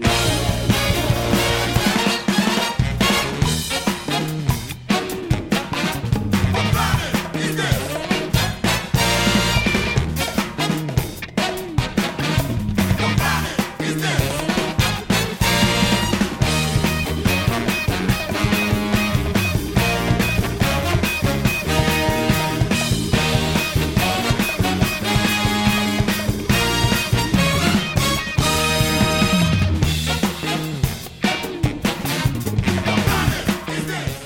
Yeah.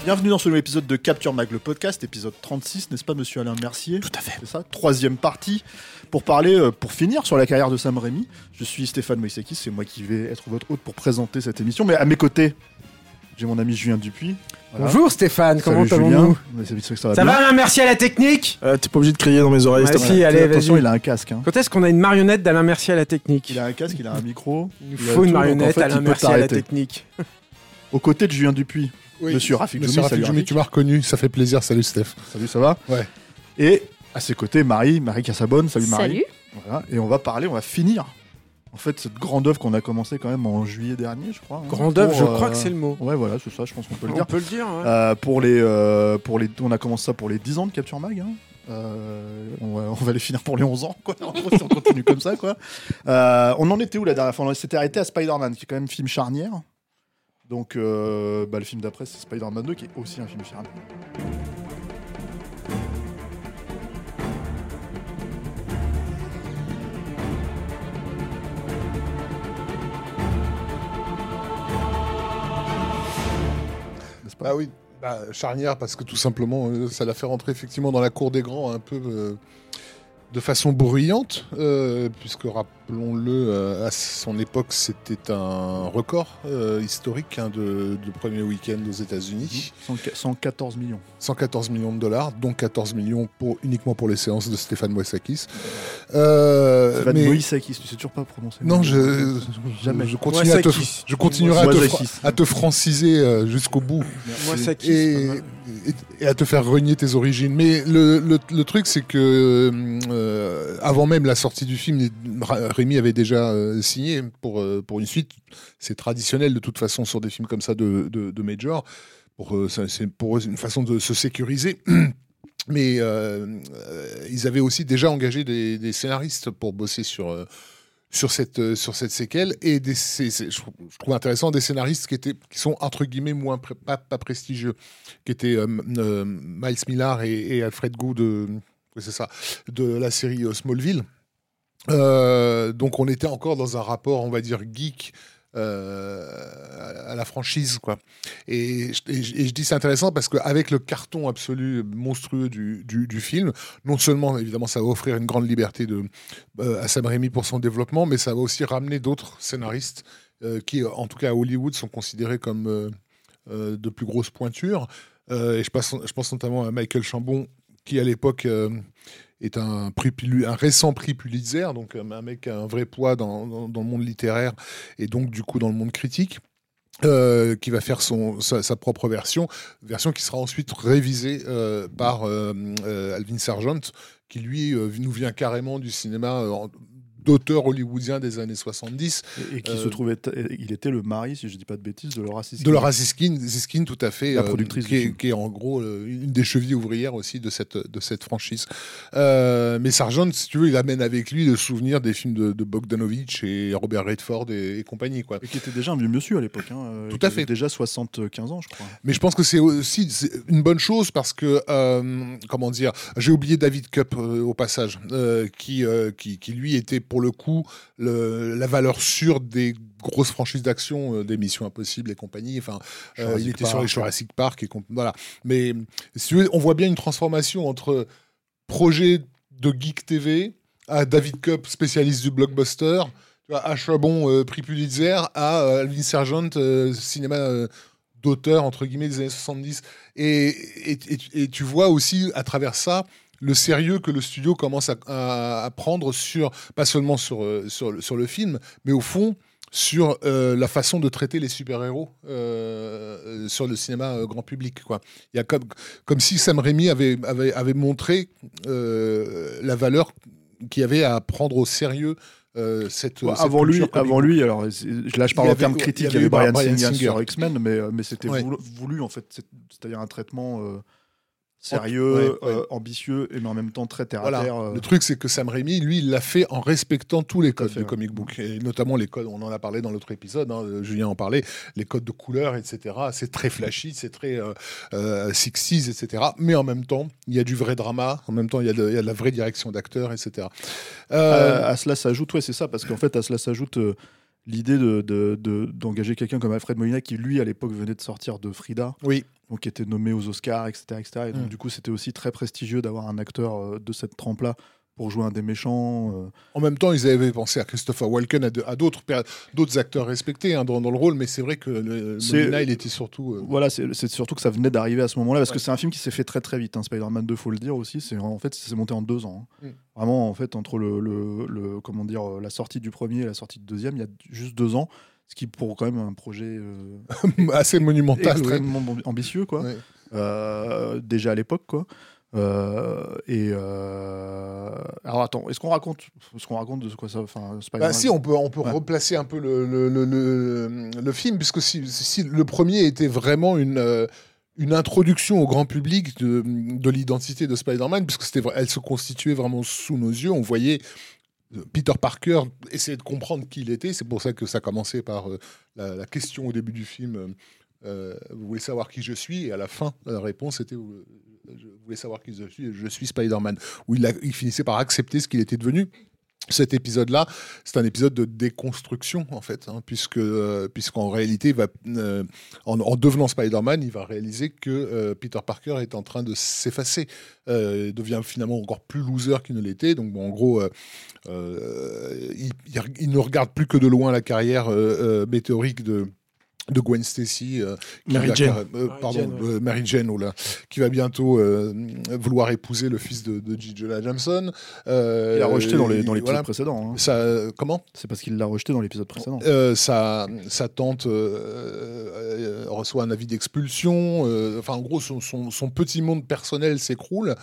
Bienvenue dans ce nouvel épisode de Capture Mag, le podcast, épisode 36, n'est-ce pas, monsieur Alain Mercier? Tout à fait. C'est ça, troisième partie, pour parler, euh, pour finir sur la carrière de Sam Raimi. Je suis Stéphane Moïsekis, c'est moi qui vais être votre hôte pour présenter cette émission, mais à mes côtés, j'ai mon ami Julien Dupuis. Voilà. Bonjour Stéphane, comment Salut, allons-nous c'est que ça va Ça bien. va, Alain Mercier à la technique? Euh, T'es pas obligé de crier dans mes oreilles. Ouais, si, plaît. allez, Attention, vas-y. il a un casque. hein. Quand est-ce qu'on a une marionnette d'Alain Mercier à la technique? Il a un casque, il a un micro. Il nous il a faut une tout, donc en marionnette fait, Alain il peut Mercier à la t'arrêter. technique. Aux côtés de Julien Dupuis, monsieur Rafik Monsieur Djoumi, Rafik salut Djoumi, Rafik. tu m'as reconnu, ça fait plaisir. Salut Steph. Salut, ça va Ouais. Et à ses côtés, Marie, Marie Cassabonne. Salut Marie. Salut. Voilà. Et on va parler, on va finir. En fait, cette grande œuvre qu'on a commencé quand même en juillet dernier, je crois. hein, Grande œuvre, je euh, crois que c'est le mot. Ouais, voilà, c'est ça, je pense qu'on peut le On dire. peut le dire, ouais. Euh, pour les, euh, pour les, on a commencé ça pour les 10 ans de Capture Mag. hein. Euh, on, va, on va les finir pour les 11 ans, quoi. En gros, si on continue comme ça, quoi. Euh, on en était où la dernière fois? On s'était arrêté à Spider-Man, qui est quand même un film charnière. Donc, euh, bah, le film d'après, c'est Spider-Man 2, qui est aussi un film pas? Ah oui, bah, charnière parce que tout simplement, euh, ça l'a fait rentrer effectivement dans la cour des grands un peu euh, de façon bruyante, euh, puisque rappelons-le, euh, à son époque, c'était un record euh, historique hein, de, de premier week-end aux États-Unis. 100 114 millions. 114 millions de dollars, dont 14 millions pour, uniquement pour les séances de Stéphane Moïsakis. Stéphane mais- Moïsakis, tu sais toujours pas prononcer. Non, je, Jamais. je, continue à te, Moïsakis. je continuerai à te, Moïsakis. fra- à te franciser jusqu'au bout et, mal. Et- à te faire renier tes origines. Mais le, le, truc, c'est que euh, avant même la sortie du film, Rémi avait déjà euh, signé pour, euh, pour une suite. C'est traditionnel de toute façon sur des films comme ça de, de, Major. Pour, c'est pour eux une façon de se sécuriser. Mais ils avaient aussi déjà engagé des, scénaristes pour bosser sur, sur, cette, euh, sur cette séquelle. Et des, je, trouve- intéressant des scénaristes qui, étaient, qui sont entre guillemets moins pas, pas prestigieux, qui étaient euh, euh, Miles Millar et, Alfred Gould de, c'est ça, de la série Smallville. Donc on était encore dans un rapport, on va dire, geek euh, à- la franchise. Quoi. Et, je- dis c'est intéressant parce qu'avec le carton absolu monstrueux du, du, film, non seulement évidemment ça va offrir une grande liberté de, euh, à Sam Raimi pour son développement, mais ça va aussi ramener d'autres scénaristes euh, qui, en tout cas à Hollywood, sont considérés comme de plus grosses pointures. Et je, je pense notamment à Michael Chambon, qui à l'époque est un, récent prix Pulitzer, donc un, un mec qui a un vrai poids dans, dans- le monde littéraire et donc du coup dans le monde critique. euh, qui va faire son, sa, propre version, version qui sera ensuite révisée euh, par euh, euh, Alvin Sargent, qui lui euh, nous vient carrément du cinéma euh, d'auteur hollywoodien des années 70, Et, et qui Euh, se trouvait, il était le mari, si je dis pas de bêtises, de Laura Siskine. de Laura Ziskin, Ziskin tout à fait, La euh, productrice qui, du est, film. qui est en gros euh, une des chevilles ouvrières aussi de cette, de cette franchise. Euh, mais Sargent, si tu veux, il amène avec lui le souvenir des films de, de Bogdanovich et Robert Redford et, et compagnie. Quoi. Et qui était déjà un vieux monsieur à l'époque. hein, euh, Tout à fait. Déjà 75 ans, je crois. Mais je pense que c'est aussi une bonne chose parce que, euh, comment dire, j'ai oublié David Cup euh, au passage, euh, qui, euh, qui, qui lui était pour le coup le- la valeur sûre des grosses franchises d'action, euh, des Missions Impossibles et compagnie. Enfin, euh, il était Park. sur les Jurassic Park et voilà. Mais si veux, on voit bien une transformation entre projet de geek TV à David Cup, spécialiste du blockbuster, à Chabon, euh, prix Pulitzer, à euh, Alvin Sergent, cinéma d'auteur, entre guillemets, des années 70. Et, et, et- et tu vois aussi, à travers ça, le sérieux que le studio commence à, à- à prendre sur, pas seulement sur, euh, sur, le- sur le film, mais au fond, sur euh, la façon de traiter les super-héros euh, sur le cinéma euh, grand public. Quoi. Il y a comme, comme si Sam Raimi avait, avait, avait montré la valeur qu'il y avait à prendre au sérieux euh, cette, avant lui, avant lui, alors là je parle en termes critiques, il y avait Brian, Bryan Singer, Singer. sur X-Men, mais, mais c'était Ouais. voulu, voulu, en fait, c'est- c'est-à-dire un traitement euh, sérieux, Ouais, ouais. euh, ambitieux, et mais en même temps très terre Voilà. à terre. euh. Le truc, c'est que Sam Raimi, lui, il l'a fait en respectant tous les codes fait, du ouais. comic book, et notamment les codes, on en a parlé dans l'autre épisode, hein, euh, Julien en parlait, les codes de couleur, etc. C'est très flashy, c'est très euh, euh, 60s, etc. Mais en même temps, il y a du vrai drama, en même temps, il y a de, il y a de la vraie direction d'acteur, etc. Euh, Euh, à cela s'ajoute, ouais, c'est ça, parce qu'en fait, à cela s'ajoute euh, l'idée de, de- de- d'engager quelqu'un comme Alfred Molina, qui lui, à l'époque, venait de sortir de Frida, oui, donc qui était nommé aux Oscars, etc. etc. et donc, Mm. du coup, c'était aussi très prestigieux d'avoir un acteur euh, de cette trempe-là pour jouer un des méchants. euh. en même temps, ils avaient pensé à Christopher Walken, à, d'autres, acteurs respectés hein, dans, dans le rôle, mais c'est vrai que le, Molina, il était surtout... euh, Voilà, c'est surtout que ça venait d'arriver à ce moment-là, parce Ouais. que c'est un film qui s'est fait très très vite. Hein. Spider-Man 2, faut le dire aussi. C'est en fait, c'est monté en deux ans. hein. Mm. Vraiment, en fait, entre le, le- le- comment dire, la sortie du premier et la sortie du deuxième, il y a juste deux ans, ce qui pour quand même un projet euh, assez monumental. extrêmement ambi- ambitieux, quoi. Ouais. Euh, déjà à l'époque, quoi. Euh, et euh, alors attends, est-ce qu'on raconte, ce qu'on raconte de ce quoi ça, enfin, Spider-Man Bah, si, on peut, on peut Ouais. replacer un peu le, le, le, le- le film, puisque si, si le premier était vraiment une, euh, une introduction au grand public de, de l'identité de Spider-Man, puisque c'était, elle se constituait vraiment sous nos yeux, on voyait Peter Parker essayer de comprendre qui il était, c'est pour ça que ça commençait par euh, la, la question au début du film, vous voulez savoir qui je suis, et à la fin, la réponse était, je voulais savoir qui je suis, je suis Spider-Man, où il, finissait par accepter ce qu'il était devenu. Cet épisode-là, c'est un épisode de déconstruction en fait, hein, puisque euh, puisqu'en réalité, euh, en, en devenant Spider-Man, il va réaliser que euh, Peter Parker est en train de s'effacer, il devient finalement encore plus loser qu'il ne l'était. Donc en gros, il, ne regarde plus que de loin la carrière météorique de de Gwen Stacy, euh, qui Mary va- Jane. euh, Mary pardon, Jane, ouais. euh, Mary Jane, oh là, qui va bientôt euh, vouloir épouser le fils de, de J. Jonah Jameson. Euh, Il l'a rejeté dans les dans et l'épisode voilà. précédent. hein. Ça, comment? C'est parce qu'il l'a rejeté dans l'épisode précédent. euh, sa, sa tante reçoit un avis d'expulsion. euh, enfin, en gros, son, son- son petit monde personnel s'écroule.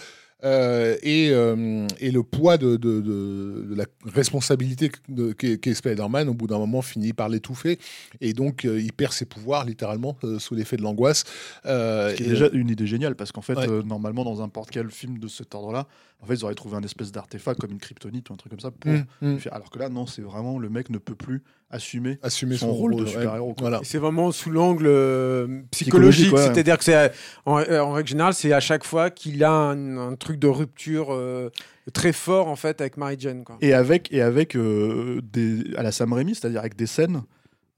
Euh, et, euh, et le poids de, de- de- de la responsabilité qu'est qu'est Spider-Man, au bout d'un moment, finit par l'étouffer. Et donc, euh, il perd ses pouvoirs, littéralement, sous l'effet de l'angoisse. Ce qui est déjà une idée géniale parce qu'en fait, Ouais. normalement, dans n'importe quel film de cet ordre-là, en fait, ils auraient trouvé un espèce d'artefact comme une kryptonite ou un truc comme ça. Pour Hum, hum. Alors que là, non, c'est vraiment le mec ne peut plus assumer assumer son, rôle de super-héros. Voilà. C'est vraiment sous l'angle euh, Psychologique, psychologique, ouais. c'est-à-dire que c'est en, euh, en règle générale, c'est à chaque fois qu'il a un, un truc de rupture euh, très fort en fait avec Mary Jane. Quoi. Et avec, et avec euh, des, à la Sam Raimi, c'est-à-dire avec des scènes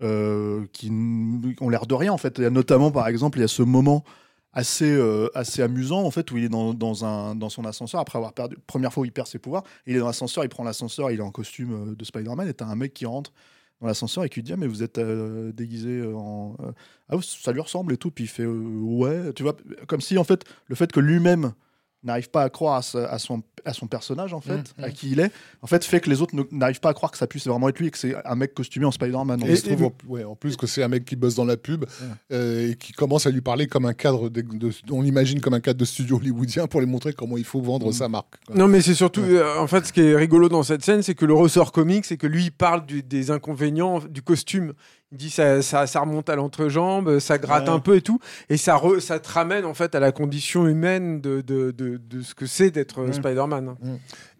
euh, qui ont l'air de rien en fait. Il y a notamment, par exemple, il y a ce moment assez, euh, assez amusant en fait où il est dans, dans, un, dans son ascenseur après avoir perdu. Première fois où il perd ses pouvoirs, il est dans l'ascenseur, il prend l'ascenseur, il est en costume de Spider-Man et t'as un mec qui rentre l'ascenseur et qui dit ah, mais vous êtes euh, déguisé en euh, ah ça lui ressemble et tout. Puis il fait euh, ouais tu vois comme si en fait le fait que lui-même n'arrive pas à croire à, sa- à son, à son personnage en fait Mhm. à qui il est en fait fait que les autres n'arrivent pas à croire que ça puisse vraiment être lui et que c'est un mec costumé en Spider-Man Et trouve, trouve- en, ouais, en plus que c'est un mec qui bosse dans la pub euh, et qui commence à lui parler comme un cadre, de, de- on l'imagine comme un cadre de studio hollywoodien pour lui montrer comment il faut vendre Mm. sa marque. quoi. Non, mais c'est surtout, euh, en fait, ce qui est rigolo dans cette scène, c'est que le ressort comique, c'est que lui, il parle du- des inconvénients du costume. Il dit ça, ça, ça remonte à l'entrejambe, ça gratte Ouais. un peu et tout, et ça, re- ça te ramène en fait à la condition humaine de, de, de, de ce que c'est d'être Ouais. Spider-Man.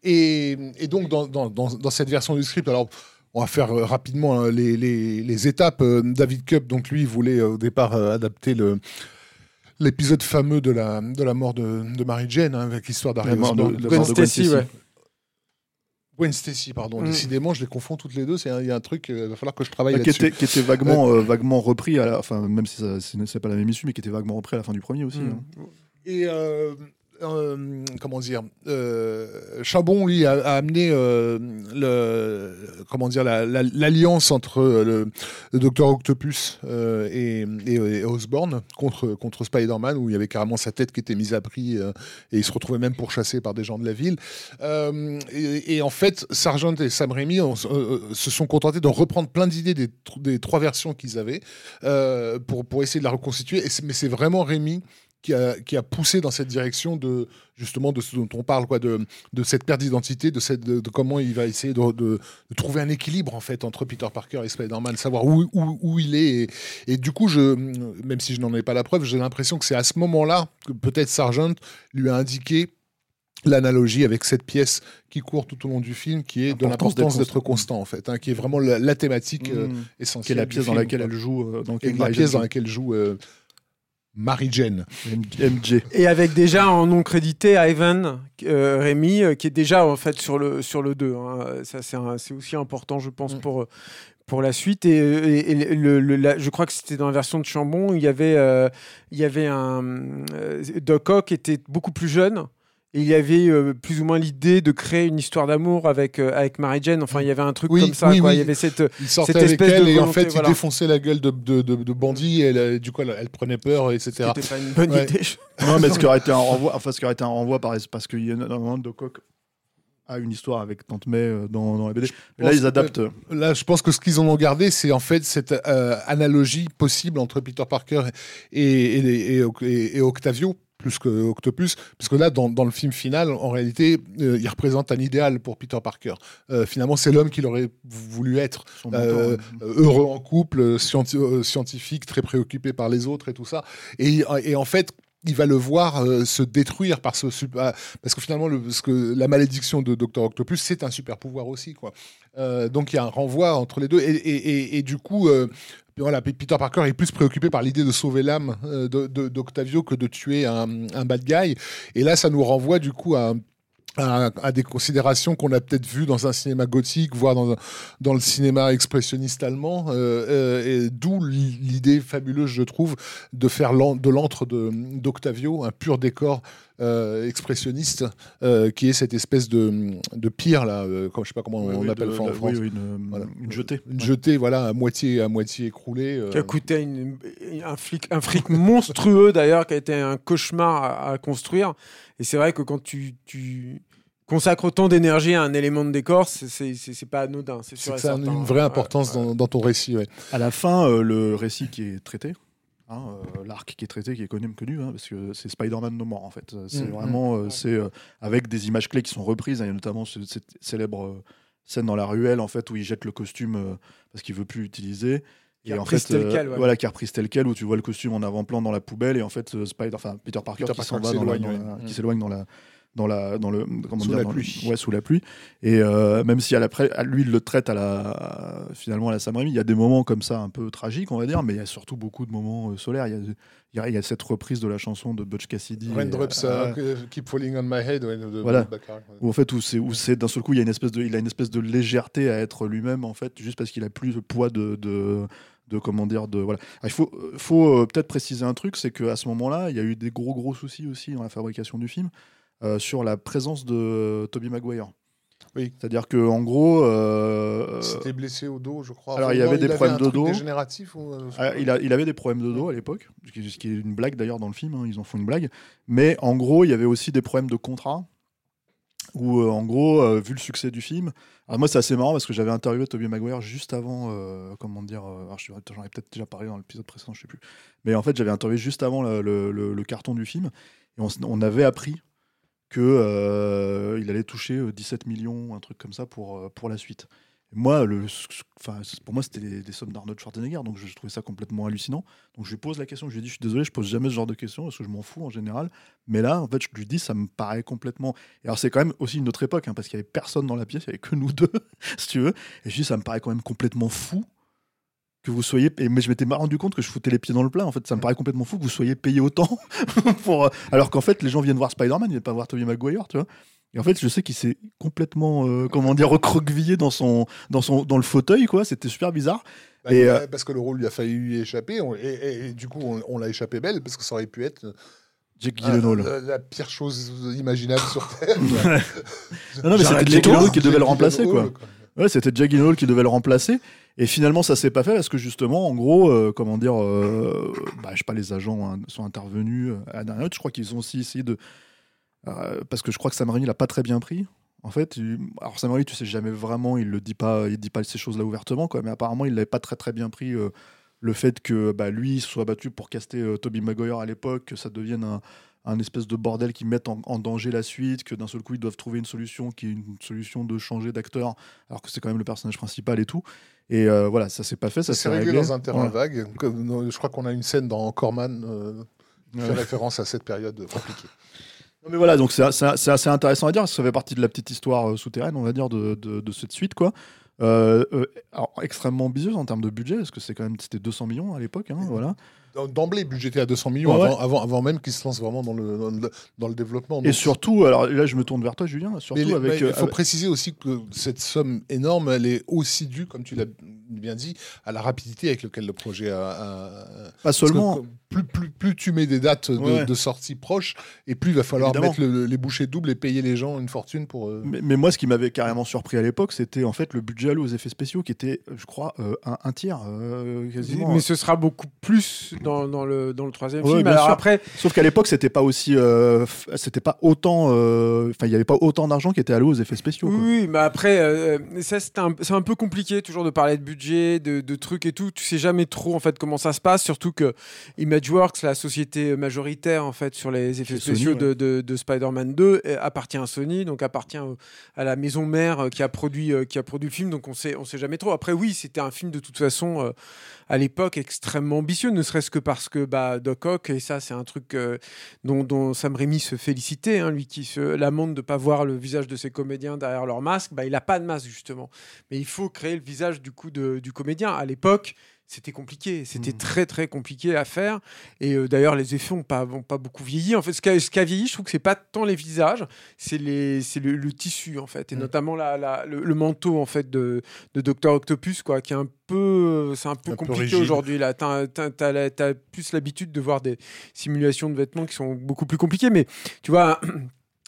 Et, et donc dans, dans, dans, dans cette version du script, alors on va faire euh, rapidement hein, les, les, les étapes. Euh, David Cup, donc lui, voulait au départ adapter le l'épisode fameux de la, de la mort de, de Mary Jane, hein, avec l'histoire d'Harry de- de de Gwen Stacy, Stacy. ouais. Gwen Stacy, pardon. Mm. Décidément, je les confonds toutes les deux. C'est un- Il y a un truc, euh, il va falloir que je travaille qui, là-dessus. était, qui était vaguement, euh, vaguement repris, à la, enfin même si c'est c'est pas la même issue, mais qui était vaguement repris à la fin du premier aussi. Mm. hein. Et euh, euh, comment dire, euh, Chabon lui a, amené euh, comment dire, la- la- l'alliance entre le, Docteur Octopus et, et, et Osborn contre contre Spider-Man où il y avait carrément sa tête qui était mise à prix et il se retrouvait même pourchassé par des gens de la ville. Et, en fait, Sargent et Sam Raimi se sont contentés de reprendre plein d'idées des, tr- des trois versions qu'ils avaient pour, pour essayer de la reconstituer. Mais c'est vraiment Rémi qui a, qui a poussé dans cette direction de justement de ce dont on parle, quoi, de, de cette perte d'identité, de, cette, de, de comment il va essayer de, trouver un équilibre en fait entre Peter Parker et Spider-Man, savoir où, où, où il est. Et, et du coup, je, même si je n'en ai pas la preuve, j'ai l'impression que c'est à ce moment-là que peut-être Sargent lui a indiqué l'analogie avec cette pièce qui court tout au long du film, qui est de L'importance d'être constant en fait, hein, qui est vraiment la, la thématique euh, Mmh. essentielle. Qui est la pièce dans laquelle elle joue. euh, dans Et laquelle la pièce dans laquelle joue euh, Mary Jane. MJ. Et avec déjà en nom crédité Ivan euh, Rémi, euh, qui est déjà en fait sur le, sur le 2. hein. Ça, c'est aussi important, je pense, Mm. pour, euh, pour la suite. Et, et- et le, le- la- je crois que c'était dans la version de Chambon, il y avait, euh, il y avait un. euh, Doc Ock était beaucoup plus jeune. Et il y avait euh, plus ou moins l'idée de créer une histoire d'amour avec, euh, avec Mary Jane. Enfin, il y avait un truc Oui, comme ça. oui, quoi. oui. Il y avait cette. Il sortait Cette avec espèce elle de et en fait voilà. il défonçait la gueule de, de, de, de bandits. Et elle, euh, du coup, elle, elle prenait peur, etc. C'était pas une bonne Ouais. idée. Non, mais ce qui aurait été un renvoi, enfin, ce qui aurait été un renvoi par- parce qu'il y a un de Coq a une histoire avec Tante May euh, dans, dans la BD. Là, ils que- adaptent. Là, je pense que ce qu'ils en ont gardé, c'est en fait cette euh, analogie possible entre Peter Parker et, et, et, et- et Octavio plus que Octopus, parce que là, dans, dans le film final, en réalité, euh, il représente un idéal pour Peter Parker. Euh, finalement, c'est l'homme qu'il aurait voulu être, euh, heureux en couple, scienti- scientifique, très préoccupé par les autres et tout ça. Et, et en fait, il va le voir euh, se détruire par ce super, parce que finalement le, parce que la malédiction de Dr Octopus c'est un super pouvoir aussi quoi. Euh, donc il y a un renvoi entre les deux et, et, et, et du coup euh, Peter Parker est plus préoccupé par l'idée de sauver l'âme euh, d'Octavio que de tuer un, bad guy. Et là ça nous renvoie du coup à des considérations qu'on a peut-être vues dans un cinéma gothique, voire dans, le cinéma expressionniste allemand, euh, euh, d'où l'idée fabuleuse, je trouve, de faire de l'antre d'Octavio un pur décor euh, expressionniste, euh, qui est cette espèce de, de pire, là, euh, comme, je sais pas comment Oui, on oui, appelle de- ça en de- France. oui, une, Voilà. une jetée. Une jetée, voilà, à moitié, à moitié écroulée. euh, qui a coûté une- un, flic, un fric monstrueux d'ailleurs, qui a été un cauchemar à, à construire. Et c'est vrai que quand tu, tu consacres autant d'énergie à un élément de décor, c'est- c'est c'est- c'est pas anodin. C'est ça a une vraie Ouais, importance ouais. dans, dans ton récit. Ouais. À la fin, euh, le récit qui est traité, hein, euh, l'arc qui est traité, qui est connu, connu hein, parce que c'est Spider-Man No More en fait. C'est Mm, vraiment, euh, c'est euh, avec des images clés qui sont reprises. hein, Il y a notamment ce- cette célèbre scène dans la ruelle en fait où il jette le costume parce qu'il veut plus l'utiliser. Qui est en fait, quel, ouais. voilà, qui est reprise tel quel, où tu vois le costume en avant-plan dans la poubelle et en fait, Spider, enfin Peter Parker Peter qui s'en Parker va dans la- s'éloigne, dans la- ouais. qui Mm. s'éloigne dans la dans la dans le comment Sous dire, la le- pluie. ouais sous la pluie et euh, même si à la à lui il le traite à la finalement à la Sam Raimi il y a des moments comme ça un peu tragiques on va dire mais il y a surtout beaucoup de moments euh, solaires il y a, il y a il y a cette reprise de la chanson de Butch Cassidy Raindrops euh, uh, keep falling on my head. ouais, de- de- Voilà. de Baccarat, ouais. où en fait où c'est où c'est d'un seul coup il y a une espèce de il a une espèce de légèreté à être lui-même en fait juste parce qu'il a plus le poids de, de de comment dire de voilà Alors, il faut faut euh, peut-être préciser un truc c'est que à ce moment-là il y a eu des gros gros soucis aussi dans la fabrication du film euh, sur la présence de Tobey Maguire Oui. c'est-à-dire que en gros euh, C'était blessé au dos, je crois. alors, il y avait des problèmes de dos. dégénératif ou, euh, Ah, il, a, il avait des problèmes de dos à l'époque, ce qui, est une blague d'ailleurs dans le film, hein, ils en font une blague. Mais en gros, il y avait aussi des problèmes de contrat, où euh, en gros, euh, vu le succès du film, alors moi c'est assez marrant parce que j'avais interviewé Tobey Maguire juste avant, euh, comment dire, euh, j'en ai peut-être déjà parlé dans l'épisode précédent, je sais plus. Mais en fait, j'avais interviewé juste avant le, le- le- le carton du film, et on avait appris que euh, allait toucher euh, 17 millions, un truc comme ça pour, euh, pour la suite. Moi, le, pour moi, c'était des, sommes d'Arnold Schwarzenegger, donc je, trouvais ça complètement hallucinant. Donc je lui pose la question, je lui dis, je suis désolé, je pose jamais ce genre de questions parce que je m'en fous en général. Mais là, en fait, je lui dis, ça me paraît complètement. Et alors c'est quand même aussi une autre époque, hein, parce qu'il y avait personne dans la pièce, il y avait que nous deux, si tu veux. Et je dis, ça me paraît quand même complètement fou que vous soyez. Et, mais je m'étais pas rendu compte que je foutais les pieds dans le plat. En fait, ça me paraît complètement fou que vous soyez payé autant pour. euh, Alors qu'en fait, les gens viennent voir Spider-Man, ils viennent pas voir Tobey Maguire, tu vois. Et en fait, je sais qu'il s'est complètement, euh, comment dire, recroquevillé dans son, dans son, dans le fauteuil, quoi. C'était super bizarre. Bah, Et, euh, Parce que le rôle lui a failli lui échapper, on- et, et- et du coup on, on l'a échappé belle, parce que ça aurait pu être Jake Ah, Gyllenhaal. la, la pire chose imaginable sur Terre. Non, non, mais c'était Jake Gyllenhaal qui devait le remplacer, quoi. Ouais, c'était Jake Gyllenhaal qui devait le remplacer. Et finalement, ça s'est pas fait parce que justement, en gros, euh, comment dire, euh, bah, sais pas, les agents sont intervenus euh, à la dernière minute. Je crois qu'ils ont aussi essayé de. euh, parce que je crois que Sam Raimi l'a pas très bien pris. En fait, il- alors Sam Raimi, tu sais jamais vraiment, il le dit pas, il dit pas ces choses-là ouvertement. Mais apparemment, il l'avait pas très très bien pris. le fait que bah, lui soit battu pour caster Toby Maguire à l'époque, que ça devienne un, un espèce de bordel qui mette en, en danger la suite, que d'un seul coup ils doivent trouver une solution qui est une solution de changer d'acteur, alors que c'est quand même le personnage principal et tout. Et euh, voilà, ça s'est pas fait, ça s'est réglé réglé. dans un terrain Ouais. vague. Je crois qu'on a une scène dans Corman euh, qui fait référence à cette période compliquée. Non, mais voilà, donc c'est assez intéressant à dire, ça fait partie de la petite histoire euh, souterraine, on va dire, de, de, de cette suite, quoi. Euh, alors, extrêmement ambitieuse en termes de budget, parce que c'est quand même c'était 200 millions à l'époque, hein, voilà. Dans- D'emblée, budgété à 200 millions, Ouais, avant, avant, avant même qu'il se lance vraiment dans le, dans le, dans le développement. Et surtout, alors là je me tourne vers toi, Julien, surtout Mais avec. il euh, faut préciser aussi que cette somme énorme, elle est aussi due, comme tu l'as bien dit, à la rapidité avec laquelle le projet a. a- pas seulement. plus, plus, plus tu mets des dates de, Ouais. de sortie proches, et plus il va falloir Évidemment. mettre le- les bouchées doubles et payer les gens une fortune pour. euh, Mais, mais moi, ce qui m'avait carrément surpris à l'époque, c'était en fait le budget alloué aux effets spéciaux qui était, je crois, euh, un, un tiers euh, quasiment. Mais ce sera beaucoup plus dans, dans le, dans le troisième Ouais, film. Alors après, Sauf qu'à l'époque, c'était pas aussi, euh, c'était pas autant, euh, enfin, il y avait pas autant d'argent qui était alloué aux effets spéciaux. quoi. Oui, mais après, euh, ça c'est un, c'est un peu compliqué toujours de parler de budget, de, de trucs et tout. Tu sais jamais trop en fait comment ça se passe, surtout que ImageWorks, la société majoritaire en fait sur les effets Sony, spéciaux de, ouais. de- de Spider-Man 2 euh, appartient à Sony, donc appartient à la maison mère euh, qui a produit euh, qui a produit le film. Donc on sait on sait jamais trop. Après oui, c'était un film de toute façon à l'époque extrêmement ambitieux, ne serait-ce que parce que bah, Doc Ock, et ça c'est un truc euh, dont, dont Sam Raimi se félicitait, hein, lui qui se lamente de ne pas voir le visage de ses comédiens derrière leur masque, bah, il n'a pas de masque justement. Mais il faut créer le visage du coup du comédien. À l'époque, c'était compliqué, c'était Mhm. très très compliqué à faire. Et euh, d'ailleurs, les effets n'ont pas, ont pas beaucoup vieilli. En fait, ce qui a, vieilli, je trouve que c'est pas tant les visages, c'est le, le tissu en fait, et Mhm. notamment la, la- le, le manteau en fait de, de Docteur Octopus, quoi, qui est un peu, c'est un peu Un compliqué aujourd'hui. Là, t'as la- t'as plus l'habitude de voir des simulations de vêtements qui sont beaucoup plus compliquées, mais tu vois.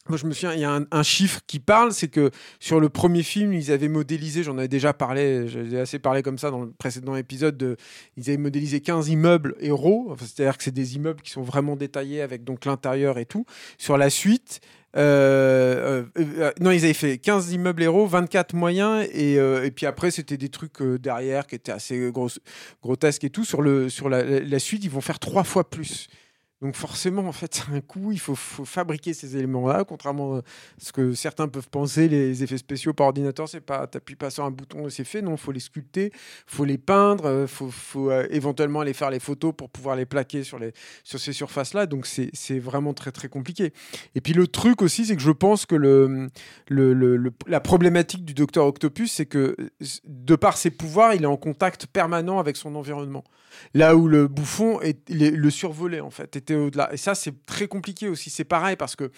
Moi, je me souviens, il y a un, chiffre qui parle, c'est que sur le premier film, ils avaient modélisé, j'en avais déjà parlé, j'ai assez parlé comme ça dans le précédent épisode, de, ils avaient modélisé 15 immeubles héros, c'est-à-dire que c'est des immeubles qui sont vraiment détaillés avec donc l'intérieur et tout. Sur la suite, euh, euh, euh, non, ils avaient fait 15 immeubles héros, 24 moyens, et, puis après, c'était des trucs derrière qui étaient assez grotesques et tout. Sur, le, sur la- la suite, ils vont faire trois fois plus. Donc forcément, en fait, c'est un coup, il faut, fabriquer ces éléments-là, contrairement à ce que certains peuvent penser, les effets spéciaux par ordinateur, c'est pas, t'appuies pas sur un bouton et c'est fait, non, faut les sculpter, faut les peindre, euh, faut, faut euh, éventuellement aller faire les photos pour pouvoir les plaquer sur, ces surfaces-là, donc c'est vraiment très très compliqué. Et puis le truc aussi, c'est que je pense que la problématique du docteur Octopus, c'est que euh, de par ses pouvoirs, il est en contact permanent avec son environnement. Là où le bouffon est, le survolait en fait, était au-delà. Et ça, c'est très compliqué aussi. C'est pareil parce que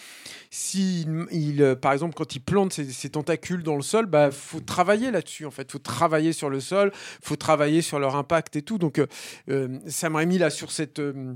si il, euh, par exemple, quand il plante ses, tentacules dans le sol, bah faut travailler là-dessus en fait. Faut travailler sur le sol, faut travailler sur leur impact et tout. Donc, euh, euh, Sam Raimi là sur cette euh,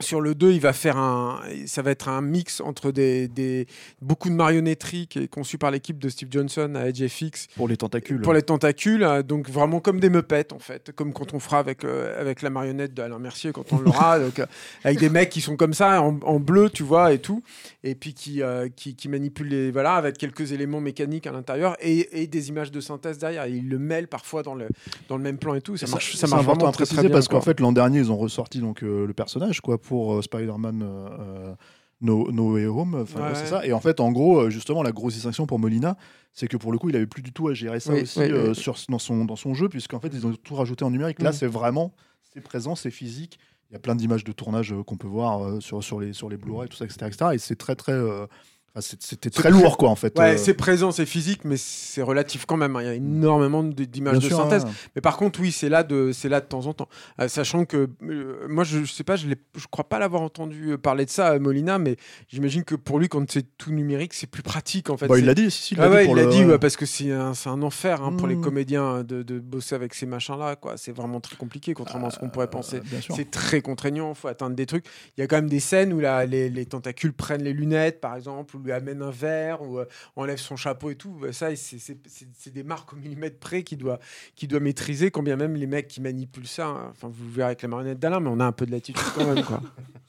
sur le 2, il va faire un, ça va être un mix entre des, des beaucoup de marionnetterie qui est conçu par l'équipe de Steve Johnson à Edge FX Pour les tentacules. pour les tentacules, euh, donc vraiment comme des meupettes en fait, comme quand on fera avec, euh, avec la marionnette d'Alain Mercier quand on l'aura, donc, euh, avec des mecs qui sont comme ça en, en bleu, tu vois, et tout, et puis qui, euh, qui, qui manipulent les. Voilà, avec quelques éléments mécaniques à l'intérieur et, et des images de synthèse derrière. Et ils le mêlent parfois dans le, dans le même plan et tout. Ça Ça, marche, ça marche vraiment très, très bien, parce qu'en fait l'an dernier ils ont ressorti donc le personnage quoi pour euh, Spider-Man euh, euh, No, No Way Home, Ouais, c'est ça. Et en fait en gros justement la grosse distinction pour Molina, c'est que pour le coup il avait plus du tout à gérer ça Oui, aussi oui, euh, oui. sur dans son dans son jeu puisqu'en fait ils ont tout rajouté en numérique. Là Mm. c'est vraiment c'est présent, c'est physique. Il y a plein d'images de tournage euh, qu'on peut voir euh, sur sur les sur les Blu-ray tout ça etc etc. Et c'est très très euh, c'était très lourd, quoi, en fait. Ouais, euh, c'est présent, c'est physique, mais c'est relatif quand même. hein. Il y a énormément d'images de sûr, synthèse. Mais par contre, oui, c'est là de, là de temps en temps. Euh, sachant que euh, moi, je, je sais pas, je, je crois pas l'avoir entendu parler de ça à Molina, mais j'imagine que pour lui, quand c'est tout numérique, c'est plus pratique en fait. Bah, il l'a dit, si, si, il l'a Ah dit ouais, il l'a le- dit, ouais, parce que c'est un, un enfer hein, pour les Mm. comédiens de, de bosser avec ces machins-là. quoi. C'est vraiment très compliqué, contrairement à ce qu'on pourrait penser. C'est très contraignant, il faut atteindre des trucs. Il y a quand même des scènes où là, les, les tentacules prennent les lunettes, par exemple, lui amènent un verre, ou euh, enlèvent son chapeau et tout. Bah, ça, c'est- des marques au millimètre près qu'il doit, qu'il doit maîtriser, quand bien même les mecs qui manipulent ça. hein. Enfin, vous verrez avec la marionnette d'Alain, mais on a un peu de latitude quand même. Quoi.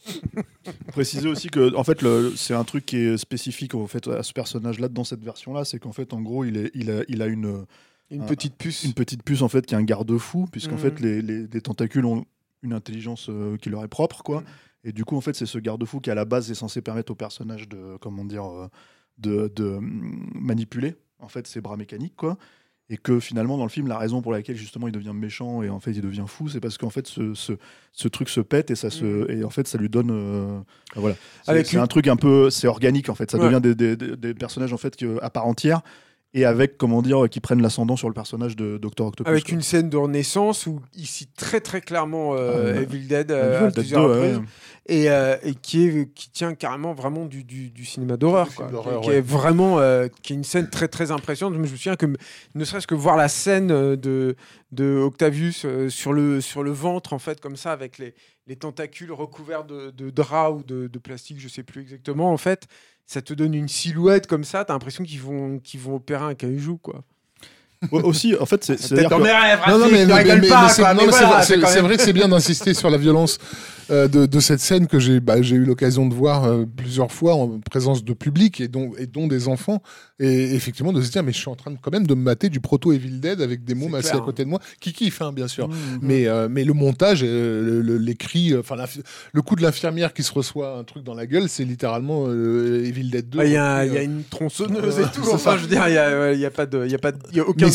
préciser aussi que en fait c'est un truc qui est spécifique au fait à ce personnage là dans cette version là c'est qu'en fait en gros il est il a, il a une Une petite puce. une petite puce en fait qui est un garde-fou puisqu'en Mhm. fait les, les, les tentacules ont une intelligence euh, qui leur est propre quoi Mhm. Et du coup en fait c'est ce garde-fou qui à la base est censé permettre au personnage de comment dire euh, de, de hum, manipuler en fait ses bras mécaniques quoi et que finalement dans le film la raison pour laquelle justement il devient méchant et en fait il devient fou c'est parce qu'en fait ce, ce, ce truc se pète et ça se Mhm. et en fait ça lui donne euh, voilà c'est une- un truc un peu c'est organique en fait ça Ouais. devient des, des- des- personnages en fait à part entière et avec comment dire qui prennent l'ascendant sur le personnage de Dr Octopus Avec quoi. une scène de renaissance où il cite très très clairement euh, Ah. Evil Dead euh, Evil à Dead plusieurs 2, ouais. reprises. et, euh, et qui, est, qui tient carrément vraiment du, du, du cinéma d'horreur. Qui, d'horreur, qui ouais. est vraiment euh, qui est une scène très très impressionnante. Je me souviens que ne serait-ce que voir la scène de, de Octavius euh, sur, le, sur le ventre, en fait, comme ça, avec les, les tentacules recouverts de, de drap ou de, de plastique, je sais plus exactement, en fait. Ça te donne une silhouette comme ça, t'as l'impression qu'ils vont, qu'ils vont opérer un caillou, quoi. Aussi en fait c'est C'est dans mes rêves, Non, non, mais, ne mais- rigole mais- pas, mais c'est quoi, non, mais c'est voilà, vrai- c'est c'est- quand c'est même- vrai que c'est bien d'insister sur la violence euh, de, de cette scène que j'ai bah, j'ai eu l'occasion de voir euh, plusieurs fois en présence de public et dont, et dont des enfants. Et effectivement, de se dire, mais je suis en train de, quand même de me mater du proto Evil Dead avec des assis clair, à côté de moi, qui kiffent, hein, bien sûr. Mmh. Mais, euh, mais le montage, euh, le- le- les cris, enfin le coup de l'infirmière qui se reçoit un truc dans la gueule, c'est littéralement euh, Evil Dead 2. Il y, a, repris, il y a euh, une tronçonneuse et tout. Enfin, ça. je veux dire, il y a, ouais, il y a pas de, il y a pas de, il y a aucun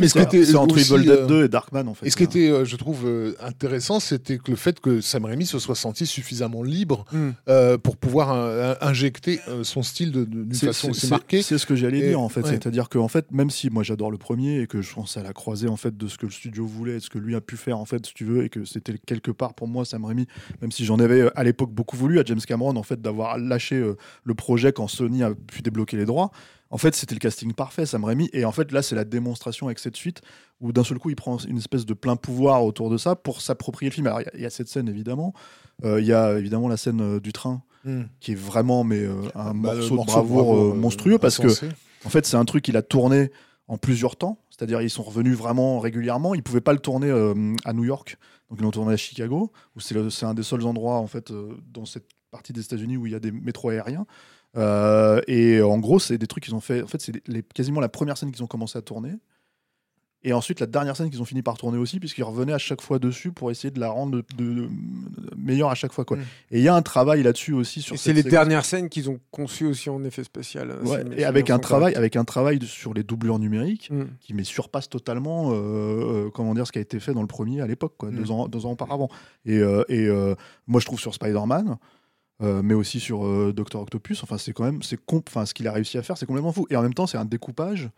Mais ce- qui était entre Evil Dead euh, 2 et Darkman en fait Et ce qui était, euh, je trouve, euh, intéressant, c'était que le fait que Sam Raimi se soit senti suffisamment libre Hmm. euh, pour pouvoir euh, injecter euh, son style de- de- d'une façon aussi marquée. C'est ce que j'allais dire en fait, c'est-à-dire que en fait, même si moi j'adore le premier et que je pense à la croisée en fait de ce que le studio voulait, et ce que lui a pu faire en fait, si tu veux, et que c'était quelque part pour moi Sam Raimi, même si j'en avais euh, à l'époque beaucoup voulu à James Cameron en fait d'avoir lâché euh, le projet quand Sony a pu débloquer les droits. En fait, c'était le casting parfait, Sam Raimi. Et en fait, là, c'est la démonstration avec cette suite où d'un seul coup, il prend une espèce de plein pouvoir autour de ça pour s'approprier le film. Alors, il y a- il y, a cette scène évidemment. Euh, Il y a évidemment la scène euh, du train Hmm. qui est vraiment mais euh, un Bah, morceau, de bravoure, monstrueux parce que en fait c'est un truc qu'il a tourné en plusieurs temps c'est-à-dire ils sont revenus vraiment régulièrement ils pouvaient pas le tourner à New York donc ils l'ont tourné à Chicago où c'est un des seuls endroits en fait dans cette partie des États-Unis où il y a des métros aériens Euh, et en gros c'est des trucs qu'ils ont fait en fait c'est les- quasiment la première scène qu'ils ont commencé à tourner et ensuite, la dernière scène qu'ils ont fini par tourner aussi, puisqu'ils revenaient à chaque fois dessus pour essayer de la rendre de, de- de- meilleure à chaque fois. Quoi. Mm. Et il y a un travail là-dessus aussi sur c'est les séquence. dernières scènes qu'ils ont conçues aussi en effet spécial. euh, Ouais, et avec un travail, avec un travail de- sur les doublures numériques Mm. qui mais surpasse totalement, euh, euh, comment dire, ce qui a été fait dans le premier à l'époque, quoi, Mm. deux ans, deux ans auparavant. Et, euh, et moi, je trouve sur Spider-Man. Euh, mais aussi sur euh, Doctor Octopus, enfin c'est quand même, c'est enfin ce qu'il a réussi à faire, c'est complètement fou. Et en même temps, c'est un découpage,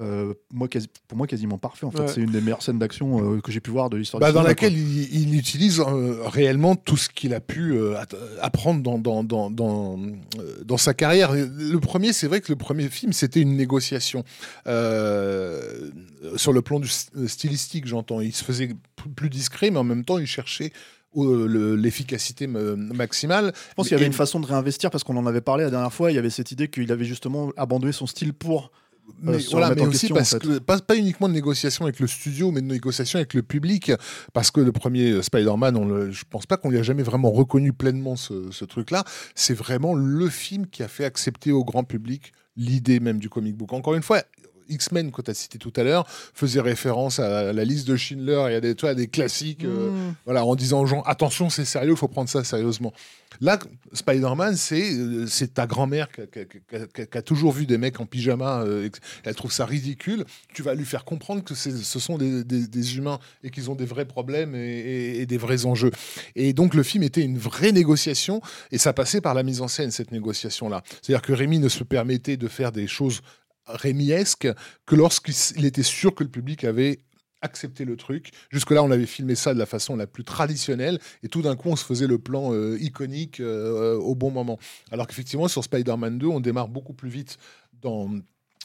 euh, moi pour moi quasiment parfait. En fait, Ouais. c'est une des meilleures scènes d'action euh, que j'ai pu voir de l'histoire. Bah, dans laquelle il, il utilise réellement tout ce qu'il a pu apprendre dans, dans, dans, dans, dans sa carrière. Le premier, c'est vrai que le premier film, c'était une négociation. Sur le plan du stylistique, j'entends. Il se faisait plus discret, mais en même temps, il cherchait l'efficacité ma- maximale. Je pense qu'il y avait une façon de réinvestir parce qu'on en avait parlé la dernière fois. Il y avait cette idée qu'il avait justement abandonné son style pour Mais, se voilà, mais aussi question, parce en fait. que pas, pas uniquement de négociation avec le studio, mais de négociation avec le public. Parce que le premier euh, Spider-Man, on le- je pense pas qu'on lui a jamais vraiment reconnu pleinement ce, ce truc-là. C'est vraiment le film qui a fait accepter au grand public l'idée même du comic book. Encore une fois, X-Men que tu as cité tout à l'heure faisait référence à la liste de Schindler et à des, tu vois, des classiques, euh, Mmh. voilà, en disant aux gens attention, c'est sérieux, il faut prendre ça sérieusement. Là, Spider-Man, c'est euh, c'est ta grand-mère qui, a- qui a- qui a- qui a- qui a toujours vu des mecs en pyjama, euh, elle trouve ça ridicule. Tu vas lui faire comprendre que c'est- ce sont des, des- des humains et qu'ils ont des vrais problèmes et, et- et des vrais enjeux. Et donc le film était une vraie négociation et ça passait par la mise en scène, cette négociation-là. C'est-à-dire que Rémi ne se permettait de faire des choses rémiesques que lorsqu'il était sûr que le public avait accepté le truc. Jusque-là, on avait filmé ça de la façon la plus traditionnelle, et tout d'un coup, on se faisait le plan euh, iconique euh, au bon moment. Alors qu'effectivement, sur Spider-Man 2, on démarre beaucoup plus vite dans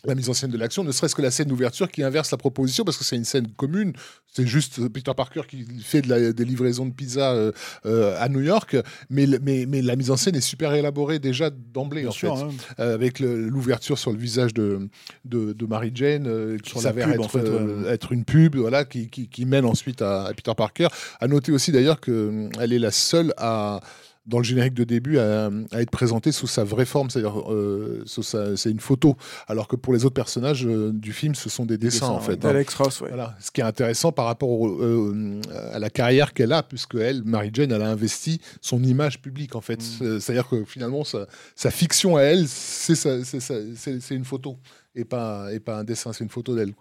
la mise en scène de l'action, ne serait-ce que la scène d'ouverture qui inverse la proposition, parce que c'est une scène commune. C'est juste Peter Parker qui fait de la- des livraisons de pizza euh, euh, à New York, mais, mais, mais la mise en scène est super élaborée déjà d'emblée, en sûr, fait. hein. Euh, avec l'ouverture sur le visage de, de, de Mary Jane, qui s'avère être, en fait, ouais. être une pub, voilà, qui, qui, qui mène ensuite à, à Peter Parker. À noter aussi d'ailleurs qu'elle est la seule à dans le générique de début à, à être présentée sous sa vraie forme, c'est-à-dire euh, c'est une photo, alors que pour les autres personnages euh, du film, ce sont des dessins, dessins, en fait. hein. Alex Ross, ouais. Voilà, ce qui est intéressant par rapport au- euh, à la carrière qu'elle a, puisque elle, Mary Jane, elle a investi son image publique en fait. C'est- C'est-à-dire que finalement, sa, sa fiction à elle, c'est une photo et pas, et pas un dessin, c'est une photo d'elle.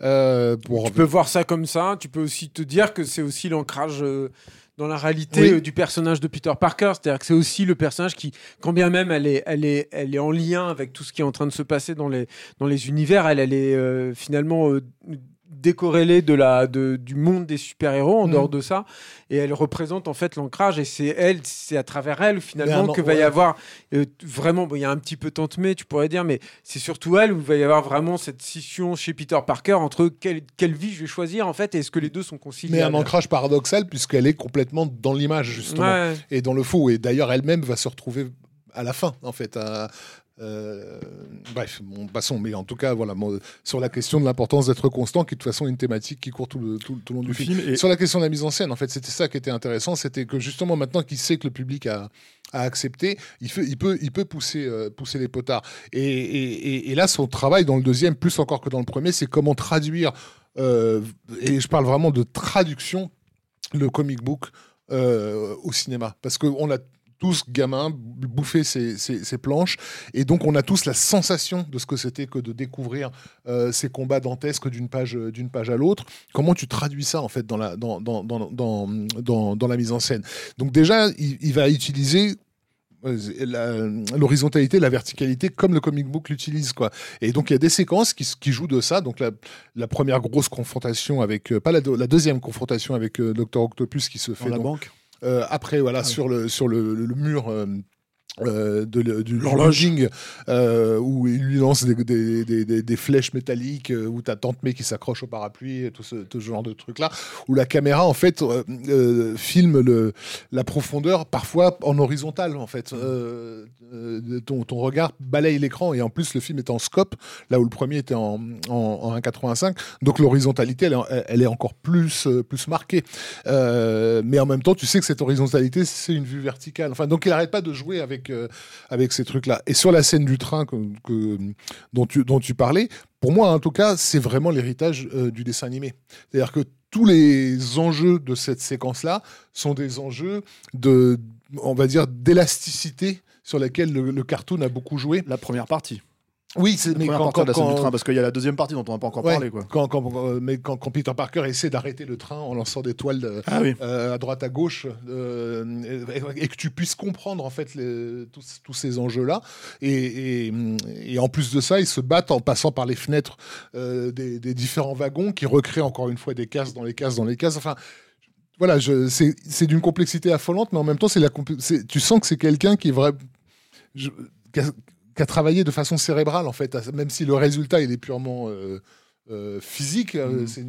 Euh, Tu peux voir ça comme ça. Tu peux aussi te dire que c'est aussi l'ancrage dans la réalité Oui. euh, du personnage de Peter Parker. C'est-à-dire que c'est aussi le personnage qui, quand bien même elle est, elle est, elle est en lien avec tout ce qui est en train de se passer dans les, dans les univers, elle, elle est euh, finalement euh, décorrélée de la, de, du monde des super-héros en Mhm. dehors de ça. Et elle représente en fait l'ancrage. Et c'est elle, c'est à travers elle finalement Mais un- que va y avoir euh, vraiment. bon, Il y a un petit peu Tante May, tu pourrais dire, mais c'est surtout elle où il va y avoir vraiment cette scission chez Peter Parker entre quelle, quelle vie je vais choisir en fait et est-ce que les deux sont mais conciliables. un ancrage paradoxal, puisqu'elle est complètement dans l'image, justement. Ouais. et dans le faux. Et d'ailleurs, elle-même va se retrouver à la fin, en fait. à- euh, bref, bon, passons. Mais en tout cas, voilà, sur la question de l'importance d'être constant, qui de toute façon est une thématique qui court tout le, tout, tout le long du Le film. Sur la question de la mise en scène, en fait, c'était ça qui était intéressant, c'était que justement maintenant qu'il sait que le public a, a accepté, il, fait, il peut, il peut pousser, euh, pousser les potards. Et, et- et- et là, son travail dans le deuxième, plus encore que dans le premier, c'est comment traduire, euh, et je parle vraiment de traduction, le comic book euh, au cinéma. Parce qu'on a tous, gamins, bouffé ces, ces- ces planches, et donc on a tous la sensation de ce que c'était que de découvrir euh, ces combats dantesques d'une page, euh, d'une page à l'autre. Comment tu traduis ça, en fait, dans la, dans, dans, dans, dans, dans- dans la mise en scène? Donc déjà, il, il va utiliser euh, la- l'horizontalité, la verticalité, comme le comic book l'utilise. quoi. Et donc il y a des séquences qui, jouent de ça. Donc la, la première grosse confrontation avec, euh, pas la, deux- la deuxième confrontation avec euh, Dr Octopus qui se Dans fait la donc, banque. Euh, après, voilà, Ah oui. sur, le, sur le, le- le mur. Euh, de, lodging, euh, où il lui lance des, des, des- flèches métalliques, euh, où t'as Tante May qui s'accroche au parapluie, tout ce, genre de trucs-là, où la caméra, en fait, euh, euh, filme le, la profondeur, parfois en horizontal, en fait. Ton, ton regard balaye l'écran, et en plus, le film est en scope, là où le premier était en, en, en 1,85, donc l'horizontalité, elle, elle est encore plus, plus marquée. Mais en même temps, tu sais que cette horizontalité, c'est une vue verticale. Enfin, donc il n'arrête pas de jouer avec, euh, avec ces trucs-là. Et sur la scène du train dont tu parlais, pour moi, en tout cas, c'est vraiment l'héritage euh, du dessin animé. C'est-à-dire que tous les enjeux de cette séquence-là sont des enjeux de, on va dire, d'élasticité sur laquelle le, le cartoon a beaucoup joué. La première partie. Oui, c'est mais quand, partie de la quand- scène du quand- train, parce qu'il y a la deuxième partie dont on n'a pas encore Ouais, parlé. Quoi. quand- quand- euh, mais quand, quand Peter Parker essaie d'arrêter le train en lançant des toiles de- Ah oui. euh, à droite à gauche euh, et, et que tu puisses comprendre en fait les- tous, tous ces enjeux là et, et- et en plus de ça ils se battent en passant par les fenêtres euh, des, des différents wagons qui recréent encore une fois des cases dans les cases dans les cases enfin voilà je- c'est c'est d'une complexité affolante mais en même temps c'est la compl- c'est- tu sens que c'est quelqu'un qui est vrai je- qui a- travaillé de façon cérébrale en fait, même si le résultat il est purement euh, euh, physique, euh, Mhm. c'est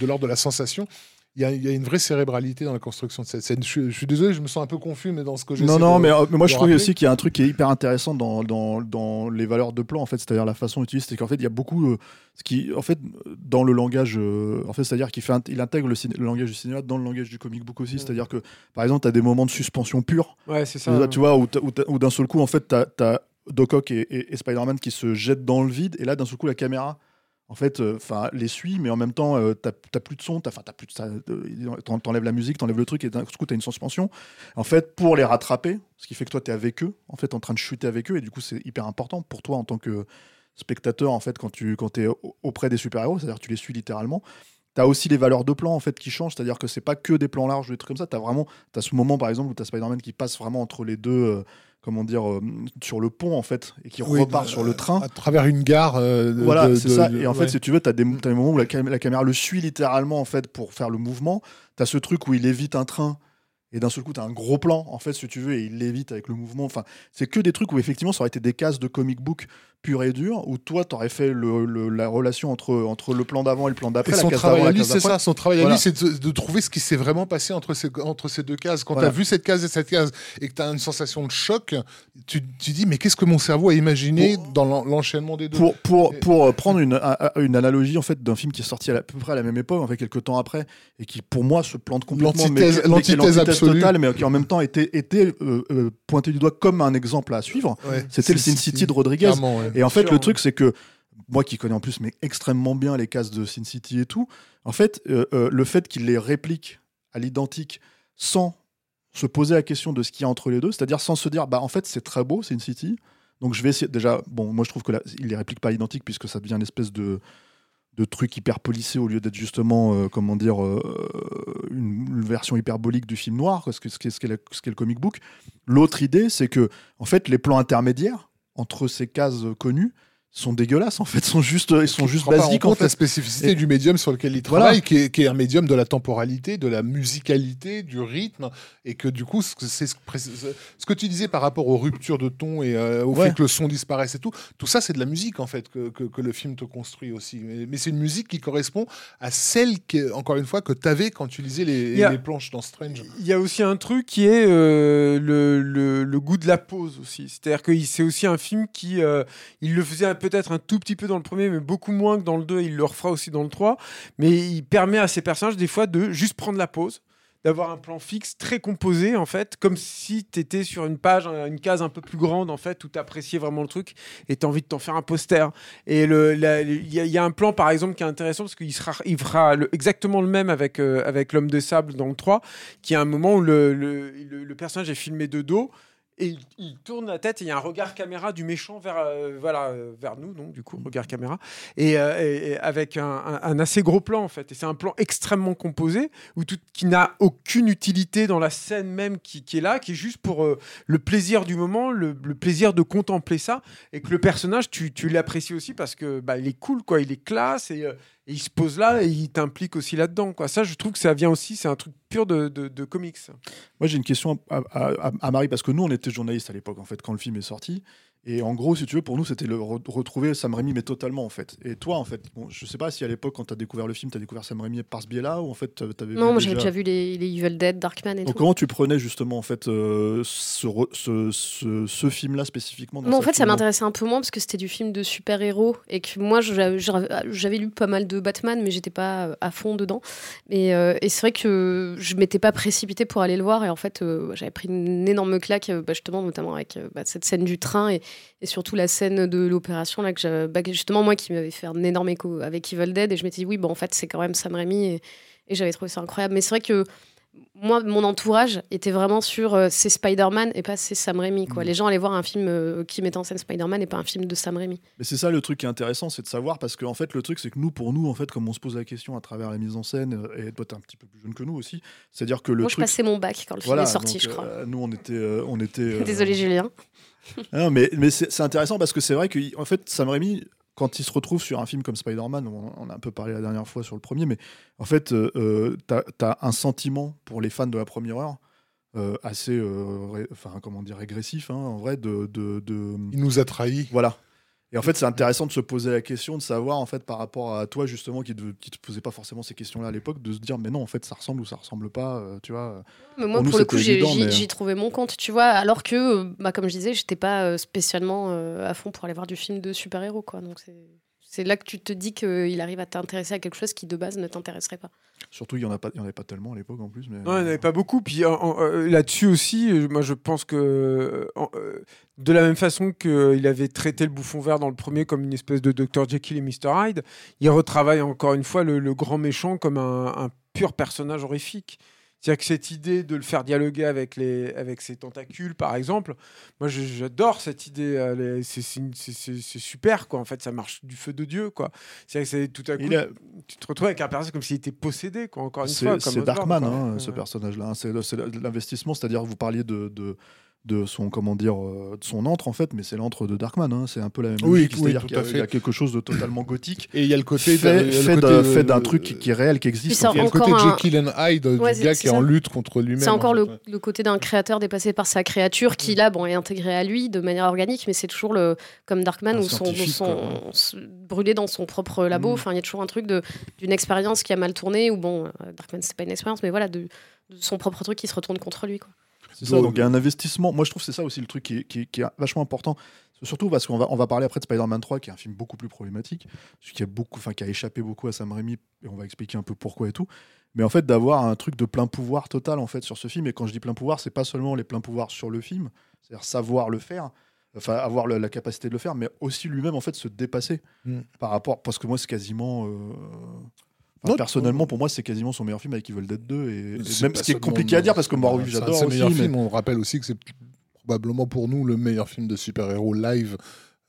de l'ordre de la sensation. Il y, a, il y a une vraie cérébralité dans la construction de cette scène. Je, suis- je suis désolé, je me sens un peu confus, mais dans ce que j'ai Non, non, mais, euh, mais moi de je trouve aussi qu'il y a un truc qui est hyper intéressant dans, dans, dans les valeurs de plan, en fait, c'est-à-dire la façon utilisée, c'est qu'en fait il y a beaucoup, euh, ce qui, en fait, dans le langage, euh, en fait, c'est-à-dire qu'il fait, il intègre le, le langage du cinéma dans le langage du comic book aussi, c'est-à-dire que, par exemple, tu as des moments de suspension pure, Ouais, c'est ça. Là, tu vois, où d'un seul coup, en fait, tu as, Doc Ock et, Spider-Man qui se jettent dans le vide, et là, d'un seul coup, la caméra, en fait, euh, les suit, mais en même temps, euh, t'as plus de son, t'as plus de euh, t'en- t'enlèves la musique, t'enlèves le truc, et d'un coup, t'as une suspension. En fait, pour les rattraper, ce qui fait que toi, t'es avec eux, en fait, en train de chuter avec eux, et du coup, c'est hyper important pour toi en tant que spectateur, en fait, quand tu quand es au- auprès des super-héros, c'est-à-dire tu les suis littéralement. T'as aussi les valeurs de plan en fait qui changent, c'est-à-dire que c'est pas que des plans larges ou des trucs comme ça. T'as vraiment, t'as ce moment par exemple où t'as Spider-Man qui passe vraiment entre les deux, euh, comment dire, euh, sur le pont en fait, et qui Oui, repart sur le train. À travers une gare. euh, Voilà, c'est ça. Et en fait, ouais. si tu veux, tu as des, moments où la, cam- la caméra le suit littéralement en fait pour faire le mouvement. Tu as ce truc où il évite un train et d'un seul coup, tu as un gros plan en fait, si tu veux, et il l'évite avec le mouvement. Enfin, c'est que des trucs où effectivement, ça aurait été des cases de comic book pur et dur où toi, tu aurais fait le- le- la relation entre, entre le plan d'avant et le plan d'après. son case travail à lui, c'est ça. Son travail à lui, c'est de, de trouver ce qui s'est vraiment passé entre ces, entre ces deux cases. Quand Voilà. tu as vu cette case et cette case et que tu as une sensation de choc, tu, tu dis, mais qu'est-ce que mon cerveau a imaginé dans l'en- l'enchaînement des deux? Pour, pour, pour euh, prendre une, un- un- une analogie en fait d'un film qui est sorti à, la- à peu près à la même époque, en fait quelques temps après, et qui pour moi se plante complètement, L'antithèse- absolue. totale, mais qui en même temps était, était euh, euh, pointé du doigt comme un exemple à suivre. Ouais, C'était le Sin City de Rodriguez. Ouais. Et en fait, sûr, le truc, c'est que moi qui connais en plus mais extrêmement bien les cases de Sin City et tout, en fait, euh, euh, le fait qu'il les réplique à l'identique sans se poser la question de ce qu'il y a entre les deux, c'est-à-dire sans se dire, bah en fait, c'est très beau, Sin City. Donc je vais essayer. Déjà, bon, moi je trouve que là, il les réplique pas à l'identique puisque ça devient une espèce de de truc hyper polissé au lieu d'être justement, euh, comment dire, euh, une, une version hyperbolique du film noir, ce qu'est ce qu'est- ce qu'est la- ce qu'est le comic book. L'autre idée, c'est que, en fait, les plans intermédiaires entre ces cases connues sont dégueulasses, en fait, sont juste, ils sont juste prend pas en basiques, en compte la fait. spécificité Et- du médium sur lequel il Voilà. travaille, qui, est, qui est un médium de la temporalité, de la musicalité, du rythme, et que du coup, ce que- c'est ce, que- ce que tu disais par rapport aux ruptures de ton et euh, au Ouais. fait que le son disparaisse et tout, tout ça, c'est de la musique en fait que, que- que le film te construit aussi. Mais, mais c'est une musique qui correspond à celle, qui, encore une fois, que tu avais quand tu lisais les, a- les planches dans Strange. Il y a aussi un truc qui est euh, le, le- le goût de la pause aussi. C'est-à-dire que c'est aussi un film qui, euh, il le faisait un- peut-être un tout petit peu dans le premier, mais beaucoup moins que dans le 2, et il le refera aussi dans le 3. Mais il permet à ces personnages des fois de juste prendre la pause d'avoir un plan fixe très composé en fait comme si tu étais sur une page un- une case un peu plus grande en fait où tu appréciais vraiment le truc et tu as envie de t'en faire un poster et il y, a- un plan par exemple qui est intéressant parce qu'il sera il fera exactement le même avec euh, avec l'homme de sable dans le 3 qui est un moment où le, le- le personnage est filmé de dos et il, il tourne la tête et il y a un regard caméra du méchant vers, euh, voilà, euh, vers nous, donc du coup, regard caméra, et, euh, et- et avec un, un- un assez gros plan en fait. Et c'est un plan extrêmement composé, où tout, qui n'a aucune utilité dans la scène même qui, qui est là, qui est juste pour euh, le plaisir du moment, le, le plaisir de contempler ça, et que le personnage, tu, tu l'apprécies aussi parce que bah, il est cool, quoi, il est classe, et, et il se pose là, et il t'implique aussi là-dedans. Ça, je trouve que ça vient aussi, c'est un truc pur de, de, comics. Moi, j'ai une question à- à Marie, parce que nous, on était journalistes à l'époque, en fait, quand le film est sorti. Et en gros, si tu veux, pour nous, c'était le re- retrouver Sam Raimi, mais totalement, en fait. Et toi, en fait, bon, je sais pas si à l'époque, quand tu as découvert le film, tu as découvert Sam Raimi par ce biais-là, ou en fait, tu avais Non, moi j'avais déjà vu les, les Evil Dead, Darkman et Donc, tout. comment tu prenais justement, en fait, euh, ce, ce, ce- ce film-là spécifiquement dans en fait, ça m'intéressait un peu moins parce que c'était du film de super-héros et que moi, j'a- j'a- j'avais lu pas mal de Batman, mais j'étais pas à fond dedans. Et, euh, et c'est vrai que je m'étais pas précipitée pour aller le voir. Et en fait, euh, j'avais pris une énorme claque, bah, justement, notamment avec bah, cette scène du train et, et surtout la scène de l'opération, là, que bah, justement, moi, qui m'avait fait un énorme écho avec Evil Dead. Et je m'étais dit, oui, bon, en fait, c'est quand même Sam Raimi. Et, et j'avais trouvé ça incroyable. Mais c'est vrai que moi, mon entourage était vraiment sur euh, c'est Spider-Man et pas c'est Sam Raimi. Quoi. Mm. Les gens allaient voir un film euh, qui mettait en scène Spider-Man et pas un film de Sam Raimi. Mais c'est ça le truc qui est intéressant, c'est de savoir, parce que en fait, le truc, c'est que nous, pour nous, en fait, comme on se pose la question à travers la mise en scène, euh, et toi, t'es un petit peu plus jeune que nous aussi, c'est-à-dire que le moi, je passais mon bac quand le Voilà, film est sorti, donc, je crois. euh, nous, on était. on était Désolé, Julien. Non, mais, mais c'est intéressant parce que c'est vrai que en fait, Sam Raimi, quand il se retrouve sur un film comme Spider-Man, on, a un peu parlé la dernière fois sur le premier, mais en fait, euh, euh, t'as as un sentiment pour les fans de la première heure euh, assez, euh, ré- enfin, comment dire, régressif, hein, en vrai, de, de, de- Il nous a trahis. voilà. Et en fait, c'est intéressant de se poser la question, de savoir, en fait, par rapport à toi, justement, qui ne te posait pas forcément ces questions-là à l'époque, de se dire, mais non, en fait, ça ressemble ou ça ressemble pas, euh, tu vois. Mais moi, Pour nous, le coup, j'ai mais- j'y trouvais mon compte, tu vois. Alors que, euh, bah, comme je disais, j'étais pas euh, spécialement euh, à fond pour aller voir du film de super-héros, quoi. Donc c'est C'est là que tu te dis qu'il arrive à t'intéresser à quelque chose qui de base ne t'intéresserait pas. Surtout, il n'y en, a pas- il y en avait pas tellement à l'époque en plus. Mais... Non, il n'y en avait pas beaucoup. Puis euh, là-dessus aussi, moi je pense que euh, en- euh, de la même façon qu'il avait traité le bouffon vert dans le premier comme une espèce de Dr Jekyll et Mr Hyde, il retravaille encore une fois le, le grand méchant comme un, un pur personnage horrifique. C'est-à-dire que cette idée de le faire dialoguer avec, les, avec ses tentacules, par exemple, moi j'adore cette idée. est- C'est super, quoi. En fait, ça marche du feu de Dieu, quoi. C'est-à-dire que c'est tout à coup, a- tu te retrouves avec un personnage comme s'il était possédé, quoi. Encore une C'est fois. comme c'est Darkman, hein, ce personnage-là. hein. C'est l'investissement, c'est-à-dire vous parliez de, de, de son comment dire euh, de son antre en fait, mais c'est l'antre de Darkman. hein. C'est un peu la même Oui, logique, oui, c'est-à-dire tout qu'il y, a- à fait. il y a quelque chose de totalement gothique. Et il y a le côté fait, fait d'un- euh, truc qui, qui est réel, qui existe. Il y a le côté encore un- Jekyll and Hyde Ouais, du gars qui est en lutte contre lui-même. C'est encore en le, fait, ouais. le côté d'un créateur dépassé par sa créature qui là bon est intégré à lui de manière organique mais c'est toujours le comme Darkman Un où son, brûlé dans son propre labo Mm. enfin il y a toujours un truc de d'une expérience qui a mal tourné ou bon euh, Darkman c'est pas une expérience mais voilà de, de son propre truc qui se retourne contre lui quoi. C'est ça, donc il y a un investissement. Moi, je trouve que c'est ça aussi le truc qui est, qui est- qui est vachement important. Surtout parce qu'on va, on va parler après de Spider-Man 3, qui est un film beaucoup plus problématique, qui a, beaucoup, enfin, qui a échappé beaucoup à Sam Raimi, et on va expliquer un peu pourquoi et tout. Mais en fait, d'avoir un truc de plein pouvoir total en fait sur ce film, et quand je dis plein pouvoir, c'est pas seulement les pleins pouvoirs sur le film, c'est-à-dire savoir le faire, enfin avoir la capacité de le faire, mais aussi lui-même en fait se dépasser Mm. par rapport, parce que moi c'est quasiment. euh, enfin, personnellement, pour moi, c'est quasiment son meilleur film avec Evil Dead 2. Et, et C'est même ce qui est compliqué à dire parce que C'est de j'adore meilleurs mais- films. On rappelle aussi que c'est probablement pour nous le meilleur film de super-héros live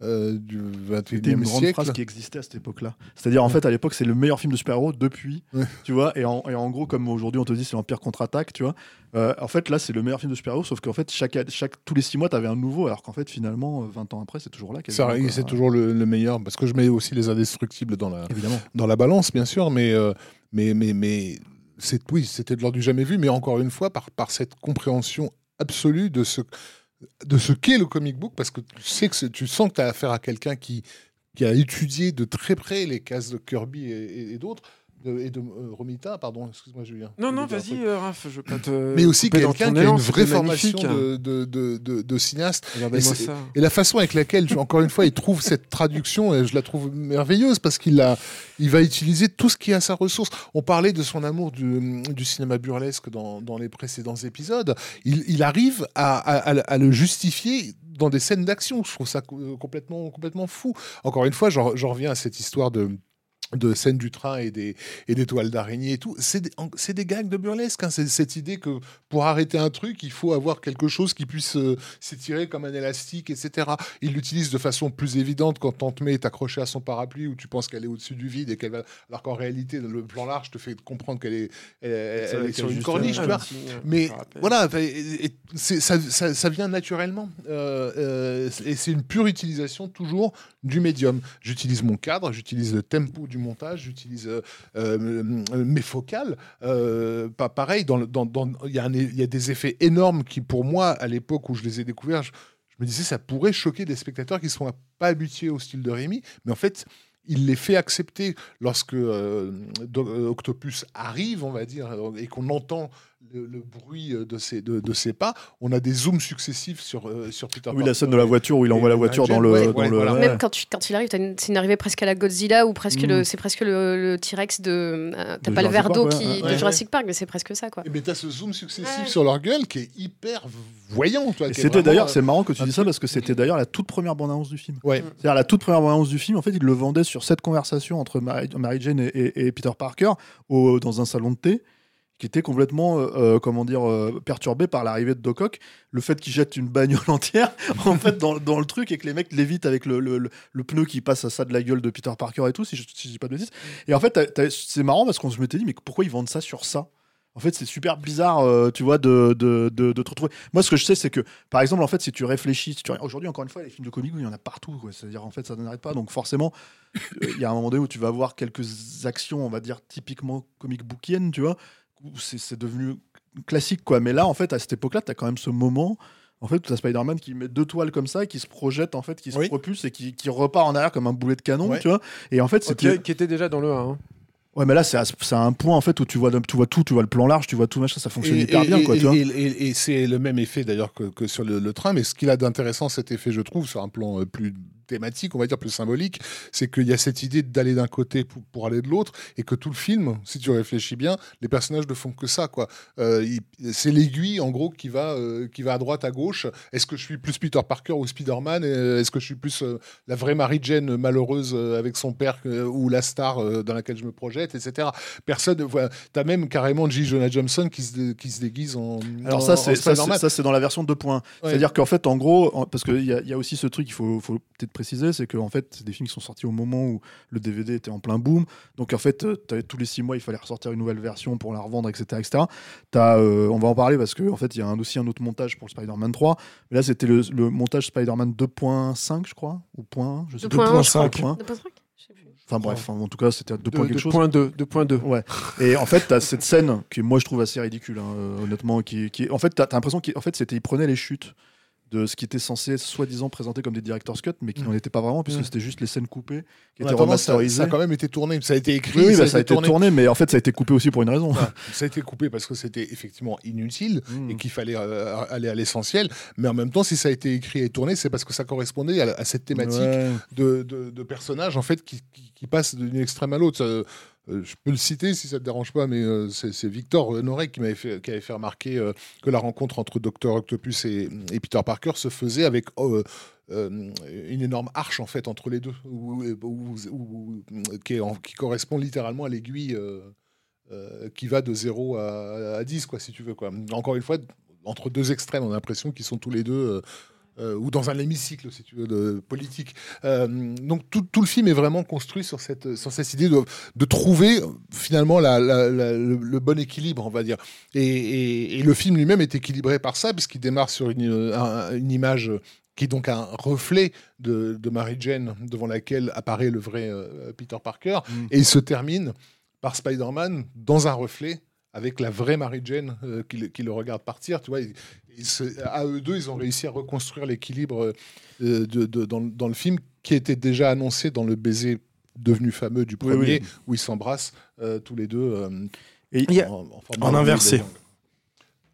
euh, du C'était une 21e grande phrase qui existait à cette époque-là. C'est-à-dire, en Ouais. fait, à l'époque, c'est le meilleur film de super-héros depuis, Ouais. tu vois. Et en, et en gros, comme aujourd'hui, on te dit c'est l'Empire contre-attaque, tu vois. euh, en fait, là, c'est le meilleur film de super-héros, sauf qu'en fait, chaque, chaque, tous les six mois, tu avais un nouveau, alors qu'en fait, finalement, euh, 20 ans après, c'est toujours là. C'est toujours le, le meilleur parce que je mets aussi les indestructibles dans la Évidemment. dans la balance, bien sûr, mais euh, mais mais mais c'est oui, c'était de l'ordre du jamais vu, mais encore une fois par par cette compréhension absolue de ce de ce qu'est le comic book, parce que tu sais que tu sens que tu as affaire à quelqu'un qui a étudié de très près les cases de Kirby et, d'autres et de euh, Romita, pardon, excuse-moi Julien. Non, non, vas-y, euh, Raph, je veux pas te. mais aussi quelqu'un qui a une vraie formation hein. de, de, de, de- cinéaste. Et c'est- ça. Et la façon avec laquelle, encore une fois, il trouve cette traduction, et je la trouve merveilleuse parce qu'il il va utiliser tout ce qui est à sa ressource. On parlait de son amour du, cinéma burlesque dans, dans les précédents épisodes. Il, arrive à, le justifier dans des scènes d'action. Je trouve ça co- complètement, complètement fou. Encore une fois, j'en reviens à cette histoire de de scènes du train et des, et des toiles d'araignée et tout, c'est des, des gags de burlesque. hein. C'est cette idée que pour arrêter un truc, il faut avoir quelque chose qui puisse euh, s'étirer comme un élastique, etc. Il l'utilise de façon plus évidente quand Tante May est accrochée à son parapluie où tu penses qu'elle est au-dessus du vide et qu'elle va... Alors qu'en réalité, le plan large te fait comprendre qu'elle est, elle- elle- C'est elle vrai est qu'elle sur une corniche, là, tu vois. Merci, euh, Mais voilà, et- et ça, ça- ça vient naturellement. Euh, euh, et c'est une pure utilisation toujours du médium. J'utilise mon cadre, j'utilise le tempo du montage, j'utilise euh, euh, mes focales. Euh, pas pareil, il y, a des effets énormes qui, pour moi, à l'époque où je les ai découverts, je, me disais ça pourrait choquer des spectateurs qui ne sont pas habitués au style de Rémi. Mais en fait, il les fait accepter lorsque euh, euh, Octopus arrive, on va dire, euh, et qu'on entend le, le bruit euh, de ses, de, de ses pas. On a des zooms successifs sur, euh, sur Peter Oui, la Parker scène de la voiture où il envoie la voiture dans le. ouais, dans ouais, le- voilà. ouais. Même quand, tu, quand il arrive, c'est une arrivée presque à la Godzilla ou presque Mm. le, c'est presque le, le T-Rex de. euh, t'as pas le verre d'eau ouais, de ouais. Jurassic Park, mais c'est presque ça quoi. Et mais t'as ce zoom successif Ouais. sur leur gueule qui est hyper voyant. C'était d'ailleurs, euh, c'est marrant que tu dis ça parce que c'était d'ailleurs la toute première bande-annonce du film. Ouais. C'est-à-dire la toute première bande-annonce du film, en fait, il le vendait sur cette conversation entre Mary, Mary Jane et, et- et Peter Parker au- dans un salon de thé qui était complètement, euh, euh, comment dire, euh, perturbé par l'arrivée de Doc Ock, le fait qu'il jette une bagnole entière en fait dans, dans le truc et que les mecs l'évitent avec le, le- le- le pneu qui passe à ça de la gueule de Peter Parker et tout, si je, si je dis pas de bêtises. Et en fait, c'est marrant parce qu'on se m'était dit, mais pourquoi ils vendent ça sur ça? En fait, c'est super bizarre, euh, tu vois, de, de, de, de te retrouver. Moi, ce que je sais, c'est que, par exemple, en fait, si tu réfléchis, si tu... aujourd'hui, encore une fois, les films de comics, il y en a partout. C'est-à-dire, en fait, ça n'arrête pas. Donc, forcément, euh, il y a un moment donné où tu vas avoir quelques actions, on va dire, typiquement comic bookiennes, tu vois, c'est devenu classique, quoi. Mais là, en fait, à cette époque-là, tu as quand même ce moment. En fait, tu as Spider-Man qui met deux toiles comme ça, qui se projette, en fait, qui se Oui. propulse et qui, qui repart en arrière comme un boulet de canon, Ouais. tu vois. Et en fait, c'était. Qui était déjà dans le 1. hein. Ouais, mais là, c'est à, un point, en fait, où tu vois, tu vois tout, tu vois le plan large, tu vois tout, machin, ça fonctionne hyper bien, quoi, et, tu vois. et- et- et c'est le même effet d'ailleurs que, que sur le, le train, mais ce qu'il a d'intéressant cet effet, je trouve, sur un plan euh, plus thématique, on va dire plus symbolique, c'est qu'il y a cette idée d'aller d'un côté pour, pour aller de l'autre, et que tout le film, si tu réfléchis bien, les personnages ne font que ça, quoi. Euh, il- c'est l'aiguille, en gros, qui va, euh, qui va à droite, à gauche. Est-ce que je suis plus Peter Parker ou Spider-Man Euh, Est-ce que je suis plus euh, la vraie Mary Jane malheureuse avec son père ou la star dans laquelle je me projette, etc. Personne, voilà. T'as même carrément J. Jonah Jameson qui se, dé- qui se déguise en. Alors en- ça c'est dans la version 2. Ouais. C'est-à-dire qu'en fait en gros parce qu'il y, a- il y a aussi ce truc qu'il faut, faut peut-être préciser c'est qu'en fait c'est des films qui sont sortis au moment où le DVD était en plein boom donc en fait euh, t'avais- tous les six mois il fallait ressortir une nouvelle version pour la revendre etc etc. T'as, euh, on va en parler parce qu'en en fait il y a un, aussi un autre montage pour le Spider-Man 3 mais là c'était le, le montage Spider-Man 2.5 je crois ou point 1, je sais 2.1, plus. je crois. 2.1. 2.5 Je sais plus. Enfin bref en tout cas c'était à 2 De- points quelque de chose point 2, de point 2. Ouais. Et en fait, t'as cette scène qui, moi, je trouve assez ridicule, hein, euh, honnêtement. Qui, qui, en fait, t'as t'as l'impression qu'en fait, c'était, ils prenaient les chutes de ce qui était censé soi-disant présenter comme des director's cut, mais qui Mm. n'en étaient pas vraiment, puisque Mm. c'était juste les scènes coupées qui En étaient ça, remasterisées. ça a quand même été tourné. Ça a été écrit. Oui, oui, bah, a ça a été tourné. mais en fait, ça a été coupé aussi pour une raison. Ça a été coupé parce que c'était effectivement inutile Mm. et qu'il fallait euh, aller à l'essentiel. Mais en même temps, si ça a été écrit et tourné, c'est parce que ça correspondait à, à cette thématique Ouais. de, de- de personnages en fait qui, qui, qui passent d'une extrême à l'autre. Euh, je peux le citer si ça te dérange pas, mais euh, c'est Victor Honoré qui m'avait fait, remarquer euh, que la rencontre entre Dr Octopus et, et Peter Parker se faisait avec euh, une énorme arche en fait entre les deux, qui, correspond littéralement à l'aiguille qui va de 0 à, à 10, quoi, si tu veux. Quoi. Encore une fois, entre deux extrêmes, on a l'impression qu'ils sont tous les deux. Euh, ou dans un hémicycle, si tu veux, de politique. Euh, donc tout, tout le film est vraiment construit sur cette, sur cette idée de, de trouver finalement la, la- la- le, le bon équilibre, on va dire. Et, et- et le film lui-même est équilibré par ça, puisqu'il démarre sur une, un- une image qui est donc un reflet de, de Mary Jane devant laquelle apparaît le vrai euh, Peter Parker, Mm. et il se termine par Spider-Man dans un reflet avec la vraie Mary Jane euh, qui, le- qui le regarde partir. Tu vois, Ils- ils se- à eux deux, ils ont réussi à reconstruire l'équilibre euh, de, de- dans, dans le film qui était déjà annoncé dans le baiser devenu fameux du premier, oui. où ils s'embrassent euh, tous les deux Et en, inversé.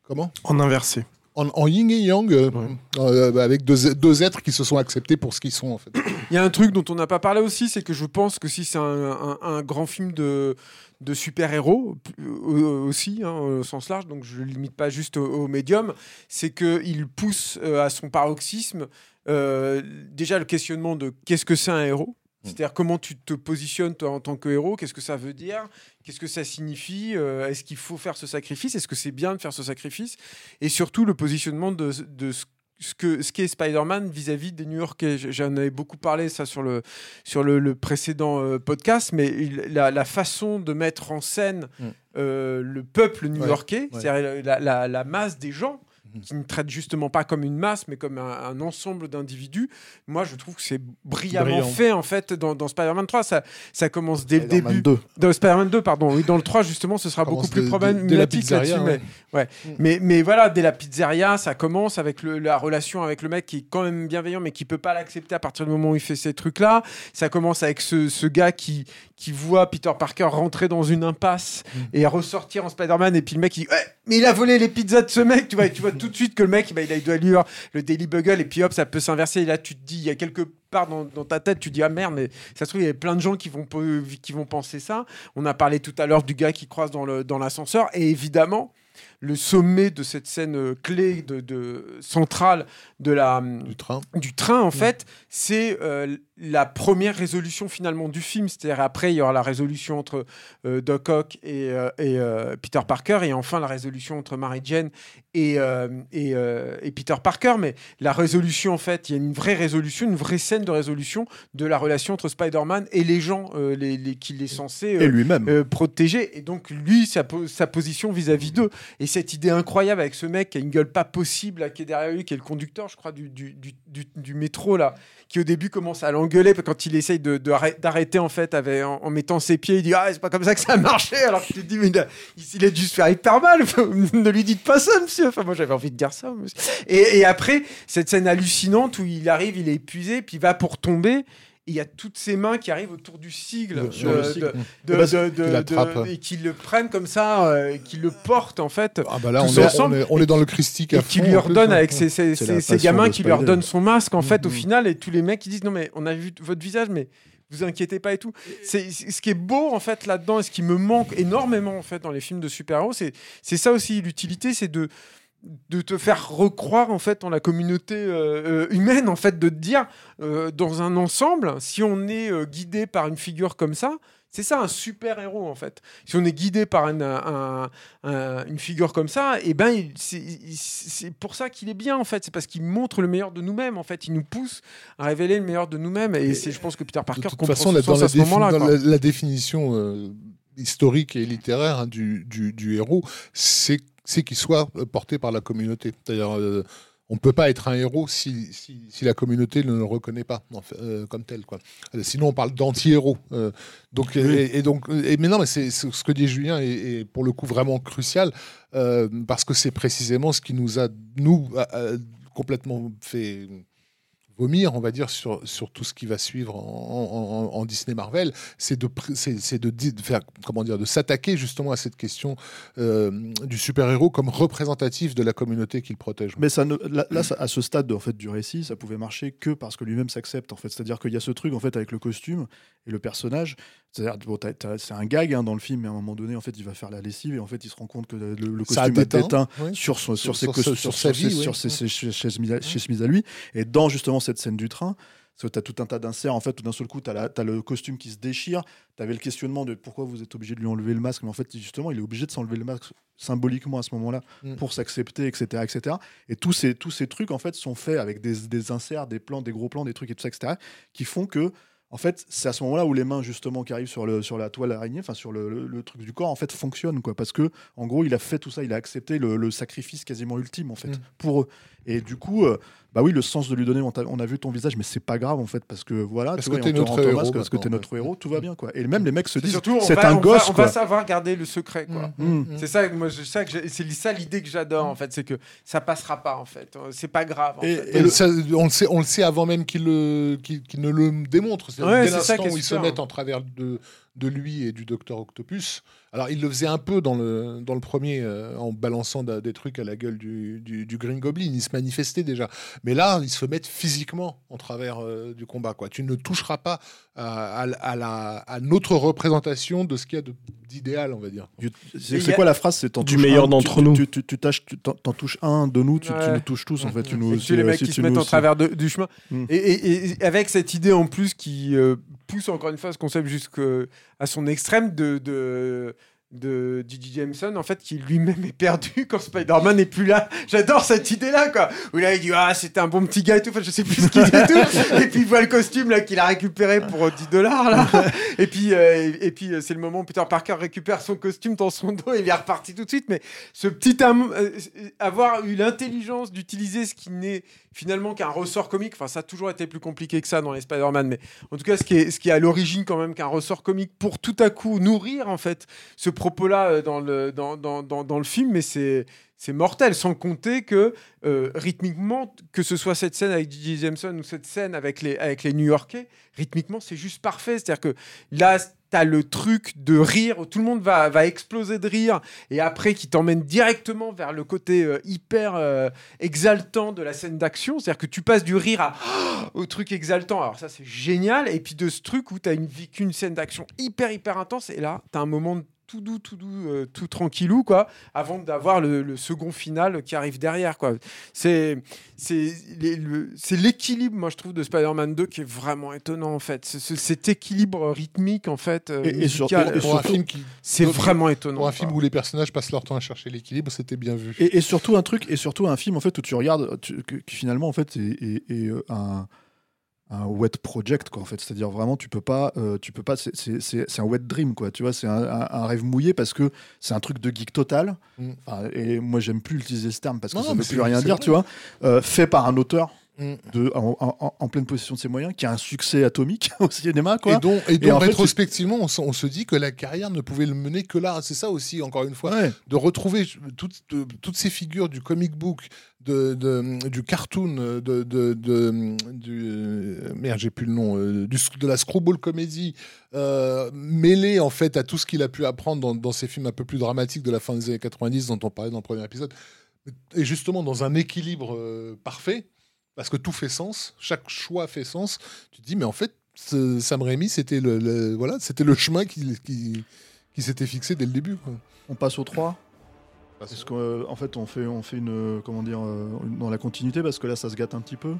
Comment? En inversé. En, en yin et yang, euh, Ouais. euh, avec deux, deux êtres qui se sont acceptés pour ce qu'ils sont en fait. Il y a un truc dont on n'a pas parlé aussi, c'est que je pense que si c'est un, un- un grand film de, de super-héros euh, aussi, hein, au sens large, donc je ne le limite pas juste au, au médium, c'est qu'il pousse euh, à son paroxysme euh, déjà le questionnement de qu'est-ce que c'est un héros c'est-à-dire comment tu te positionnes toi en tant que héros, qu'est-ce que ça veut dire, qu'est-ce que ça signifie, euh, est-ce qu'il faut faire ce sacrifice, est-ce que c'est bien de faire ce sacrifice, et surtout le positionnement de, de ce ce que ce qu'est Spider-Man vis-à-vis des New-Yorkais. J- J'en avais beaucoup parlé ça sur le sur le, le précédent euh, podcast, mais il- la, la façon de mettre en scène Mm. euh, le peuple new-yorkais, ouais. c'est-à-dire la, la- la masse des gens. Qui ne traitent justement pas comme une masse, mais comme un, un ensemble d'individus. Moi, je trouve que c'est brillamment Brillant. fait en fait dans, dans Spider-Man 3. Ça, ça commence dès le début. 2. Dans Spider-Man 2, pardon. Oui, dans le 3, justement, ce sera beaucoup plus problématique là-dessus. pizzeria, mais- ouais. mais, mais voilà, dès la pizzeria, ça commence avec le- la relation avec le mec qui est quand même bienveillant, mais qui peut pas l'accepter à partir du moment où il fait ces trucs-là. Ça commence avec ce, ce gars qui, qui voit Peter Parker rentrer dans une impasse Mm. et ressortir en Spider-Man. Et puis le mec, il dit mais il a volé les pizzas de ce mec. Tu vois, et tu vois tout de suite que le mec, bah, il, a, il doit lire le Daily Bugle. Et puis hop, ça peut s'inverser. Et là, tu te dis, il y a quelque part dans, ta tête, tu te dis Ah merde, mais ça se trouve, il y a plein de gens qui vont, qui vont penser ça. On a parlé tout à l'heure du gars qui croise dans l'ascenseur. et évidemment, le sommet de cette scène euh, clé de, de- centrale de la, Du train. du train, en fait, c'est euh, la première résolution finalement du film. C'est-à-dire après, il y aura la résolution entre euh, Doc Ock et, euh, et, euh, Peter Parker, et enfin la résolution entre Mary Jane et, euh, et, euh, et Peter Parker. Mais la résolution, en fait, il y a une vraie résolution, une vraie scène de résolution de la relation entre Spider-Man et les gens euh, les, les- qu'il est censé euh, Et lui-même. euh, protégé. Et donc, lui, sa, po- sa position vis-à-vis d'eux. Et cette idée incroyable avec ce mec qui a une gueule pas possible, qui est derrière lui, qui est le conducteur, je crois, du, du, du, métro, là, qui au début commence à l'engueuler quand il essaye de, de arrê- d'arrêter, en fait, avec, en, mettant ses pieds. Il dit Ah, c'est pas comme ça que ça a marché. Alors que tu dis Mais il a, dû se faire hyper mal. ne lui dites pas ça, monsieur. Enfin, moi, j'avais envie de dire ça. Et, et après, cette scène hallucinante où il arrive, il est épuisé, puis il va pour tomber. Il y a toutes ces mains qui arrivent autour du sigle, Ouais, sur de- le sigle. de- de- Et qui le prennent comme ça, euh, qui le portent en fait. Ah bah là, on tous est, ensemble, on est, on est dans le christique à et qui fond, lui redonne hein. avec ces passion gamins qui leur Spider. donnent son masque en fait au Mhm. final et tous les mecs qui disent non mais on a vu votre visage mais vous inquiétez pas et tout. C'est c'est- ce qui est beau en fait là-dedans et ce qui me manque énormément en fait dans les films de super-héros, c'est c'est ça aussi l'utilité, c'est de de te faire recroire en fait en la communauté euh, euh, humaine en fait de te dire euh, dans un ensemble si on est euh, guidé par une figure comme ça c'est ça un super héros en fait. Si on est guidé par un- un- un- une figure comme ça et ben il- c'est pour ça qu'il est bien en fait. C'est parce qu'il montre le meilleur de nous-mêmes en fait. Il nous pousse à révéler le meilleur de nous-mêmes. Et, c'est je pense que Peter De Parker toute comprend façon, là, dans, la, défi- dans quoi. la- la définition historique et littéraire hein, du, du- du héros, c'est c'est qu'il soit euh, porté par la communauté. Euh, on ne peut pas être un héros si, si, si la communauté ne le reconnaît pas en fait, euh, comme tel. Quoi. Euh, Sinon, on parle d'anti-héros. Euh, donc, et, et donc, et, mais non, mais c'est ce que dit Julien est, est pour le coup vraiment crucial parce que c'est précisément ce qui nous a, nous, a- a complètement fait vomir, on va dire, sur, sur tout ce qui va suivre en, Disney Marvel, c'est de, c'est, de, de faire, comment dire, de s'attaquer justement à cette question euh, du super-héros comme représentatif de la communauté qu'il protège. Mais ça ne, là, à ce stade en fait, du récit, ça pouvait marcher que parce que lui-même s'accepte. En fait. C'est-à-dire qu'il y a ce truc en fait, avec le costume et le personnage. C'est-à-dire, bon, c'est un gag hein, dans le film, mais à un moment donné, en fait, il va faire la lessive et en fait, il se rend compte que le, costume a déteint, déteint ouais. sur, sur, Sur- ses sur sur, sa ses- vie, sur ouais. ses- à lui. Et dans justement cette scène du train, tu as tout un tas d'inserts, en fait, où d'un seul coup, tu as, le costume qui se déchire, tu avais le questionnement de pourquoi vous êtes obligé de lui enlever le masque, mais en fait, justement, il est obligé de s'enlever le masque symboliquement à ce moment-là Mm. pour s'accepter, etc., etc. Et tous ces, tous ces trucs, en fait, sont faits avec des, des inserts, des plans, des gros plans, des trucs et tout ça, etc., qui font que en fait, c'est à ce moment-là où les mains justement qui arrivent sur, le, sur la toile araignée, enfin sur le, le- le truc du corps, en fait, fonctionnent quoi, parce que en gros, il a fait tout ça, il a accepté le, le sacrifice quasiment ultime en fait Mm. pour eux. Et du coup, euh, bah oui, le sens de lui donner, on, t'a- on a vu ton visage, mais c'est pas grave en fait, parce que voilà, Parce tu que vois, t'es notre héros masque, parce que t'es notre ouais. héros, tout va bien quoi. Et même les mecs se disent, c'est un on gosse va, on quoi. va savoir garder le secret quoi Mm, Mm. C'est ça, moi, je- ça que c'est ça l'idée que j'adore en fait, c'est que ça passera pas en fait. C'est pas grave. En Et- fait. et Et le- ça, on, le sait, on le sait avant même qu'il le- qu'il- qu'il ne le démontre. C'est-à-dire Ouais, dès c'est l'instant où ils se mettent en travers de, de lui et du docteur Octopus. Alors, il le faisait un peu dans le, dans le premier, euh, en balançant da- des trucs à la gueule du, du, du Green Goblin. Il se manifestait déjà. Mais là, ils se mettent physiquement en travers euh, du combat. Quoi. Tu ne toucheras pas à, à la- à la, à notre représentation de ce qu'il y a d'idéal, on va dire. C'est quoi la phrase? C'est Du meilleur d'entre tu- nous. Tu, tu, tu tâches- tu t'en t'en touches un de nous, tu, nous touches tous en fait. Tu nous, les si- mecs si qui tu se mettent en travers de- du chemin. Mm. Et, et- et avec cette idée en plus qui euh, pousse encore une fois ce concept jusqu'à son extrême de, de, de Gigi Jameson, en fait, qui lui-même est perdu quand Spider-Man n'est plus là. J'adore cette idée-là, quoi. Où là, il dit Ah, c'était un bon petit gars et tout. Enfin, je sais plus ce qu'il dit et tout. Et puis, il voit le costume là qu'il a récupéré pour euh, 10 dollars, là. Et puis, euh, et, puis euh, c'est le moment où Peter Parker récupère son costume dans son dos et il est reparti tout de suite. Mais ce petit am- euh, avoir eu l'intelligence d'utiliser ce qui n'est finalement qu'un ressort comique, enfin ça a toujours été plus compliqué que ça dans les Spider-Man, mais en tout cas ce qui est, ce qui est à l'origine quand même qu'un ressort comique pour tout à coup nourrir en fait ce propos-là euh, dans le, dans, le film, mais c'est c'est mortel, sans compter que euh, rythmiquement, que ce soit cette scène avec Gigi Jameson ou cette scène avec les, avec les New-Yorkais, rythmiquement c'est juste parfait. C'est-à-dire que là, t'as le truc de rire, tout le monde va, va exploser de rire, et après qui t'emmène directement vers le côté euh, hyper euh, exaltant de la scène d'action. C'est-à-dire que tu passes du rire à au truc exaltant. Alors ça c'est génial. Et puis de ce truc où t'as une, vécu une scène d'action hyper hyper intense, et là t'as un moment de tout doux, tout doux, euh, tout tranquillou, quoi, avant d'avoir le, le second final qui arrive derrière, quoi. C'est c'est l'équilibre, moi je trouve, de Spider-Man 2 qui est vraiment étonnant, en fait. Ce- cet équilibre rythmique, en fait, euh, Et- et surtout- Pour un film qui, c'est vraiment étonnant. pour un quoi. film où les personnages passent leur temps à chercher l'équilibre, c'était bien vu. Et, et surtout un truc, et surtout un film en fait où tu regardes, tu- que- qui finalement en fait est, est- est, euh, un, un wet project quoi en fait, c'est-à-dire vraiment tu peux pas, euh, tu peux pas, c'est- un wet dream quoi, tu vois, c'est un, un- un rêve mouillé parce que c'est un truc de geek total. Mm. Enfin, et moi j'aime plus utiliser ce terme parce que Non, ça mais veut plus rien dire, vrai. tu vois, Euh, fait par un auteur. Mm. de, en, en- en pleine possession de ses moyens, qui a un succès atomique au cinéma, quoi. Et donc, et donc, Et en fait, rétrospectivement, on, se- on se dit que la carrière ne pouvait le mener que là. C'est ça aussi, encore une fois, Ouais. de retrouver toutes, de- toutes ces figures du comic book, de, de- du cartoon, de, du merde, j'ai plus le nom, euh, du, de la screwball comédie, euh, mêlée en fait à tout ce qu'il a pu apprendre dans, dans ces films un peu plus dramatiques de la fin des années 90 dont on parlait dans le premier épisode, et justement dans un équilibre euh, parfait, parce que tout fait sens, chaque choix fait sens. Tu te dis, mais en fait, Sam Raimi, c'était le, le- voilà, c'était le chemin qui, qui, qui s'était fixé dès le début. quoi. On passe au 3 Parce qu'en fait, on fait, on fait une. euh, Comment dire euh, une- Dans la continuité, parce que là, ça se gâte un petit peu.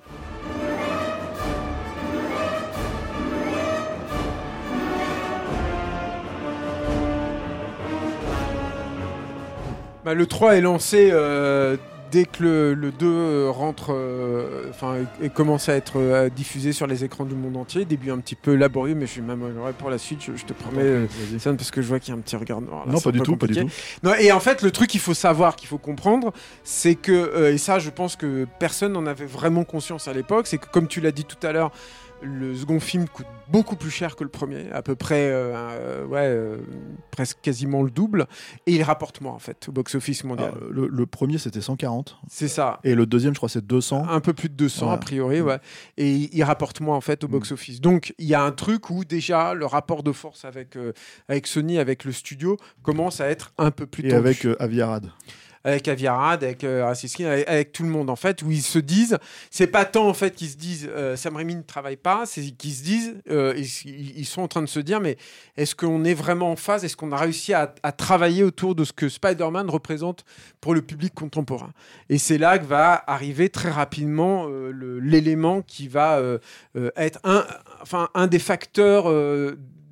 Bah, le 3 est lancé euh, dès que le, le 2 rentre, euh, enfin, et commence à être euh, diffusé sur les écrans du monde entier. Début un petit peu laborieux, mais je suis même heureux pour la suite, je, je te promets. euh. Sam, parce que je vois qu'il y a un petit regard noir. là, non, pas du tout, pas du tout. Non, et en fait, le truc qu'il faut savoir, qu'il faut comprendre, c'est que, euh, et ça, je pense que personne n'en avait vraiment conscience à l'époque, c'est que, comme tu l'as dit tout à l'heure, le second film coûte beaucoup plus cher que le premier, à peu près, euh, ouais, euh, presque quasiment le double, et il rapporte moins en fait au box-office mondial. Ah, le, le premier, c'était 140. c'est ça. Et le deuxième, je crois, c'est 200. Un peu plus de 200 Ouais. a priori, ouais. Et il il rapporte moins en fait au Mm. box-office. Donc il y a un truc où déjà le rapport de force avec, euh, avec Sony, avec le studio, commence à être un peu plus Et tendu. avec euh, Avi Arad. Avec Aviarad, avec euh, avec, tout le monde en fait, où ils se disent, c'est pas tant en fait qu'ils se disent euh, Sam Raimi ne travaille pas, c'est qu'ils se disent, euh, ils, sont en train de se dire, mais est-ce qu'on est vraiment en phase, est-ce qu'on a réussi à, travailler autour de ce que Spider-Man représente pour le public contemporain? Et c'est là que va arriver très rapidement euh, l'élément qui va être un, enfin, un des facteurs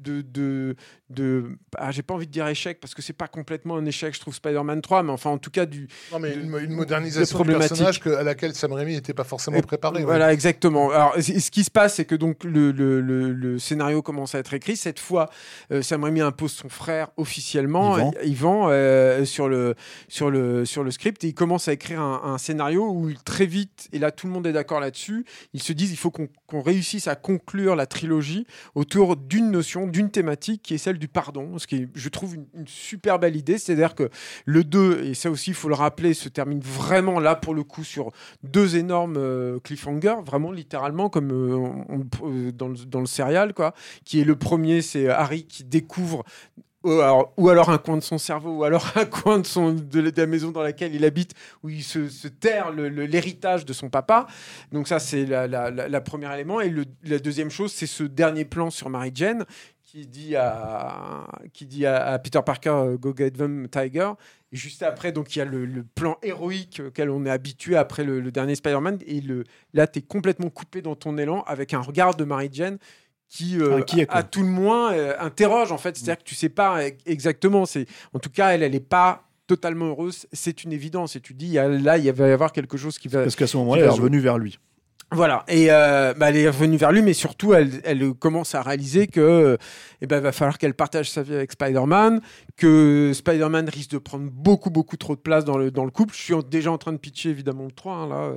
de, de ah, j'ai pas envie de dire échec parce que c'est pas complètement un échec je trouve Spider-Man 3 mais enfin en tout cas du Non, mais de- une, une de modernisation du personnage que- à laquelle Sam Raimi n'était pas forcément préparé. ouais. voilà exactement alors ce qui se passe c'est que donc le, le, le- le scénario commence à être écrit cette fois euh, Sam Raimi impose son frère officiellement Yvan. euh, Yvan, euh, sur le sur le sur le script et il commence à écrire un, un scénario où il, très vite et là tout le monde est d'accord là-dessus ils se disent il faut qu'on qu'on réussisse à conclure la trilogie autour d'une notion d'une thématique qui est celle du pardon ce qui est, je trouve une, super belle idée c'est-à-dire que le 2 et ça aussi il faut le rappeler se termine vraiment là pour le coup sur deux énormes euh, cliffhangers, vraiment littéralement comme euh, euh, dans, le, dans le serial, quoi. Qui est le premier, c'est Harry qui découvre. euh, alors- ou alors un coin de son cerveau, ou alors un coin de, son, de la- maison dans laquelle il habite, où il se, terre l'héritage de son papa. Donc ça, c'est la, la, première élément. Et la deuxième chose, c'est ce dernier plan sur Mary Jane qui dit à, qui dit à, à Peter Parker, euh, Go get them, Tiger. Et juste après, donc il y a le, le plan héroïque auquel on est habitué après le, le dernier Spider-Man. Et le, là, tu es complètement coupé dans ton élan avec un regard de Mary Jane qui, euh, quoi. à, à tout le moins, euh, interroge en fait. C'est-à-dire que tu sais pas exactement. C'est En tout cas, elle, elle n'est pas totalement heureuse. C'est une évidence. Et tu dis, là, il va y avoir quelque chose qui va, Parce qu'à ce moment-là, elle est revenue vers lui. Voilà, et euh, bah, elle est revenue vers lui, mais surtout, elle, elle commence à réaliser que eh ben, va falloir qu'elle partage sa vie avec Spider-Man, que Spider-Man risque de prendre beaucoup, beaucoup trop de place dans le, dans le couple. Je suis déjà en train de pitcher, évidemment, le 3, hein, là.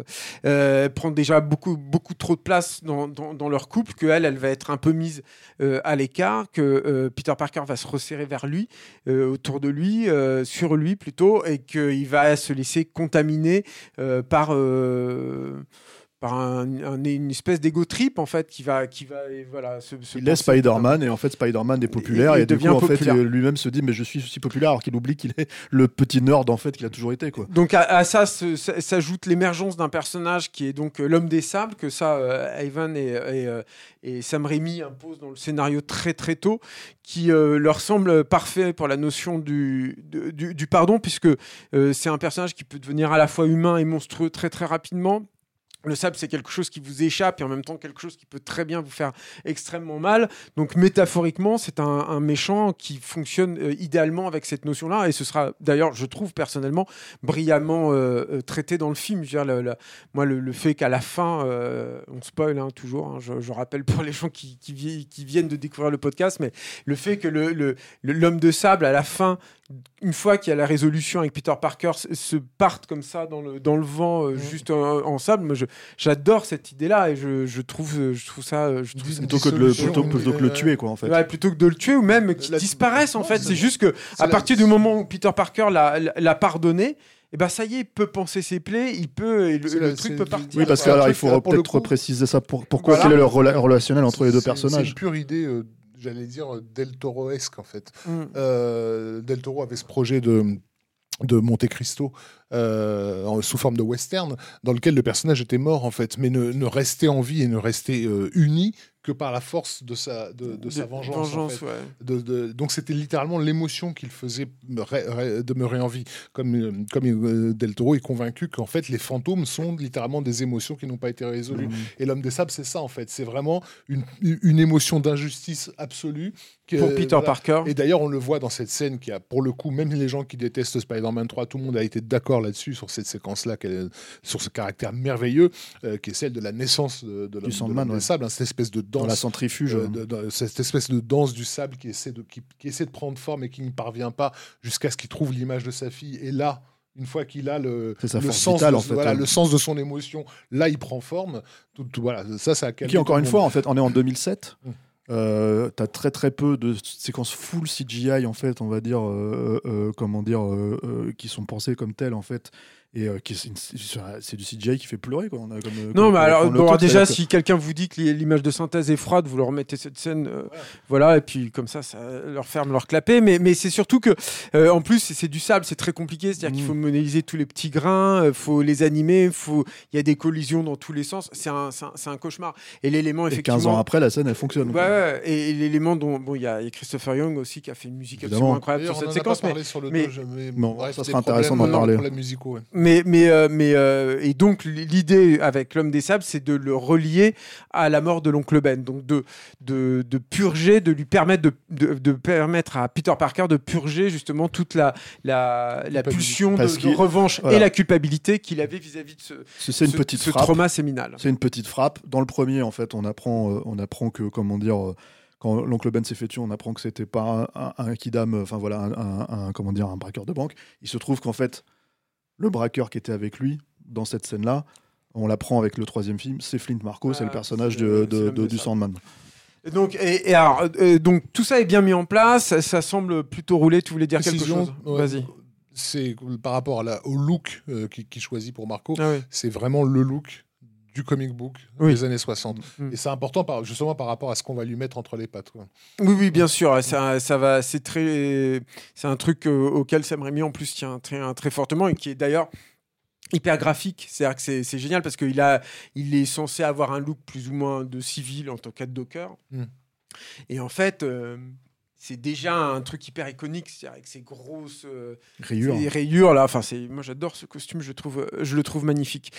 Euh, prend déjà beaucoup, beaucoup trop de place dans, dans, dans leur couple, qu'elle, elle va être un peu mise euh, à l'écart, que euh, Peter Parker va se resserrer vers lui, euh, autour de lui, sur lui plutôt, et qu'il va se laisser contaminer par... par un- un- une espèce d'ego trip en fait qui va qui va et voilà se, se Il laisse Spider-Man et en fait Spider-Man est populaire il et, du coup en fait populaire. euh, lui-même se dit mais je suis aussi populaire alors qu'il oublie qu'il est le petit nerd en fait qu'il a toujours été quoi. donc à, à ça s'ajoute l'émergence d'un personnage qui est donc euh, l'homme des sables que ça euh, Ivan et, et, et Sam Raimi imposent dans le scénario très très tôt qui euh, leur semble parfait pour la notion du, du, du pardon puisque c'est un personnage qui peut devenir à la fois humain et monstrueux très très rapidement le sable, c'est quelque chose qui vous échappe et en même temps quelque chose qui peut très bien vous faire extrêmement mal. Donc métaphoriquement, c'est un, méchant qui fonctionne euh, idéalement avec cette notion-là et ce sera d'ailleurs, je trouve personnellement, brillamment euh, euh, traité dans le film. Je veux dire, moi, le, fait qu'à la fin, on spoil hein, toujours, hein, je, rappelle pour les gens qui, qui, vi- qui viennent de découvrir le podcast, mais le fait que l'homme de sable, à la fin, une fois qu'il y a la résolution avec Peter Parker, se, se parte comme ça dans le, dans le vent, euh, juste en, en sable, moi, j'adore cette idée-là et je, je trouve, je trouve ça. Je trouve ça- Plutôt que de le, plutôt, plutôt que le euh, tuer, quoi, en fait. Ouais, plutôt que de le tuer ou même qu'ils La- disparaissent en fait. c'est- juste que à partir du moment où Peter Parker l'a pardonné, et ben ça y est, il peut penser ses plaies, il peut et le, truc peut partir. Oui, parce Alors, qu'il truc, faut peut-être préciser ça. Pour, pourquoi Voilà. Quel est le rela- relationnel entre les deux C'est- C'est personnages une pure idée, euh, j'allais dire, euh, Del Toro-esque, en fait. Mm. Euh, Del Toro avait ce projet de de Monte Cristo euh, sous forme de western dans lequel le personnage était mort en fait mais ne, ne restait en vie et ne restait euh, uni que par la force de sa de, de sa vengeance, en fait. ouais. De- de- donc c'était littéralement l'émotion qu'il faisait demeurer en vie. Comme, euh, comme euh, Del Toro est convaincu qu'en fait les fantômes sont littéralement des émotions qui n'ont pas été résolues. Mhm. Et l'homme des sables, c'est ça en fait. C'est vraiment une, une émotion d'injustice absolue. Pour Peter voilà. Parker. Et d'ailleurs, on le voit dans cette scène qui a, pour le coup, même les gens qui détestent Spider-Man 3, tout le monde a été d'accord là-dessus, sur cette séquence-là, sur ce caractère merveilleux, euh, qui est celle de la naissance de, de l'homme des sables, hein, cette espèce de Dans la centrifuge. euh, de- de- cette espèce de danse du sable qui essaie de, qui, qui essaie de prendre forme et qui n'y parvient pas jusqu'à ce qu'il trouve l'image de sa fille. Et là, une fois qu'il a le, le, sens vitale, de, en fait, voilà, hein. le sens de son émotion, là, il prend forme. Tout, tout- voilà, ça, ça a Qui, encore une fois, en fait, on est en 2007. Mm. Euh, t'as très très peu de séquences full CGI en fait on va dire euh, euh, comment dire qui sont pensées comme telles en fait et euh, c'est c'est du CGI qui fait pleurer quoi on a comme, Non, comme- mais alors, bon, déjà, que- si quelqu'un vous dit que l'image de synthèse est froide, vous leur remettez cette scène, euh, voilà, et puis comme ça, ça leur ferme leur clapet. Mais, mais c'est surtout que, euh, en plus, c'est- c'est du sable, c'est très compliqué, c'est-à-dire qu'il Mm. faut modéliser tous les petits grains, il faut les animer, faut... il y a des collisions dans tous les sens, c'est un, c'est un, c'est un cauchemar. Et l'élément, et effectivement. 15 ans après la scène elle fonctionne Ouais, et, et l'élément dont bon, il y, a il y a Christopher Young aussi qui a fait une musique Évidemment. absolument incroyable sur cette séquence. Mais, sur le mais- mais Non, ça sera intéressant d'en euh, parler. Mais, mais, euh, mais euh, et donc l'idée avec l'homme des sables, c'est de le relier à la mort de l'oncle Ben, donc de, de, de purger, de lui permettre de, de, de permettre à Peter Parker de purger justement toute la, la, la pulsion de, revanche voilà. et la culpabilité qu'il avait vis-à-vis de ce, une ce- petite ce frappe trauma séminal. C'est une petite frappe. Dans le premier, en fait, on apprend, euh, on apprend que, comment dire, quand l'oncle Ben s'est fait tuer, on apprend que c'était pas un, un, un kidam, enfin voilà, un- comment dire, un braqueur de banque. Il se trouve qu'en fait, le braqueur qui était avec lui dans cette scène-là, on l'apprend avec le troisième film, c'est Flint Marco, c'est le personnage de, du. Sandman. Et donc, et, et alors, euh, donc tout ça est bien mis en place, ça, ça semble plutôt rouler. Tu voulais dire quelque chose? ouais, Vas-y. C'est par rapport à la, au look euh, qu'il qu'il choisit pour Marco, Ah oui. c'est vraiment le look du comic book Oui. des années 60. Mm. Et c'est important par, justement par rapport à ce qu'on va lui mettre entre les pattes. quoi. Oui, oui, bien sûr. Ça, ça va. C'est très. C'est un truc euh, auquel Sam Raimi en plus tient très, très fortement et qui est d'ailleurs hyper graphique. C'est-à-dire que c'est- c'est génial parce qu'il a, il est censé avoir un look plus ou moins de civil en tant qu'être Docker. Mm. Et en fait. euh, c'est déjà un truc hyper iconique, c'est-à-dire avec ces grosses euh, Rayure. ces rayures là. Enfin, c'est moi j'adore ce costume, je le trouve, euh, je le trouve magnifique.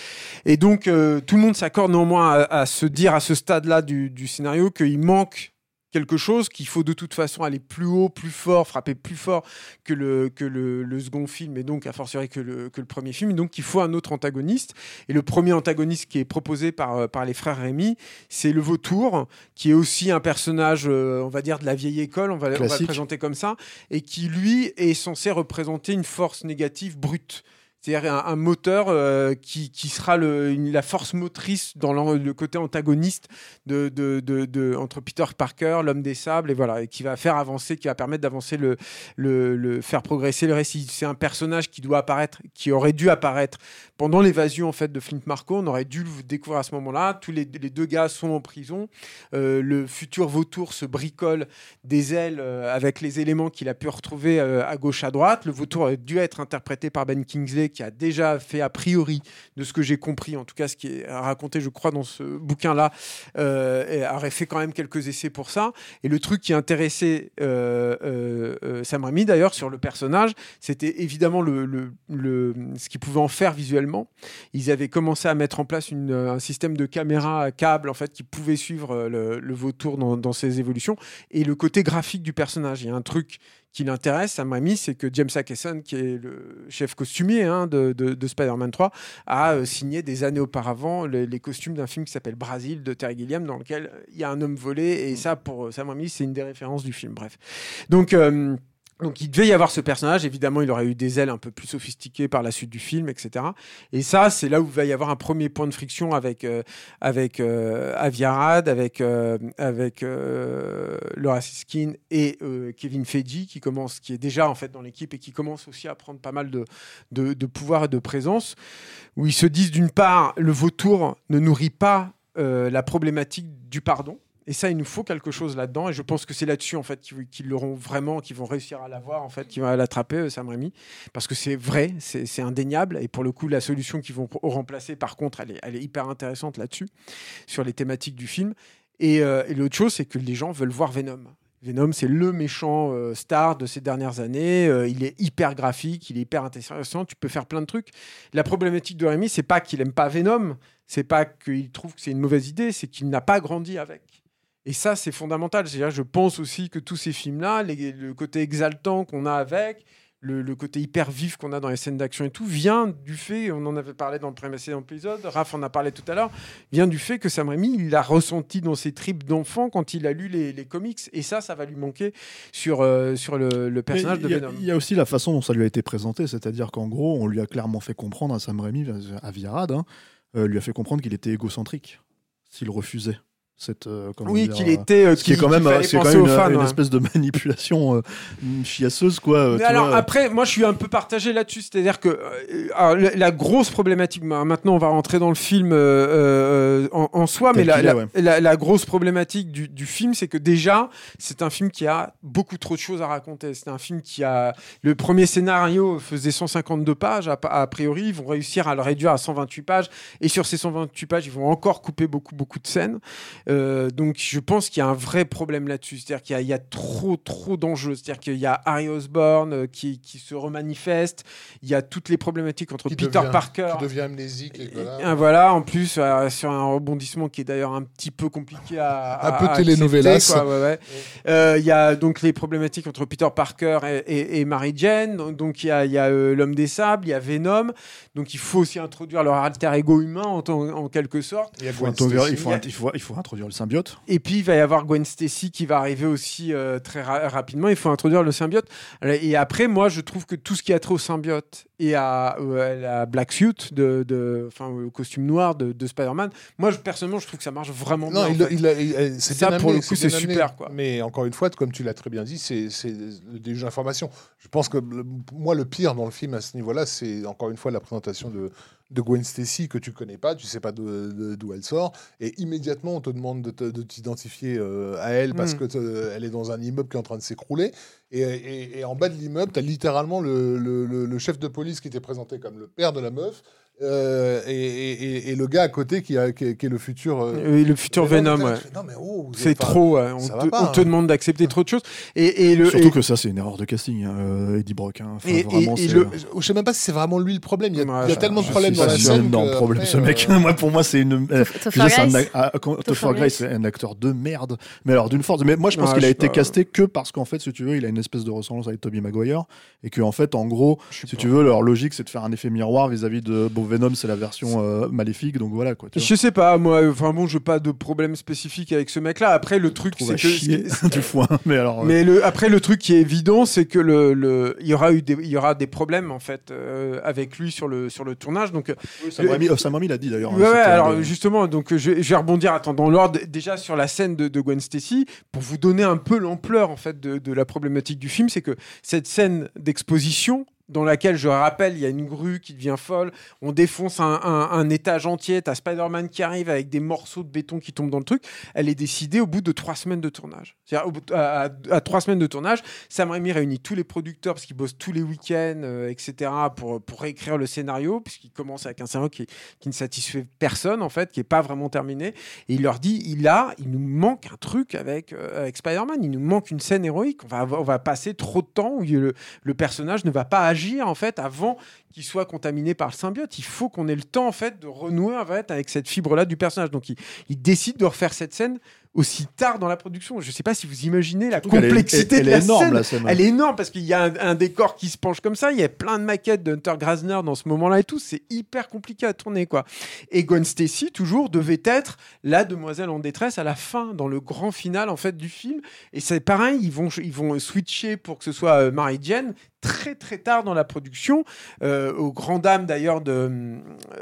Et donc euh, tout le monde s'accorde néanmoins à, à se dire à ce stade-là du, du scénario qu'il manque quelque chose, qu'il faut de toute façon aller plus haut, plus fort, frapper plus fort que le, que le, le second film et donc a fortiori que le, que le premier film. Donc il faut un autre antagoniste. Et le premier antagoniste qui est proposé par, euh, par les frères Rémy, c'est le Vautour, qui est aussi un personnage, euh, on va dire, de la vieille école, on va, on va le présenter comme ça, et qui lui est censé représenter une force négative brute. C'est-à-dire un, moteur euh, qui, qui sera le, la force motrice dans le côté antagoniste de, de, de- entre Peter Parker, l'homme des sables, et voilà, et qui va faire avancer, qui va permettre d'avancer le, le, faire progresser le récit. C'est un personnage qui doit apparaître, qui aurait dû apparaître pendant l'évasion en fait de Flint Marco. On aurait dû le découvrir à ce moment-là. Tous les, les deux gars sont en prison. Euh, le futur vautour se bricole des ailes euh, avec les éléments qu'il a pu retrouver à gauche à droite. Le vautour a dû être interprété par Ben Kingsley, qui a déjà fait a priori, de ce que j'ai compris, en tout cas ce qui est raconté, je crois, dans ce bouquin-là, euh, aurait fait quand même quelques essais pour ça. Et le truc qui intéressait euh, euh, euh, Sam Raimi d'ailleurs sur le personnage, c'était évidemment le, ce qu'il pouvait en faire visuellement. Ils avaient commencé à mettre en place un système de caméra à câble en fait qui pouvait suivre euh, le, le vautour dans, dans ses évolutions et le côté graphique du personnage. Il y a un truc qui l'intéresse, Sam Raimi, c'est que James Akeson, qui est le chef costumier hein, de, de- de Spider-Man 3, a euh, signé des années auparavant les, les costumes d'un film qui s'appelle Brasil de Terry Gilliam, dans lequel il y a un homme volé, et ça, pour Sam Raimi, c'est une des références du film. Bref. Donc. euh, Donc il devait y avoir ce personnage, évidemment il aurait eu des ailes un peu plus sophistiquées par la suite du film, etc. Et ça c'est là où va y avoir un premier point de friction avec, euh, avec euh, Aviarad, avec, euh, avec Laura Siskin et Kevin Feige qui, commence, qui est déjà en fait dans l'équipe et qui commence aussi à prendre pas mal de, de, de pouvoir et de présence, où ils se disent d'une part le vautour ne nourrit pas la problématique du pardon. Et ça, il nous faut quelque chose là-dedans. Et je pense que c'est là-dessus, en fait, qu'ils l'auront vraiment, qu'ils vont réussir à l'avoir, en fait, qu'ils vont l'attraper, euh, Sam Raimi. Parce que c'est vrai, c'est indéniable. Et pour le coup, la solution qu'ils vont remplacer, par contre, elle est, hyper intéressante là-dessus, sur les thématiques du film. Et, euh, et l'autre chose, c'est que les gens veulent voir Venom. Venom, c'est le méchant euh, star de ces dernières années. Il est hyper graphique, il est hyper intéressant. Tu peux faire plein de trucs. La problématique de Raimi, c'est pas qu'il aime pas Venom, c'est pas qu'il trouve que c'est une mauvaise idée, c'est qu'il n'a pas grandi avec. Et ça, c'est fondamental. C'est-à-dire, je pense aussi que tous ces films-là, les- le côté exaltant qu'on a avec, le, le côté hyper vif qu'on a dans les scènes d'action et tout, vient du fait, on en avait parlé dans le précédent épisode, Raph en a parlé tout à l'heure, vient du fait que Sam Raimi, il l'a ressenti dans ses tripes d'enfant quand il a lu les, les comics. Et ça, ça va lui manquer sur, euh, sur le, le personnage Mais de Venom. Il y a aussi la façon dont ça lui a été présenté, c'est-à-dire qu'en gros, on lui a clairement fait comprendre à Sam Raimi, à Viarad, hein, euh, lui a fait comprendre qu'il était égocentrique s'il refusait cette. euh, Oui, qu'il euh, était. euh, Ce qui est quand même, c'est quand même une, fans, une ouais. espèce de manipulation euh, chiasseuse, quoi. euh, tu alors vois. après, moi je suis un peu partagé là-dessus, c'est-à-dire que euh, alors, la, la grosse problématique, bah, maintenant on va rentrer dans le film euh, euh, en, en soi, mais la, qu'il est, la- ouais. la- la grosse problématique du, du film, c'est que déjà c'est un film qui a beaucoup trop de choses à raconter. C'est un film qui a le premier scénario faisait 152 pages, a, a priori ils vont réussir à le réduire à 128 pages, et sur ces 128 pages ils vont encore couper beaucoup beaucoup de scènes. Euh, donc je pense qu'il y a un vrai problème là-dessus. C'est-à-dire qu'il y a- il y, a trop, trop d'enjeux. C'est-à-dire qu'il y a Harry Osborn euh, qui, qui se remanifeste. Il y a toutes les problématiques entre Qui Peter devient- Parker. Qui devient amnésique. et voilà. et voilà, en plus, euh, sur un rebondissement qui est d'ailleurs un petit peu compliqué à. Un à- peu à ouais, ouais. Euh, Il y a donc les problématiques entre Peter Parker et, et- et Mary Jane. Donc- il y a, euh, l'homme des sables, il y a Venom. Donc il faut aussi introduire leur alter ego humain en, en quelque sorte. Il faut, introduire- Introduire le symbiote. Et puis il va y avoir Gwen Stacy qui va arriver aussi euh, très ra- rapidement. Il faut introduire le symbiote. Et après, moi, je trouve que tout ce qui a trait au symbiote et à, euh, à la black suit, de, de- enfin au costume noir de, de Spider-Man, moi, je, personnellement, je trouve que ça marche vraiment Non, bien. il, en fait. il a- il a- c'est Ça, pour amené, le coup, c'est super, quoi. Mais encore une fois, comme tu l'as très bien dit, c'est c'est des jeux d'information. Je pense que le- moi, le pire dans le film à ce niveau-là, c'est encore une fois la présentation de, de Gwen Stacy que tu connais pas, tu sais pas d'où elle sort, et immédiatement on te demande de t'identifier euh, à elle parce Mm. que te- elle est dans un immeuble qui est en train de s'écrouler. Et, et- et en bas de l'immeuble, tu as littéralement le, le- le- le chef de police qui était présenté comme le père de la meuf. Euh, et, et- et- et le gars à côté qui, a, qui, est, qui est le futur. euh, Euh, le futur Venom, ouais. oh, C'est trop. On, te, pas, on te hein. demande d'accepter trop de choses. Et, et le, Surtout et- que ça, c'est une erreur de casting, hein, Eddie Brock. hein. Enfin, Et- et- vraiment, et c'est- le- Je sais même pas si c'est vraiment lui le problème. Il y a, Ouais, il y a je- tellement de problèmes C'est dans la un scène. énorme que problème, ce mec. euh, moi, pour moi, c'est une. Topher c'est un Grace. ah, Grace, c'est un acteur de merde. Mais alors, d'une force. Mais moi, je pense qu'il a été casté que parce qu'en fait, si tu veux, il a une espèce de ressemblance avec Tobey Maguire. Et que, en fait, en gros, si tu veux, leur logique, c'est de faire un effet miroir vis-à-vis de. Bon, Venom, c'est la version euh, maléfique, donc voilà, quoi. Tu vois. Je sais pas, moi, enfin bon, je pas de problème spécifique avec ce mec-là. Après, le truc, c'est que. du foin. Mais alors. euh, Mais le, après, le truc qui est évident, c'est que le, le- il y aura eu des, il y aura des problèmes en fait euh, avec lui sur le sur le tournage. Donc, euh, Sam Raimi euh, Sam Raimi l'a dit d'ailleurs. hein, ouais, alors justement, donc je, je vais rebondir attends, dans l'ordre déjà sur la scène de, de Gwen Stacy pour vous donner un peu l'ampleur en fait de, de la problématique du film, c'est que cette scène d'exposition dans laquelle, je rappelle, il y a une grue qui devient folle, on défonce un, étage entier, t'as Spider-Man qui arrive avec des morceaux de béton qui tombent dans le truc, elle est décidée au bout de trois semaines de tournage. À, trois semaines de tournage, Sam Raimi réunit tous les producteurs parce qu'ils bossent tous les week-ends, euh, etc., pour, réécrire le scénario, puisqu'il commence avec un scénario qui, ne satisfait personne, en fait, qui n'est pas vraiment terminé. Et il leur dit, il a, il nous manque un truc avec, euh, Spider-Man, il nous manque une scène héroïque. On va, avoir- on va passer trop de temps où le, le personnage ne va pas agir, en fait, avant qu'il soit contaminé par le symbiote. Il faut qu'on ait le temps, en fait, de renouer avec cette fibre-là du personnage. Donc, il décide de refaire cette scène aussi tard dans la production. Je sais pas si vous imaginez la Surtout qu'elle est- complexité elle- de la est énorme, scène. la scène, ouais. Elle est énorme parce qu'il y a un, un décor qui se penche comme ça. Il y a plein de maquettes de Hunter Grasner dans ce moment-là et tout. C'est hyper compliqué à tourner, quoi. Et Gwen Stacy, toujours, devait être la demoiselle en détresse à la fin, dans le grand final, en fait, du film. Et c'est pareil, ils vont, ils vont switcher pour que ce soit euh, Mary Jane très très tard dans la production, euh, aux grand dames d'ailleurs de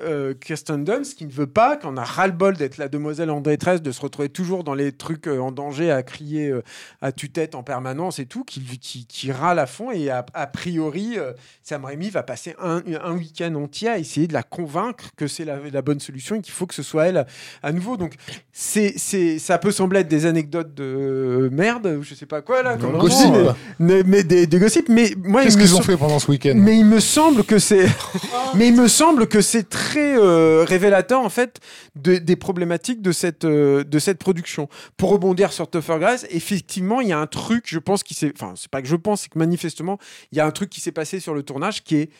euh, Kirsten Dunst, qui ne veut pas, qu'on a ras-le-bol d'être la demoiselle en détresse, de se retrouver toujours dans les trucs euh, en danger, à crier euh, à tue-tête en permanence et tout, qui, qui, qui râle à fond. Et a, a priori, euh, Sam Raimi va passer un, un week-end entier à essayer de la convaincre que c'est la, la bonne solution et qu'il faut que ce soit elle à nouveau. Donc, c'est, c'est, ça peut sembler être des anecdotes de merde, ou je sais pas quoi là, comme non, Gossip. non, mais, mais des, des gossips, mais moi, Qu'est-ce qu'ils ont fait pendant ce week-end? mais il me semble que c'est, mais il me semble que c'est très euh, révélateur en fait de- des problématiques de cette euh, de cette production. Pour rebondir sur Topher effectivement, il y a un truc, je pense, qui s'est, enfin, c'est pas que je pense, c'est que manifestement, il y a un truc qui s'est passé sur le tournage qui est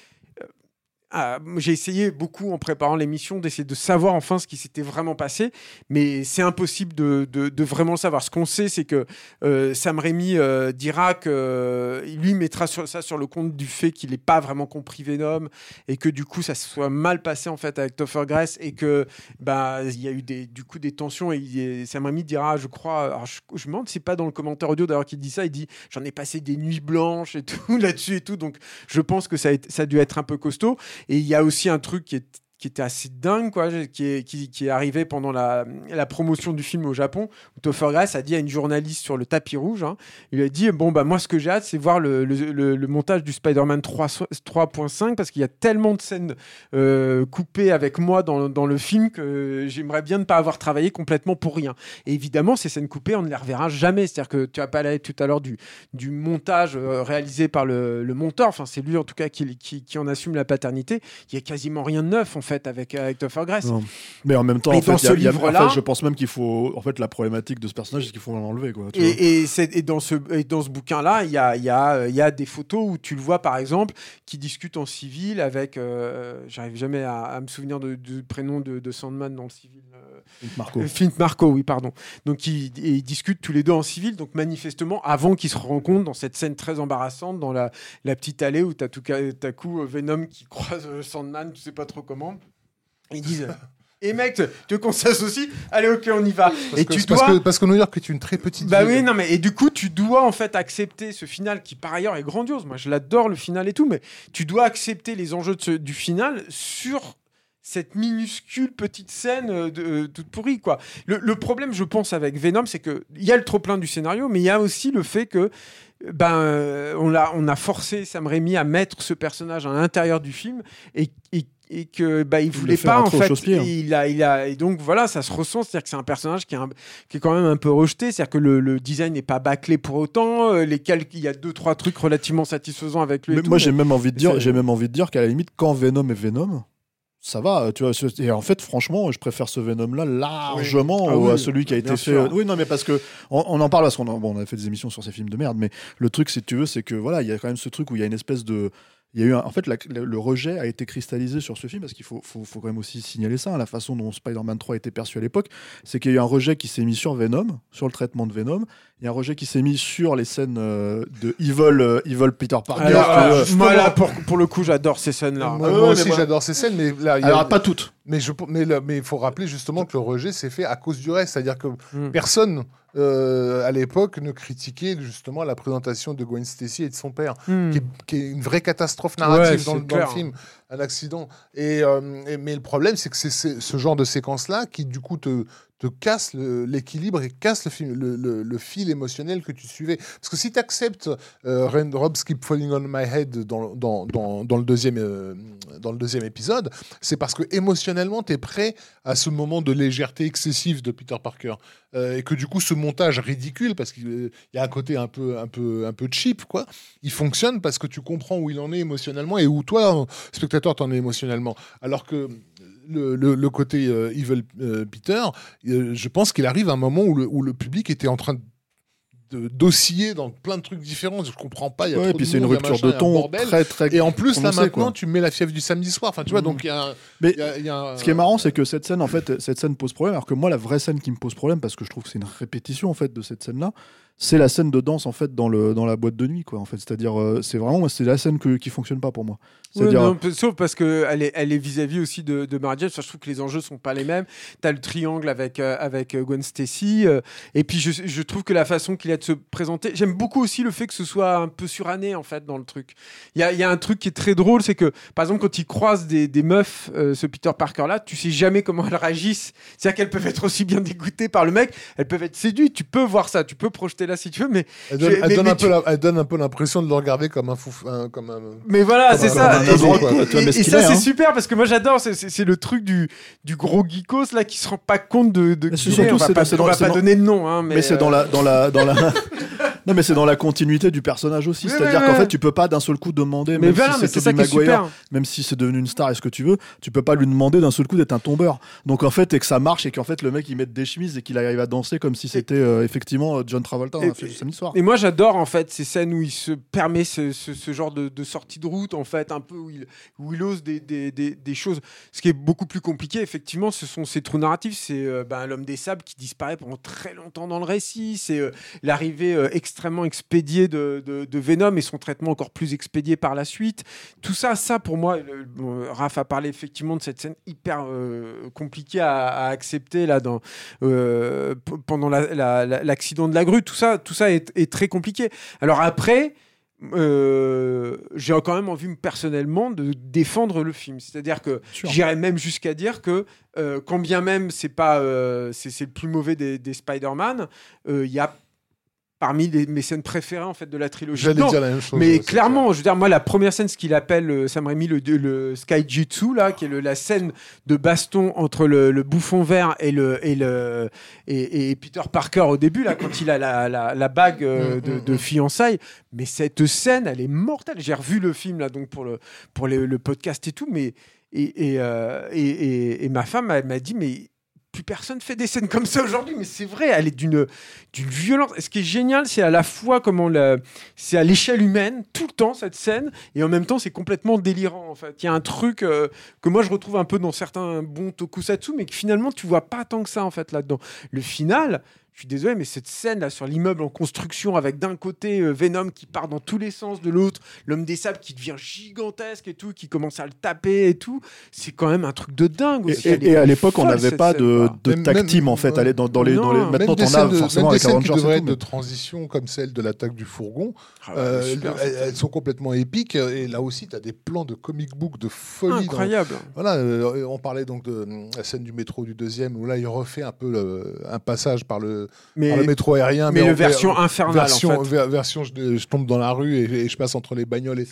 ah, j'ai essayé beaucoup en préparant l'émission d'essayer de savoir enfin ce qui s'était vraiment passé, mais c'est impossible de, de- de vraiment savoir. Ce qu'on sait, c'est que euh, Sam Raimi euh, dira que euh, lui mettra sur, ça sur le compte du fait qu'il n'ait pas vraiment compris Venom et que du coup ça se soit mal passé en fait avec Topher Grace et que bah il y a eu des du coup des tensions et, Sam Raimi dira, je crois, je, je me demande si c'est pas dans le commentaire audio d'ailleurs qu'il dit ça, il dit j'en ai passé des nuits blanches et tout là-dessus et tout, donc je pense que ça a, ça a dû être un peu costaud. Et il y a aussi un truc qui est qui était assez dingue, quoi, qui est, qui, est arrivé pendant la, promotion du film au Japon, où Topher Grace a dit à une journaliste sur le tapis rouge, hein, il a dit, bon, bah moi ce que j'ai hâte, c'est voir le, le, montage du Spider-Man 3 3.5, parce qu'il y a tellement de scènes euh, coupées avec moi dans, dans le film que j'aimerais bien ne pas avoir travaillé complètement pour rien. Et évidemment, ces scènes coupées, on ne les reverra jamais. C'est-à-dire que tu as parlé tout à l'heure du, du montage euh, réalisé par le, monteur, enfin c'est lui en tout cas qui, qui, en assume la paternité. Il y a quasiment rien de neuf en fait avec, avec Topher Grace. Non. Mais en même temps, Et en fait, dans il y a- ce il y a- en livre-là- fait, je pense même qu'il faut. En fait, la problématique de ce personnage, c'est qu'il faut l'enlever. Quoi, tu vois. Et, et dans ce, et dans ce bouquin-là, il y a, il y, a, il y a des photos où tu le vois, par exemple, qui discute en civil avec. euh, J'arrive jamais à, à me souvenir de- du prénom de, de Sandman dans le civil. euh, Marco. euh, Flint Marco, oui, pardon. Donc, ils, discutent tous les deux en civil. Donc, manifestement, avant qu'ils se rencontrent dans cette scène très embarrassante, dans la, la petite allée où tu as tout, à coup euh, Venom qui croise euh, Sandman, tu sais pas trop comment. Ils disent. Et mec, tu veux qu'on s'associe Allez, ok, on y va. Parce et que, tu parce, dois. que, parce que New York est une très petite Bah ville. oui, non, mais et du coup, tu dois en fait accepter ce final qui par ailleurs est grandiose. Moi, je l'adore le final et tout, mais tu dois accepter les enjeux de ce- du final sur cette minuscule petite scène euh, de, euh, toute pourrie quoi. Le, le problème, je pense, avec Venom, c'est que il y a le trop plein du scénario, mais il y a aussi le fait que ben euh, on a on a forcé Sam Raimi à mettre ce personnage à l'intérieur du film et, et et que bah, il voulait pas en fait hein. il a il a et donc voilà ça se ressent c'est à dire que c'est un personnage qui est, un- qui est quand même un peu rejeté c'est à dire que le, le design n'est pas bâclé pour autant euh, les calques il y a deux trois trucs relativement satisfaisants avec lui Mais moi, j'ai même envie de dire, j'ai même envie de dire qu'à la limite, quand Venom est Venom, ça va, tu vois. Et en fait, franchement, je préfère ce Venom-là largement Ah oui, à celui qui a bien été fait. sûr. Oui, non, mais parce que on, on en parle parce qu'on a, bon, on a fait des émissions sur ces films de merde, mais le truc, si tu veux, c'est que voilà, il y a quand même ce truc où il y a une espèce de il y a eu un- en fait la- le, le rejet a été cristallisé sur ce film parce qu'il faut, faut, faut quand même aussi signaler ça, hein, la façon dont Spider-Man 3 était perçu à l'époque, c'est qu'il y a eu un rejet qui s'est mis sur Venom, sur le traitement de Venom, il y a un rejet qui s'est mis sur les scènes euh, de Evil, euh, Evil Peter Parker. Alors, que, euh, moi là pour, pour le coup j'adore ces scènes là Moi, Ah moi aussi, j'adore ces scènes, mais là, il y a- alors pas toutes. Mais je, mais mais il faut rappeler justement que le rejet s'est fait à cause du reste, c'est-à-dire que Mm. personne euh, à l'époque ne critiquait justement la présentation de Gwen Stacy et de son père, Hmm. qui, est, qui est une vraie catastrophe narrative dans, le- dans le clair. film, un accident. Et, euh, et- mais le problème, c'est que c'est ce genre de séquence-là qui du coup te, te casse l'équilibre et casse le, fil émotionnel que tu suivais. Parce que si tu acceptes euh, Keep Falling on My Head dans, dans, dans, dans le, deuxième, euh, dans le deuxième épisode, c'est parce que émotionnellement, tu es prêt à ce moment de légèreté excessive de Peter Parker. Euh, et que du coup, ce montage ridicule, parce qu'il euh, y a un côté un peu, un, peu, un peu cheap, quoi, il fonctionne parce que tu comprends où il en est émotionnellement et où toi, spectateur, t'en es émotionnellement. Alors que le, le- le côté euh, Evil euh, Peter, euh, je pense qu'il arrive à un moment où le, où le public était en train de d'osciller dans plein de trucs différents. Je comprends pas. Il y a Ouais, trop et puis c'est une rupture machin, de ton très très. Et en plus, là maintenant, quoi. tu mets la fièvre du samedi soir. Enfin, tu vois, donc il y a un- Mais il y a- il y a un- Ce qui est marrant, c'est que cette scène, en fait, cette scène pose problème. Alors que moi, la vraie scène qui me pose problème, parce que je trouve que c'est une répétition en fait de cette scène-là, c'est la scène de danse en fait dans le dans la boîte de nuit, quoi. En fait, c'est-à-dire, euh, c'est vraiment, c'est la scène que, qui fonctionne pas pour moi. C'est-à-dire, sauf parce que elle est, elle est vis-à-vis aussi de, de. Enfin, je trouve que les enjeux sont pas les mêmes. T'as le triangle avec euh, avec euh, Gwen Stacy, euh, et puis je, je trouve que la façon qu'il a de se présenter, j'aime beaucoup aussi le fait que ce soit un peu suranné en fait dans le truc. Il y a, y a un truc qui est très drôle, c'est que par exemple quand il croise des, des meufs, ce Peter Parker là, tu sais jamais comment elles réagissent. C'est-à-dire qu'elles peuvent être aussi bien dégoûtées par le mec, elles peuvent être séduites. Tu peux voir ça, tu peux projeter là si tu veux, mais Elle donne, Je- elle mais- donne mais un peu tu- la- elle donne un peu l'impression de le regarder comme un fou, un- comme un. Mais voilà, c'est ça. Et, ça, est, c'est hein. super parce que moi j'adore. C'est- le truc du, du gros geekos là qui se rend pas compte de, de surtout, On va pas, on va pas donner de nom. Hein, mais c'est euh, dans la dans la dans la. Non mais c'est dans la continuité du personnage aussi, Oui, c'est-à-dire oui, qu'en oui. fait tu peux pas d'un seul coup demander, Mais même voilà, si c'est Maguire, super. même si c'est devenu une star et ce que tu veux, tu peux pas lui demander d'un seul coup d'être un tombeur. Donc en fait, et que ça marche et qu'en fait le mec il mette des chemises et qu'il arrive à danser comme si c'était euh, effectivement euh, John Travolta dans Et- la samedi soir. Et moi j'adore en fait ces scènes où il se permet ce, ce- ce genre de, de sortie de route en fait un peu où il, où il ose des, des- des- des choses. Ce qui est beaucoup plus compliqué effectivement ce sont ces trous narratifs. C'est euh, ben, l'homme des sables qui disparaît pendant très longtemps dans le récit. C'est euh, l'arrivée extrêmement expédiée de, de- de Venom et son traitement encore plus expédié par la suite. Tout ça, ça pour moi, le- bon, Raph a parlé effectivement de cette scène hyper euh, compliquée à, à accepter là dans euh, pendant la- la- la- l'accident de la grue. Tout ça, tout ça est, est très compliqué. Alors après. euh, j'ai quand même envie personnellement de défendre le film, c'est-à-dire que j'irais même jusqu'à dire que euh, quand bien même c'est pas euh, c'est le plus mauvais des, des Spider-Man, il y a parmi les- mes scènes préférées en fait de la trilogie. J'allais dire la même chose. mais clairement, je veux dire, moi, la première scène, ce qu'il appelle euh, Sam Raimi le, le Sky Jutsu, là, qui est le- la scène de baston entre le, le bouffon vert et, le, et, le, et, et Peter Parker au début, là, quand il a la, la, la bague euh, Mm, de, mm, de mm. fiançailles. Mais cette scène, elle est mortelle. J'ai revu le film, là, donc pour le, pour le, le podcast et tout, mais. Et, et, euh, et, ma femme m'a dit, mais plus personne fait des scènes comme ça aujourd'hui, mais c'est vrai, elle est d'une d'une violence. Ce qui est génial, c'est à la fois comment c'est à l'échelle humaine tout le temps cette scène, et en même temps c'est complètement délirant en fait. Il y a un truc euh, que moi je retrouve un peu dans certains bons tokusatsu, mais que finalement tu vois pas tant que ça en fait là-dedans. Le final. Je suis désolé, mais cette scène là sur l'immeuble en construction avec d'un côté euh, Venom qui part dans tous les sens, de l'autre l'homme des sables qui devient gigantesque et tout, qui commence à le taper et tout, c'est quand même un truc de dingue Et, aussi. et- est et à l'époque, on n'avait pas de, de Même- tag même- team en fait. ouais. Aller dans, dans les, dans les- Non, Maintenant, scènes as de- forcément avec scènes qui Avengers et être tout, de transition comme celle de l'attaque du fourgon. Ah ouais, Euh, super, elles, elles sont complètement épiques et là aussi tu as des plans de comic book de folie. dans- Incroyable. Voilà, euh, on parlait donc de euh, la scène du métro du deuxième où là il refait un peu le- un passage par le, Mais, par le métro aérien. mais en version infernale version, en fait. ver- version je, je tombe dans la rue et, et je passe entre les bagnoles. Et...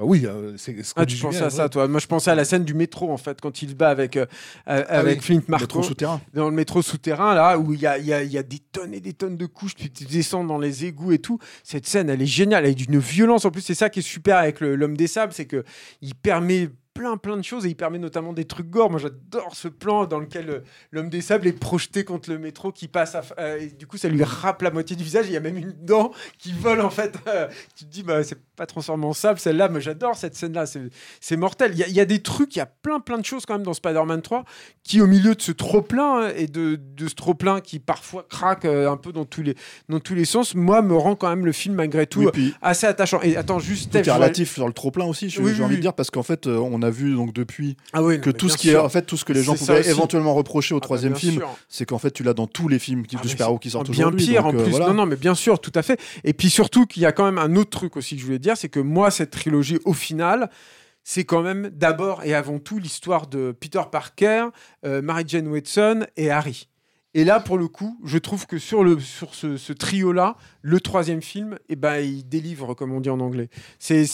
Enfin, oui, euh, c'est ce que Ah, tu pensais à ça, toi Moi, je pensais à la scène du métro, en fait, quand il se bat avec, euh, euh, avec oui, Flint souterrain. dans le métro souterrain, là, où il y a, y, a, y a des tonnes et des tonnes de couches, tu descends dans les égouts et tout. Cette scène, elle est géniale, elle est d'une violence. En plus, c'est ça qui est super avec l'homme des sables, c'est que il permet plein plein de choses et il permet notamment des trucs gore. Moi j'adore ce plan dans lequel euh, l'homme des sables est projeté contre le métro qui passe à, euh, et du coup ça lui râpe la moitié du visage. Il y a même une dent qui vole en fait. Euh, tu te dis bah c'est pas transformé en sable celle-là, mais j'adore cette scène-là. C'est c'est mortel. Il y, a- il y a des trucs, il y a plein plein de choses quand même dans Spider-Man 3 qui au milieu de ce trop plein et de, de ce trop plein qui parfois craque euh, un peu dans tous les dans tous les sens, moi me rend quand même le film malgré tout Oui, puis assez attachant. Et attends juste tout est relatif sur le trop plein aussi. J'ai Oui, envie oui. de dire parce qu'en fait, on a vu donc depuis ah oui, non, que tout bien ce qui est en fait tout ce que les gens pouvaient éventuellement reprocher au Ah bah, troisième bien film, c'est qu'en fait tu l'as dans tous les films qui- Ah, de super-héros qui sortent bien aujourd'hui. pire donc, en euh, plus. voilà. Non, non, mais bien sûr, tout à fait. Et puis surtout qu'il y a quand même un autre truc aussi que je voulais dire, c'est que moi, cette trilogie, au final, c'est quand même d'abord et avant tout l'histoire de Peter Parker, euh, Mary Jane Watson et Harry. Et là, pour le coup, je trouve que sur, le, sur ce, ce trio-là, le troisième film, eh ben, il délivre, comme on dit en anglais. C'est,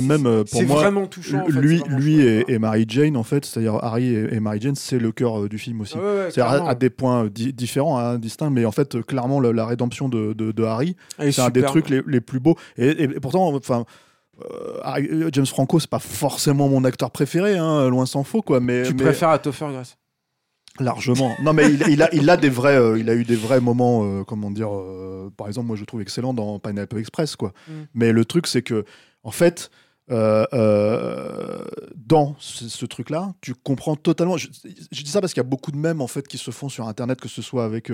même, euh, pour moi, vraiment touchant. en fait, lui, lui chouette, et, Mary Jane en fait, c'est-à-dire Harry et, et Mary Jane, c'est le cœur euh, du film aussi. Ah ouais, ouais, C'est à, à des points euh, di- différents, hein, distincts, mais en fait, clairement, la rédemption de, de- de Harry, c'est un des trucs les, les plus beaux. Et, pourtant, enfin, euh, James Franco, c'est pas forcément mon acteur préféré, hein, loin s'en faut, quoi. Mais, Tu mais- préfères à Topher Grace? Largement. Non, mais il, il a, il a des vrais, euh, il a eu des vrais moments, euh, comment dire, euh, par exemple, moi je trouve excellent dans Pineapple Express, quoi. Mm. Mais le truc, c'est que, en fait, dans ce, ce truc-là, tu comprends totalement. Je, je dis ça parce qu'il y a beaucoup de mèmes en fait qui se font sur Internet, que ce soit avec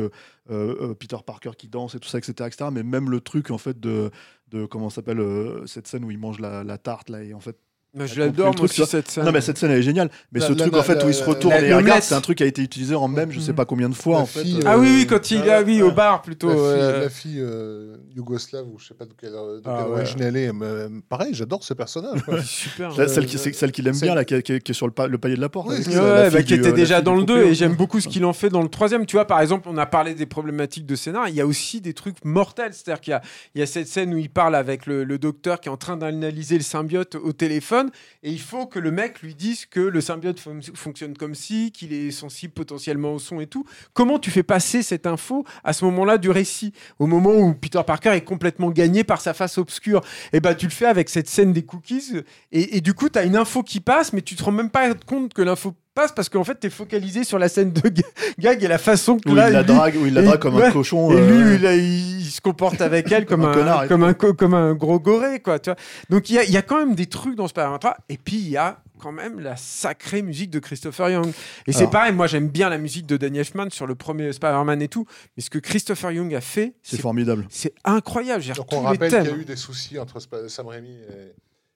Peter Parker qui danse et tout ça, etc., etc. Mais même le truc en fait de, de comment s'appelle cette scène où il mange la, la tarte là et en fait Moi, je l'adore moi aussi cette scène. non mais cette scène elle est géniale mais La- ce la- truc la- en fait la- où il se retourne et regarde c'est un truc qui a été utilisé en même je sais pas combien de fois La en fait fille, euh, Ah oui, oui, Euh, quand il est oui, au bar plutôt. La fille, euh, la fille, euh, yougoslave, ou je sais pas de quelle, de Ah quelle ouais. origine elle est. mais, pareil, j'adore ce personnage. Super. Celle, celle Euh, qui, c'est celle qu'il aime c'est- bien, là, qui, est- qui qui sur le, pa- le palier de la porte. Bah, qui était déjà dans le 2 poupée, et hein. j'aime beaucoup ce qu'il en fait dans le troisième. Tu vois, par exemple, on a parlé des problématiques de scénar. Il y a aussi des trucs mortels. C'est-à-dire qu'il y a, il y a cette scène où il parle avec le docteur qui est en train d'analyser le symbiote au téléphone et il faut que le mec lui dise que le symbiote fon- fonctionne comme si, qu'il est sensible potentiellement au son et tout. Comment tu fais passer cette info à ce moment-là du récit Au moment où Peter Parker est complètement gagné par sa face obscure? Et bah, tu le fais avec cette scène des cookies et, et du coup, tu as une info qui passe, mais tu te rends même pas compte que l'info passe parce qu'en fait, tu es focalisé sur la scène de ga- gag et la façon que Où là, il la lui- drague, où il la drague comme ouais. un cochon. et euh, lui, il, a- il se comporte avec elle comme Un un, connard, comme, un, co- comme un gros goré, quoi. Tu vois Donc il y a, il y a quand même des trucs dans Spider-Man 3. Et puis il y a quand même la sacrée musique de Christopher Young. Et c'est pareil, moi j'aime bien la musique de Danny Elfman sur le premier Spider-Man et tout. Mais ce que Christopher Young a fait, C'est formidable. c'est incroyable. J'ai Donc tous on les rappelle qu'il y a eu des soucis entre Sam Raimi et,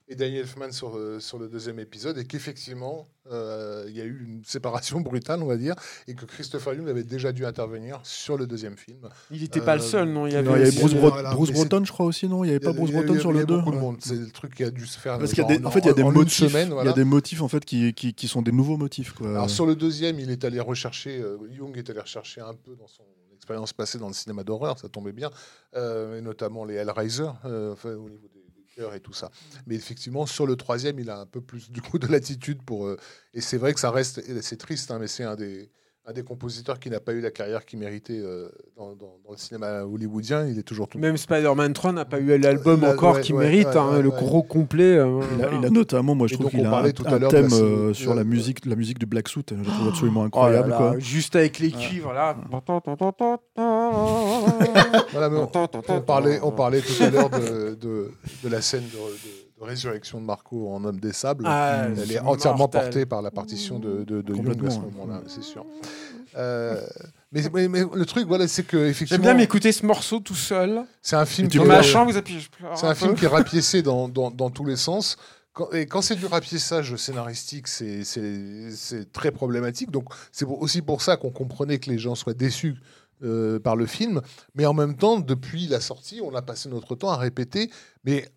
et Danny Elfman sur, euh, sur le deuxième épisode et qu'effectivement euh, il y a eu une séparation brutale, on va dire, et que Christopher Young avait déjà dû intervenir sur le deuxième film. Il n'était pas le seul, non Il y avait, Non, il y avait Bruce, euh, Bro- voilà, Bruce Breton, je crois aussi, non? Il n'y avait pas Bruce il y a- Breton il y a- sur le a 2 beaucoup de monde. C'est le truc qui a dû se faire. Parce qu'il y a des, en fait, il y a des motifs. semaine, Il y voilà. a des motifs en fait qui, qui, qui sont des nouveaux motifs. Quoi. Alors sur le deuxième, il est allé rechercher, euh, Jung est allé rechercher un peu dans son expérience passée dans le cinéma d'horreur, ça tombait bien, euh, et notamment les Hellraiser, euh, enfin, au niveau et tout ça. Mais effectivement, sur le troisième, il a un peu plus du coup de latitude pour. euh, et c'est vrai que ça reste, c'est triste, hein, mais c'est un des un des compositeurs qui n'a pas eu la carrière qu'il méritait euh, dans, dans- dans le cinéma hollywoodien. Il est toujours tout. Même Spider-Man 3 n'a pas eu l'album Là, encore ouais, qui ouais, mérite, ouais, hein, ouais, le ouais. gros complet. euh, Il a, il a notamment, moi je Et trouve qu'il a parlait un, tout un à l'heure de thème la- euh, sur de- la musique, la musique du Black Suit. Je trouve absolument Oh là incroyable. là, quoi. Juste avec les cuivres là. Voilà, on, on parlait, on parlait tout à l'heure de, de, de la scène de- de résurrection de Marco en Homme des Sables. Ah, Elle est entièrement mortel. portée par la partition de, de, de Jung à ce moment-là, c'est sûr. Euh, mais, mais, mais le truc, voilà, c'est que J'aime effectivement, bien m'écouter ce morceau tout seul. c'est un film Dans ma chambre, vous appuyez. c'est un film qui est rapiécé dans, dans, dans tous les sens. Quand, et quand c'est du rapiessage scénaristique, c'est- c'est c'est très problématique. Donc c'est aussi pour ça qu'on comprenait que les gens soient déçus euh, par le film. Mais en même temps, depuis la sortie, on a passé notre temps à répéter. Mais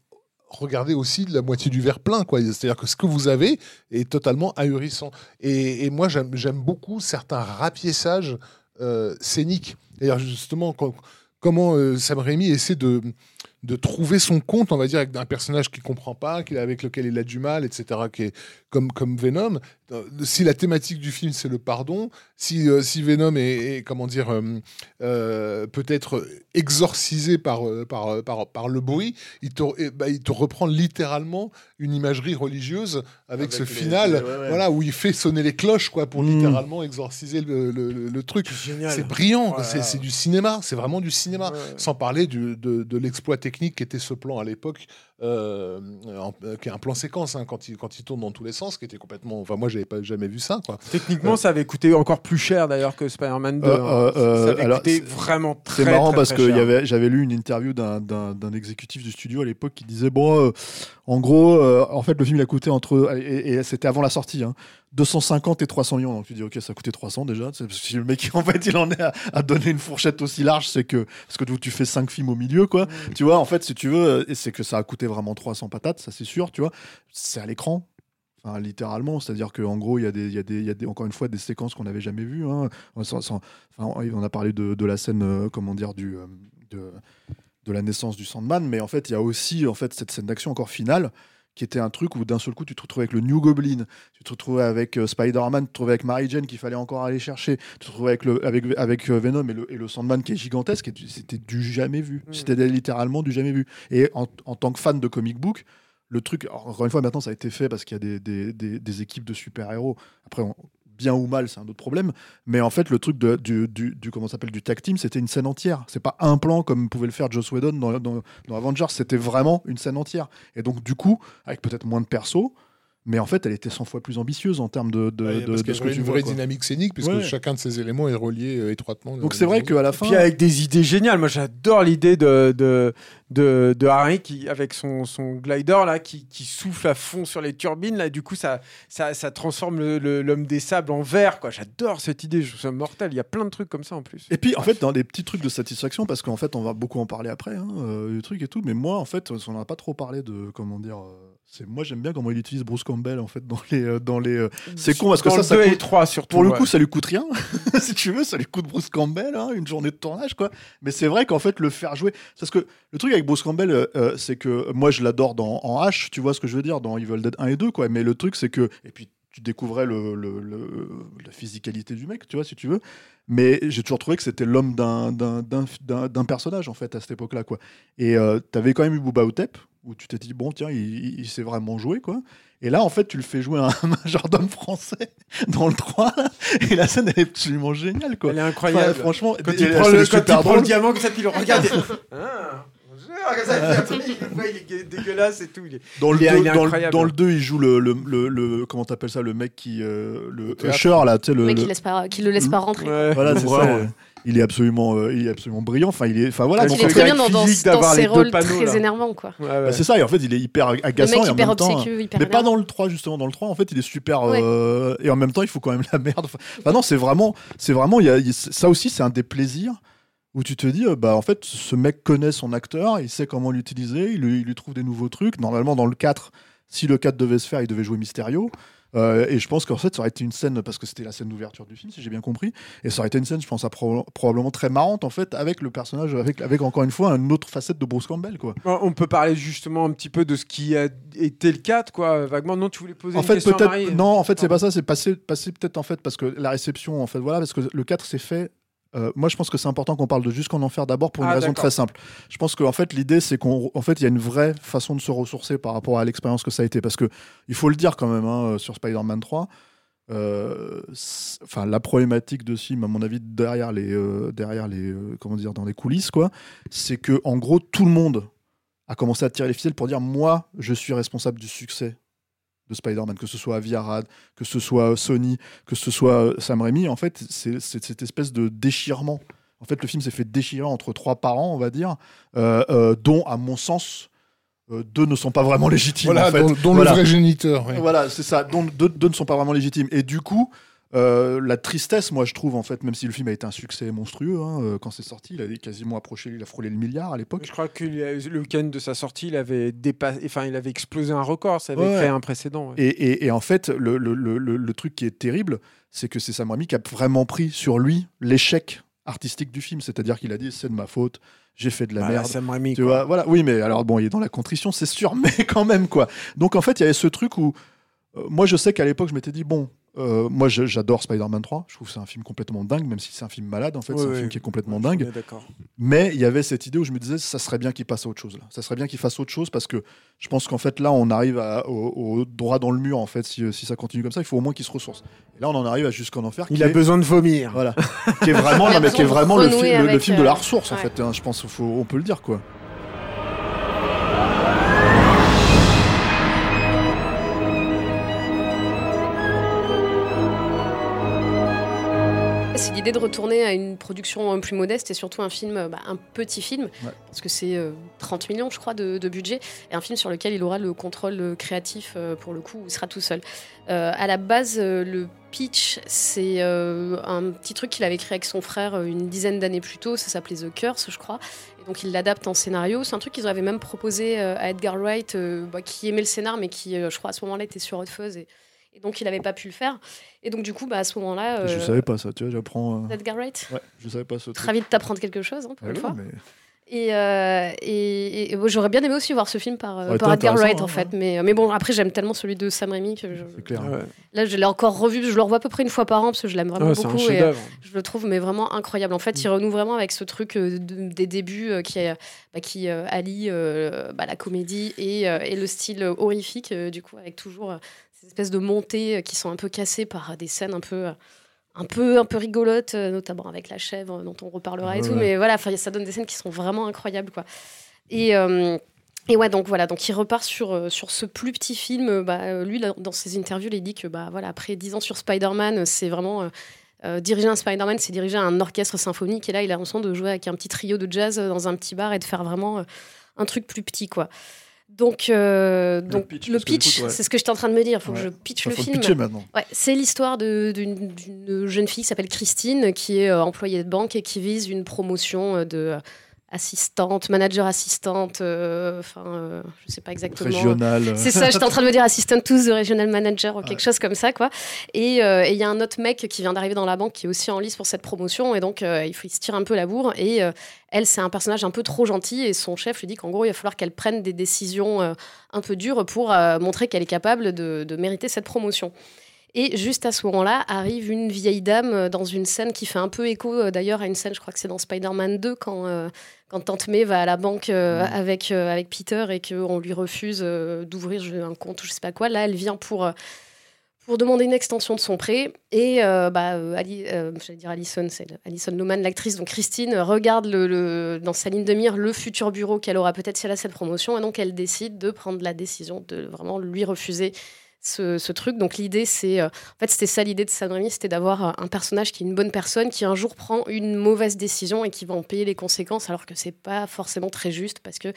regardez aussi la moitié du verre plein. C'est-à-dire que ce que vous avez est totalement ahurissant. Et, moi, j'aime beaucoup certains rapiessages euh, scéniques. D'ailleurs, justement, comment euh, Sam Raimi essaie de, trouver son compte, on va dire, avec un personnage qu'il comprend pas, avec lequel il a du mal, etc., qui est comme Venom. Euh, Si la thématique du film, c'est le pardon, si, euh, si Venom est, est, comment dire, euh, euh, peut-être exorcisé par, euh, par, par, par le bruit, il te, eh ben, il te reprend littéralement une imagerie religieuse avec, Avec ce les- final, ouais, ouais. voilà, où il fait sonner les cloches, quoi, pour Mm. littéralement exorciser le, le- le- le truc. C'est brillant, Voilà. c'est c'est du cinéma, c'est vraiment du cinéma. Ouais. Sans parler du- de, de l'exploit technique qu'était ce plan à l'époque, euh, en- euh, qui est un plan séquence hein, quand, il, quand il tourne dans tous les sens, qui était complètement. Enfin, moi, j'avais pas jamais vu ça. Quoi. Techniquement, ça avait coûté encore plus cher d'ailleurs que Spider-Man 2. Euh, hein. euh, ça avait alors, coûté vraiment très C'est marrant très, parce très que cher. y avait- j'avais lu une interview d'un- d'un d'un exécutif du studio à l'époque qui disait bon, en gros, en fait, le film il a coûté entre et, et c'était avant la sortie, hein, 250 et 300 millions. Donc tu dis ok, ça a coûté 300 déjà. Parce que Si le mec en fait il en est à, à donner une fourchette aussi large, c'est que parce que tu, fais 5 films au milieu quoi. Tu vois, en fait, si tu veux, euh, c'est que ça a coûté vraiment 300 patates, ça c'est sûr. Tu vois, c'est à l'écran. Littéralement, c'est-à-dire qu'en gros, il y, a des- il y, a des- y a des, encore une fois des séquences qu'on n'avait jamais vues. hein. Sans- sans- enfin, on a parlé de, de la scène, euh, comment dire, du, euh, de, de la naissance du Sandman, mais en fait, il y a aussi en fait cette scène d'action encore finale qui était un truc où d'un seul coup tu te retrouvais avec le New Goblin, tu te retrouvais avec euh, Spider-Man, tu te retrouvais avec Mary Jane qu'il fallait encore aller chercher, tu te retrouvais avec, le, avec, avec euh, Venom et le, et le Sandman qui est gigantesque, et c'était du jamais vu. Mm. C'était littéralement du jamais vu. Et en, en tant que fan de comic book, le truc, encore une fois, maintenant ça a été fait parce qu'il y a des, des, des- des équipes de super-héros. Après, on- bien ou mal, c'est un autre problème. Mais en fait, le truc du, comment s'appelle du tag team, c'était une scène entière. C'est pas un plan comme pouvait le faire Joss Whedon dans, dans, dans Avengers. C'était vraiment une scène entière. Et donc, du coup, avec peut-être moins de persos, mais en fait, elle était 100 fois plus ambitieuse en termes de, de, Ouais, de- parce de ce que tu une vois, vraie quoi. dynamique scénique, puisque Ouais. chacun de ces éléments est relié euh, étroitement. Donc c'est vrai qu'à la fin, Puis avec des idées géniales. Moi, j'adore l'idée de, de, de, de Harry qui, avec son, son glider là, qui, qui souffle à fond sur les turbines. Là, du coup, ça, ça, ça transforme le- le- l'homme des sables en verre. quoi. J'adore cette idée. Je trouve ça mortel. Il y a plein de trucs comme ça en plus. Et puis, en fait, dans des petits trucs de satisfaction, parce qu'en fait, on va beaucoup en parler après, hein, euh, des trucs et tout, mais moi, en fait, on n'en a pas trop parlé de, comment dire, euh, c'est moi, j'aime bien comment il utilise Bruce Campbell, en fait, dans les. euh, dans les euh, c'est con, parce que Dans ça, ça 2 coûte- et 3 surtout. Pour le ouais. coup, ça lui coûte rien, si tu veux, ça lui coûte Bruce Campbell, hein, une journée de tournage, quoi. Mais c'est vrai qu'en fait, le faire jouer. Parce que le truc avec Bruce Campbell, euh, c'est que moi, je l'adore dans, en H, tu vois ce que je veux dire, dans Evil Dead 1 et 2, quoi. Mais le truc, c'est que. Et puis, tu découvrais le, le- le- la physicalité du mec, tu vois, si tu veux. Mais j'ai toujours trouvé que c'était l'homme d'un- d'un d'un- personnage, en fait, à cette époque-là, quoi. Et euh, t'avais quand même eu Bouba Otep, où tu t'es dit, bon, tiens, il, il- il sait vraiment jouer, quoi. Et là, en fait, tu le fais jouer un majordome français dans le 3, là, et la scène, elle est absolument géniale, quoi. Elle est Enfin, incroyable. franchement, quand il prend, le, est quand il super prend le drôle. diamant, comme ça, puis il le regarde. Ah, il est dégueulasse et tout. Il est... Dans le, Il est- 2, il est dans, le, incroyable. dans le 2, il joue le, le, le, le- comment t'appelles ça, le mec qui, euh, le usher, là, tu sais, le, Le mec le- qui, laisse pas, qui le laisse pas rentrer. Ouais, voilà, c'est ça. vraiment. Il est absolument, euh, il est absolument brillant. Enfin, il est, enfin voilà. Il donc, Il est en très bien dans, dans, physique dans ses rôles panneaux, très là. énervants, quoi. Ouais, ouais. bah, c'est ça. Et en fait, il est hyper Le agaçant mec et en hyper même temps. obséquieux, hyper Mais pas dans le 3 justement, dans le 3 en fait il est super euh, et en même temps il faut quand même la merde. Enfin, bah non c'est vraiment, c'est vraiment, il y a, ça aussi c'est un des plaisirs où tu te dis euh, bah en fait ce mec connaît son acteur, il sait comment l'utiliser, il, lui- il lui trouve des nouveaux trucs. Normalement dans le 4, si le 4 devait se faire, il devait jouer Mysterio. Euh, et je pense qu'en fait, ça aurait été une scène, parce que c'était la scène d'ouverture du film, si j'ai bien compris, et ça aurait été une scène, je pense, à pro- probablement très marrante, en fait, avec le personnage, avec, avec encore une fois, une autre facette de Bruce Campbell, quoi. On peut parler justement un petit peu de ce qui a été le 4, quoi, vaguement. Non, tu voulais poser En une fait, question à peut-être. Marie Non, en fait, c'est pas ça. C'est passé, passé peut-être en fait parce que la réception, en fait, voilà, parce que le 4 c'est fait. Euh, moi, je pense que c'est important qu'on parle de Jusqu'en Enfer d'abord pour une Ah, raison très simple. Je pense qu'en fait, l'idée, c'est qu'en en fait, il y a une vraie façon de se ressourcer par rapport à l'expérience que ça a été. Parce que il faut le dire quand même, hein, sur Spider-Man 3, euh, enfin, la problématique de ce film, à mon avis, derrière les, euh, derrière les, euh, comment dire, dans les coulisses, quoi, c'est que en gros, tout le monde a commencé à tirer les ficelles pour dire, moi, je suis responsable du succès de Spider-Man, que ce soit Avi Arad, que ce soit Sony, que ce soit euh, Sam Raimi, en fait, c'est cette espèce de déchirement. En fait, le film s'est fait déchirer entre trois parents, on va dire, euh, euh, dont, à mon sens, euh, deux ne sont pas vraiment légitimes. Voilà, en fait. dont, dont Voilà. le vrai géniteur. ouais. Voilà, c'est ça. Dont deux, deux ne sont pas vraiment légitimes. Et du coup, euh, la tristesse, moi, je trouve, en fait, même si le film a été un succès monstrueux, hein, euh, quand c'est sorti, il avait quasiment approché, il a frôlé le milliard à l'époque. Je crois que le week-end de sa sortie, il avait dépassé, enfin, il avait explosé un record. Ça avait Ouais. créé un précédent. ouais. Et, et- et en fait, le, le- le- le- le truc qui est terrible, c'est que c'est Sam Raimi qui a vraiment pris sur lui l'échec artistique du film. C'est-à-dire qu'il a dit c'est de ma faute, j'ai fait de la Bah, merde. Sam Raimi, Tu quoi. vois, voilà. Oui, mais alors bon, il est dans la contrition, c'est sûr, mais quand même quoi. Donc en fait, il y avait ce truc où euh, moi, je sais qu'à l'époque, je m'étais dit bon, euh, moi, j'adore Spider-Man 3. Je trouve que c'est un film complètement dingue, même si c'est un film malade. En fait, Ouais, c'est un ouais. film qui est complètement Ouais, dingue. Mais il y avait cette idée où je me disais, ça serait bien qu'il passe à autre chose. Là. Ça serait bien qu'il fasse autre chose parce que je pense qu'en fait, là, on arrive à- au, au droit dans le mur. En fait, si, si ça continue comme ça, il faut au moins qu'il se ressource. Et là, on en arrive à jusqu'en enfer. Il a est- besoin de vomir. Voilà. qui est vraiment, non, mais qui est vraiment le, renouer fi- le- le avec, film de la euh, ressource, en fait. hein. Je pense qu'il faut, on peut le dire, quoi. L'idée de retourner à une production euh, plus modeste et surtout un film, euh, bah, un petit film, Ouais. parce que c'est euh, 30 millions, je crois, de, de budget, et un film sur lequel il aura le contrôle euh, créatif euh, pour le coup, où il sera tout seul. Euh, à la base, euh, le pitch, c'est euh, un petit truc qu'il avait créé avec son frère euh, une dizaine d'années plus tôt, ça s'appelait The Curse, je crois. Et donc il l'adapte en scénario. C'est un truc qu'ils avaient même proposé euh, à Edgar Wright, euh, bah, qui aimait le scénar, mais qui, euh, je crois, à ce moment-là, était sur Hot Fuzz, et, et donc il n'avait pas pu le faire. Et donc du coup, bah, à ce moment-là... Je euh, savais pas ça, tu vois, j'apprends. euh, Edgar Wright Ouais, je savais pas ce Très vite t'apprendre quelque chose, hein, pour Ah une oui, fois. mais- Et, euh, et, et j'aurais bien aimé aussi voir ce film par, euh, Ça aurait par Edgar Wright, en fait. Mais, mais bon, après, j'aime tellement celui de Sam Raimi que je- clair. Ouais. là, je l'ai encore revu. Je le revois à peu près une fois par an parce que je l'aime vraiment Ouais, beaucoup. Et, je le trouve mais vraiment incroyable. En fait, il renoue vraiment avec ce truc euh, de- des débuts euh, qui, bah, qui allie bah, la comédie et, et le style horrifique, du coup, avec toujours espèces de montées qui sont un peu cassées par des scènes un peu un peu un peu rigolotes, notamment avec la chèvre dont on reparlera et tout. Mais voilà, ça donne des scènes qui sont vraiment incroyables, quoi. Et et ouais, donc voilà, donc il repart sur, sur ce plus petit film. Bah, lui, dans ses interviews, il dit que bah, voilà, après 10 ans sur Spider-Man, c'est vraiment euh, diriger un Spider-Man, c'est diriger un orchestre symphonique. Et là, il a l'impression de jouer avec un petit trio de jazz dans un petit bar et de faire vraiment euh, un truc plus petit, quoi. Donc, euh, le donc pitch, le pitch c'est ce que j'étais en train de me dire. Il faut que je pitch le film. Ouais, c'est l'histoire d'une jeune fille qui s'appelle Christine, qui est employée de banque et qui vise une promotion de assistante, manager assistante, euh, enfin, euh, je sais pas exactement. Régional. C'est ça, j'étais en train de me dire assistant to the regional manager ou quelque chose comme ça, quoi. Euh, et il y a un autre mec qui vient d'arriver dans la banque qui est aussi en lice pour cette promotion, et donc il, faut, il se tire un peu la bourre. Et elle, c'est un personnage un peu trop gentil, et son chef lui dit qu'en gros, il va falloir qu'elle prenne des décisions un peu dures pour montrer qu'elle est capable de, de mériter cette promotion. Et juste à ce moment-là, arrive une vieille dame dans une scène qui fait un peu écho d'ailleurs à une scène, je crois que c'est dans Spider-Man 2, quand, quand Tante May va à la banque euh, avec, euh, avec Peter et qu'on lui refuse euh, d'ouvrir un compte ou je sais pas quoi, là, elle vient pour, pour demander une extension de son prêt. Et bah, Ali, dire Alison, c'est Alison Lohman, l'actrice, donc Christine, regarde le, dans sa ligne de mire le futur bureau qu'elle aura peut-être si elle a cette promotion. Et donc, elle décide de prendre la décision de vraiment lui refuser ce, truc. Donc l'idée, c'est, euh, en fait, c'était ça l'idée de Sam Raimi, c'était d'avoir euh, un personnage qui est une bonne personne, qui un jour prend une mauvaise décision et qui va en payer les conséquences, alors que c'est pas forcément très juste parce que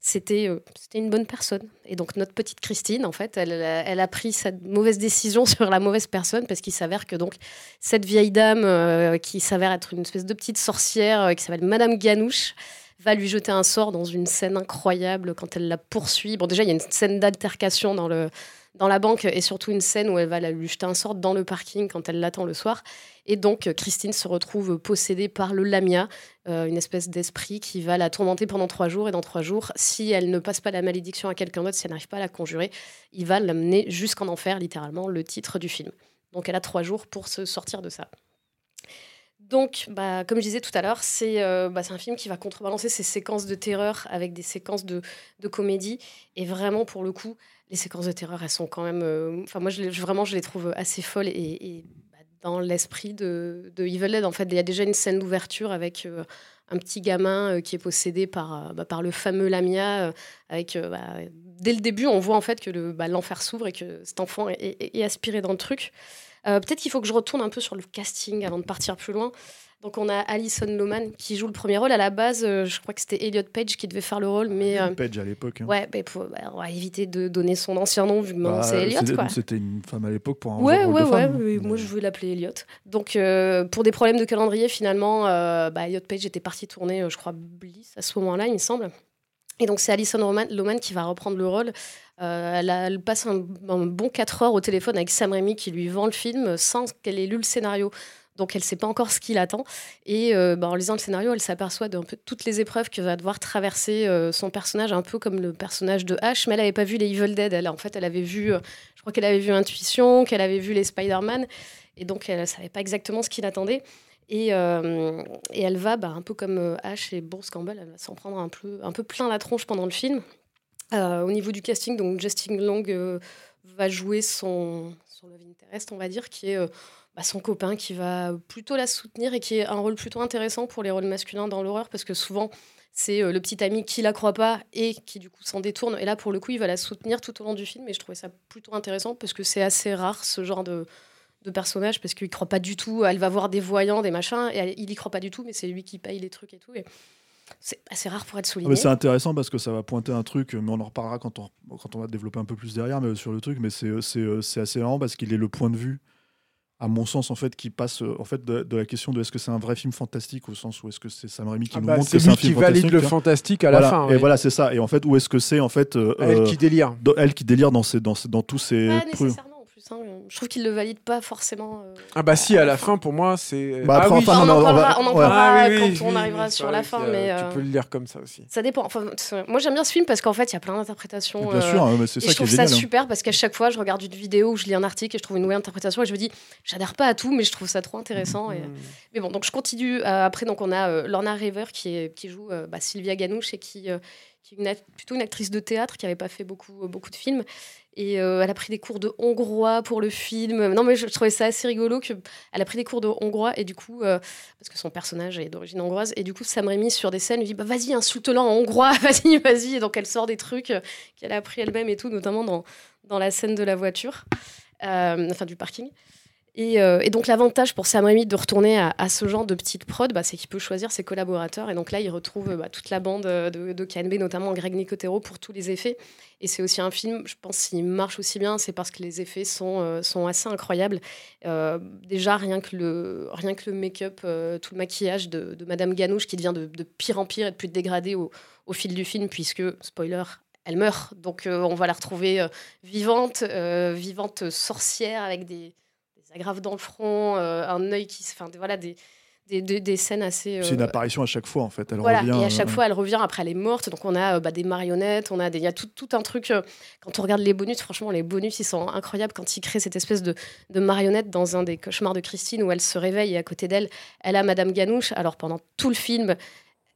c'était euh, une bonne personne. Et donc notre petite Christine, en fait, elle, elle a pris cette mauvaise décision sur la mauvaise personne parce qu'il s'avère que donc cette vieille dame qui s'avère être une espèce de petite sorcière qui s'appelle Madame Ganouche va lui jeter un sort dans une scène incroyable quand elle la poursuit. Bon, déjà, il y a une scène d'altercation dans le, dans la banque et surtout une scène où elle va lui jeter un sort dans le parking quand elle l'attend le soir. Et donc Christine se retrouve possédée par le Lamia, euh, une espèce d'esprit qui va la tourmenter pendant trois jours. Et dans trois jours, si elle ne passe pas la malédiction à quelqu'un d'autre, si elle n'arrive pas à la conjurer, il va l'amener jusqu'en enfer, littéralement, le titre du film. Donc elle a trois jours pour se sortir de ça. Donc, bah, comme je disais tout à l'heure, c'est euh, bah, un film qui va contrebalancer ces séquences de terreur avec des séquences de, de comédie. Et vraiment, pour le coup, les séquences de terreur, elles sont quand même. Euh, enfin, moi, vraiment, je les trouve assez folles et, bah, dans l'esprit de, de, Evil Dead, en fait, il y a déjà une scène d'ouverture avec euh, un petit gamin euh, qui est possédé par, bah, par le fameux Lamia. avec, bah, dès le début, on voit en fait que l'enfer s'ouvre et que cet enfant est, aspiré dans le truc. Peut-être qu'il faut que je retourne un peu sur le casting avant de partir plus loin. Donc on a Alison Lohman qui joue le premier rôle. À la base, euh, je crois que c'était Elliot Page qui devait faire le rôle, mais euh, Page à l'époque. Hein. Ouais, bah, on va éviter de donner son ancien nom vu que bah, c'est Elliot. C'était une femme à l'époque pour un ouais, rôle ouais, de ouais, femme. Ouais, moi je veux l'appeler Elliot. Donc euh, pour des problèmes de calendrier, finalement, bah, Elliot Page était parti tourner, je crois, Bliss à ce moment-là, il me semble. Et donc c'est Alison Lohman qui va reprendre le rôle. elle, passe un, un, bon 4 heures au téléphone avec Sam Raimi qui lui vend le film sans qu'elle ait lu le scénario. Donc elle ne sait pas encore ce qui l'attend. Et euh, bah, en lisant le scénario, elle s'aperçoit peu toutes les épreuves que va devoir traverser euh, son personnage, un peu comme le personnage de H, mais elle n'avait pas vu les Evil Dead. En fait, elle avait vu, euh, je crois qu'elle avait vu Intuition, qu'elle avait vu les Spider-Man, et donc elle ne savait pas exactement ce qui l'attendait. Et, elle va, bah, un peu comme H et Bruce Campbell, elle va s'en prendre un peu, un peu plein la tronche pendant le film. au niveau du casting, donc Justin Long va jouer son, son love interest, on va dire, qui est bah, son copain qui va plutôt la soutenir et qui est un rôle plutôt intéressant pour les rôles masculins dans l'horreur parce que souvent c'est euh, le petit ami qui la croit pas et qui du coup s'en détourne. Et là pour le coup il va la soutenir tout au long du film et je trouvais ça plutôt intéressant parce que c'est assez rare ce genre de, de personnage parce qu'il croit pas du tout elle va voir des voyants des machins et il y croit pas du tout mais c'est lui qui paye les trucs et tout. Et c'est assez rare pour être ah, souligné. c'est intéressant parce que ça va pointer un truc, mais on en reparlera quand on, quand on va développer un peu plus derrière mais sur le truc. Mais c'est euh, assez marrant parce qu'il est le point de vue à mon sens, en fait, qui passe euh, en fait de, la question de est-ce que c'est un vrai film fantastique au sens où est-ce que c'est Sam Raimi qui ah nous bah, montre que c'est un film qui valide le fantastique à la fin. Et voilà, c'est ça. Et en fait, où est-ce que c'est en fait euh, elle qui délire, elle qui délire dans, dans, dans tous ces je trouve qu'il le valide pas forcément. Euh, ah bah si, à la fin, pour moi, c'est. Bah, ah, oui. on, en parlera, on en parlera ah quand on arrivera sur la fin, mais tu peux le lire comme ça aussi. Ça dépend. Enfin, moi, j'aime bien ce film parce qu'en fait, il y a plein d'interprétations. Bien sûr, hein, c'est ça je trouve ça hein. super parce qu'à chaque fois, je regarde une vidéo ou je lis un article et je trouve une nouvelle interprétation et je me dis, j'adhère pas à tout, mais je trouve ça trop intéressant. Et... Mm. Mais bon, donc je continue. Euh, après, donc on a euh, Lorna River qui, est, qui joue bah, Sylvia Ganouche et qui qui est plutôt une actrice de théâtre qui n'avait pas fait beaucoup, beaucoup de films. Et euh, elle a pris des cours de hongrois pour le film. Non, mais je, trouvais ça assez rigolo que elle a pris des cours de hongrois et du coup, euh, parce que son personnage est d'origine hongroise, et du coup, Sam Raimi sur des scènes lui dit bah, Vas-y, insulte-le en hongrois, vas-y, vas-y. Et donc, elle sort des trucs euh, qu'elle a appris elle-même et tout, notamment dans, dans la scène de la voiture, enfin du parking. Et, euh, et donc l'avantage pour Sam Raimi de retourner à, ce genre de petite prod, bah, c'est qu'il peut choisir ses collaborateurs. Et donc là, il retrouve euh, bah, toute la bande euh, de, de KNB, notamment Greg Nicotero, pour tous les effets. Et c'est aussi un film, je pense, s'il marche aussi bien, c'est parce que les effets sont, assez incroyables. Déjà, rien que le, le make-up, tout le maquillage de, Madame Ganouche qui devient de, pire en pire et de plus dégradé au, fil du film, puisque, spoiler, elle meurt. Donc on va la retrouver vivante, vivante sorcière avec des, des agrafes dans le front, euh, un œil qui se. Enfin, voilà, des, des, des- des scènes assez. C'est une euh, apparition à chaque fois, en fait. Elle voilà, revient, et à chaque euh, fois, elle revient. Après, elle est morte. Donc, on a euh, bah, des marionnettes, on a des, il y a tout, tout un truc. quand on regarde les bonus, franchement, les bonus, ils sont incroyables quand ils créent cette espèce de, de marionnette dans un des cauchemars de Christine où elle se réveille et à côté d'elle, elle a Madame Ganouche. Alors, pendant tout le film,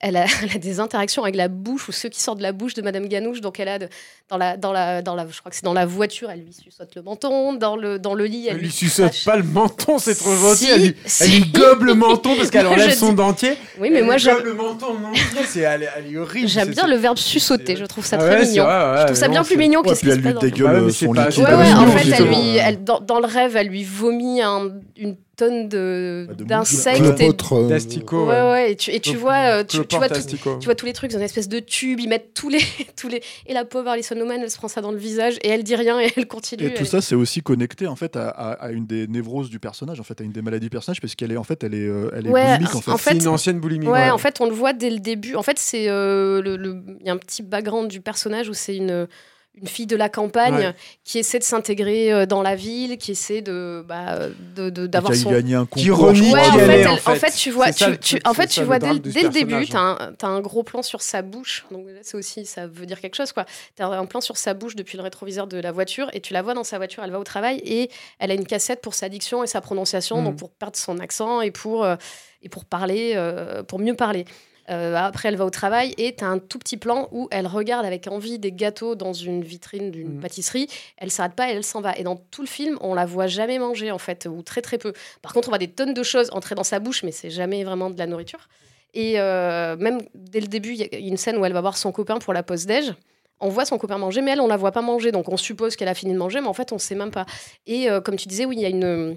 elle a, elle a des interactions avec la bouche ou ceux qui sortent de la bouche de Madame Ganouche. Donc, elle a de- dans la, dans la, dans la, je crois que c'est dans la voiture, elle lui suçote le menton. Dans le, dans le lit, elle, Elle lui lui suçote pas le menton, c'est trop gentil. Si, elle, lui, si. elle lui gobe le menton parce qu'elle enlève son dis- dentier. Oui, mais Elle moi, lui j'aime gobe le menton en entier. C'est elle, est- elle est horrible. j'aime bien le verbe suçoter. Je trouve ça Ah très ouais, mignon. vrai, ouais, je trouve ça bien plus mignon que ce qui elle se lui passe dans le à en fait, dans, dans le rêve, elle lui vomit un- une tonne de- Bah, d'insectes. et- D'asticots. Ouais, ouais, et tu, et tu Clop- vois, euh, tu, tu vois, tout- tu vois tous les trucs dans une espèce de tube, ils mettent tous les, tous les. Et la pauvre Alison Oman, elle se prend ça dans le visage et elle dit rien et elle continue. Et tout elle- ça, c'est aussi connecté en fait à, à- à une des névroses du personnage, en fait, à une des maladies du personnage, parce qu'elle est en fait, elle est, euh, elle est Ouais, boulimique en fait. en fait, C'est une ancienne boulimie. Ouais, en fait, on le voit dès le début. En fait, c'est euh, le, le- il y a un petit background du personnage où c'est une une fille de la campagne Ouais. qui essaie de s'intégrer euh, dans la ville, qui essaie de bah, de- de- Et d'avoir qui a son gagné un Qui concours. crois, Ouais, qui en fait, est, elle- en en fait. fait, tu vois, ça tu, tu- en fait, tu vois dès, dès le début, tu as, un gros plan sur sa bouche. Donc c'est aussi, ça veut dire quelque chose, quoi. Tu as un plan sur sa bouche depuis le rétroviseur de la voiture et tu la vois dans sa voiture, elle va au travail et elle a une cassette pour sa diction et sa prononciation, donc pour perdre son accent et pour, euh, et pour parler, euh, pour mieux parler. Euh, après, elle va au travail et tu as un tout petit plan où elle regarde avec envie des gâteaux dans une vitrine d'une Mhm. pâtisserie. Elle s'arrête pas et elle s'en va. Et dans tout le film, on la voit jamais manger, en fait, ou très très peu. Par contre, on voit des tonnes de choses entrer dans sa bouche, mais c'est jamais vraiment de la nourriture. Et euh, même dès le début, il y a une scène où elle va voir son copain pour la pause déj. On voit son copain manger, mais elle, on la voit pas manger. Donc on suppose qu'elle a fini de manger, mais en fait, on sait même pas. Et euh, comme tu disais, oui, il y a une.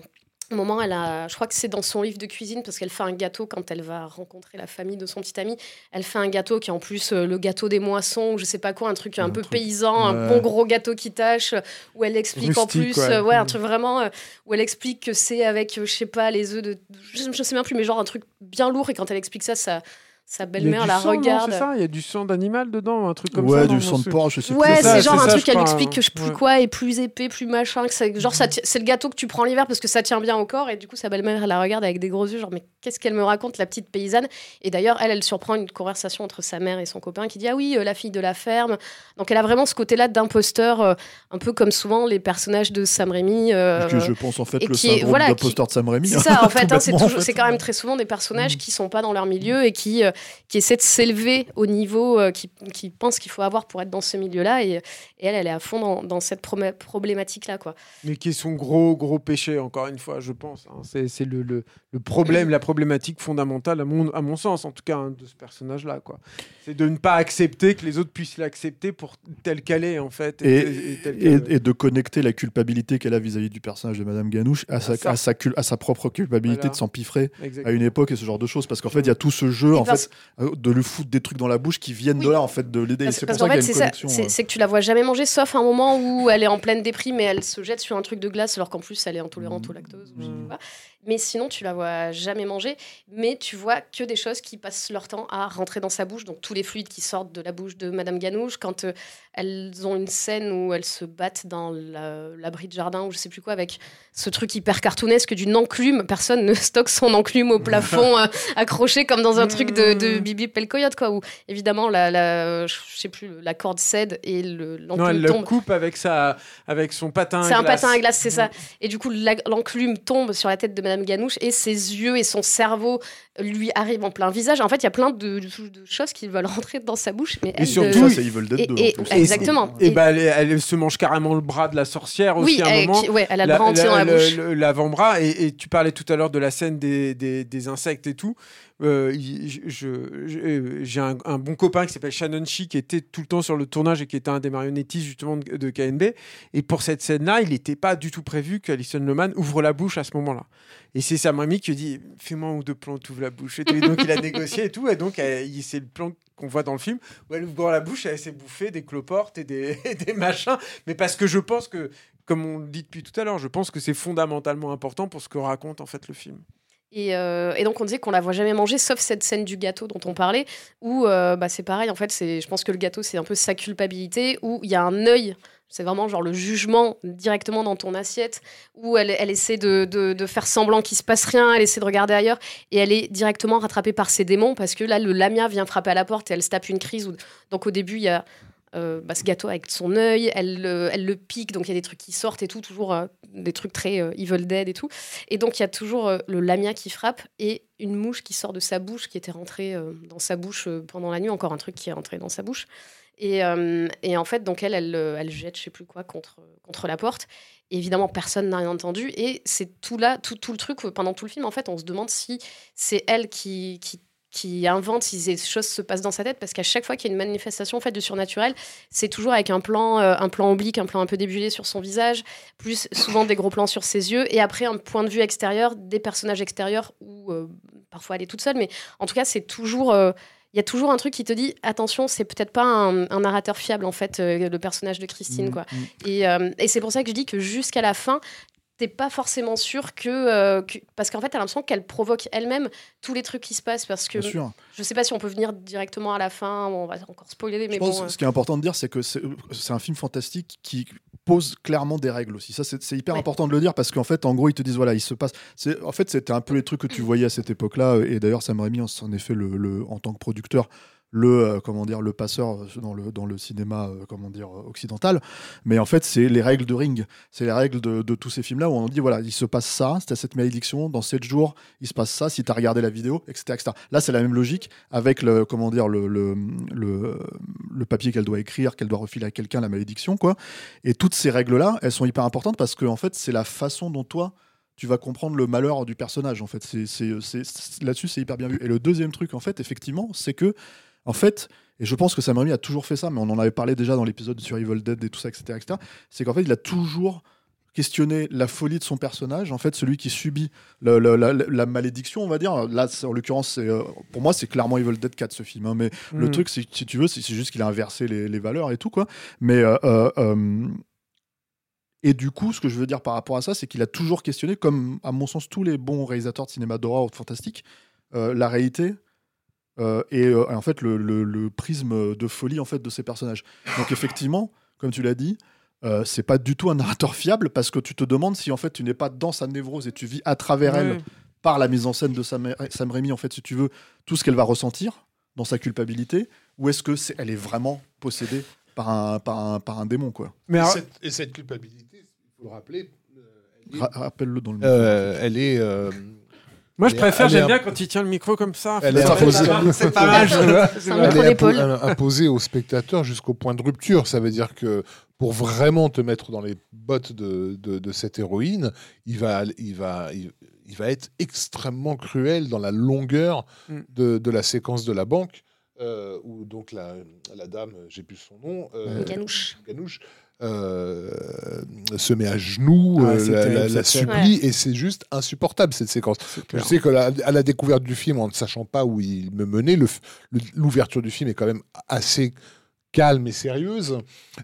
Un moment, elle a, je crois que c'est dans son livre de cuisine parce qu'elle fait un gâteau quand elle va rencontrer la famille de son petit ami. Elle fait un gâteau qui est en plus euh, le gâteau des moissons, ou je sais pas quoi, un truc un, Un peu truc- paysan, un bon gros gâteau qui tâche, où elle explique en plus, ouais. euh, ouais, un Mm. truc vraiment euh, où elle explique que c'est avec, je sais pas, les œufs de, je, je sais même plus, mais genre un truc bien lourd. Et quand elle explique ça, sa, sa belle-mère du la sang, non, regarde. c'est ça Il y a du sang d'animal dedans, un truc comme ouais, ça. du non, sang non, de porc, je sais Ouais, plus. ça, c'est genre c'est un ça, truc qu'elle explique hein. que je plus Ouais. quoi est plus épais, plus machin, que ça, genre ça ti- c'est le gâteau que tu prends l'hiver parce que ça tient bien au corps et du coup sa belle-mère elle la regarde avec des gros yeux genre mais qu'est-ce qu'elle me raconte la petite paysanne? Et d'ailleurs elle elle surprend une conversation entre sa mère et son copain qui dit ah oui euh, la fille de la ferme donc elle a vraiment ce côté-là d'imposteur euh, un peu comme souvent les personnages de Sam Raimi euh, que je pense en fait le est- syndrome voilà, d'imposteur de Sam Raimi. c'est hein, ça, en fait, tout hein, c'est en toujours- fait. c'est quand même très souvent des personnages qui sont pas dans leur milieu et qui, euh, qui essaient de s'élever au niveau euh, qui, qui pensent qu'il faut avoir pour être dans ce milieu-là. Et, elle, elle est à fond dans, cette problématique-là. Mais qui est son gros, gros péché, encore une fois, je pense. hein. C'est le, le problème, la problématique fondamentale, à mon, à mon sens, en tout cas, hein, de ce personnage-là. quoi. C'est de ne pas accepter que les autres puissent l'accepter pour telle qu'elle est, en fait. Et, et telle et- qu'elle- et de connecter la culpabilité qu'elle a vis-à-vis du personnage de Madame Ganouche à sa, à sa, cul- à sa propre culpabilité Voilà. de s'empiffrer à une époque et ce genre de choses. Parce qu'en fait, il y a tout ce jeu en parce- fait, euh, de lui foutre des trucs dans la bouche qui viennent de là, en fait, de l'aider. C'est pour qu'en ça fait, qu'il y c'est a une ça, connexion. c'est euh. c'est que tu la vois jamais manger, sauf un moment où elle est en pleine déprime et elle se jette sur un truc de glace alors qu'en plus elle est intolérante au lactose. ou je sais Mm. pas. Mais sinon, tu la vois jamais manger, mais tu vois que des choses qui passent leur temps à rentrer dans sa bouche, donc tous les fluides qui sortent de la bouche de Madame Ganouche, quand euh, elles ont une scène où elles se battent dans la- l'abri de jardin ou je sais plus quoi, avec ce truc hyper cartoonesque d'une enclume, personne ne stocke son enclume au plafond euh, accroché comme dans un truc de de Bibi Pelcoyote, quoi. Où évidemment, la, la, je sais plus, la corde cède et le- Non, l'enclume elle le coupe avec, sa, avec son patin C'est un glace. patin à glace, c'est ça. Et du coup, l'enclume tombe sur la tête de Madame Ganouche et ses yeux et son cerveau lui arrivent en plein visage. En fait, il y a plein de, de- de choses qui veulent rentrer dans sa bouche. Mais Et elle, surtout, Ça, c'est Evil Dead et- 2. et- en plus. Et- Exactement. Et, Et- bah, elle, elle se mange carrément le bras de la sorcière aussi oui, à un elle- moment. qui- ouais, elle a le bras entier dans la bouche. L'avant-bras. Et, et tu parlais tout à l'heure de la scène des, des, des insectes et tout. Euh, je- J'ai un, bon copain qui s'appelle Shannon Shi qui était tout le temps sur le tournage et qui était un des marionnettistes justement de, de KNB. Et pour cette scène-là, il n'était pas du tout prévu qu'Alison Lohman ouvre la bouche à ce moment-là. Et c'est sa mamie qui dit Fais-moi ou deux plans, tu ouvres la bouche. Et. Et donc il a négocié et tout. Et donc c'est le plan qu'on voit dans le film où elle ouvre la bouche, elle s'est bouffée des cloportes et des, et des machins. Mais parce que je pense que, comme on le dit depuis tout à l'heure, je pense que c'est fondamentalement important pour ce que raconte en fait le film. Et, euh, et donc on disait qu'on la voit jamais manger, sauf cette scène du gâteau dont on parlait, où euh, bah, c'est pareil, en fait, c'est, je pense que le gâteau c'est un peu sa culpabilité, où il y a un œil, c'est vraiment genre le jugement directement dans ton assiette, où elle, essaie de, de- faire semblant qu'il se passe rien, elle essaie de regarder ailleurs, et elle est directement rattrapée par ses démons, parce que là le Lamia vient frapper à la porte et elle se tape une crise. donc au début il y a euh, bah, ce gâteau avec son œil, elle, le- elle le pique, donc il y a des trucs qui sortent et tout, toujours euh, des trucs très euh, Evil Dead et tout. Et donc, il y a toujours le lamia qui frappe et une mouche qui sort de sa bouche, qui était rentrée dans sa bouche pendant la nuit, encore un truc qui est rentré dans sa bouche. Et, et en fait, donc elle, elle, elle jette, je sais plus quoi, contre, contre la porte. Évidemment, personne n'a rien entendu. Et c'est tout là, tout, tout le truc, pendant tout le film, en fait, on se demande si c'est elle qui, qui, qui invente, si ces choses se passent dans sa tête, parce qu'à chaque fois qu'il y a une manifestation en fait, du surnaturel, c'est toujours avec un plan, euh, un plan oblique, un plan un peu débulé sur son visage, plus souvent des gros plans sur ses yeux, et après un point de vue extérieur, des personnages extérieurs, où euh, parfois elle est toute seule, mais en tout cas, c'est toujours. euh, il y a toujours un truc qui te dit attention, c'est peut-être pas un, un narrateur fiable en fait, euh, le personnage de Christine Mm, quoi. mm. Et, euh, et c'est pour ça que je dis que jusqu'à la fin, t'es pas forcément sûr que, euh, que- parce qu'en fait, t'as l'impression qu'elle provoque elle-même tous les trucs qui se passent parce que Bien sûr. je sais pas si on peut venir directement à la fin, on va encore spoiler, mais Je pense bon. que euh, ce qui est important de dire, c'est que c'est un film fantastique qui pose clairement des règles aussi. Ça, c'est hyper Ouais. important de le dire parce qu'en fait, en gros, ils te disent voilà, il se passe. c'est- En fait, c'était un peu les trucs que tu voyais à cette époque-là. Et d'ailleurs, Sam Raimi, en en effet, le, le- en tant que producteur, le euh, comment dire, le passeur euh, dans le dans le cinéma euh, comment dire occidental. Mais en fait, c'est les règles de Ring. C'est les règles de, de tous ces films-là où on dit voilà, il se passe ça, c'est cette malédiction. Dans 7 jours, il se passe ça. Si tu as regardé la vidéo, etc., etc. Là, c'est la même logique avec le comment dire le le, le, le papier qu'elle doit écrire, qu'elle doit refiler à quelqu'un, la malédiction, quoi. Et toutes ces règles-là, elles sont hyper importantes parce que en fait, c'est la façon dont toi tu vas comprendre le malheur du personnage. En fait, c'est- là-dessus, c'est hyper bien vu. Et le deuxième truc, en fait, effectivement, c'est que en fait, et je pense que Sam Raimi a toujours fait ça, mais on en avait parlé déjà dans l'épisode sur Evil Dead et tout ça, etc., etc. C'est qu'en fait, il a toujours questionné la folie de son personnage, en fait, celui qui subit le- le- la, la malédiction, on va dire. Là, en l'occurrence, euh, pour moi, c'est clairement Evil Dead 4, ce film. hein, mais le Mm. truc, si tu veux, c'est juste qu'il a inversé les, les valeurs et tout, quoi. Mais. euh, euh, et du coup, ce que je veux dire par rapport à ça, c'est qu'il a toujours questionné, comme à mon sens tous les bons réalisateurs de cinéma d'horreur ou de fantastique, la réalité euh, et, euh, et en fait le, le- le prisme de folie en fait de ces personnages. Donc effectivement, comme tu l'as dit, euh, c'est pas du tout un narrateur fiable parce que tu te demandes si en fait tu n'es pas dans sa névrose et tu vis à travers elle par la mise en scène de Sam, Sam Raimi en fait si tu veux tout ce qu'elle va ressentir dans sa culpabilité ou est-ce que c'est elle est vraiment possédée par un par un par un démon quoi. Mais Et, cette, et cette culpabilité, il faut le rappeler, euh, elle est- Ra- Rappelle-le dans le. euh, elle est. moi, je préfère, j'aime bien quand il tient le micro comme ça. Elle est C'est imposée. pas mal, C'est pas mal. elle est imposée au spectateur jusqu'au point de rupture. Ça veut dire que pour vraiment te mettre dans les bottes de, de, de cette héroïne, il va, il, va, il, il va être extrêmement cruel dans la longueur Mm. de, de la séquence de la banque, euh, où donc la, la dame, j'ai plus son nom, euh, Ganouche. Ganouche, euh, se met à genoux, Ah, euh, la, terrible, la- supplie, et c'est juste insupportable cette séquence. Je sais que la- à la découverte du film, en ne sachant pas où il me menait, l'ouverture du film est quand même assez calme et sérieuse.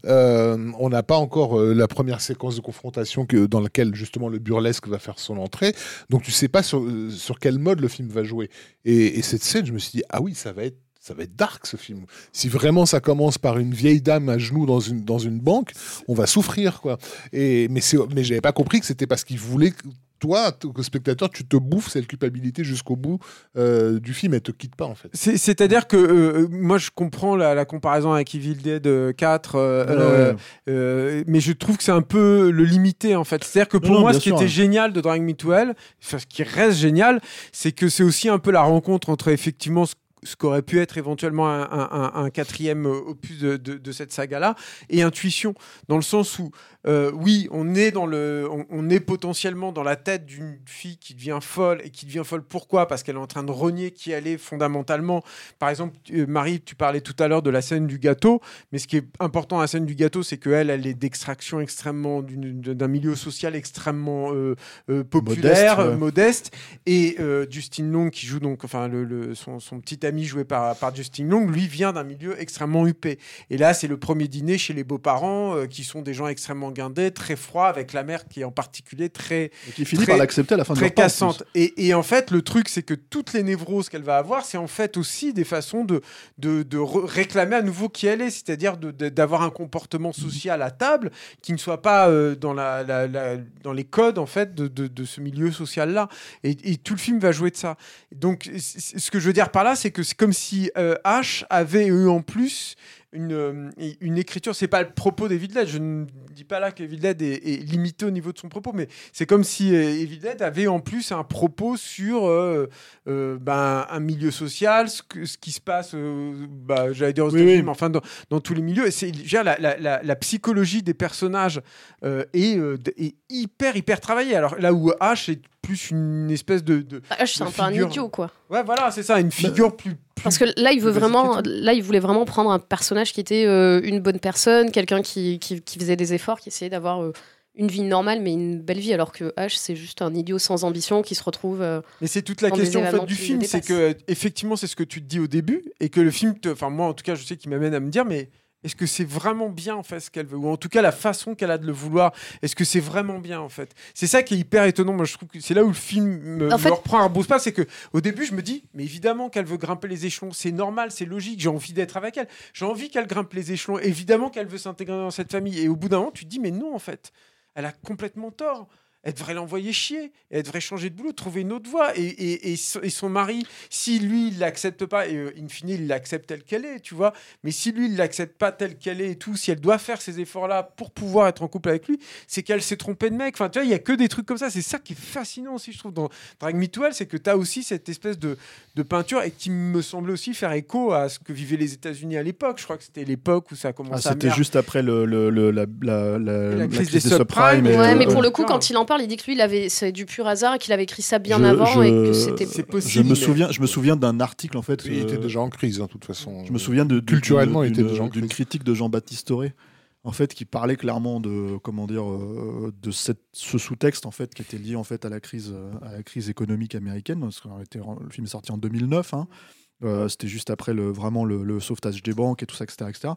Euh, on n'a pas encore euh, la première séquence de confrontation que, dans laquelle justement le burlesque va faire son entrée. Donc tu sais pas sur, sur quel mode le film va jouer. Et, et cette scène, je me suis dit, ah oui, ça va être ça va être dark ce film. Si vraiment ça commence par une vieille dame à genoux dans une, dans une banque, on va souffrir quoi. Et mais c'est mais j'avais pas compris que c'était parce qu'il voulait toi, t- que spectateur, tu te bouffes cette culpabilité jusqu'au bout euh, du film. Elle te quitte pas, en fait. C'est- C'est-à-dire que euh, moi je comprends la, la comparaison avec Evil Dead euh, 4, euh, Ouais, euh, ouais. euh, mais je trouve que c'est un peu le limité en fait. C'est-à-dire que pour Non, moi ce qui était ouais. génial de Drag Me to Hell, enfin, ce qui reste génial, c'est que c'est aussi un peu la rencontre entre effectivement ce ce qu'aurait pu être éventuellement un, un- un- un quatrième euh, opus de, de- de cette saga-là, et intuition, dans le sens où, euh, oui, on est, dans le, on, on est potentiellement dans la tête d'une fille qui devient folle, et qui devient folle pourquoi? Parce qu'elle est en train de renier qui elle est fondamentalement. Par exemple, euh, Marie, tu parlais tout à l'heure de la scène du gâteau, mais ce qui est important à la scène du gâteau, c'est qu'elle, elle est d'extraction extrêmement, d'un milieu social extrêmement euh, euh, populaire, Modeste, ouais. modeste, et euh, Justin Long qui joue donc, enfin, le, le- son, son petit ami joué par, par Justin Long, lui vient d'un milieu extrêmement huppé. Et là, c'est le premier dîner chez les beaux-parents, euh, qui sont des gens extrêmement guindés, très froids, avec la mère qui est en particulier très, Et qui finit Très- par l'accepter à la fin de très repas, en plus. cassante. Et, et en fait, le truc, c'est que toutes les névroses qu'elle va avoir, c'est en fait aussi des façons de, de, de réclamer à nouveau qui elle est, c'est-à-dire de- de- d'avoir un comportement Mhm. social à table qui ne soit pas euh, dans, la, la- la- dans les codes en fait de, de- de ce milieu social-là. Et, et tout le film va jouer de ça. Donc, ce que je veux dire par là, c'est que c'est comme si euh, H avait eu en plus une, euh, une écriture. C'est pas le propos d'Evil Dead. Je ne dis pas là qu'Evil Dead est, est limité au niveau de son propos, mais c'est comme si euh, Evil Dead avait en plus un propos sur euh, euh, ben, un milieu social, ce, que- ce qui se passe, euh, bah, j'allais dire aux Oui, États-Unis, oui. mais enfin dans, dans tous les milieux. Et C'est, la, la- la- la psychologie des personnages est, est hyper, hyper travaillée. Alors là où H est plus une espèce de. de- Ah, H, c'est de un peu un idiot, quoi. Ouais, voilà, c'est ça, une figure plus, plus- Parce que là, il veut vraiment, là, il voulait vraiment prendre un personnage qui était euh, une bonne personne, quelqu'un qui, qui, qui faisait des efforts, qui essayait d'avoir euh, une vie normale, mais une belle vie, alors que H, c'est juste un idiot sans ambition qui se retrouve. euh, Mais c'est toute la question en fait, du film, c'est que effectivement c'est ce que tu te dis au début et que le film, te- enfin moi en tout cas je sais qu'il m'amène à me dire mais est-ce que c'est vraiment bien en fait ce qu'elle veut? Ou en tout cas la façon qu'elle a de le vouloir est-ce que c'est vraiment bien en fait? C'est ça qui est hyper étonnant moi je trouve que c'est là où le film me, me fait- reprend un beau pas c'est que au début je me dis mais évidemment qu'elle veut grimper les échelons c'est normal c'est logique j'ai envie d'être avec elle. J'ai envie qu'elle grimpe les échelons évidemment qu'elle veut s'intégrer dans cette famille. Et au bout d'un moment tu te dis mais non en fait elle a complètement tort elle devrait l'envoyer chier, elle devrait changer de boulot, trouver une autre voie. Et, et, et, son, et son mari, si lui, il l'accepte pas, et euh, in fine, il l'accepte telle qu'elle est, tu vois, mais si lui, il l'accepte pas telle qu'elle est et tout, si elle doit faire ces efforts-là pour pouvoir être en couple avec lui, c'est qu'elle s'est trompée de mec. Enfin, tu vois, il y a que des trucs comme ça. C'est ça qui est fascinant aussi, je trouve, dans Drag Me to Hell, c'est que tu as aussi cette espèce de, de peinture et qui me semblait aussi faire écho à ce que vivaient les États-unis à l'époque. Je crois que c'était l'époque où ça a Ah, commencé à C'était juste après le, le- le- la, la- la- la crise crise des des subprimes, Ouais, euh, mais pour le coup, quand il en parle, il dit que lui, il avait, c'est du pur hasard, qu'il avait écrit ça bien Je- avant et que c'était. C'est Je possible. me souviens, je me souviens d'un article en fait. Il était euh, déjà en crise, hein, de toute façon. Je me souviens de, de- Culturellement, il d'une- était déjà en d'une crise. critique de Jean-Baptiste Auré, en fait, qui parlait clairement de comment dire euh, de cette, ce sous-texte en fait qui était lié en fait à la crise euh, à la crise économique américaine. Parce que le film est sorti en 2009. hein. Euh, C'était juste après le, vraiment le, le sauvetage des banques et tout ça, etc. etc.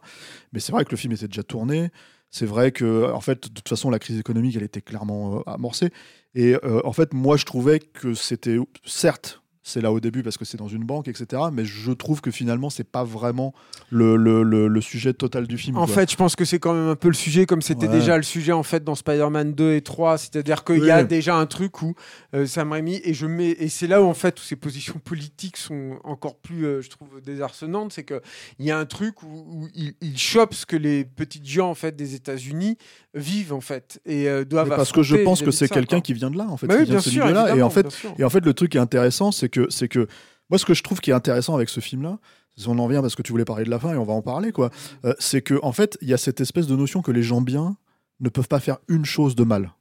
Mais c'est vrai que le film était déjà tourné. C'est vrai que, en fait, de toute façon, la crise économique, elle était clairement euh, amorcée. Et euh, en fait, moi, je trouvais que c'était, certes, c'est là au début parce que c'est dans une banque, etc. Mais je trouve que finalement, c'est pas vraiment le, le, le- le sujet total du film. En quoi. fait, je pense que c'est quand même un peu le sujet, comme c'était Ouais. déjà le sujet en fait dans Spider-Man 2 et 3. C'est-à-dire qu'il y a Oui. déjà un truc où euh, Sam Raimi et je mets et c'est là où en fait où ses positions politiques sont encore plus, euh, je trouve, désarçonnantes. C'est que il y a un truc où, où il, il chope ce que les petites gens en fait des États-Unis vivent en fait et euh, doivent. Mais parce que je pense que c'est quelqu'un qui vient de là, en fait, Bah qui oui, vient bien de ce sûr, milieu-là. Et en fait. Et en fait, le truc qui est intéressant, c'est que, c'est que moi, ce que je trouve qui est intéressant avec ce film-là, si on en vient parce que tu voulais parler de la fin et on va en parler, quoi, euh, c'est que en fait, il y a cette espèce de notion que les gens bien ne peuvent pas faire une chose de mal.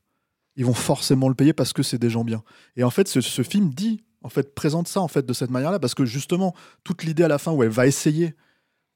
Ils vont forcément le payer parce que c'est des gens bien. Et en fait, ce, ce film dit, en fait, présente ça en fait de cette manière-là, parce que justement, toute l'idée à la fin où elle va essayer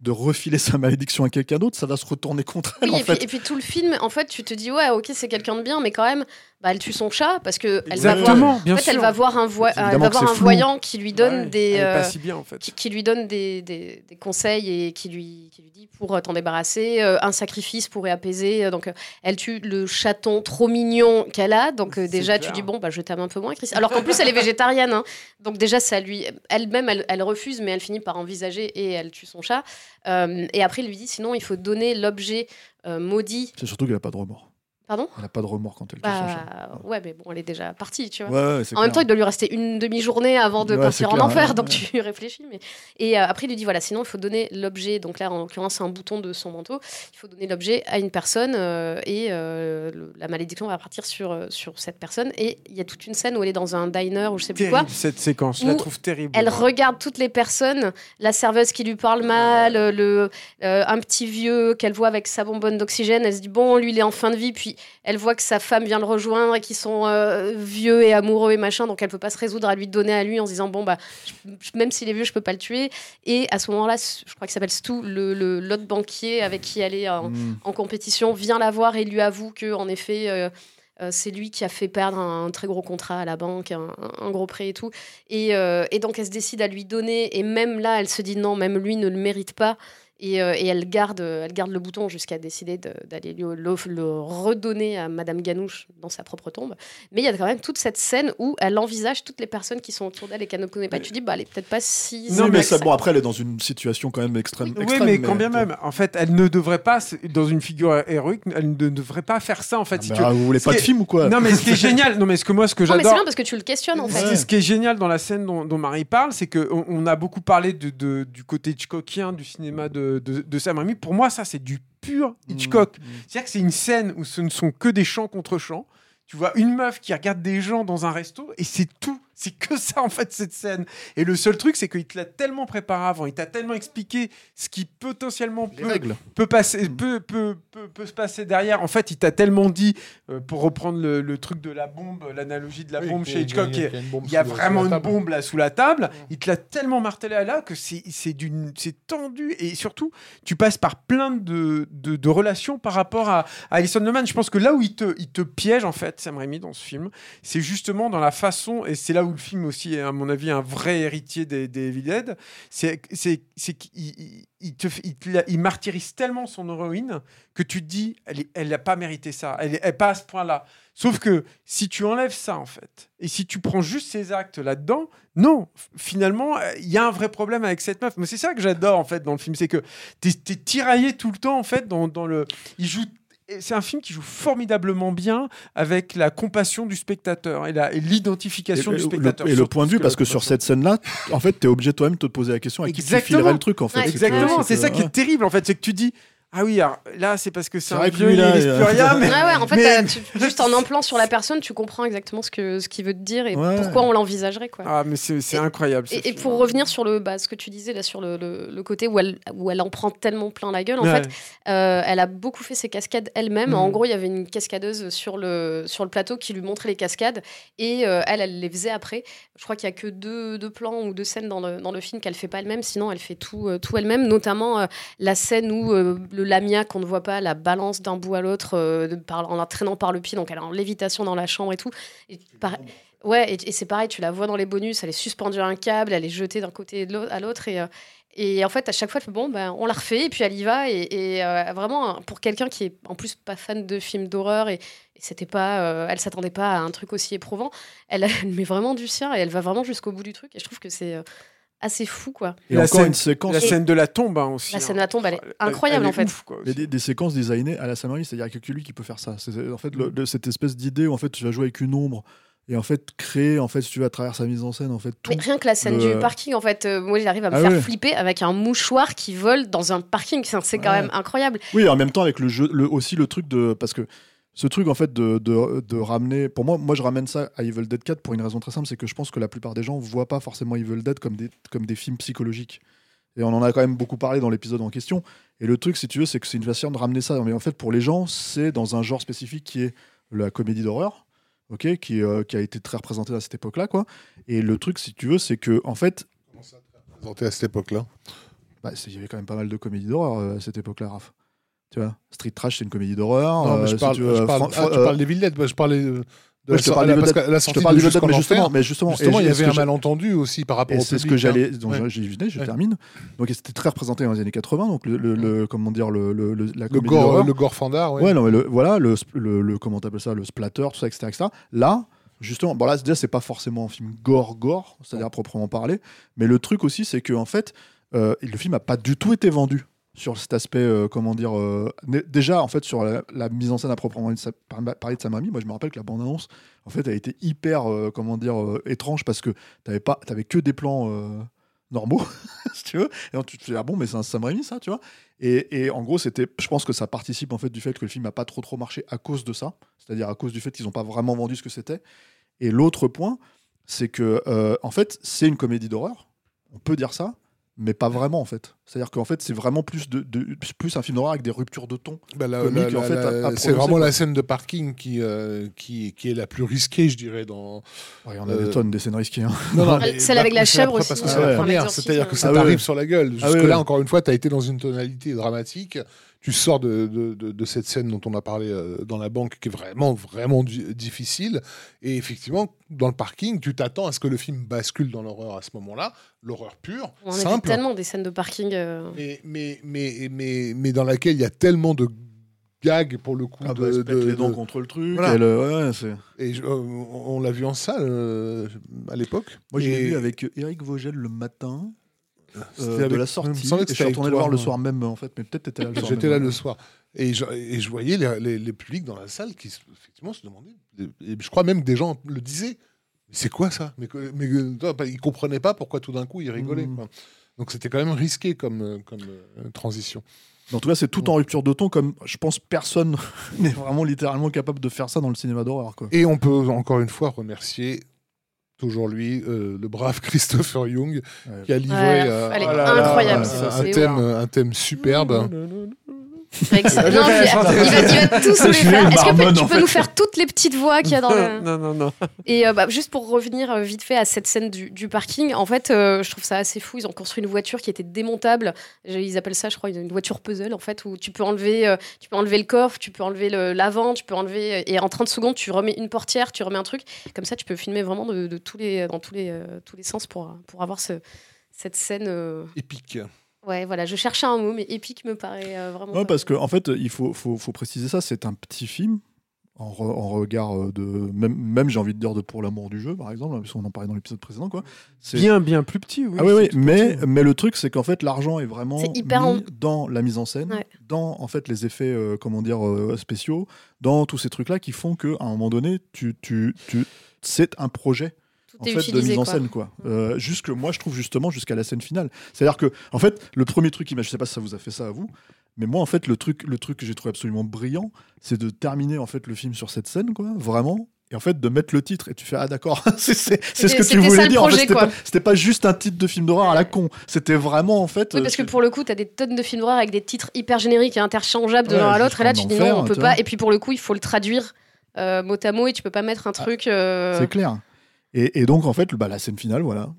de refiler sa malédiction à quelqu'un d'autre, ça va se retourner contre elle. Oui, en et, fait. puis, et puis tout le film, en fait, tu te dis, ouais, ok, c'est quelqu'un de bien, mais quand même, bah, elle tue son chat parce que elle va voir, Exactement, bien en fait, sûr. elle va voir un, elle va voir voyant qui lui donne Ouais, des, elle est pas euh, si bien en fait. qui, qui lui donne des, des- des conseils et qui lui, qui lui dit pour euh, t'en débarrasser, euh, un sacrifice pourrait apaiser. euh, donc, euh, elle tue le chaton trop mignon qu'elle a. Donc, euh, déjà, clair. tu dis, bon, bah, je t'aime un peu moins, Chris. Alors qu'en plus, elle est végétarienne. hein. Donc, déjà, ça lui. Elle-même, elle, elle refuse, mais elle finit par envisager et elle tue son chat. Euh, et après, il lui dit, sinon, il faut donner l'objet euh, maudit. C'est surtout qu'elle n'a pas de remords. Pardon Elle a pas de remords quand elle chat. Bah, ouais, mais bon, elle est déjà partie, tu vois. Ouais, ouais, c'est En même temps, il doit lui rester une demi-journée avant de Ouais, partir en clair, enfer, ouais, donc tu réfléchis. Mais... Et euh, après, il lui dit voilà, sinon, il faut donner l'objet. Donc là, en l'occurrence, c'est un bouton de son manteau. Il faut donner l'objet à une personne euh, et euh, le- la malédiction va partir sur, sur cette personne. Et il y a toute une scène où elle est dans un diner ou je sais plus quoi. Cette séquence, je la trouve terrible. Elle regarde toutes les personnes, la serveuse qui lui parle mal, le, euh, un petit vieux qu'elle voit avec sa bonbonne d'oxygène. Elle se dit bon, lui il est en fin de vie, puis elle voit que sa femme vient le rejoindre et qu'ils sont euh, vieux et amoureux et machin, donc elle peut pas se résoudre à lui donner à lui en se disant bon bah je- même s'il est vieux, je peux pas le tuer. Et à ce moment-là, je crois qu'il s'appelle Stu, le l'autre banquier avec qui elle est en, Mm. en compétition, vient la voir et lui avoue que en effet. euh, euh, c'est lui qui a fait perdre un, très gros contrat à la banque, un, un gros prêt et tout. Et, euh, et donc elle se décide à lui donner. Et même là, elle se dit non, même lui ne le mérite pas. Et, euh, et elle, garde, elle garde le bouton jusqu'à décider de- d'aller le, le redonner à Madame Ganouche dans sa propre tombe. Mais il y a quand même toute cette scène où elle envisage toutes les personnes qui sont autour d'elle et qu'elle ne connaît pas. Tu dis, bah, elle est peut-être pas si. Non, mais ça, bon, après, elle est dans une situation quand même extrême. Oui, extrême, mais quand bien même, en fait, elle ne devrait pas, dans une figure héroïque, elle ne devrait pas faire ça, en fait. Ah, si bah, tu veux. vous voulez pas de film ou quoi? Non, mais ce qui est génial, non, mais ce que moi, ce que Non, mais c'est j'adore. bien parce que tu le questionnes en fait. Ce qui est génial dans la scène dont, dont Marie parle, c'est qu'on on a beaucoup parlé de, de- du côté Hitchcockien du cinéma de, de, de Sam Raimi. Pour moi, ça, c'est du pur Hitchcock. Mm. C'est-à-dire que c'est une scène où ce ne sont que des chants contre chants. Tu vois une meuf qui regarde des gens dans un resto et c'est tout. C'est que ça en fait cette scène. Et le seul truc c'est qu'il te l'a tellement préparé avant, il t'a tellement expliqué ce qui potentiellement peut, passer, peut, peut, peut, se passer derrière. En fait, il t'a tellement dit, euh, pour reprendre le, le truc de la bombe, l'analogie de la Oui, bombe chez Hitchcock, il y a- il y vraiment une table. bombe là sous la table. Il te l'a tellement martelé à là que c'est tendu et surtout tu passes par plein de, de, de relations par rapport à, à Alison Lohman. Je pense que là où il te, il te piège en fait, Sam Raimi dans ce film, c'est justement dans la façon et c'est là où le film aussi est à mon avis un vrai héritier des, des Evil Dead. C'est qu'il il- te il, il martyrise tellement son héroïne que tu te dis elle n'a pas mérité ça. Elle est elle est pas à ce point-là. Sauf que si tu enlèves ça, en fait, et si tu prends juste ces actes là-dedans, non, finalement, il y a un vrai problème avec cette meuf. Mais c'est ça que j'adore, en fait, dans le film. C'est que tu es, tiraillé tout le temps, en fait, dans, dans le. Il joue. C'est un film qui joue formidablement bien avec la compassion du spectateur et l'identification du le- spectateur. et le point de vue, parce que sur cette scène-là, en fait, t'es obligé toi-même de te poser la question à qui tu Exactement. filerais le truc, en fait. Ouais, Exactement, c'est ça qui est terrible, en fait. C'est que tu dis. Ah oui, alors là, c'est parce que c'est un vieux, il plus rien, mais- Ouais, ouais, en fait, mais- t'as- tu- juste en un plan sur la personne, tu comprends exactement ce que ce qu'il veut te dire et Ouais. pourquoi on l'envisagerait. quoi. Ah, mais c'est incroyable. ce Et, pour revenir sur le, bah, ce que tu disais là, sur le, le- le côté où elle, où elle en prend tellement plein la gueule, en Ouais. fait, euh, elle a beaucoup fait ses cascades elle-même. En gros, il y avait une cascadeuse sur le, sur le plateau qui lui montrait les cascades et euh, elle, elle les faisait après. Je crois qu'il y a que deux, deux plans ou deux scènes dans le, dans le film qu'elle fait pas elle-même, sinon elle fait tout, euh, tout elle-même, notamment euh, la scène où euh, le Lamia qu'on ne voit pas la balance d'un bout à l'autre euh, en la traînant par le pied, donc elle est en lévitation dans la chambre et tout. Et par- Ouais, et, et c'est pareil, tu la vois dans les bonus, elle est suspendue à un câble, elle est jetée d'un côté à l'autre. Et, euh, et en fait, à chaque fois, bon, ben, on la refait, et puis elle y va. Et, et, euh, vraiment, pour quelqu'un qui est en plus pas fan de films d'horreur, et, et c'était pas, euh, elle s'attendait pas à un truc aussi éprouvant, elle, elle met vraiment du sien, et elle va vraiment jusqu'au bout du truc. Et je trouve que c'est assez fou, quoi. Et La encore scène- une séquence. La scène de la tombe hein, aussi. La hein. scène de la tombe, elle est incroyable, elle est en fait. ouf, quoi, des, des séquences designées à la Sam Raimi, c'est-à-dire qu'il n'y a que lui qui peut faire ça. C'est en fait le- le- cette espèce d'idée où en fait tu vas jouer avec une ombre et en fait créer en fait si tu veux à travers sa mise en scène en fait tout. Mais rien que la scène le- du parking, en fait, euh, moi, il arrive à me Ah faire ouais. flipper avec un mouchoir qui vole dans un parking. C'est c'est quand Ouais. même incroyable. Oui, en même temps avec le jeu, le, aussi le truc de parce que ce truc en fait de, de, de ramener, pour moi, moi je ramène ça à Evil Dead 4 pour une raison très simple, c'est que je pense que la plupart des gens voient pas forcément Evil Dead comme des comme des films psychologiques. Et on en a quand même beaucoup parlé dans l'épisode en question. Et le truc, si tu veux, c'est que c'est une façon de ramener ça. Mais en fait, pour les gens, c'est dans un genre spécifique qui est la comédie d'horreur, ok, qui, euh, qui a été très représenté à cette époque-là, quoi. Et le truc, si tu veux, c'est que en fait, Présenté à cette époque-là? bah, il y avait quand même pas mal de comédies d'horreur euh, à cette époque-là, Raph. Tu vois, Street Trash, c'est une comédie d'horreur. Non, mais euh, je si parle, tu veux, je parle, ah, tu euh, parles Dead, moi, je parlais de, de ouais, je te la- parle Jusqu'en mais justement, mais justement, justement, il y avait un malentendu aussi par rapport au c'est ce que j'allais. hein. Donc Ouais. je Ouais. termine. Donc c'était très représenté dans les années 80. Donc le, le- le- comment dire le, le- la Le gore, le gore fandard, ouais. Ouais, non, mais le, voilà, le, le, comment t'appelles ça, le splatter, tout ça, etc., etc. Là, justement, bon là, déjà, c'est pas forcément un film gore-gore, c'est-à-dire à proprement parler, mais le truc aussi, c'est que en fait, euh, le film a pas du tout été vendu sur cet aspect, euh, comment dire, euh, déjà en fait sur la, mise en scène à proprement parler de Sam Raimi. Moi, je me rappelle que la bande annonce, en fait, a été hyper, euh, comment dire, étrange parce que t'avais pas, t'avais que des plans normaux, si tu veux. Et tu te fais ah bon, mais c'est un Sam Raimi ça, tu vois. Et, et en gros, c'était, je pense que ça participe en fait du fait que le film n'a pas trop trop marché à cause de ça, c'est-à-dire à cause du fait qu'ils n'ont pas vraiment vendu ce que c'était. Et l'autre point, c'est que en fait, c'est une comédie d'horreur. On peut dire ça, mais pas vraiment en fait. C'est-à-dire qu'en fait, c'est vraiment plus de, de- plus un film d'horreur avec des ruptures de ton. Bah, en fait, c'est vraiment quoi. la scène de parking qui, euh, qui, qui est la plus risquée, je dirais, dans. Ouais, il y en a Euh, des tonnes des scènes risquées. hein. Non, non, celle avec la chèvre aussi, Parce que euh, c'est la dans première, c'est-à-dire que ça Ah t'arrive ouais. sur la gueule. Ah Jusque-là, ouais. encore une fois, tu as été dans une tonalité dramatique. Tu sors de, de, de- de cette scène dont on a parlé euh, dans la banque, qui est vraiment, vraiment difficile. Et effectivement, dans le parking, tu t'attends à ce que le film bascule dans l'horreur à ce moment-là. L'horreur pure, On a vu simple. tellement des scènes de parking. euh, mais, mais, mais, mais, mais dans laquelle il y a tellement de gags pour le coup. Ah de, bah, de- les dents de- contre le truc. Voilà. euh, ouais, Et je- euh, on l'a vu en salle euh, à l'époque. Moi, je l'ai Et- vu avec Eric Vogel le matin C'était euh, de la sortie. je c'était suis retourné le voir le soir même, en fait. Mais peut-être t'étais là le soir. J'étais là ouais. le soir. Et je, et je voyais les, les- les publics dans la salle qui se- effectivement se demandaient. Et je crois même que des gens le disaient. C'est quoi ça? Mais, mais ils comprenaient pas pourquoi tout d'un coup ils rigolaient. Quoi. Donc c'était quand même risqué comme, euh, comme euh, transition. En tout cas, c'est tout en rupture de ton, comme je pense personne n'est vraiment littéralement capable de faire ça dans le cinéma d'horreur. quoi. Et on peut encore une fois remercier toujours lui, euh, le brave Christopher Young, Ouais. qui a livré Ouais, euh, oh là là, incroyable, un, thème, un thème superbe. Avec ça. Non, il, va, il va tous nous les faire. Est-ce que tu peux fait. nous faire toutes les petites voix qu'il y a dans le. non, non, non. Et euh, bah, juste pour revenir euh, vite fait à cette scène du, du parking, en fait, euh, je trouve ça assez fou. Ils ont construit une voiture qui était démontable. Ils appellent ça, je crois, une voiture puzzle, en fait, où tu peux enlever, euh, tu peux enlever le coffre, tu peux enlever le- l'avant, tu peux enlever. Et en 30 secondes, tu remets une portière, tu remets un truc. Comme ça, tu peux filmer vraiment de, de tous les, dans tous les, euh, tous les sens pour, pour avoir ce- cette scène. euh, Épique. Ouais, voilà, je cherchais un mot, mais épique me paraît euh, vraiment. Ouais, parce qu'en en fait, il faut, faut, faut préciser ça, c'est un petit film. En, re- en regard euh, de. Même, même j'ai envie de dire de Pour l'amour du jeu, par exemple, hein, parce qu'on en parlait dans l'épisode précédent. Quoi. C'est- Bien, bien plus petit, oui. ah oui, oui, mais, petit. mais le truc, c'est qu'en fait, l'argent est vraiment C'est hyper mis en- dans la mise en scène, Ouais. dans en fait les effets, euh, comment dire, euh, spéciaux, dans tous ces trucs-là qui font qu'à un moment donné, tu, tu, tu, c'est un projet en fait, de mise en quoi. scène quoi. Euh, jusque moi je trouve justement jusqu'à la scène finale. C'est-à-dire que en fait le premier truc qui m'a je sais pas si ça vous a fait ça à vous, mais moi en fait le truc le truc que j'ai trouvé absolument brillant, c'est de terminer en fait le film sur cette scène quoi, vraiment. Et en fait, de mettre le titre, et tu fais Ah, d'accord, c'est ce que tu voulais dire. En fait, projet, c'était pas, pas juste un titre de film d'horreur à la con. C'était vraiment, en fait. Oui, euh, parce que pour le coup, tu as des tonnes de films d'horreur avec des titres hyper génériques et interchangeables de Ouais, l'un à l'autre. Et là, tu dis non, on peut pas. Et puis pour le coup, il faut le traduire euh, mot à mot et tu peux pas mettre un truc. euh, C'est clair. Et, donc, en fait, bah, la scène finale, voilà.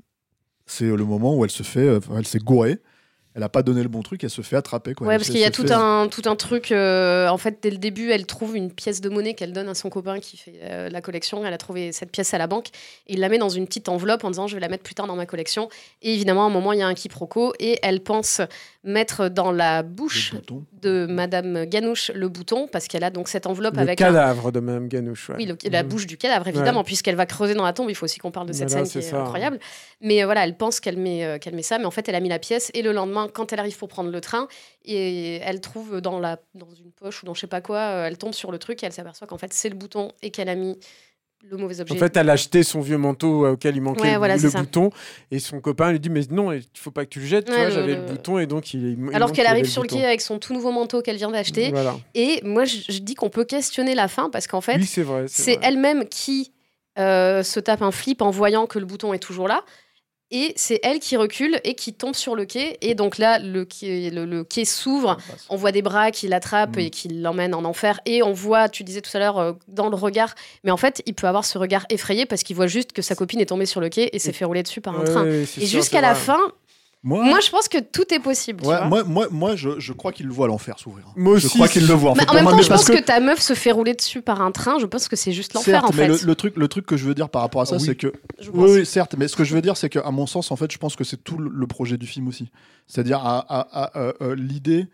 C'est le moment où elle se fait. euh, elle s'est gourée. Elle a pas donné le bon truc, elle se fait attraper. Quoi. Ouais, Elle parce qu'il y a tout fait- un, tout un truc. euh, en fait, dès le début, elle trouve une pièce de monnaie qu'elle donne à son copain qui fait euh, la collection. Elle a trouvé cette pièce à la banque et il la met dans une petite enveloppe en disant Je vais la mettre plus tard dans ma collection. Et évidemment, à un moment, il y a un quiproquo et elle pense mettre dans la bouche Le de Madame Ganouche le bouton parce qu'elle a donc cette enveloppe Le avec un, cadavre de Mme Ganouche. ouais. Oui, le- la Mhm. bouche du cadavre, évidemment, puisqu'elle va creuser dans la tombe. Il faut aussi qu'on parle de cette Voilà, scène qui c'est est incroyable. Mais euh, voilà, elle pense qu'elle met, euh, qu'elle met ça, mais en fait, elle a mis la pièce. Et le lendemain, quand elle arrive pour prendre le train, et elle trouve dans, la, dans une poche ou dans je sais pas quoi, euh, elle tombe sur le truc et elle s'aperçoit qu'en fait, c'est le bouton et qu'elle a mis le mauvais objet. En fait, elle a acheté son vieux manteau euh, auquel il manquait Ouais, le- voilà, le c'est ça. bouton. Et son copain lui dit Mais non, il faut pas que tu le jettes. tu Ouais, j'avais le- le bouton et donc il. il Alors qu'elle arrive sur le quai avec son tout nouveau manteau qu'elle vient d'acheter. Voilà. Et moi, je, je dis qu'on peut questionner la fin parce qu'en fait, oui, c'est elle-même qui euh, se tape un flip en voyant que le bouton est toujours là. Et c'est elle qui recule et qui tombe sur le quai. Et donc là, le quai, le, le quai s'ouvre. On voit des bras qui l'attrapent Mm. et qui l'emmènent en enfer. Et on voit, tu disais tout à l'heure, euh, dans le regard. Mais en fait, il peut avoir ce regard effrayé parce qu'il voit juste que sa copine est tombée sur le quai et s'est fait rouler dessus par un Ouais, train. Et jusqu'à la fin, Moi, moi, je pense que tout est possible. tu ouais, vois. moi, moi, moi, je, je crois qu'il le voit l'enfer s'ouvrir. Moi Je aussi. crois qu'il le voit. En, fait, en même temps, je pense que... ta meuf se fait rouler dessus par un train. Je pense que c'est juste l'enfer, en mais fait. le, le truc, le truc que je veux dire par rapport à ça, Ah oui. c'est que je Oui, certes, mais ce que je veux dire, c'est qu'à mon sens, en fait, je pense que c'est tout le, projet du film aussi. C'est-à-dire à, à- à- euh, euh, l'idée,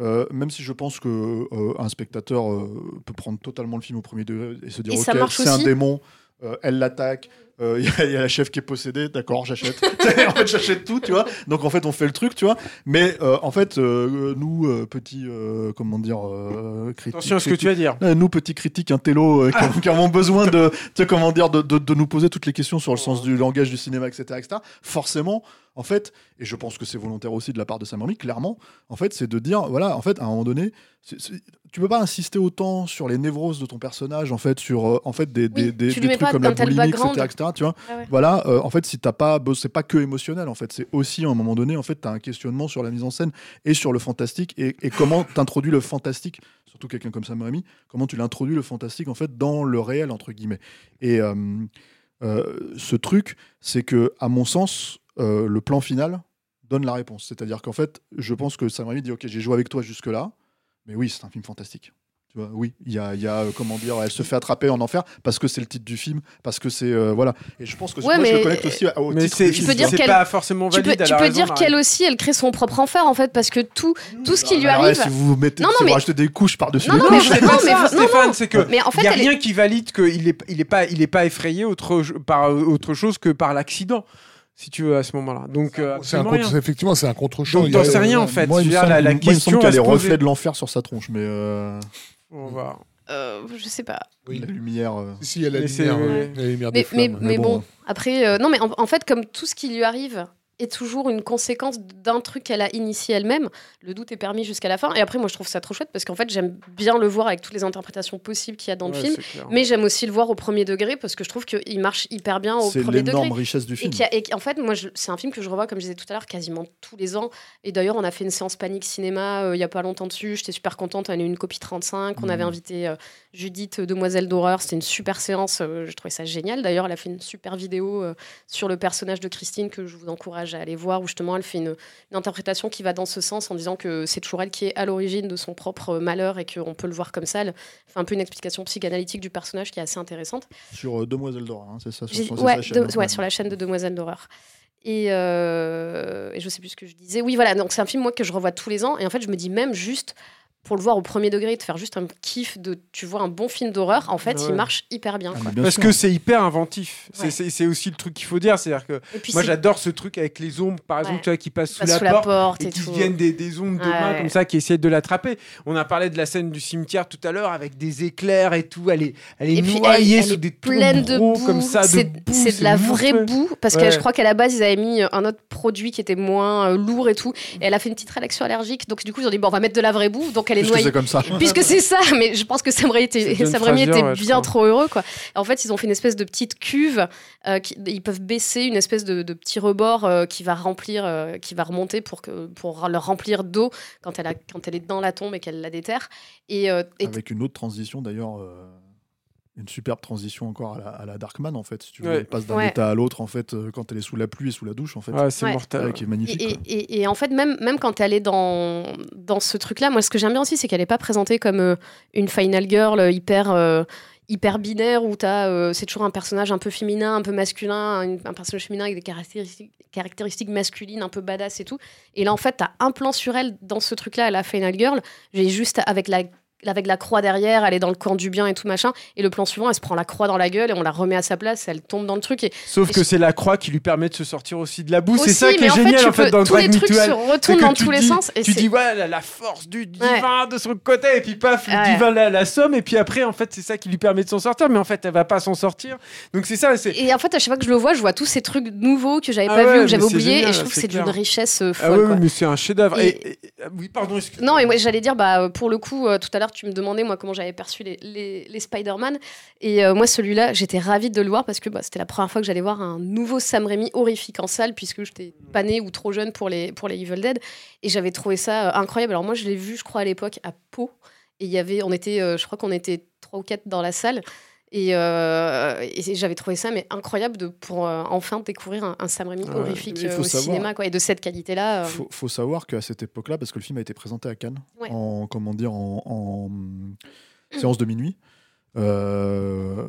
euh, même si je pense que euh, un spectateur euh, peut prendre totalement le film au premier degré et se dire Et ok, c'est un démon, euh, elle l'attaque, euh, il y, a- il y a la chef qui est possédée, d'accord, j'achète. en fait, j'achète tout, tu vois. Donc en fait, on fait le truc, tu vois. Mais euh, en fait, euh, nous, euh, petits, euh, comment dire, euh, critiques. Attention à ce que tu vas dire. Nous, petits critiques intello, euh, qui, qui avons besoin de, tu sais, comment dire, de, de- de nous poser toutes les questions sur le sens du langage du cinéma, etc., etc. Forcément, en fait, et je pense que c'est volontaire aussi de la part de Sam Raimi, clairement, en fait, c'est de dire, voilà, en fait, à un moment donné, c'est- c'est- tu peux pas insister autant sur les névroses de ton personnage, en fait, sur, en fait, des, des, Oui, des- trucs comme la boulimie, etc., tu vois. Ouais. Voilà, euh, en fait, si t'as pas, c'est pas que émotionnel, en fait, c'est aussi à un moment donné, en fait, t'as un questionnement sur la mise en scène et sur le fantastique et, et comment t'introduis le fantastique, surtout quelqu'un comme Sam Raimi, comment tu l'introduis le fantastique en fait dans le réel entre guillemets. Et euh, euh, ce truc, c'est que à mon sens, le plan final donne la réponse. C'est-à-dire qu'en fait, je pense que Sam Raimi dit ok, j'ai joué avec toi jusque là, mais oui, c'est un film fantastique. Tu vois, oui, il y a, y a euh, comment dire, elle se fait attraper en enfer parce que c'est le titre du film, parce que c'est euh, voilà. Et je pense que Ouais, moi je le connecte aussi au Mais titre c'est du Tu film. peux tu c'est qu'elle- pas forcément Tu valide. peux, elle tu peux raison, dire Marie. qu'elle aussi, elle crée son propre enfer en fait, parce que tout, tout ce qui lui là, arrive. si vous mettez, Non, non, si vous mais- rajoutez des couches par-dessus Non, les non, Non, mais couches, je- c'est pas non, mais- non, Stéphane, c'est que Mais en fait, il y a elle est- rien qui valide qu'il est, il est pas, il est pas effrayé autre, par autre chose que par l'accident, si tu veux à ce moment-là. Donc euh, C'est un contre- rien. effectivement, c'est un contre-champ. Donc t'en sais rien en fait. Moi, il me semble, la, la moi, il me semble question se poser. reflets de l'enfer sur sa tronche, mais euh, On va- Euh, je sais pas. Oui. la lumière. euh, Si, si, il y a la Mais lumière, ouais. euh, la lumière Mais, des mais, flammes. mais bon, bon, après, euh, non, mais en, en fait, comme tout ce qui lui arrive est toujours une conséquence d'un truc qu'elle a initié elle-même, le doute est permis jusqu'à la fin. Et après, moi, je trouve ça trop chouette parce qu'en fait, j'aime bien le voir avec toutes les interprétations possibles qu'il y a dans le Ouais, film. c'est. Mais j'aime aussi le voir au premier degré parce que je trouve qu'il marche hyper bien au C'est premier degré. l'énorme richesse du film. a- et en fait, moi, c'est un film que je revois, comme je disais tout à l'heure, quasiment tous les ans. Et d'ailleurs, on a fait une séance panique cinéma euh, il y a pas longtemps dessus. J'étais super contente. On a eu une copie 35. On Mhm. avait invité euh, Judith, euh, demoiselle d'horreur. C'était une super séance. euh, je trouvais ça génial. D'ailleurs, elle a fait une super vidéo euh, sur le personnage de Christine que je vous encourage à aller voir, où justement, elle fait une, une interprétation qui va dans ce sens en disant que c'est toujours elle qui est à l'origine de son propre malheur et qu'on peut le voir comme ça. Elle fait un peu une explication psychanalytique du personnage qui est assez intéressante. Sur euh, Demoiselle d'Or, hein, c'est ça sur, ouais, chaîne, de- hein. ouais, sur la chaîne de Demoiselles d'horreur. Et, euh, et je sais plus ce que je disais. Oui, voilà, donc c'est un film moi que je revois tous les ans. Et en fait, je me dis même juste pour le voir au premier degré, de faire juste un kiff de, tu vois, un bon film d'horreur. En fait, Ouais. il marche hyper bien. Ah, bien Parce sûr. que c'est hyper inventif. C'est- Ouais. C'est c'est aussi le truc qu'il faut dire. C'est-à-dire que moi j'adore ce truc avec les ombres, par exemple, Ouais. tu vois, qui passent sous, passe la, sous la porte. porte et et qui tout. viennent des, des ombres de Ouais, main comme ça qui essayent de l'attraper. On a parlé de la scène du cimetière tout à l'heure avec des éclairs et tout. Elle est, elle est Et puis, noyée elle- sous elle des est pleine de boue. comme ça. de C'est c'est de la vraie boue. Parce Ouais. que je crois qu'à la base, ils avaient mis un autre produit qui était moins euh, lourd et tout. Et elle a fait une petite réaction allergique. Donc, du coup, ils ont dit, bon, on va mettre de la vraie boue. Donc, elle est Puisque noyée. c'est comme ça. Puisque c'est ça, mais je pense que Sam Raimi C'est était, était ouais, bien trop heureux. Quoi. En fait, ils ont fait une espèce de petite cuve. euh, qui, ils peuvent baisser une espèce de, de petit rebord euh, qui va remplir, euh, qui va remonter pour, que, pour le remplir d'eau quand elle, a, quand elle est dans la tombe et qu'elle la déterre. Et, euh, et Avec une autre transition d'ailleurs. Une superbe transition encore à la, à la Darkman en fait. Si tu veux, Ouais. elle passe d'un Ouais. état à l'autre en fait euh, quand elle est sous la pluie et sous la douche en fait. Ouais, c'est Ouais. mortel. Ouais, qui est magnifique. Et, quoi. et- et- et en fait, même, même quand elle est dans, dans ce truc-là, moi, ce que j'aime bien aussi, c'est qu'elle n'est pas présentée comme euh, une final girl euh, hyper, euh, hyper binaire où t'as, euh, c'est toujours un personnage un peu féminin, un peu masculin, un, un personnage féminin avec des caractéristiques, caractéristiques masculines, un peu badass et tout. Et là, en fait, t'as un plan sur elle dans ce truc-là, la final girl. J'ai juste avec la avec la croix derrière, elle est dans le camp du bien et tout machin. Et le plan suivant, elle se prend la croix dans la gueule et on la remet à sa place, elle tombe dans le truc. Et Sauf Et que je- c'est la croix qui lui permet de se sortir aussi de la boue. C'est ça qui est en génial fait, en fait dans tous les trucs Hell. se retournent dans tous les dis- sens. Et tu dis ouais la, la force du Ouais. divin de son côté et puis paf le Ouais. divin la, la somme et puis après en fait c'est ça qui lui permet de s'en sortir mais en fait elle va pas s'en sortir donc c'est ça Et en fait, à chaque fois que je le vois, je vois tous ces trucs nouveaux que j'avais Ah pas ouais, vus ou mais que j'avais génial, et je trouve que c'est d'une richesse euh, ah folle. ouais, quoi. mais c'est un chef d'œuvre Et- et, et- oui pardon excuse Non, et moi j'allais dire, bah, pour le coup, euh, tout à l'heure, tu me demandais moi comment j'avais perçu les, les, Spider-Man. Et euh, moi, celui-là, j'étais ravie de le voir parce que bah, c'était la première fois que j'allais voir un nouveau Sam Raimi horrifique en salle puisque j'étais pas née ou trop jeune pour les, pour les Evil Dead. Et j'avais trouvé ça euh, incroyable. Alors moi, je l'ai vu, je crois, à l'époque à Pau. Et il y avait, on était, euh, je crois qu'on était trois ou quatre dans la salle. Et, euh, et j'avais trouvé ça mais incroyable de, pour euh, enfin découvrir un, un Sam Raimi ouais. horrifique Il euh, au savoir- cinéma quoi, et de cette qualité-là. euh, faut, faut savoir qu'à cette époque-là, parce que le film a été présenté à Cannes, Ouais. en comment dire, en, en, séance de minuit. Euh,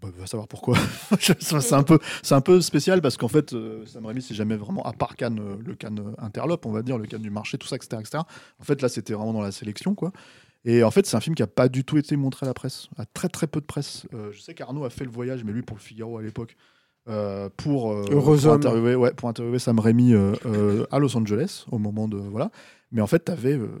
bah, va savoir pourquoi. c'est un peu, c'est un peu spécial parce qu'en fait, Sam Raimi, c'est jamais vraiment à part Cannes, le Cannes interlope, on va dire, le Cannes du marché, tout ça, etc., etc. En fait, là, c'était vraiment dans la sélection, quoi. Et en fait, c'est un film qui a pas du tout été montré à la presse, à très très peu de presse. Euh, je sais qu'Arnaud a fait le voyage, mais lui pour le Figaro à l'époque. euh, pour, euh, pour interviewer, ouais, pour interviewer Sam Raimi à Los Angeles au moment de voilà. Mais en fait,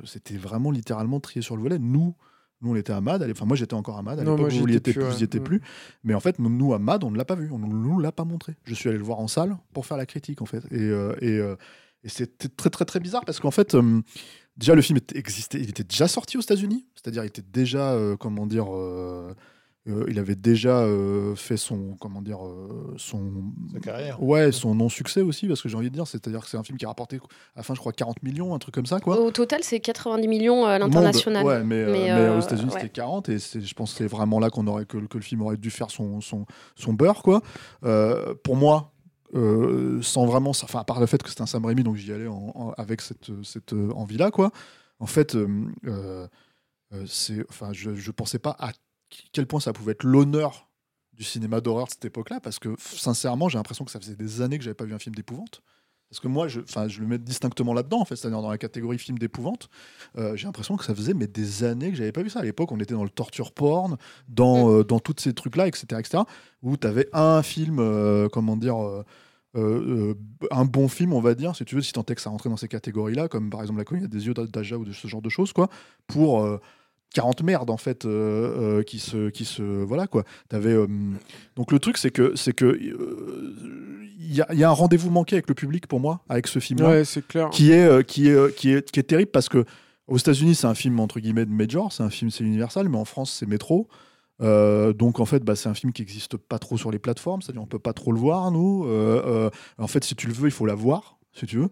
c'était vraiment littéralement trié sur le volet. Nous, nous on était à Mad. Enfin, moi j'étais encore à Mad. À l'époque vous y j'étais étiez plus, ouais. Mais en fait, nous à Mad, on ne l'a pas vu. On ne nous l'a pas montré. Je suis allé le voir en salle pour faire la critique en fait. Et, et, et c'était très très très bizarre parce qu'en fait. Déjà, le film était, existait, il était déjà sorti aux États-Unis, c'est-à-dire il était déjà, euh, comment dire, euh, euh, il avait déjà euh, fait son, comment dire, euh, son, Sa carrière. ouais, son non-succès aussi, parce que j'ai envie de dire, c'est-à-dire que c'est un film qui a rapporté à la fin, je crois, 40 millions, un truc comme ça, quoi. Au total, c'est 90 millions à l'international. Ouais, mais, euh, Mais, mais aux États-Unis, ouais. c'était 40, et c'est- je pense que c'est vraiment là qu'on aurait que, que le film aurait dû faire son, son, son beurre, quoi. Euh, pour moi, euh, sans vraiment, enfin, à part le fait que c'était un Sam Raimi, donc j'y allais avec cette, euh, envie-là, quoi. En fait, euh, c'est, enfin, je, je pensais pas à quel point ça pouvait être l'honneur du cinéma d'horreur de cette époque-là, parce que sincèrement, j'ai l'impression que ça faisait des années que j'avais pas vu un film d'épouvante. Parce que moi, je, je le mets distinctement là-dedans, en fait, c'est-à-dire dans la catégorie film d'épouvante. Euh, j'ai l'impression que ça faisait mais des années que j'avais pas vu ça. À l'époque, on était dans le torture porn, dans, euh, dans tous ces trucs-là, etc., etc., où tu avais un film, euh, comment dire, un bon film, on va dire, si tu veux, si tant est que ça rentrait dans ces catégories-là, comme par exemple La cognée des yeux d'Aja ou de ce genre de choses, quoi, pour 40 merdes, en fait, euh, euh, qui se. Qui se voilà, quoi. Euh, donc le truc, c'est que. c'est que Il y, a- il y a un rendez-vous manqué avec le public pour moi, avec ce film-là Ouais, c'est clair. qui est, qui est, qui est, qui est terrible parce que aux États-Unis, c'est un film entre guillemets de major, c'est un film, c'est Universal, mais en France, c'est Métro. Euh, donc en fait, bah, c'est un film qui n'existe pas trop sur les plateformes, c'est-à-dire on peut pas trop le voir nous. Euh, euh, en fait, si tu le veux, il faut la voir, si tu veux.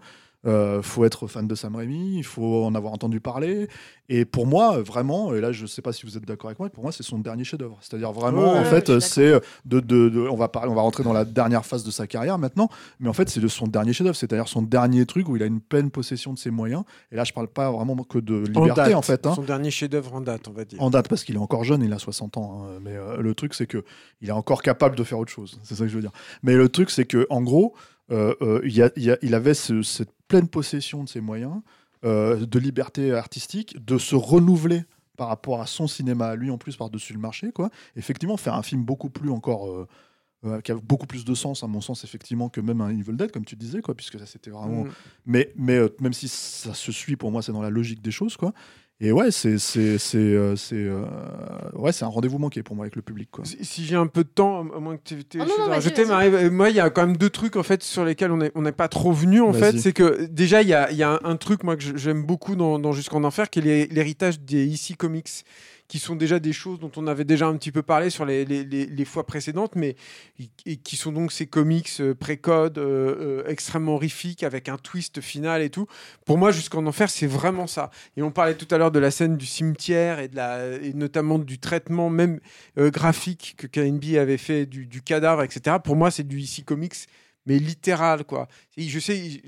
Euh, faut être fan de Sam Raimi, il faut en avoir entendu parler. Et pour moi, vraiment, et là je sais pas si vous êtes d'accord avec moi, pour moi c'est son dernier chef-d'œuvre. C'est-à-dire vraiment, Ouais, en fait, suis c'est de, de, de- on va parler, on va rentrer dans la dernière phase de sa carrière maintenant, mais en fait c'est de son dernier chef-d'œuvre, c'est-à-dire son dernier truc où il a une pleine possession de ses moyens. Et là je parle pas vraiment que de En liberté date. en fait. hein. Son dernier chef-d'œuvre en date, on va dire. En date parce qu'il est encore jeune, il a 60 ans. hein. Mais euh, le truc c'est que il est encore capable de faire autre chose. C'est ça que je veux dire. Mais le truc c'est que en gros, euh, euh, il, y a- il y a- il avait ce- cette pleine possession de ses moyens, euh, de liberté artistique, de se renouveler par rapport à son cinéma à lui en plus par-dessus le marché. Quoi. Effectivement, faire un film beaucoup plus encore... euh, euh, qui a beaucoup plus de sens à mon sens effectivement que même un Evil Dead comme tu disais quoi puisque ça c'était vraiment Mm. mais, mais euh, même si ça se suit, pour moi, c'est dans la logique des choses, quoi. Et ouais, c'est c'est c'est euh, c'est euh, ouais, c'est un rendez-vous manqué pour moi avec le public, quoi. Si, si j'ai un peu de temps, à moins que tu aies des Ah non. Marie, euh, moi, il y a quand même deux trucs en fait sur lesquels on n'est on n'est pas trop venu en fait. C'est que déjà, il y a, il y a un, un truc moi que j'aime beaucoup dans, dans Jusqu'en Enfer, qui est l'hé- l'héritage des IC Comics, qui sont déjà des choses dont on avait déjà un petit peu parlé sur les, les, les- fois précédentes, mais et qui sont donc ces comics euh, pré-code euh, euh, extrêmement horrifiques avec un twist final et tout. Pour moi, Jusqu'en Enfer, c'est vraiment ça. Et on parlait tout à l'heure de la scène du cimetière et, de la, et notamment du traitement même graphique que KNB avait fait du, du cadavre, etc. Pour moi, c'est du IC Comics, mais littéral, quoi. Et je sais,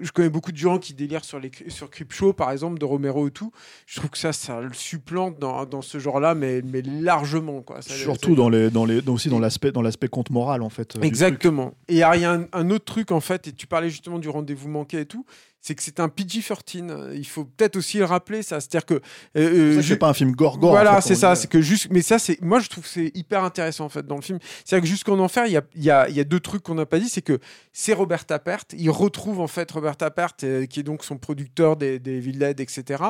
je connais beaucoup de gens qui délirent sur, les, sur Creepshow, par exemple, de Romero et tout. Je trouve que ça, ça le supplante dans, dans ce genre-là, mais, mais largement, quoi. Ça- Surtout dans les dans les dans- aussi dans l'aspect dans l'aspect conte moral en fait. euh, Exactement. Et il y a un, un autre truc, en fait, et tu parlais justement du rendez-vous manqué et tout, c'est que c'est un PG-13. Il faut peut-être aussi le rappeler, ça. C'est-à-dire que. euh, euh, C'est pas un film gore gore. voilà, en fait, c'est ça. C'est que juste, mais ça, c'est moi je trouve que c'est hyper intéressant en fait dans le film. C'est-à-dire que jusqu'en enfer, il y a, y, a, y a deux trucs qu'on n'a pas dit, c'est que c'est Robert Tappert. Il retrouve en fait Robert Tappert, euh, qui est donc son producteur des, des etc.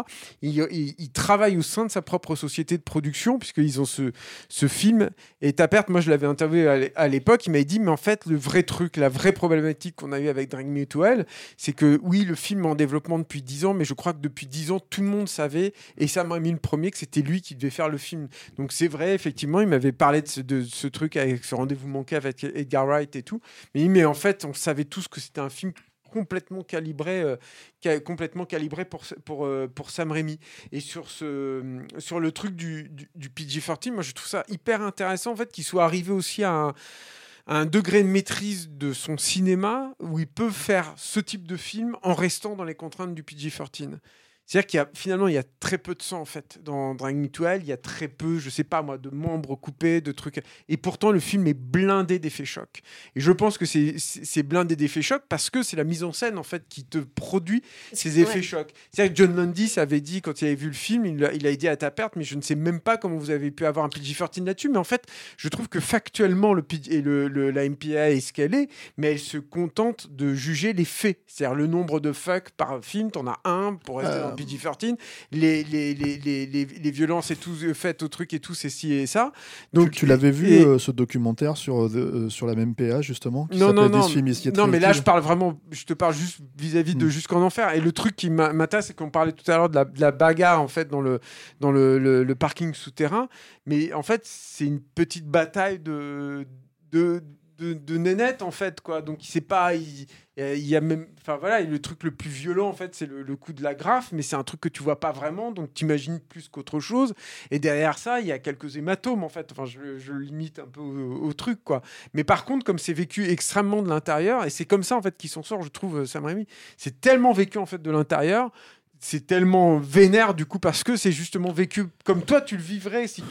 Il, il- il travaille au sein de sa propre société de production puisqu'ils ont ce, ce film. Et Tappert, moi je l'avais interviewé à l'époque, il m'avait dit, mais en fait le vrai truc, la vraie problématique qu'on a eu avec Drag Me to Hell, c'est que oui, le film en développement depuis 10 ans, mais je crois que depuis 10 ans, tout le monde savait, et ça m'a le premier, que c'était lui qui devait faire le film. Donc c'est vrai, effectivement, il m'avait parlé de ce, truc avec ce rendez-vous manqué avec Edgar Wright et tout. Mais, en fait, on savait tous que c'était un film complètement calibré, euh, complètement calibré pour, pour, euh, pour Sam Raimi. Et sur, ce, sur le truc du, du, du PG-13, moi je trouve ça hyper intéressant en fait qu'il soit arrivé aussi à un degré de maîtrise de son cinéma où il peut faire ce type de film en restant dans les contraintes du PG-13. C'est-à-dire qu'il y a finalement il y a très peu de sang en fait dans Drag Me to Hell. Il y a très peu, je sais pas moi, de membres coupés, de trucs. Et pourtant le film est blindé d'effets chocs. Et je pense que c'est c'est blindé d'effets chocs parce que c'est la mise en scène en fait qui te produit ces effets Ouais. chocs. C'est-à-dire que John Landis avait dit quand il avait vu le film, il a, il a dit à ta perte, mais je ne sais même pas comment vous avez pu avoir un PG-13 là-dessus. Mais en fait, je trouve que factuellement le, PG et le, le- la MPA est ce qu'elle est, mais elle se contente de juger les faits. C'est-à-dire le nombre de fuck par film, t'en as un pour rester Euh. dans le PG-13. Les, les, les, les, violences et tout faites au truc et tout, c'est ci et ça. Donc tu, tu l'avais vu et- euh, ce documentaire sur, euh, euh, sur la même PA justement qui non, non, non. Non, mais là, je parle vraiment, je te parle juste vis-à-vis de Mm. Jusqu'en Enfer. Et le truc qui m'intéresse, c'est qu'on parlait tout à l'heure de la, de la bagarre, en fait, dans le, dans le, le- le parking souterrain. Mais en fait, c'est une petite bataille de, de, de, de nénettes, en fait, quoi. Donc, il sait pas, il, il y a même, enfin, voilà, le truc le plus violent, en fait, c'est le, coup de la graffe, mais c'est un truc que tu vois pas vraiment, donc tu imagines plus qu'autre chose. Et derrière ça, il y a quelques hématomes, en fait. Enfin, je, je limite un peu au, au truc, quoi. Mais par contre, comme c'est vécu extrêmement de l'intérieur, et c'est comme ça en fait qu'il s'en sort, je trouve, euh, Sam Raimi. C'est tellement vécu en fait de l'intérieur, c'est tellement vénère du coup parce que c'est justement vécu comme toi tu le vivrais si tu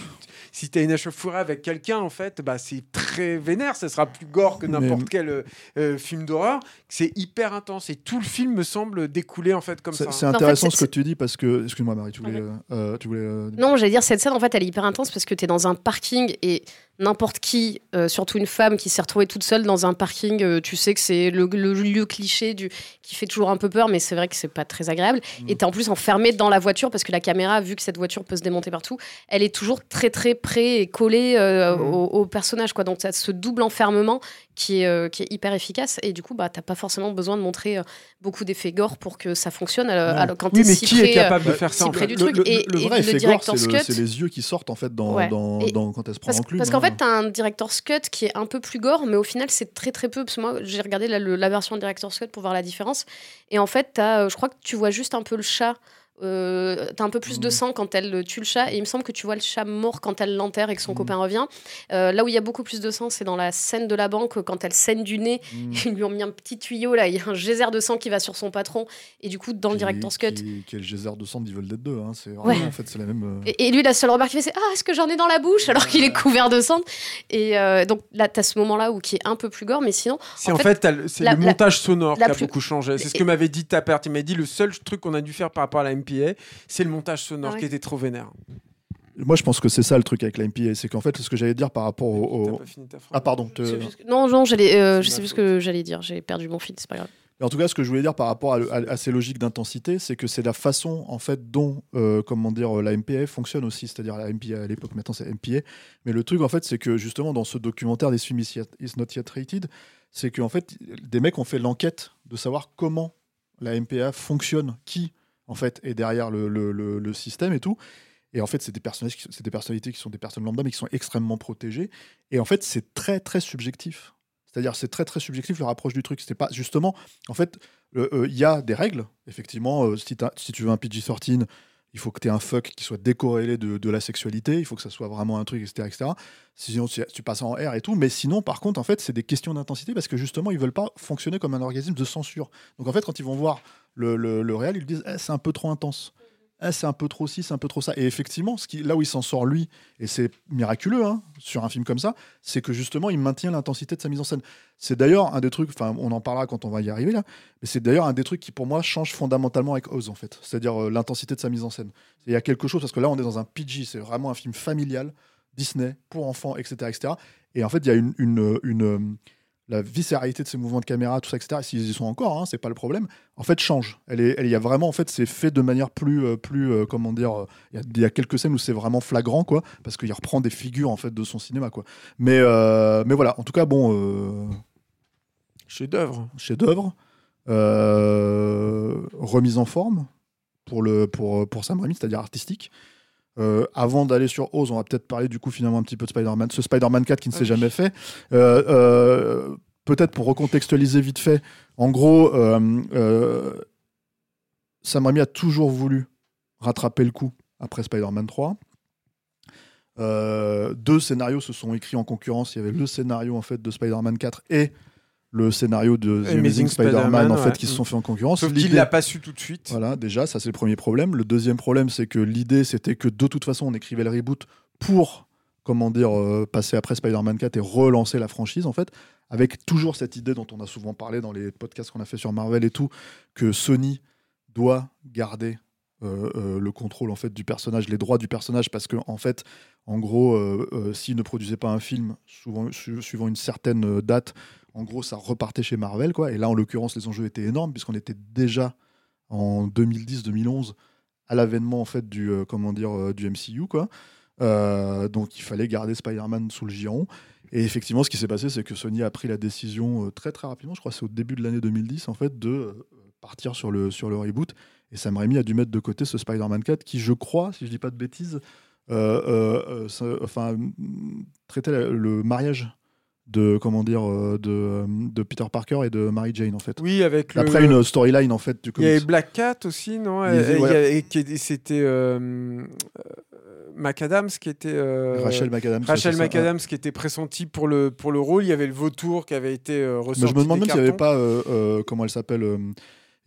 si as une échauffourée avec quelqu'un en fait, bah c'est très vénère, ça sera plus gore que n'importe Mais- quel euh, euh, film d'horreur. C'est hyper intense et tout le film me semble découler en fait comme C'est ça. c'est En fait, intéressant ce que tu dis parce que excuse-moi Marie, tu voulais, euh, tu voulais euh, Non, j'allais dire, cette scène, en fait, elle est hyper intense parce que tu es dans un parking et n'importe qui, euh, surtout une femme qui s'est retrouvée toute seule dans un parking, euh, tu sais que c'est le, le lieu cliché du, qui fait toujours un peu peur, mais c'est vrai que c'est pas très agréable. Mm. Et tu es en plus enfermé dans la voiture parce que la caméra, vu que cette voiture peut se démonter partout, elle est toujours très très près et collée euh, Mhm. au, au personnage. Quoi. Donc tu as ce double enfermement qui est, euh, qui est hyper efficace et du coup, bah, t'as pas forcément besoin de montrer euh, beaucoup d'effets gore pour que ça fonctionne. alors, quand Oui, t'es mais si qui près, est euh, capable de Bah, faire ça si en près fait du le, truc? le- Et- le et vrai le effet gore, c'est le- cut- c'est les yeux qui sortent en fait dans, Ouais. dans, Et- dans- quand elle se prend Parce, en club. parce hein. fait, t'as un director's cut qui est un peu plus gore, mais au final, c'est très très peu. Parce que moi, j'ai regardé la, version director's cut pour voir la différence. Et en fait, euh, je crois que tu vois juste un peu le chat. Euh, t'as un peu plus de Mhm. sang quand elle tue le chat et il me semble que tu vois le chat mort quand elle l'enterre et que son Mhm. copain revient. Euh, là où il y a beaucoup plus de sang, c'est dans la scène de la banque quand elle saigne du nez. Mm. Ils lui ont mis un petit tuyau là, il y a un geyser de sang qui va sur son patron et du coup dans le director's cut. qui, qui est le geyser de sang d'Evil Dead 2 hein. c'est vraiment Ouais. en fait c'est la même euh, Et, et lui, la seule remarque qu'il fait, c'est Ah, est-ce que j'en ai dans la bouche? Alors qu'il est couvert de sang Et euh, donc là, tu as ce moment-là où qui est un peu plus gore, mais sinon, C'est En en, fait, fait, t'as le- c'est la- le montage sonore la qui a plus- beaucoup changé. C'est ce que m'avait dit ta perte. Il m'a dit le seul truc qu'on a dû faire par rapport à la MPA, c'est le montage sonore Ah ouais. qui était trop vénère. moi je pense que c'est ça le truc avec la MPA c'est qu'en fait ce que j'allais dire par rapport au, T'as au- pas fini ta phrase. ah pardon te- que- non, non, j'allais, euh, je sais plus ce que j'allais dire, j'ai perdu mon fil, c'est pas grave. Mais en tout cas, ce que je voulais dire par rapport à, à- à ces logiques d'intensité, c'est que c'est la façon en fait dont euh, comment dire la MPA fonctionne aussi, c'est-à-dire la MPA à l'époque, maintenant c'est MPA. Mais le truc en fait, c'est que justement dans ce documentaire des films Is Not Yet Rated, c'est qu'en fait des mecs ont fait l'enquête de savoir comment la MPA fonctionne, qui en fait est derrière le, système et tout. Et en fait, c'est des, c'est des personnalités qui sont des personnes lambda, mais qui sont extrêmement protégées. Et en fait, c'est très, très subjectif. C'est-à-dire, c'est très, très subjectif leur approche du truc. C'était pas justement, en fait, il y a des règles. Effectivement, euh, si, si tu veux un PG-13, il faut que tu aies un fuck qui soit décorrélé de, la sexualité. Il faut que ça soit vraiment un truc, etc. etc. Sinon, tu, passes en R et tout. Mais sinon, par contre, en fait, c'est des questions d'intensité parce que justement, ils veulent pas fonctionner comme un organisme de censure. Donc, en fait, quand ils vont voir le, le, le réel, ils disent Eh, c'est un peu trop intense. Eh, c'est un peu trop ci, c'est un peu trop ça. Et effectivement, là où il s'en sort lui, et c'est miraculeux hein, sur un film comme ça, c'est que justement, il maintient l'intensité de sa mise en scène. C'est d'ailleurs un des trucs, enfin, on en parlera quand on va y arriver là, mais c'est d'ailleurs un des trucs qui pour moi change fondamentalement avec Oz en fait, c'est-à-dire euh, l'intensité de sa mise en scène. Il y a quelque chose parce que là, on est dans un PG, c'est vraiment un film familial, Disney pour enfants, etc., etc. Et en fait, il y a une, euh, la viscéralité de ces mouvements de caméra, tout ça, etc. S'ils y sont encore, hein, c'est pas le problème. En fait, change. Elle est, elle, il y a vraiment, en fait, c'est fait de manière plus, euh, plus, euh, comment dire. euh, Il y, a, il y a quelques scènes où c'est vraiment flagrant, quoi, parce qu'il reprend des figures en fait de son cinéma, quoi. Mais, mais voilà. En tout cas, bon, Chef-d'œuvre. chef-d'œuvre, remise en forme pour le, pour, pour Sam Raimi, c'est-à-dire artistique. Euh, avant d'aller sur Oz, on va peut-être parler du coup finalement un petit peu de Spider-Man, ce Spider-Man 4 qui ne Ah s'est oui. jamais fait. Euh, euh, peut-être pour recontextualiser vite fait, en gros, Sam Raimi a toujours voulu rattraper le coup après Spider-Man 3. Euh, deux scénarios se sont écrits en concurrence. Il y avait le scénario en fait de Spider-Man 4 et le scénario de The Amazing Amazing Spider-Man, en fait, ouais. qui se sont fait en concurrence. Sauf qu'il l'a pas su tout de suite. Voilà, déjà, ça c'est le premier problème. Le deuxième problème, c'est que l'idée, c'était que de toute façon, on écrivait le reboot pour, comment dire, euh, passer après Spider-Man 4 et relancer la franchise, en fait, avec toujours cette idée dont on a souvent parlé dans les podcasts qu'on a fait sur Marvel et tout, que Sony doit garder euh, euh, le contrôle en fait du personnage, les droits du personnage, parce que en fait, en gros, euh, s'ils ne produisaient pas un film souvent, su- suivant une certaine date, en gros, ça repartait chez Marvel, quoi. Et là, en l'occurrence, les enjeux étaient énormes puisqu'on était déjà en 2010-2011 à l'avènement en fait du euh, euh, MCU, quoi. Euh, donc, il fallait garder Spider-Man sous le giron. Et effectivement, ce qui s'est passé, c'est que Sony a pris la décision euh, très très rapidement. Je crois c'est au début de l'année 2010 en fait de euh, partir sur le reboot. Et Sam Raimi a dû mettre de côté ce Spider-Man 4 qui, je crois, si je dis pas de bêtises, euh, euh, euh, enfin, traitait le mariage de comment dire euh, de, euh, de Peter Parker et de Mary Jane en fait. Oui, avec le. Après une storyline en fait du Il y avait comics. Black Cat aussi, non? Et- ouais. C'était euh, euh, McAdams qui était. euh, Rachel McAdams. Rachel McAdams qui était pressentie pour le, pour le rôle. Il y avait le vautour qui avait été euh, Mais ressorti. je me demande même s'il n'y avait pas, euh, euh, comment elle s'appelle, euh,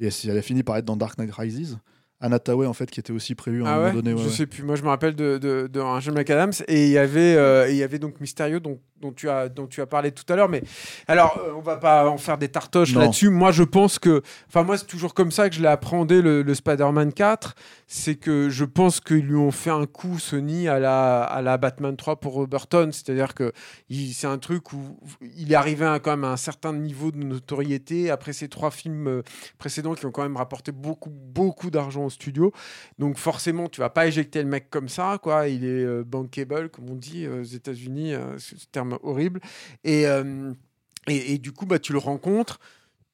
et si elle a fini par être dans Dark Knight Rises, Anna Tawai en fait, qui était aussi prévue à un Ah moment donné. ouais, Je ouais. sais plus. Moi, je me rappelle de, de, de Rachel McAdams et il y avait euh, il y avait donc Mysterio dont, dont tu as dont tu as parlé tout à l'heure. Mais alors, euh, on va pas en faire des tartoches là-dessus. Moi, je pense que, enfin, moi, c'est toujours comme ça que je l'ai appréhendé le, le Spider-Man 4. C'est que je pense qu'ils lui ont fait un coup Sony à la à la Batman 3 pour Burton. C'est-à-dire que c'est un truc où il est arrivé à quand même à un certain niveau de notoriété après ces trois films euh, précédents qui ont quand même rapporté beaucoup beaucoup d'argent au studio. Donc forcément, tu vas pas éjecter le mec comme ça, quoi. Il est euh, bankable, comme on dit euh, aux États-Unis, euh, ce terme horrible. Et, et, et du coup, bah, tu le rencontres,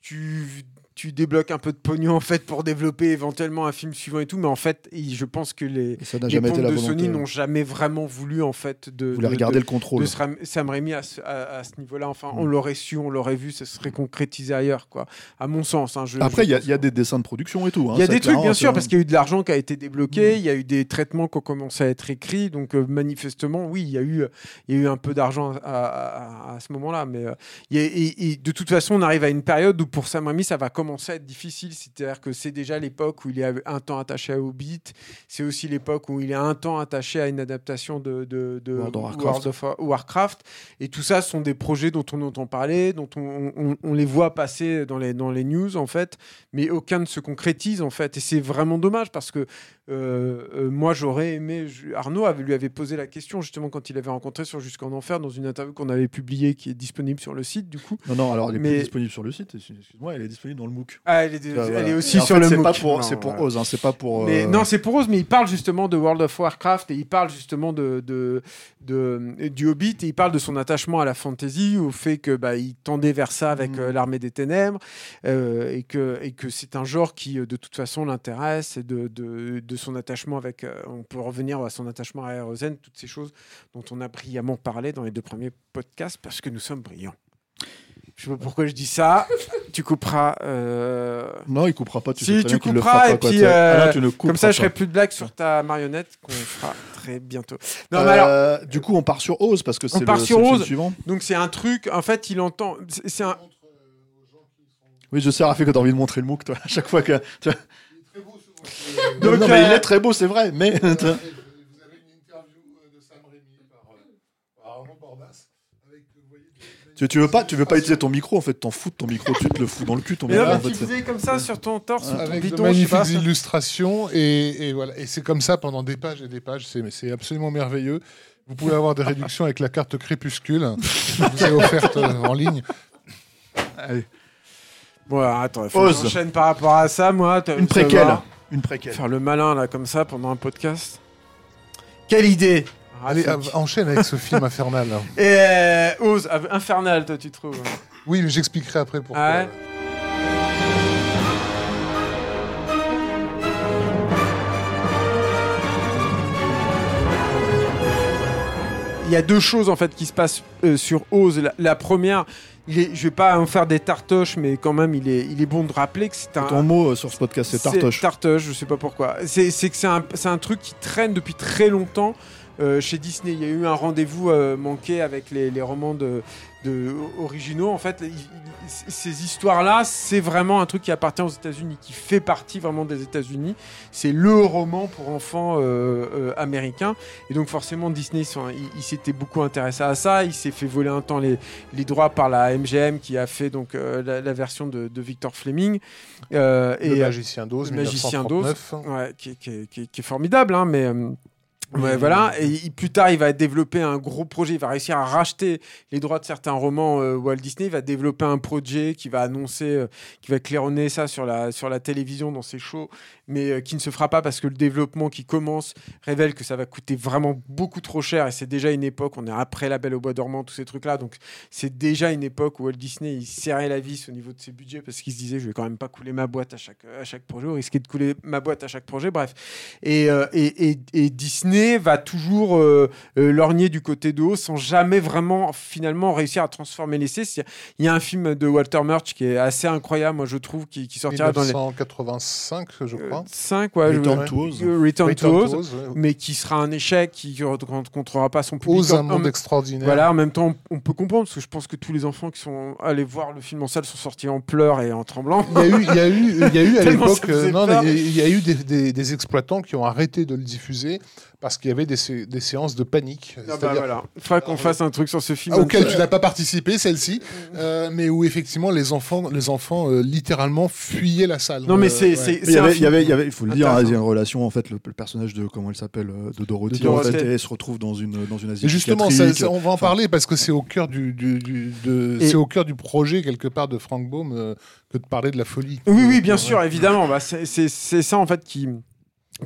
tu tu débloques un peu de pognon en fait pour développer éventuellement un film suivant et tout, mais en fait, je pense que les, ça les jamais été pontes la de volonté. Sony ouais. n'ont jamais vraiment voulu en fait de, Vous voulez de- regarder de- le contrôle. de Sam, Sam Raimi à ce, à- à ce niveau-là. Enfin, on l'aurait su, on l'aurait vu, ça serait concrétisé ailleurs, quoi. À mon sens. hein, je- Après, il y, a- y des dessins de production et tout. hein, il y a des trucs, bien c'est sûr, parce qu'il y a eu de l'argent qui a été débloqué, Mm. il y a eu des traitements qui ont commencé à être écrits, donc euh, manifestement, oui, il y, a eu, il y a eu un peu d'argent à, à- ce moment-là. Mais euh, y a- et- et de toute façon, on arrive à une période où pour Sam Raimi, ça va commencer à être difficile. C'est-à-dire que c'est déjà l'époque où il est un temps attaché à Hobbit, c'est aussi l'époque où il est un temps attaché à une adaptation de, de, de World of Warcraft. of Warcraft. Et tout ça sont des projets dont on entend parler, dont on, on- on les voit passer dans les, dans les news, en fait mais aucun ne se concrétise en fait et c'est vraiment dommage parce que euh, euh, moi j'aurais aimé je- Arnaud avait, lui avait posé la question justement quand il avait rencontré sur Jusqu'en Enfer dans une interview qu'on avait publiée qui est disponible sur le site du coup Non, non, alors elle est Mais- plus disponible sur le site. Excuse-moi, elle est disponible dans le MOOC. ah, elle est, elle voilà. est aussi sur fait, le c'est MOOC. pas pour, Non, c'est pour voilà. Oz, hein, c'est pas pour. Mais euh, non, c'est pour Rose, mais il parle justement de World of Warcraft et il parle justement de, de, de- du Hobbit et il parle de son attachement à la fantasy, au fait que bah, il tendait vers ça avec euh, l'armée des ténèbres euh, et que, et que c'est un genre qui euh, de toute façon l'intéresse et de, de, de son attachement avec. euh, on peut revenir à son attachement à Aerozen, toutes ces choses dont on a brillamment parlé dans les deux premiers podcasts parce que nous sommes brillants. Je sais pas pourquoi je dis ça. tu couperas. euh, Non, il coupera pas. Tu Si, sais tu qu'il le couperas, fera pas, et puis. Ah non, euh, tu ne Comme ça, couperas je ferai pas. plus de blagues sur ta marionnette qu'on fera très bientôt. Non, Euh, mais alors, du coup, on part sur Oz parce que c'est part le, sur film Oz. suivant. donc c'est un truc. En fait, il entend. c'est- un. Oui, je sais, Rafi, que t'as envie de montrer le MOOC, toi, à chaque fois que. Donc, non, mais euh, il est très beau, c'est vrai, mais. Vous avez une interview de Sam Raimi par, par Arnaud Bordas. Avec, tu, tu veux pas, tu veux pas utiliser ton micro, en fait, t'en fous de ton micro, tu te le fous dans le cul, ton micro. mais en fait, tu faisais comme ça sur ton torse, sur ton avec bidon, de je sais pas, magnifiques illustrations et, et voilà et c'est comme ça pendant des pages et des pages c'est absolument merveilleux vous pouvez avoir des réductions avec la carte crépuscule qui vous est offerte euh, en ligne Allez, Bon, alors, attends, il faut que j'enchaîne par rapport à ça, moi. une préquelle. Une préquelle. Faire le malin, là, comme ça, pendant un podcast. Quelle idée allez Rafik. av- enchaîne avec ce film infernal là. Et euh, Ose, av- infernal, toi, tu trouves oui mais j'expliquerai après pourquoi Ah ouais Il y a deux choses en fait qui se passent euh, sur Oz. La, la première, il est, je vais pas en faire des tartoches, mais quand même, il est, il est bon de rappeler que c'est un. Ton mot euh, sur ce podcast, c'est tartoche. Tartoche, je sais pas pourquoi. C'est que c'est un, c'est un truc qui traîne depuis très longtemps euh, chez Disney. Il y a eu un rendez-vous euh, manqué avec les, les romans de, de originaux. En fait, il- ces histoires-là, c'est vraiment un truc qui appartient aux États-Unis, qui fait partie vraiment des États-Unis. C'est le roman pour enfants euh, euh, américains. Et donc forcément, Disney, il, s'était beaucoup intéressé à ça. Il s'est fait voler un temps les, les, droits par la MGM qui a fait donc euh, la, version de, Victor Fleming. et le Magicien d'Oz, Magicien d'Oz, ouais, qui, qui, qui, est formidable, hein, mais Ouais, voilà. Et plus tard, il va développer un gros projet. Il va réussir à racheter les droits de certains romans euh, Walt Disney. Il va développer un projet qui va annoncer, euh, qui va claironner ça sur la, sur la télévision dans ses shows, mais euh, qui ne se fera pas parce que le développement qui commence révèle que ça va coûter vraiment beaucoup trop cher. Et c'est déjà une époque, on est après La Belle au Bois dormant, tous ces trucs-là. Donc c'est déjà une époque où Walt Disney, il serrait la vis au niveau de ses budgets parce qu'il se disait, je vais quand même pas couler ma boîte à chaque, à chaque projet, ou risquer de couler ma boîte à chaque projet. Bref. et, et, et Disney va toujours euh, euh, lorgner du côté de haut sans jamais vraiment finalement réussir à transformer l'essai. Il y a un film de Walter Murch qui est assez incroyable, moi je trouve, qui, sortira dans les 1985, je crois. 5, ouais. Return to Oz. Return to mais qui sera un échec, qui ne rencontrera pas son public. Oz, un monde extraordinaire. Voilà, en même temps, on peut comprendre parce que je pense que tous les enfants qui sont allés voir le film en salle sont sortis en pleurs et en tremblant. Il y a eu, il y a eu, il y a eu à l'époque, non, il y a eu des, des, des exploitants qui ont arrêté de le diffuser parce qu'il y avait des, des, séances de panique. Ah bah voilà. Il faudra qu'on fasse un truc sur ce film. Ah, auquel tu n'as pas participé, celle-ci, euh, mais où effectivement les enfants, les enfants euh, littéralement fuyaient la salle. Non, mais c'est. Il, y avait, il, y avait, il y avait, il faut le dire, hein, il y a une relation en fait, le, personnage de comment il s'appelle, euh, de Dorothy, en fait, et se retrouve dans une dans une Asie. Justement, on va en parler parce que c'est au cœur du, du, du de, c'est au cœur du projet quelque part de Frank Baum que de parler de la folie. Oui, oui, bien sûr, évidemment. Bah, c'est ça en fait qui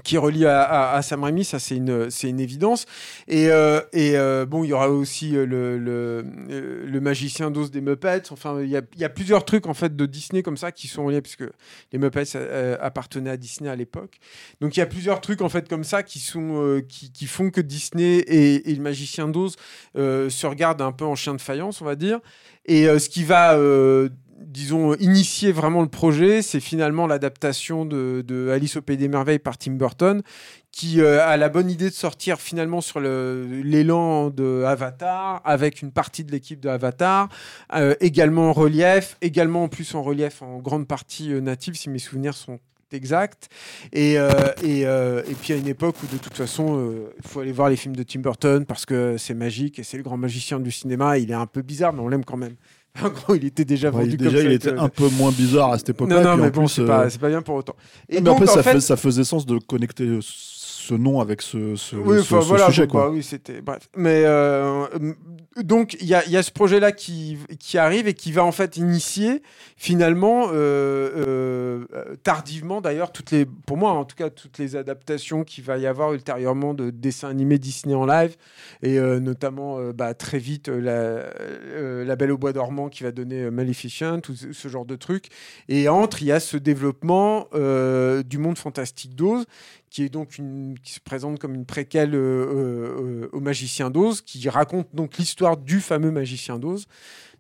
qui relie à, à, Sam Raimi, ça c'est une, c'est une évidence. Et, euh, et euh, bon, il y aura aussi euh, le, le, magicien d'os des Muppets. Enfin, il y, a, il y, a, plusieurs trucs en fait de Disney comme ça qui sont liés, puisque les Muppets appartenaient à Disney à l'époque. Donc il y a plusieurs trucs en fait comme ça qui, sont, qui, qui font que Disney et, et le magicien d'os se regardent un peu en chien de faïence, on va dire. Et ce qui va disons, initier vraiment le projet, c'est finalement l'adaptation de, Alice au Pays des Merveilles par Tim Burton, qui euh, a la bonne idée de sortir finalement sur l'élan de Avatar, avec une partie de l'équipe de Avatar, euh, également en relief, également en plus en relief en grande partie euh, native, si mes souvenirs sont exacts. Et, et, et, puis à une époque où de toute façon, il faut aller voir les films de Tim Burton parce que c'est magique et c'est le grand magicien du cinéma. Il est un peu bizarre, mais on l'aime quand même. En gros, il était déjà vendu déjà, il était un peu moins bizarre à cette époque-là. Non, non, mais bon, c'est euh, pas, pas, bien pour autant. Et mais après, ça, fait... ça faisait sens de connecter ce nom avec ce, ce, oui, ce, voilà, sujet. Quoi. oui, c'était bref. Mais euh, donc il y a, y a, ce projet-là qui, qui arrive et qui va en fait initier finalement euh, euh, tardivement d'ailleurs toutes les, pour moi en tout cas toutes les adaptations qu'il va y avoir ultérieurement de dessins animés Disney en live et notamment bah, très vite la, la Belle au bois dormant qui va donner Maleficent, tout ce genre de trucs. Et entre il y a ce développement du monde fantastique d'Oz qui est donc une, qui se présente comme une préquelle euh, euh, au Magicien d'Oz, qui raconte donc l'histoire du fameux Magicien d'Oz.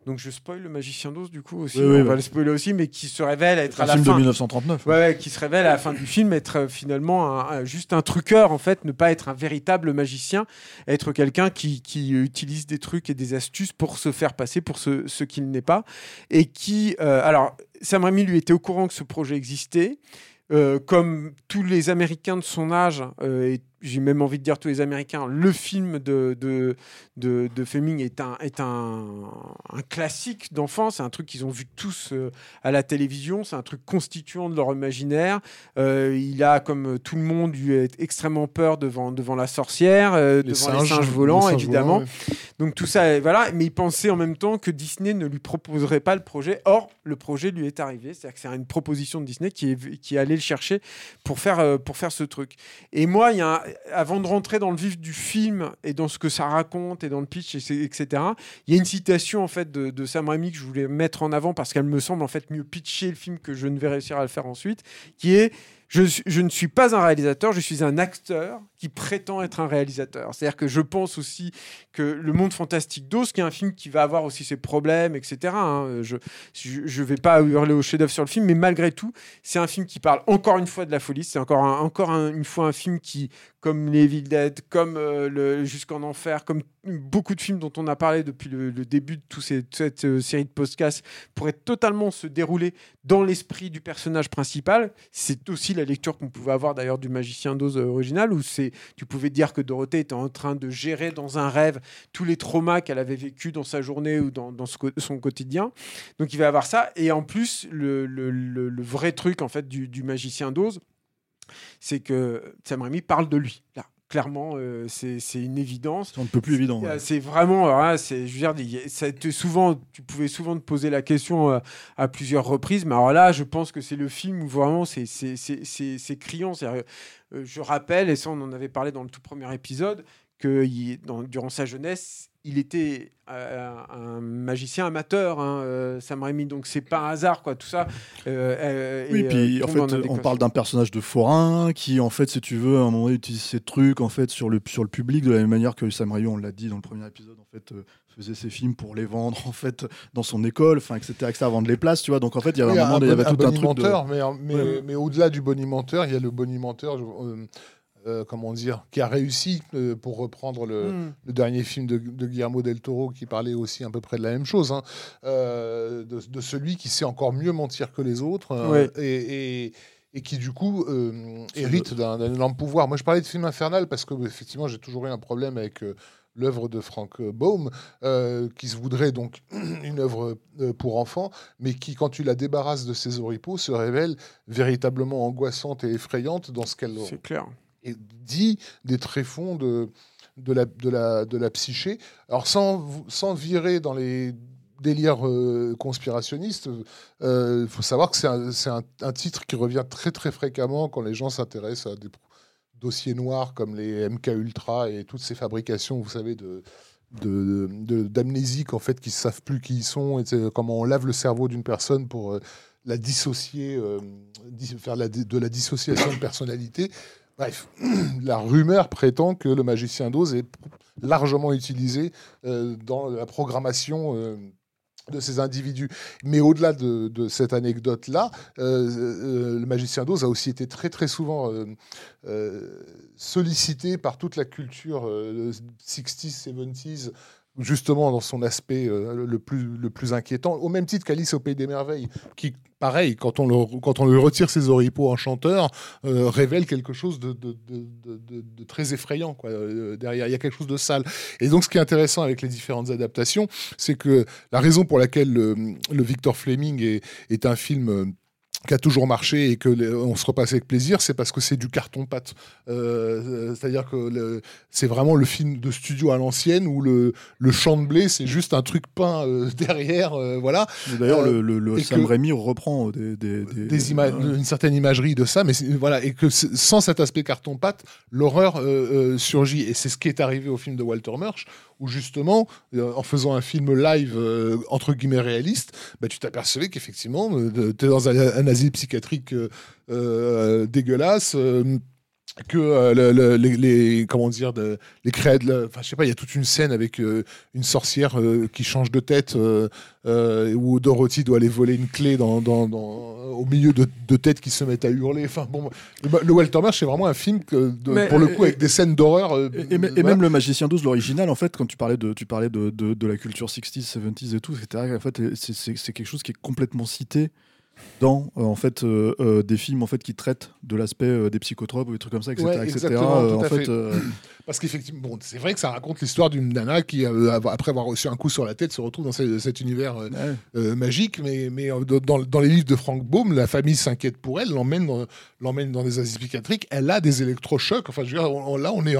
Donc je spoil le Magicien d'Oz du coup aussi, on va le spoiler aussi, mais qui se révèle être à la film fin. de 1939. Ouais, qui se révèle à la fin du film être euh, finalement juste un truqueur en fait, ne pas être un véritable magicien, être quelqu'un qui, qui, utilise des trucs et des astuces pour se faire passer pour ce, ce qu'il n'est pas, et qui, alors Sam Raimi lui était au courant que ce projet existait. Euh, comme tous les Américains de son âge, euh, et j'ai même envie de dire tous les Américains, le film de, de, de, de Fleming est un, est un, un classique d'enfance, c'est un truc qu'ils ont vu tous euh, à la télévision, c'est un truc constituant de leur imaginaire. il a, comme tout le monde, eu extrêmement peur devant, devant la sorcière, devant les singes volants, évidemment. Donc tout ça, voilà, mais il pensait en même temps que Disney ne lui proposerait pas le projet. Or, le projet lui est arrivé, c'est-à-dire que c'est une proposition de Disney qui, est, qui allait le chercher pour faire, euh, pour faire ce truc. Et moi, il y a avant de rentrer dans le vif du film et dans ce que ça raconte et dans le pitch, etc., il y a une citation en fait de, Sam Raimi que je voulais mettre en avant parce qu'elle me semble en fait mieux pitcher le film que je ne vais réussir à le faire ensuite, qui est je, ne suis pas un réalisateur, je suis un acteur qui prétend être un réalisateur. C'est-à-dire que je pense aussi que Le Monde Fantastique d'Oz, qui est un film qui va avoir aussi ses problèmes, etc. Hein, je ne vais pas hurler au chef-d'œuvre sur le film, mais malgré tout, c'est un film qui parle encore une fois de la folie. C'est encore, une fois un film qui, comme Les Evil comme euh, Jusqu'en Enfer, comme beaucoup de films dont on a parlé depuis le, début de toute cette euh, série de podcasts pourraient totalement se dérouler dans l'esprit du personnage principal. C'est aussi la lecture qu'on pouvait avoir d'ailleurs du Magicien d'Oz euh, original, où c'est, tu pouvais dire que Dorothée était en train de gérer dans un rêve tous les traumas qu'elle avait vécu dans sa journée ou dans, son quotidien. Donc il va y avoir ça. Et en plus, le, vrai truc en fait du, du Magicien d'Oz, c'est que Sam Raimi parle de lui. Là, clairement, euh, c'est une évidence. C'est un peu plus évident. C'est vraiment, c'est, je veux dire, ça souvent, tu pouvais souvent te poser la question euh, à plusieurs reprises, mais alors là, je pense que c'est le film où vraiment c'est criant. Euh, je rappelle, et ça on en avait parlé dans le tout premier épisode, que durant sa jeunesse, il était euh, un magicien amateur, hein, euh, Sam Raimi, donc c'est pas un hasard, quoi, tout ça. Euh, oui, puis en fait, on parle d'un personnage de forain qui, en fait, si tu veux, à un moment utilise ces trucs en fait sur le sur le public de la même manière que Sam Raimi, on l'a dit dans le premier épisode, en fait, faisait ses films pour les vendre en fait dans son école, enfin etc., etc., vendre les places, tu vois. Donc en fait, il y avait un, moment, il y avait tout un truc de... mais, mais, mais au-delà du bonimenteur, il y a le bonimenteur. Euh, comment dire, qui a réussi, euh, pour reprendre le, hmm. dernier film de, Guillermo del Toro, qui parlait aussi à peu près de la même chose, hein, euh, de, celui qui sait encore mieux mentir que les autres et, qui du coup hérite d'un énorme pouvoir. Moi, je parlais de film infernal parce que effectivement, j'ai toujours eu un problème avec l'œuvre de Frank Baum, qui se voudrait donc une œuvre pour enfants, mais qui, quand tu la débarrasses de ses oripeaux, se révèle véritablement angoissante et effrayante dans ce qu'elle et dit des tréfonds de, de, la, de, psyché. Alors sans, virer dans les délires euh, conspirationnistes, il euh, faut savoir que c'est un, titre qui revient très très fréquemment quand les gens s'intéressent à des dossiers noirs comme les MK Ultra et toutes ces fabrications, vous savez, de d'amnésiques en fait qui ne savent plus qui ils sont et comment on lave le cerveau d'une personne pour euh, la dissocier faire la, de la dissociation de personnalité Bref, la rumeur prétend que le magicien d'Oz est largement utilisé euh, dans la programmation euh, de ces individus. Mais au-delà de, cette anecdote-là, euh, le magicien d'Oz a aussi été très très souvent sollicité par toute la culture 60s, 70s, justement dans son aspect le, plus, le plus inquiétant, au même titre qu'Alice au Pays des Merveilles, qui pareil, quand on, le, quand on lui retire ses oripeaux en chanteur, euh, révèle quelque chose de, de, très effrayant. Quoi. Euh, derrière, il y a quelque chose de sale. Et donc, ce qui est intéressant avec les différentes adaptations, c'est que la raison pour laquelle le, Victor Fleming est, est un film euh, qui a toujours marché et que on se repasse avec plaisir, c'est parce que c'est du carton pâte. Euh, c'est-à-dire que c'est vraiment le film de studio à l'ancienne où le, le champ de blé c'est juste un truc peint euh, derrière, euh, voilà. D'ailleurs, le, le, Sam Raimi reprend des, des, des, images, une certaine imagerie de ça, mais voilà, et que sans cet aspect carton pâte, l'horreur surgit. Et c'est ce qui est arrivé au film de Walter Murch, où justement, en faisant un film live entre guillemets réaliste, bah, tu t'apercevais qu'effectivement, tu es dans un, asile psychiatrique euh, euh, euh, que les, comment dire de, les enfin je sais pas il y a toute une scène avec une sorcière qui change de tête où Dorothy doit aller voler une clé dans, dans, au milieu de, de, têtes qui se mettent à hurler. Enfin bon le, Walter Marsh c'est vraiment un film que, pour le coup avec des scènes d'horreur et, même le magicien 12 l'original en fait quand tu parlais de tu parlais de, de, la culture 60s 70s et tout etc en fait c'est quelque chose qui est complètement cité dans euh, en fait euh, euh, des films en fait qui traitent de l'aspect des psychotropes ou des trucs comme ça etc, en fait, parce qu'effectivement bon, c'est vrai que ça raconte l'histoire d'une nana qui après avoir reçu un coup sur la tête se retrouve dans cet univers magique. Mais, mais dans, dans, les livres de Frank Baum la famille s'inquiète pour elle l'emmène dans, l'emmène dans des asiles psychiatriques. Elle a des électrochocs. Enfin je veux dire, là on est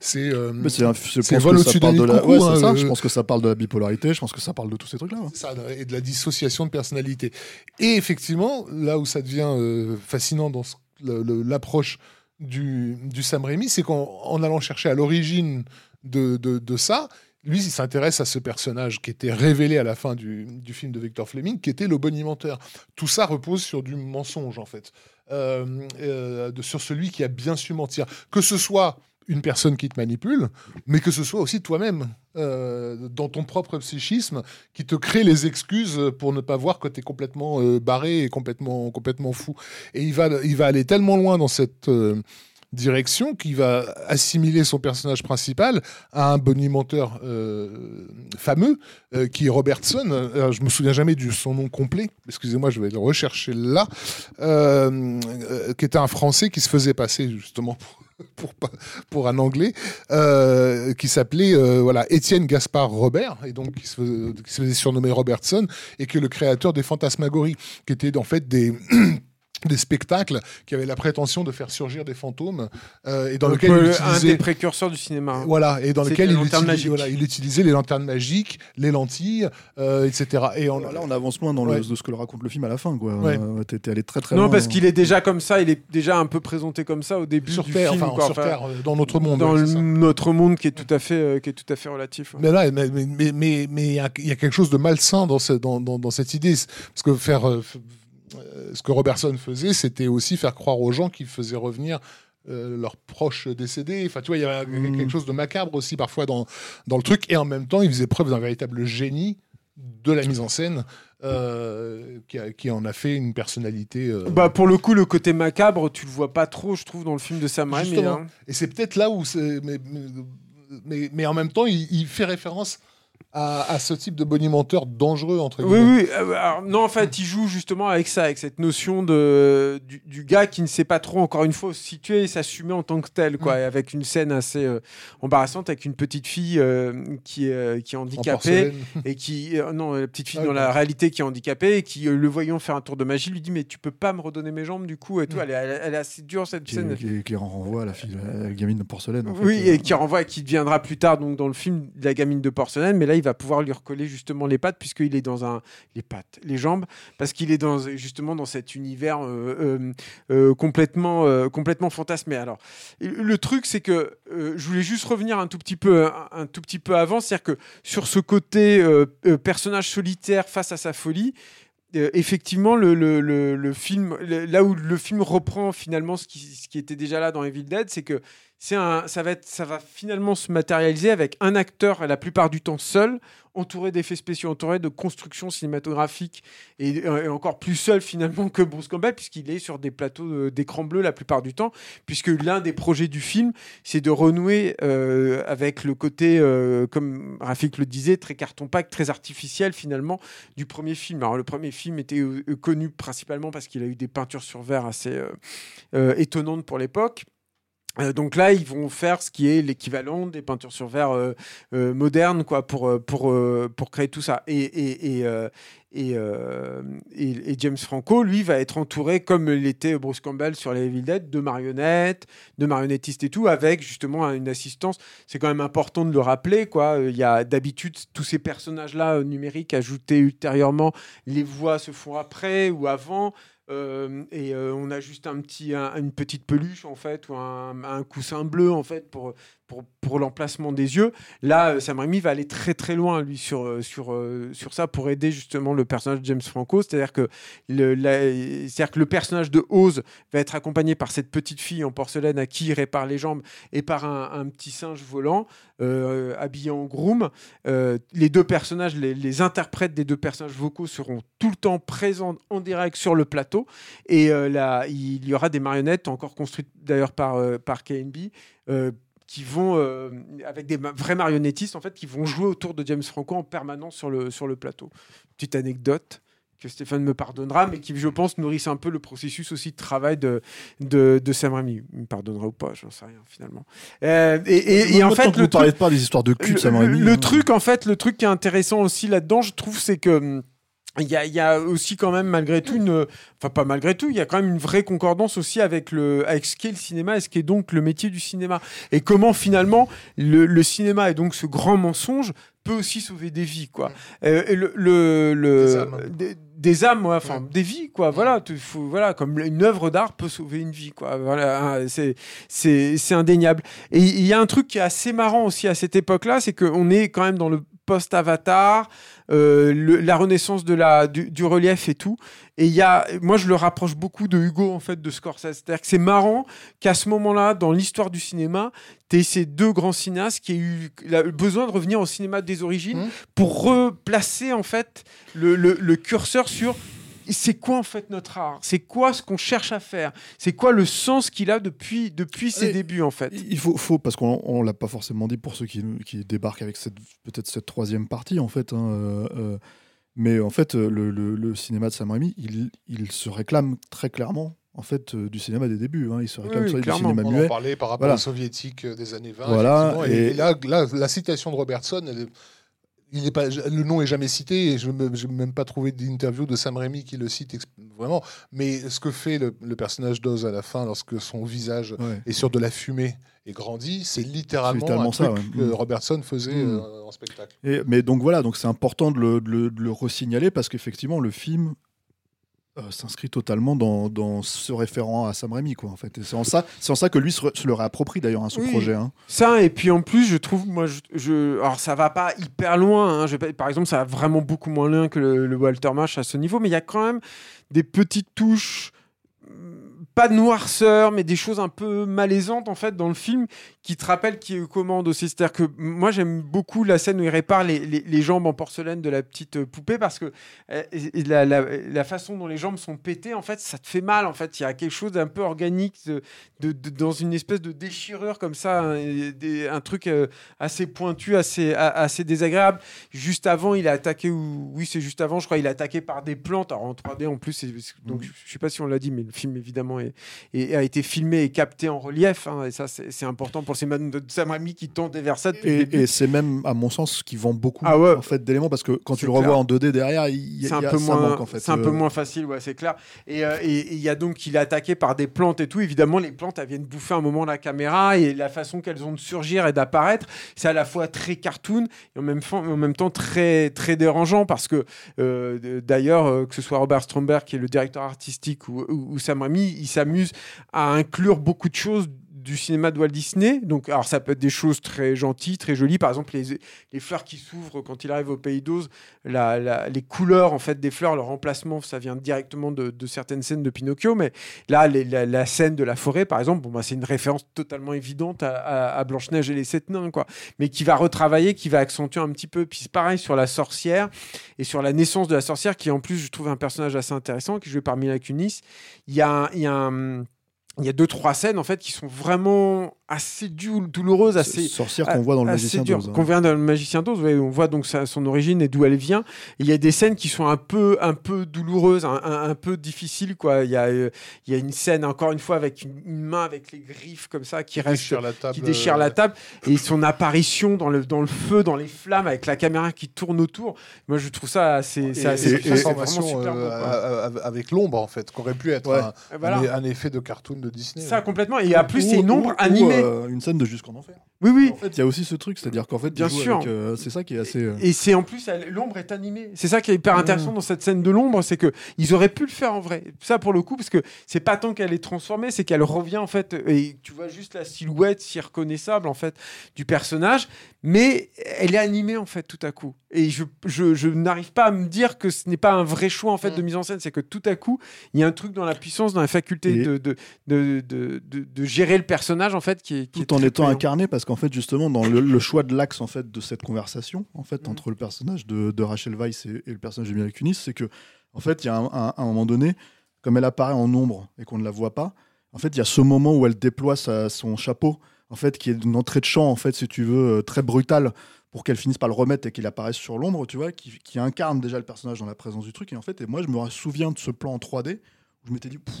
c'est c'est vol au-dessus de la ouais, hein, ça, je pense que ça parle de la bipolarité je pense que ça parle de tous ces trucs là hein. et de la dissociation de personnalité. Et effectivement, là où ça devient euh, fascinant dans l'approche du, du, Sam Raimi, c'est qu'en allant chercher à l'origine de, ça, lui, il s'intéresse à ce personnage qui était révélé à la fin du, film de Victor Fleming, qui était le bonimenteur. Tout ça repose sur du mensonge, en fait. Euh, euh, de, sur celui qui a bien su mentir. Que ce soit une personne qui te manipule, mais que ce soit aussi toi-même, euh, dans ton propre psychisme, qui te crée les excuses pour ne pas voir que tu es complètement euh, barré et complètement, complètement fou. Et il va, il va aller tellement loin dans cette, euh, direction qui va assimiler son personnage principal à un bonimenteur euh, fameux euh, qui est Robertson. Alors, je me souviens jamais de son nom complet. Excusez-moi, je vais le rechercher là. Euh, euh, qui était un Français qui se faisait passer justement pour, pour, un Anglais, euh, qui s'appelait euh, voilà Étienne Gaspard Robert, et donc qui se, faisait, qui surnommer Robertson, et qui est le créateur des Fantasmagories, qui étaient en fait des des spectacles qui avaient la prétention de faire surgir des fantômes euh, et dans Donc, lequel il euh, un utilisait des précurseurs du cinéma. hein. voilà et dans lequel il, utilisait- magiques. voilà, il utilisait les lanternes magiques les lentilles euh, etc et on, Là, on avance moins dans le, Ouais. de ce que le raconte le film à la fin. quoi. Ouais. Euh, T'es allé très très Non, loin. parce qu'il est déjà comme ça, il est déjà un peu présenté comme ça au début sur du terre film. enfin quoi. sur Enfin, terre euh, dans notre monde dans ouais, le- notre monde qui est tout à fait, euh, qui est tout à fait relatif. ouais. Mais là, mais mais mais il y, a- il y a quelque chose de malsain dans ce- dans, dans, dans cette idée, parce que faire euh, euh, ce que Robertson faisait, c'était aussi faire croire aux gens qu'il faisait revenir euh, leurs proches décédés. Enfin, tu vois, il y avait Mhm. quelque chose de macabre aussi parfois dans dans le truc, et en même temps, il faisait preuve d'un véritable génie de la mise en scène, euh, qui, a- qui en a fait une personnalité. euh, Bah, pour le coup, le côté macabre, tu le vois pas trop, je trouve, dans le film de Sam Raimi. Hein. Et c'est peut-être là où c'est. Mais, mais, mais, mais en même temps, il, il fait référence à, à ce type de bonimenteur dangereux, entre Oui, guillemets. oui. euh, alors, non, en fait, il joue justement avec ça, avec cette notion de, du, du gars qui ne sait pas trop, encore une fois, se situer et s'assumer en tant que tel, quoi. Mm. Et avec une scène assez euh, embarrassante, avec une petite fille euh, qui, est, euh, qui est handicapée. et qui euh, non la petite fille Ah, dans la réalité qui est handicapée et qui euh, le voyant faire un tour de magie lui dit mais tu peux pas me redonner mes jambes du coup et tout Mm. elle, est, elle est- elle est assez dure cette Qui, scène qui, qui renvoie à la fille, à la gamine de porcelaine. en fait. oui Euh, et qui renvoie qui deviendra plus tard donc dans le film de la gamine de porcelaine mais il va pouvoir lui recoller justement les pattes puisqu'il est dans un les pattes les jambes parce qu'il est justement dans cet univers euh, euh, euh, complètement complètement fantasmé. Alors le truc c'est que je voulais juste revenir un tout petit peu un, tout petit peu avant c'est-à-dire que sur ce côté personnage solitaire face à sa folie effectivement, le, film, là où le film reprend finalement ce qui, ce qui était déjà là dans Evil Dead, c'est que ça va finalement se matérialiser avec un acteur la plupart du temps seul, entouré d'effets spéciaux, entouré de constructions cinématographiques et, euh, encore plus seul finalement que Bruce Campbell puisqu'il est sur des plateaux euh, d'écran bleu la plupart du temps, puisque l'un des projets du film, c'est de renouer euh, avec le côté, comme Rafik le disait, très carton-pâte, très artificiel finalement du premier film. Alors le premier film était connu principalement parce qu'il a eu des peintures sur verre assez étonnantes pour l'époque. Euh, donc là, ils vont faire ce qui est l'équivalent des peintures sur verre euh, euh, modernes, quoi, pour, euh, pour, pour créer tout ça. Et, et, et, et, James Franco, lui, va être entouré, comme l'était Bruce Campbell sur les Evil Dead, de marionnettes, de marionnettistes et tout, avec justement une assistance. C'est quand même important de le rappeler, quoi. Il y a d'habitude tous ces personnages-là numériques ajoutés ultérieurement, les voix se font après ou avant. Euh, et euh, on a juste un petit, un- une petite peluche en fait ou un, un coussin bleu en fait pour pour, l'emplacement des yeux. Là, euh, Sam Raimi va aller très très loin lui sur euh, sur euh, sur ça pour aider justement le personnage de James Franco, c'est-à-dire que le que le personnage de Oz va être accompagné par cette petite fille en porcelaine à qui il répare les jambes et par un, petit singe volant habillé en groom. Les deux personnages, les, interprètes des deux personnages vocaux seront tout le temps présents en direct sur le plateau. Et là, il y aura des marionnettes, encore construites d'ailleurs par, par KNB, qui vont, euh, avec des vrais marionnettistes, en fait, qui vont jouer autour de James Franco en permanence sur le, sur le plateau. Petite anecdote que Stéphane me pardonnera, mais qui, je pense, nourrissent un peu le processus aussi de travail de, de, de Sam Raimi. Il me pardonnera ou pas, j'en sais rien, finalement. Euh, et, et- et en fait, le vous parlez truc, pas des histoires de cul de Sam Raimi, le hein. truc, en fait, le truc qui est intéressant aussi là-dedans, je trouve, c'est que hum, il y a, il y a aussi quand même malgré tout une, enfin pas malgré tout, il y a quand même une vraie concordance aussi avec le, avec ce qu'est le cinéma et ce qui est donc le métier du cinéma et comment finalement le, le cinéma et donc ce grand mensonge peut aussi sauver des vies quoi. Euh, et le, le, le- Des âmes. ouais, enfin des vies quoi. Voilà, tu- faut, voilà, comme une œuvre d'art peut sauver une vie quoi. Voilà, hein, c'est c'est c'est indéniable. Et il y a un truc qui est assez marrant aussi à cette époque-là, c'est qu'on est quand même dans le post-Avatar, euh, le- la renaissance de la, du, du relief et tout. Et il y a, moi, je le rapproche beaucoup de Hugo, en fait, de Scorsese. C'est-à-dire que c'est marrant qu'à ce moment-là, dans l'histoire du cinéma, tu ces deux grands cinéastes qui aient eu la- besoin de revenir au cinéma des origines Mhm. pour replacer, en fait, le, le- le curseur sur c'est quoi en fait notre art? C'est quoi ce qu'on cherche à faire? C'est quoi le sens qu'il a depuis, depuis ses Et- débuts en fait? Il faut, faut parce qu'on on l'a pas forcément dit pour ceux qui, qui débarquent avec peut-être cette troisième partie en fait. hein, euh, euh, mais en fait, euh, le, le- le cinéma de Sam Raimi, il, il se réclame très clairement en fait euh, du cinéma des débuts. hein. Il se réclame Oui, du cinéma On muet. en parlait par rapport Voilà. aux soviétiques des années 20. Voilà, effectivement. Et, et- et là, là, la citation de Robertson, elle est- il est pas, le nom est jamais cité et je n'ai même pas trouvé d'interview de Sam Raimi qui le cite vraiment. Mais ce que fait le, le personnage d'Oz à la fin, lorsque son visage Ouais. est sur de la fumée et grandit, c'est littéralement, littéralement un ça, truc ouais. que Mm. Robertson faisait Mm. euh, en spectacle. Et- mais donc voilà, donc c'est important de le, de le, de le resignaler parce qu'effectivement le film euh, s'inscrit totalement dans, dans ce référent à Sam Raimi quoi en fait. C'est en ça, c'est en ça que lui se, le réapproprie d'ailleurs à ce Oui. projet. hein. Ça, et puis en plus, je trouve, moi, je, je- alors ça va pas hyper loin. hein, je par exemple, ça va vraiment beaucoup moins loin que le, le Walter Marsh à ce niveau, mais il y a quand même des petites touches, pas de noirceur, mais des choses un peu malaisantes en fait dans le film qui te rappellent qui est aux commandes aussi. C'est-à-dire que moi, j'aime beaucoup la scène où il répare les, les- les jambes en porcelaine de la petite euh, poupée parce que euh, la, la- la façon dont les jambes sont pétées, en fait, ça te fait mal. En fait, il y a quelque chose d'un peu organique de- de- de- dans une espèce de déchirure comme ça, un, des- un truc euh, assez pointu, assez, a- assez désagréable. Juste avant, il a attaqué, ou, oui, c'est juste avant, je crois, il a attaqué par des plantes. Alors en 3D en plus, c'est- c'est- donc je sais pas si on l'a dit, mais le film évidemment est, est- a été filmé et capté en relief. hein, et ça, c'est important pour ces man de Sam Raimi qui tendait vers ça depuis Et, et c'est même à mon sens qui vend beaucoup Ah ouais. en fait d'éléments parce que quand tu le revois clair. en 2D derrière, il y a, c'est un il y a- peu ça moins manque en fait. c'est un peu Euh, moins facile ouais c'est clair et euh, et- et il y a donc il est attaqué par des plantes et tout évidemment les plantes elles viennent bouffer un moment la caméra et la façon qu'elles ont de surgir et d'apparaître c'est à la fois très cartoon et en même, temps- en même temps très très dérangeant parce que euh, d'ailleurs que ce soit Robert Stromberg qui est le directeur artistique ou, ou, ou Sam Raimi s'amuse à inclure beaucoup de choses du cinéma de Walt Disney. Donc, alors ça peut être des choses très gentilles, très jolies. Par exemple, les, les fleurs qui s'ouvrent quand il arrive au Pays d'Oz, la- les couleurs en fait des fleurs, leur emplacement, ça vient directement de, certaines scènes de Pinocchio. Mais là, la, scène de la forêt, par exemple, bon, bah, c'est une référence totalement évidente à, à Blanche-Neige et les sept nains, quoi. Mais qui va retravailler, qui va accentuer un petit peu. Puis c'est pareil sur la sorcière et sur la naissance de la sorcière, qui en plus, je trouve un personnage assez intéressant, qui est joué par Mila. Il y a, il y a un- il y a deux trois scènes en fait qui sont vraiment assez dou- douloureuses, assez sorcière qu'on voit dans le magicien d'Oz. hein. Qu'on vient dans le magicien d'Oz, ouais, on voit donc sa- son origine et d'où elle vient. Et Il y a des scènes qui sont un peu, un peu douloureuses, un, un- un peu difficiles. Quoi. Il, y a, euh, il y a une scène, encore une fois, avec une, une main avec les griffes comme ça qui reste déchire la table. qui déchire euh, la table et son apparition dans le, dans le feu, dans les flammes, avec la caméra qui tourne autour. Moi, je trouve ça assez, Et, c'est assez et- et- et c'est vraiment transformation super beau, euh, avec l'ombre en fait, qu'aurait pu être Ouais. un, Et voilà. un- un effet de cartoon de Disney. Ça complètement. Et en plus, c'est une Ou- ombre ou- ou, animée. euh, une scène de Jusqu'en Enfer. Oui, oui. En fait, il y a aussi ce truc, c'est-à-dire qu'en fait, Bien sûr. euh, c'est ça qui est assez. euh, Et c'est en plus, l'ombre est animée. C'est ça qui est hyper intéressant dans cette scène de l'ombre, c'est que ils auraient pu le faire en vrai. Ça pour le coup, parce que c'est pas tant qu'elle est transformée, c'est qu'elle revient en fait, et tu vois juste la silhouette si reconnaissable en fait du personnage, mais elle est animée en fait tout à coup. Et je, je, je n'arrive pas à me dire que ce n'est pas un vrai choix en fait de mise en scène, c'est que tout à coup, il y a un truc dans la puissance, dans la faculté de, de, de, de, de- de gérer le personnage en fait qui est qui est tout en étant incarné parce qu'en fait justement dans le, le choix de l'axe en fait de cette conversation en fait Mm. entre le personnage de, de Rachel Weisz et, et le personnage de Mila Kunis c'est que en fait il y a un, un- un moment donné comme elle apparaît en ombre et qu'on ne la voit pas en fait il y a ce moment où elle déploie sa- son chapeau en fait qui est une entrée de champ en fait si tu veux euh, très brutale pour qu'elle finisse par le remettre et qu'il apparaisse sur l'ombre tu vois qui, qui incarne déjà le personnage dans la présence du truc. Et en fait et moi je me souviens de ce plan en 3D où je m'étais dit Pff,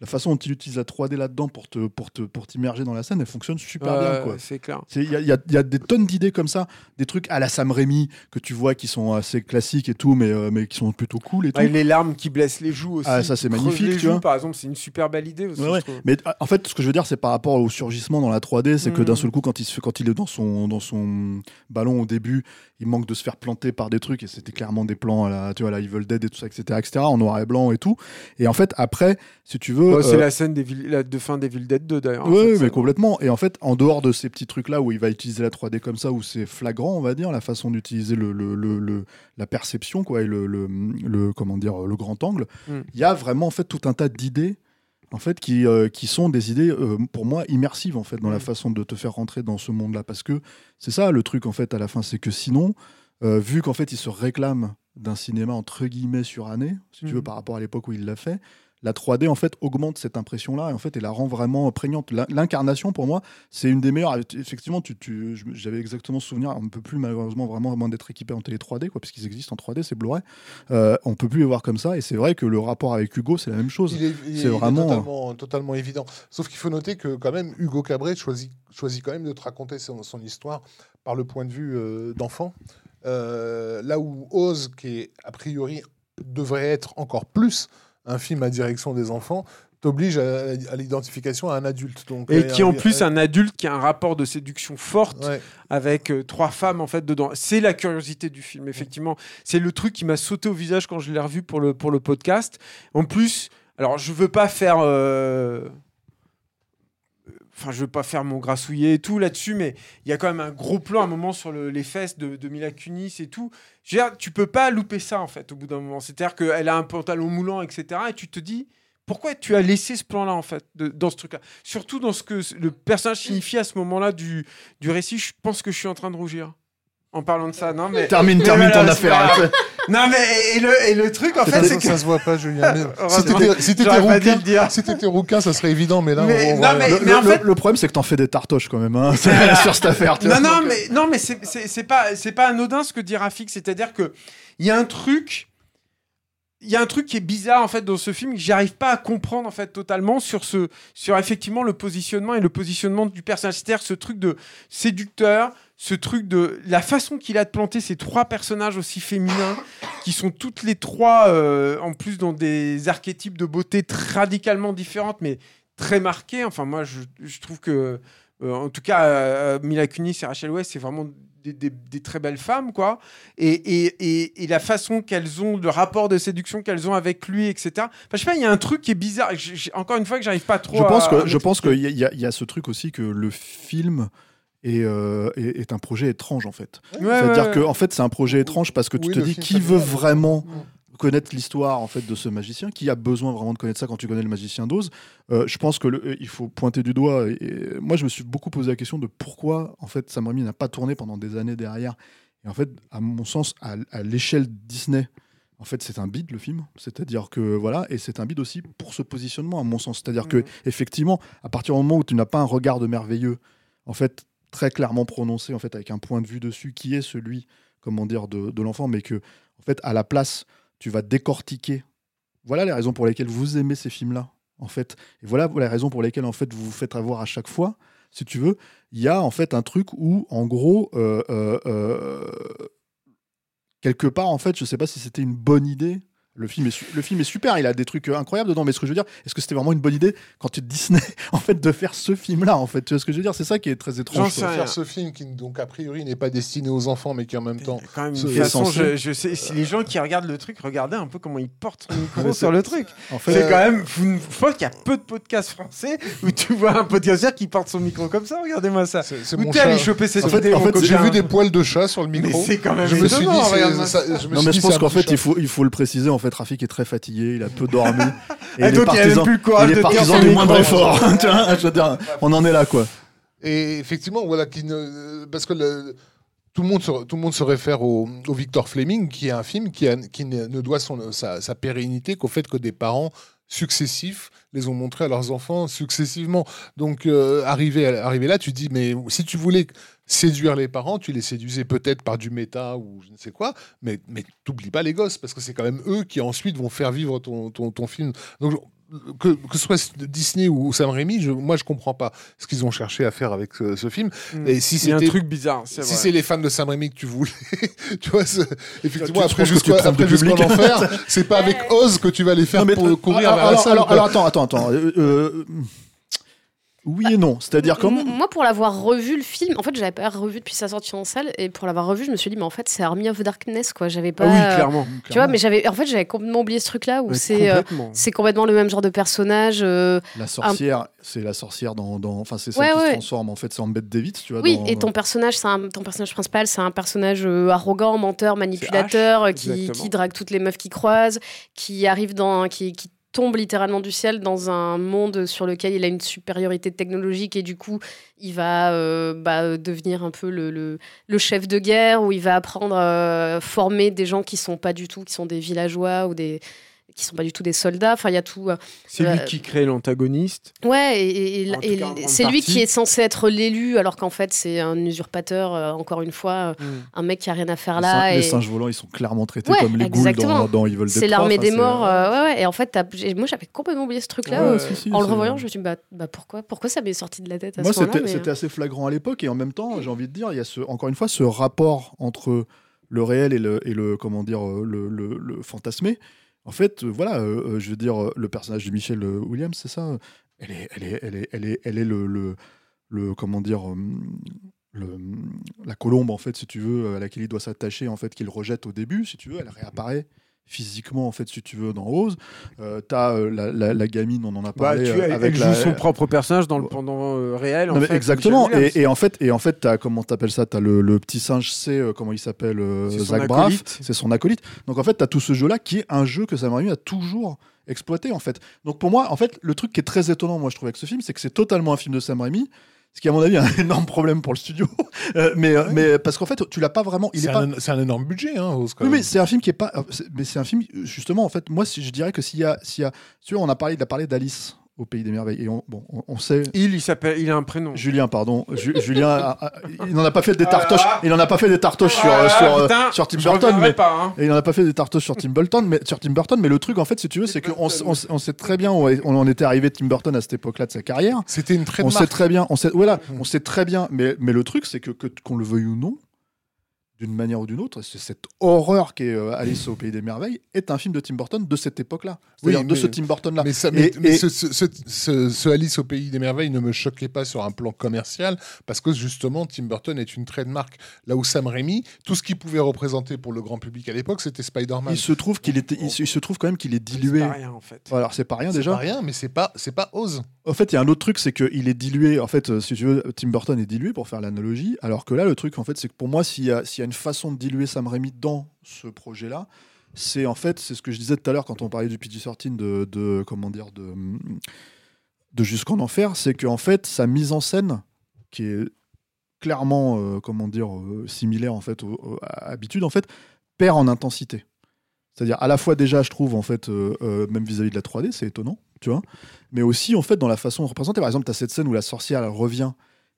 la façon dont il utilise la 3D là-dedans pour te pour te pour t'immerger dans la scène elle fonctionne super bien Ouais, quoi C'est clair. c'est- Il y a, il y a- il y a des tonnes d'idées comme ça, des trucs à la Sam Raimi que tu vois qui sont assez classiques et tout, mais, euh, mais qui sont plutôt cool et tout. Les larmes qui blessent les joues aussi. Ah, ça, c'est magnifique, les tu joues, vois. par exemple, c'est une super belle idée aussi. Ouais, ouais. Mais en fait, ce que je veux dire, c'est par rapport au surgissement dans la 3D, c'est que Mhm. d'un seul coup, quand il, se quand il est dans son, dans son ballon au début, il manque de se faire planter par des trucs, et c'était clairement des plans à la, tu vois, à la Evil Dead et tout ça, etc., etc., en noir et blanc et tout. Et en fait, après, si tu veux. Ouais, c'est euh, la scène des villes- la- de fin d'Evil Dead 2 d'ailleurs. Oui, mais complètement. Et en fait, en dehors de ces petits trucs-là où il va utiliser la 3D comme ça, où c'est flagrant, on va dire, la façon d'utiliser le, le- le- le- la perception, quoi, et le, comment dire, le grand angle, il Mm. y a vraiment en fait tout un tas d'idées. En fait, qui, euh, qui sont des idées, euh, pour moi, immersives, en fait, dans la Mm. façon de te faire rentrer dans ce monde-là. Parce que c'est ça, le truc, en fait, à la fin, c'est que sinon, euh, vu qu'en fait, il se réclame d'un cinéma entre guillemets suranné, si tu veux, Mhm. par rapport à l'époque où il l'a fait. La 3D en fait augmente cette impression-là et en fait elle la rend vraiment prégnante. L'in- L'incarnation pour moi c'est une des meilleures. Effectivement, tu, j'avais exactement ce souvenir. On ne peut plus malheureusement vraiment à moins d'être équipé en télé 3D quoi, parce qu'ils existent en 3D, c'est Blu-ray. Euh, on peut plus les voir comme ça et c'est vrai que le rapport avec Hugo c'est la même chose. C'est il est vraiment- totalement, totalement évident. Sauf qu'il faut noter que quand même Hugo Cabret choisit, choisit quand même de te raconter son, son histoire par le point de vue euh, d'enfant. Euh, là où Oz, qui est a priori devrait être encore plus un film à direction des enfants, t'oblige à, à l'identification à un adulte. Donc, Et qui en plus un adulte qui a un rapport de séduction forte ouais. avec euh, trois femmes en fait dedans. C'est la curiosité du film, effectivement. C'est le truc qui m'a sauté au visage quand je l'ai revu pour le, pour le podcast. En plus, alors je veux pas faire. euh, Enfin, je veux pas faire mon grassouillet et tout là-dessus, mais il y a quand même un gros plan à un moment sur le- les fesses de, de Mila Kunis et tout. Je veux dire, tu peux pas louper ça en fait au bout d'un moment. C'est-à-dire qu'elle a un pantalon moulant, etc. Et tu te dis, pourquoi tu as laissé ce plan-là en fait, de- dans ce truc-là? Surtout dans ce que le personnage signifie à ce moment-là du, du récit, je pense que je suis en train de rougir. En parlant de ça, non mais. Termine, termine ton affaire. Non mais et le, et le truc en fait c'est que ça se voit pas, Julien. Si t'étais si t'étais j'aurais pas dû rouquin, le dire. si t'étais rouquin, ça serait évident. Mais là, Mais- on, on non, mais- Le, en le- fait- le problème c'est que t'en fais des tartoches quand même hein, sur cette affaire. tu Non, vois. non, Donc, mais, non, mais c'est- c'est c'est pas, c'est pas anodin ce que dit Rafik. C'est-à-dire que il y a un truc. Il y a un truc qui est bizarre en fait dans ce film que j'arrive pas à comprendre en fait totalement sur ce sur effectivement le positionnement et le positionnement du personnage c'est-à-dire ce truc de séducteur ce truc de la façon qu'il a de planter ces trois personnages aussi féminins qui sont toutes les trois euh, en plus dans des archétypes de beauté radicalement différentes mais très marqués enfin moi je, je trouve que euh, en tout cas, euh, Mila Kunis et Rachel Weisz, c'est vraiment des, des- des très belles femmes, quoi. Et, et, et, et la façon qu'elles ont, le rapport de séduction qu'elles ont avec lui, etc. Enfin, je sais pas, il y a un truc qui est bizarre. Encore une fois, que j'arrive pas trop je pense à- que à je pense qu'il y, y a ce truc aussi que le film est, euh, est, est un projet étrange en fait. Ouais, C'est-à-dire ouais, que en fait c'est un projet étrange parce que tu te dis qui veut vraiment connaître l'histoire en fait de ce magicien, qui a besoin vraiment de connaître ça quand tu connais le magicien d'Oz. Euh, je pense que le- euh, il faut pointer du doigt. Et, et moi je me suis beaucoup posé la question de pourquoi en fait Sam Raimi n'a pas tourné pendant des années derrière. Et en fait à mon sens à, à l'échelle Disney. En fait, c'est un bide le film, c'est-à-dire que voilà, et c'est un bide aussi pour ce positionnement à mon sens, c'est-à-dire que Mhm. effectivement, à partir du moment où tu n'as pas un regard de merveilleux, en fait, très clairement prononcé, en fait, avec un point de vue dessus qui est celui, comment dire, de, de l'enfant, mais que, en à la place, tu vas décortiquer. Voilà les raisons pour lesquelles vous aimez ces films-là, en fait. Et voilà les raisons pour lesquelles, en fait, vous vous faites avoir à chaque fois, si tu veux. Il y a, en fait, un truc où, en gros, euh, euh, euh, quelque part, en fait, je sais pas si c'était une bonne idée. Le film, est su- le film est super, il a des trucs euh, incroyables dedans, mais ce que je veux dire, est-ce que c'était vraiment une bonne idée quand tu es Disney, en fait, de faire ce film-là, en fait? Tu vois ce que je veux dire? C'est ça qui est très étrange. sais faire ce film qui, donc, a priori, n'est pas destiné aux enfants, mais qui, en même temps, Quand même, de toute façon, censé. je, je sais, si les gens qui regardent le truc, regardez un peu comment il porte son micro sur le truc. En fait, C'est quand même. vous- Je pense qu'il y a peu de podcasts français où tu vois un podcasteur qui porte son micro comme ça. Regardez-moi ça. c'est Où t'es allé choper cette En fait- en J'ai vu des poils de chat sur le Mais micro. c'est quand même Je me suis dit, ça- je me non, suis mais dit, je pense qu'en fait, il faut, il faut le préciser. En fait, Rafik est très fatigué, il a peu dormi. Ah, donc il a même plus il est partisan du moindre effort. On en est là, quoi. Et effectivement, voilà, qui ne, parce que le- tout, le monde se, tout le monde se réfère au, au Victor Fleming, qui est un film qui, a- qui ne, ne doit son, sa, sa pérennité qu'au fait que des parents successifs les ont montrés à leurs enfants successivement. Donc, euh, arrivé, arrivé là, tu dis, mais si tu voulais séduire les parents, tu les séduisais peut-être par du méta ou je ne sais quoi, mais, mais t'oublies pas les gosses, parce que c'est quand même eux qui ensuite vont faire vivre ton, ton, ton film. Donc, que, que ce soit Disney ou Sam Raimi, je, moi je comprends pas ce qu'ils ont cherché à faire avec ce, ce film. Mm. Et si a un c'était truc bizarre. c'est si c'est les fans de Sam Raimi que tu voulais, tu vois, c'est- effectivement, Tu- après jusqu'en enfer, c'est pas avec Oz que tu vas les faire Non, mais- pour courir alors, vers la alors, salle. alors, alors, attends, attends, attends. Euh, euh, oui et non. C'est-à-dire comment M- Moi, pour l'avoir revu le film, en fait, j'avais pas revu depuis sa sortie en salle, et pour l'avoir revu, je me suis dit, mais en fait, c'est Army of Darkness, quoi. J'avais pas. Ah oui, euh, clairement. Tu vois, mais j'avais, en fait, j'avais complètement oublié ce truc-là où Ouais, c'est, euh, complètement. c'est complètement le même genre de personnage. euh, La sorcière, c'est la sorcière dans, dans- enfin c'est celle Ouais, qui se transforme en fait, c'est en Bette David, tu vois. Oui, dans- et ton personnage, c'est un, ton personnage principal, c'est un personnage euh, arrogant, menteur, manipulateur, H, qui, qui drague toutes les meufs qu'il croise, qui arrive dans, qui, qui tombe littéralement du ciel dans un monde sur lequel il a une supériorité technologique et du coup il va euh, bah, devenir un peu le, chef de guerre où il va apprendre à former des gens qui sont pas du tout, qui sont des villageois ou des qui sont pas du tout des soldats. Enfin, il y a tout. euh, C'est Euh, lui qui crée l'antagoniste. Ouais, et, c'est lui qui est censé être l'élu, alors qu'en fait c'est un usurpateur. euh, encore une fois, euh, Mm. un mec qui a rien à faire Les, là. singes, et... les singes volants, ils sont clairement traités Ouais, comme les exactement. ghouls dans, dans Evil Dead C'est 3, l'armée des morts. euh, ouais, ouais. Et en fait, moi j'avais complètement oublié ce truc-là. Ouais, euh, si, si, en le revoyant, je me suis dit, bah, bah, pourquoi, pourquoi ça m'est sorti de la tête à Moi, c'était mais, assez flagrant à l'époque, et en même temps, j'ai envie de dire, il y a ce, encore une fois ce rapport entre le réel et le, et le comment dire, euh, le, le- le fantasmé. En fait, euh, voilà, euh, euh, je veux dire, le personnage de Michelle euh, Williams, c'est ça. Elle est, elle est, elle est, elle est, elle est le, le, le- comment dire, le, la colombe en fait, si tu veux, à laquelle il doit s'attacher, en fait, qu'il rejette au début, si tu veux, elle réapparaît physiquement en fait si tu veux dans Rose euh, t'as euh, la, la, la gamine on en a Bah, parlé tu, euh, elle, avec elle la, joue son propre personnage dans le pendant euh, réel. non, fait, exactement. Et, et en fait, et en fait, t'as comment t'appelles ça? T'as le, le petit singe C, euh, comment il s'appelle C'est Zach Braff. C'est son acolyte. Donc en fait, t'as tout ce jeu-là qui est un jeu que Sam Raimi a toujours exploité en fait. Donc pour moi, en fait, le truc qui est très étonnant, moi je trouve avec ce film, c'est que c'est totalement un film de Sam Raimi. Ce qui, à mon avis, est un énorme problème pour le studio. Euh, mais, euh, mais parce qu'en fait, tu l'as pas vraiment. C'est pas. un, énorme budget, hein, Oui, mais c'est un film qui est pas. euh, Mais c'est un film, justement, en fait, moi, si, je dirais que s'il y a. S'il y a tu vois, on a parlé, il a parlé d'Alice au Pays des Merveilles. Et on, bon, on, on sait. Il, il s'appelle, il a un prénom. Julien, pardon. Ju- Julien, a- a- il n'en a pas fait des tartoches. Il n'en a pas fait des tartoches sur, Ah, sur, euh, putain, sur Tim Burton, mais pas, hein. et il n'en a pas fait des tartoches sur Tim Burton, mais sur Tim Burton. Mais le truc, en fait, si tu veux, c'est qu'on on, sait très bien où on en était arrivé Tim Burton à cette époque-là de sa carrière. C'était une très On sait très bien. On sait, voilà, Mm. on sait très bien. Mais, mais le truc, c'est que que- qu'on le veuille ou non. D'une manière ou d'une autre, c'est cette horreur qu'est euh, Alice au pays des merveilles est un film de Tim Burton de cette époque-là, Oui, de ce Tim Burton-là. Mais, ça, mais, Et- mais et- ce, ce- ce- ce- ce Alice au pays des merveilles ne me choquait pas sur un plan commercial parce que justement Tim Burton est une trademark. Là où Sam Raimi, tout ce qu'il pouvait représenter pour le grand public à l'époque, c'était Spider-Man. Il se trouve qu'il était, il se, il se trouve quand même qu'il est C'est dilué. pas rien en fait. Alors c'est pas rien C'est déjà. pas rien, mais c'est pas, c'est pas Oz. En fait, il y a un autre truc, c'est qu'il est dilué. En fait, euh, si tu veux, Tim Burton est dilué pour faire l'analogie. Alors que là, le truc, en fait, c'est que pour moi, s'il y, a- une façon de diluer Sam Raimi dans ce projet-là, c'est en fait, c'est ce que je disais tout à l'heure quand on parlait du PG-13 de, comment dire, de, de Jusqu'en Enfer, c'est qu'en fait, sa mise en scène, qui est clairement, euh, comment dire, euh, similaire en fait à Habitude, en fait, perd en intensité. C'est-à-dire à la fois déjà, je trouve en fait, même vis-à-vis de la 3D, c'est étonnant, tu vois, mais aussi en fait dans la façon de représenter. Par exemple, tu as cette scène où la sorcière revient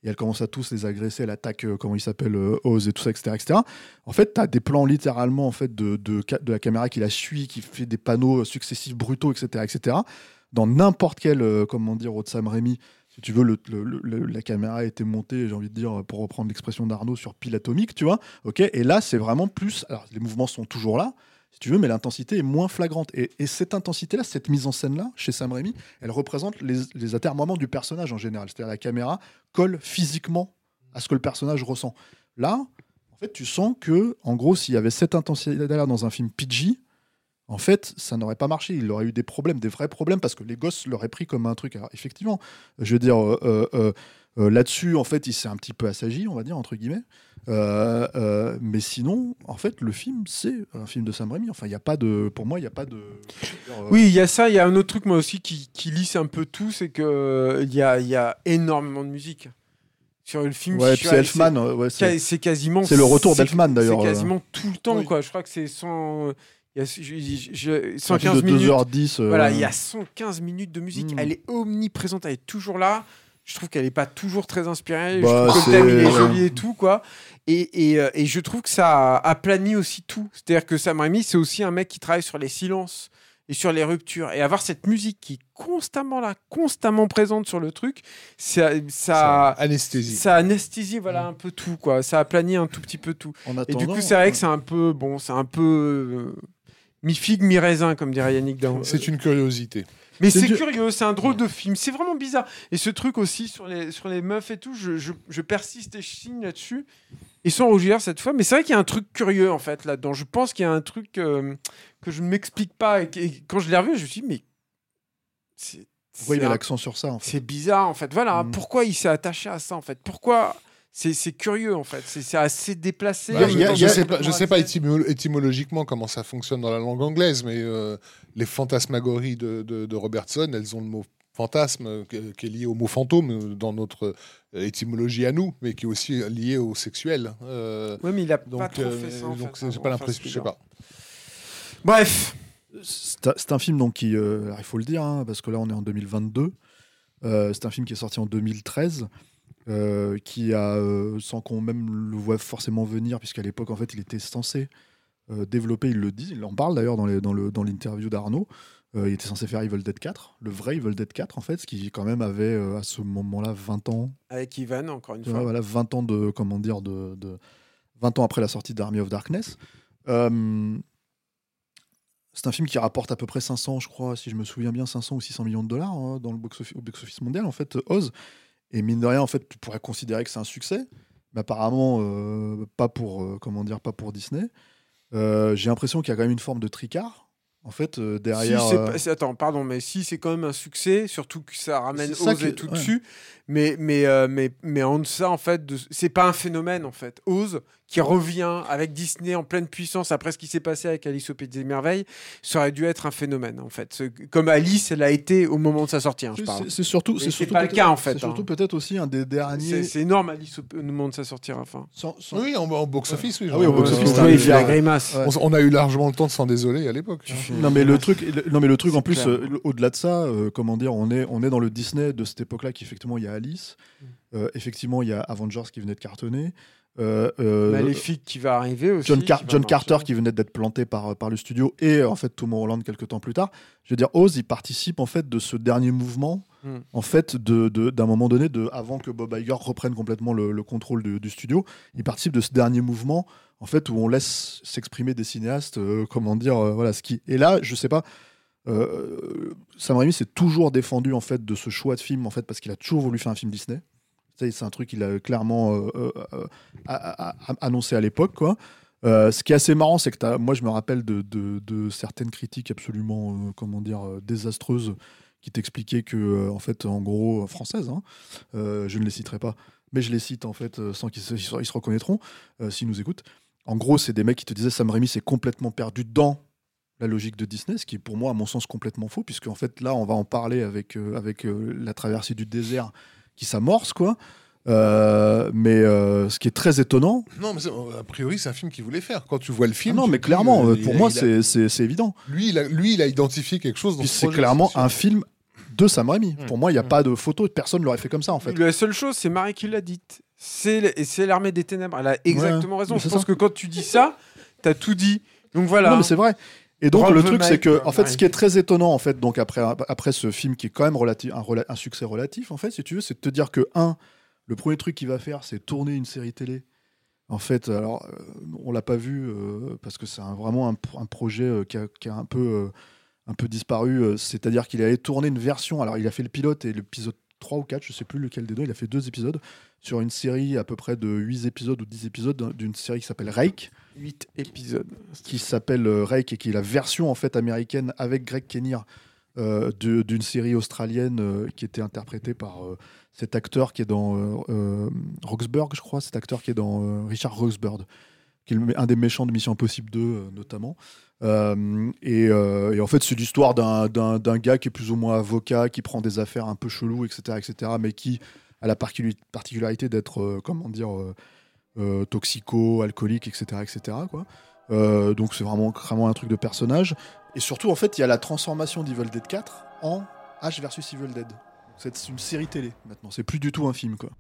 et elle commence à tous les agresser, elle attaque, euh, comment il s'appelle, euh, Oz et tout ça, etc. etc. En fait, tu as des plans littéralement en fait, de, de, de la caméra qui la suit, qui fait des panneaux successifs brutaux, etc. etc. Dans n'importe quel, euh, comment dire, autre Sam Raimi, si tu veux, la caméra a été montée, j'ai envie de dire, pour reprendre l'expression d'Arnaud, sur pile atomique, tu vois. ok et là, c'est vraiment plus. Alors, les mouvements sont toujours là, si tu veux, mais l'intensité est moins flagrante. Et, et cette intensité-là, cette mise en scène-là, chez Sam Raimi, elle représente les, les atermoiements du personnage en général. C'est-à-dire la caméra colle physiquement à ce que le personnage ressent. Là, en fait, tu sens que, en gros, s'il y avait cette intensité-là dans un film PG, en fait, ça n'aurait pas marché. Il aurait eu des problèmes, des vrais problèmes, parce que les gosses l'auraient pris comme un truc. Effectivement, je veux dire, euh, euh, euh, là-dessus, en fait, il s'est un petit peu assagi, on va dire, entre guillemets. Euh, euh, mais sinon, en fait, le film, c'est un film de Sam Raimi. Enfin, il y a pas de, pour moi, il n'y a pas de. euh, Oui, il y a ça. Il y a un autre truc, moi aussi, qui, qui lisse un peu tout, c'est que euh, il y a, il y a énormément de musique sur le film. Ouais, c'est Elfman. euh, ouais, C'est quasiment. c'est le retour d'Elfman, d'ailleurs, C'est euh. quasiment tout le temps, Oui. quoi. Je crois que c'est 100. Il y a je- je- je- c'est un film 115 de minutes. 2h10. euh, Voilà, il y a 115 minutes de musique. Mm. Elle est omniprésente, elle est toujours là. Je trouve qu'elle n'est pas toujours très inspirée. Bah, je trouve que le thème, il est ouais. joli et tout, quoi. Et, et, euh, et je trouve que ça aplanit aussi tout. C'est-à-dire que Sam Raimi, c'est aussi un mec qui travaille sur les silences et sur les ruptures. Et avoir cette musique qui est constamment là, constamment présente sur le truc, ça, ça, Anesthésie. ça anesthésie voilà, un peu tout, quoi. Ça aplanit un tout petit peu tout. Et du coup, c'est vrai que c'est un peu, bon, c'est un peu euh, mi-figue, mi-raisin, comme dirait Yannick C'est une curiosité. Mais C'est du- curieux, c'est un drôle de film. C'est vraiment bizarre. Et ce truc aussi sur les, sur les meufs et tout, je, je- je persiste et je signe là-dessus. Et sans rougir cette fois. Mais c'est vrai qu'il y a un truc curieux en fait là-dedans. Je pense qu'il y a un truc euh, que je ne m'explique pas. Et, quand je l'ai revu, je me suis dit, mais. C'est Pourquoi il met l'accent sur ça en fait c'est bizarre en fait. Voilà. Mm. Pourquoi il s'est attaché à ça en fait? Pourquoi c'est curieux en fait. C'est assez déplacé. Bah, je a- sais pas, je sais pas étymo- étymologiquement comment ça fonctionne dans la langue anglaise, mais euh, les fantasmagories de, de- de Robertson, elles ont le mot fantasme euh, qui est lié au mot fantôme euh, dans notre étymologie à nous, mais qui est aussi lié au sexuel. Euh, Ouais, mais il a pas trop fait ça. en donc j'ai hein, pas enfin, l'impression, je sais pas. Bref, C'est un- film donc qui, euh, il faut le dire, hein, parce que là on est en 2022. Euh, c'est un film qui est sorti en 2013, euh, qui a, euh, sans qu'on même le voit forcément venir, puisqu'à l'époque en fait il était censé euh, développer, il le dit, il en parle d'ailleurs dans, les- dans le- dans l'interview d'Arnaud. Il était censé faire Evil Dead 4, le vrai Evil Dead 4 en fait, ce qui quand même avait à ce moment-là 20 ans, avec Ivan, encore une fois. voilà, 20 ans de comment dire de, de- 20 ans après la sortie d'Army of Darkness. C'est un film qui rapporte à peu près 500, je crois, si je me souviens bien, 500 ou 600 millions de dollars hein, dans le box-office, au box-office mondial, en fait, Oz. Et mine de rien, en fait, tu pourrais considérer que c'est un succès, mais apparemment euh, pas pour, euh, comment dire, pas pour Disney. Euh, J'ai l'impression qu'il y a quand même une forme de tricard, en fait, euh, derrière. Si, euh, attends, pardon, mais si c'est quand même un succès, surtout que ça ramène Oz que- et tout ouais. dessus, mais mais euh, mais mais en deçà en fait, de- c'est pas un phénomène en fait. Oz qui revient avec Disney en pleine puissance après ce qui s'est passé avec Alice au pays des merveilles, ça aurait dû être un phénomène en fait. Comme Alice, elle a été au moment de sa sortie, hein, je c'est- parle. c'est- surtout, c'est pas le peut-être- cas, en fait, C'est surtout hein. peut-être aussi un des derniers. c'est énorme Alice au au moment de sa sortie à la fin. sans- sans- Oui, en, en box-office, oui. Ah oui, au Ouais, il fait la grimace. Ouais. on, on a eu largement le temps de s'en désoler à l'époque. Hein. Non mais le truc, le- non mais le truc en plus, euh, au-delà de ça, euh, comment dire, on est, on est dans le Disney de cette époque-là, qui effectivement il y a Alice, Mm. euh, effectivement il y a Avengers qui venait de cartonner, Maléfique qui va arriver aussi. John, Car- qui va John marcher. Carter qui venait d'être planté par, par le studio et en fait Tomorrowland quelques temps plus tard. Je veux dire, Oz il participe en fait de ce dernier mouvement, En fait d'un moment donné, avant que Bob Iger reprenne complètement le, le contrôle du, studio, il participe de ce dernier mouvement en fait où on laisse s'exprimer des cinéastes, euh, comment dire, euh, voilà ce qui. Et là, je sais pas. Euh, Sam Raimi s'est toujours défendu en fait de ce choix de film en fait parce qu'il a toujours voulu faire un film Disney. C'est un truc qu'il a clairement annoncé à l'époque quoi. Ce qui est assez marrant, c'est que moi je me rappelle de, certaines critiques absolument comment dire désastreuses qui t'expliquaient que euh, en fait en gros euh, françaises, hein, euh, je ne les citerai pas, mais je les cite en fait sans qu'ils se, ils reconnaîtront s'ils nous écoutent. En gros, c'est des mecs qui te disaient Sam Raimi s'est complètement perdu dans la logique de Disney, ce qui est pour moi, à mon sens, complètement faux, puisque en fait, là, on va en parler avec, euh, avec euh, la traversée du désert qui s'amorce, quoi. Euh, mais ce qui est très étonnant, Non, mais a priori, c'est un film qu'il voulait faire. Quand tu vois le Ah film. non, tu mais dis, clairement, il pour moi, c'est- évident. Lui, il a, lui, il a identifié quelque chose c'est clairement un film de Sam Raimi. Mm. Pour moi, il n'y a Mm. pas de photo, personne ne l'aurait fait comme ça, en fait. La seule chose, c'est Marie qui l'a dite. C'est l- et c'est l'armée des ténèbres. Elle a exactement raison. Je pense ça. que quand tu dis ça, t'as tout dit. Donc voilà. Non, mais c'est vrai. Et donc le truc, c'est que, en fait, ce qui est très étonnant, en fait, donc après, après ce film qui est quand même relatif, un, succès relatif, en fait, si tu veux, c'est de te dire que un, le premier truc qu'il va faire, c'est tourner une série télé. En fait, alors, euh, on l'a pas vu euh, parce que c'est vraiment un, un projet euh, qui, a, qui a un peu, euh, un peu disparu. euh, C'est-à-dire qu'il allait tourner une version. Alors, il a fait le pilote et l'épisode 3 ou 4, je sais plus lequel des deux. Il a fait deux épisodes sur une série à peu près de 8 épisodes ou 10 épisodes d'une série qui s'appelle Rake 8 épisodes. qui s'appelle euh, Rake et qui est la version en fait américaine avec Greg Kinnear euh, d'une série australienne euh, qui était interprétée par euh, cet acteur qui est dans Roxburgh, je crois, cet acteur qui est dans Richard Roxburgh, qui est un des méchants de Mission Impossible 2 euh, notamment. Euh, et, euh, et en fait, c'est l'histoire d'un- gars qui est plus ou moins avocat, qui prend des affaires un peu cheloues, etc., etc., mais qui a la particularité d'être, euh, comment dire, toxico, alcoolique, etc., etc., quoi. Donc c'est vraiment, vraiment un truc de personnage. Et surtout, en fait, il y a la transformation d'Evil Dead 4 en H versus Evil Dead. C'est une série télé maintenant. C'est plus du tout un film, quoi.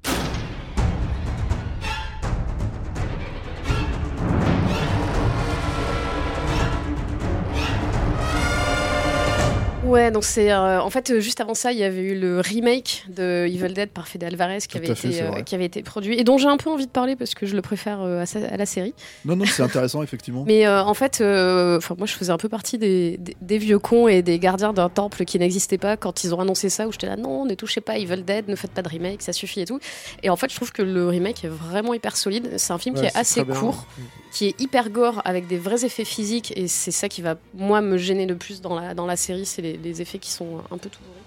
Ouais, donc c'est euh, en fait euh, juste avant ça, il y avait eu le remake de Evil Dead par Fede Alvarez qui avait fait, été euh, qui avait été produit et dont j'ai un peu envie de parler parce que je le préfère à, sa- à la série. Non, non, c'est intéressant, effectivement. Mais en fait, enfin moi je faisais un peu partie des, des, des vieux cons et des gardiens d'un temple qui n'existait pas quand ils ont annoncé ça où j'étais là non, ne touchez pas Evil Dead, ne faites pas de remake, ça suffit et tout. Et en fait, je trouve que le remake est vraiment hyper solide. C'est un film Ouais, qui est assez court, qui est hyper gore avec des vrais effets physiques et c'est ça qui va moi me gêner le plus dans la dans la série, c'est les, les effets qui sont un peu tout bourrés.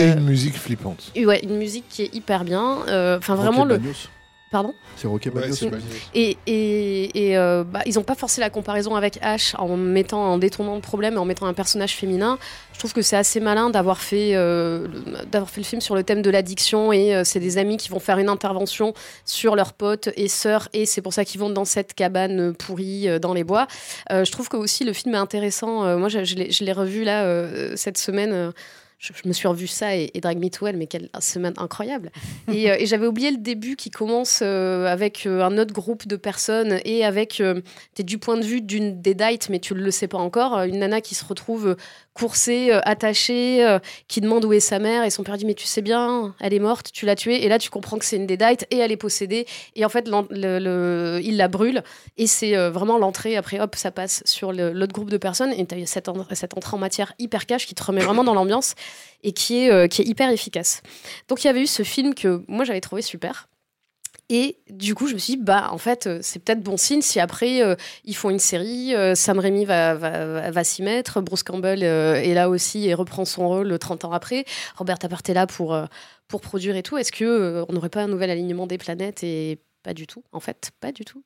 Et Euh, une musique flippante. ouais, une musique qui est hyper bien. Euh, Enfin, vraiment, le, Bagnos. Pardon C'est Rocket Ouais, Balboa. c'est pas- Et, et, et, euh, bah, ils n'ont pas forcé la comparaison avec Ash en mettant en détournant le problème et en mettant un personnage féminin. Je trouve que c'est assez malin d'avoir fait, euh, d'avoir fait le film sur le thème de l'addiction et euh, c'est des amis qui vont faire une intervention sur leurs potes et sœurs et c'est pour ça qu'ils vont dans cette cabane pourrie euh, dans les bois. Euh, je trouve que aussi le film est intéressant. Euh, moi, je, je l'ai- revu là euh, cette semaine. Je, me suis revu ça et, Drag Me to Hell, mais quelle semaine incroyable. Et, euh, j'avais oublié le début qui commence euh, avec euh, un autre groupe de personnes et avec, t'es du point de vue d'une des dates, mais tu ne le sais pas encore, une nana qui se retrouve coursée, euh, attachée, euh, qui demande où est sa mère et son père dit mais tu sais bien, elle est morte, tu l'as tuée. Et là tu comprends que c'est une des dates et elle est possédée. Et en fait, il la brûle et c'est euh, vraiment l'entrée. Après, hop, ça passe sur l'autre groupe de personnes et t'as cette, en- cette entrée en matière hyper cash qui te remet vraiment dans l'ambiance et qui est, qui est hyper efficace. Donc il y avait eu ce film que moi j'avais trouvé super. Et du coup, je me suis dit, bah, en fait, euh, c'est peut-être bon signe si après euh, ils font une série, euh, Sam Raimi va, va, va- s'y mettre, Bruce Campbell est là aussi et reprend son rôle euh, 30 ans après, Robert Tappert est là pour, pour produire et tout. Est-ce euh, on n'aurait pas un nouvel alignement des planètes Et pas du tout, en fait, pas du tout.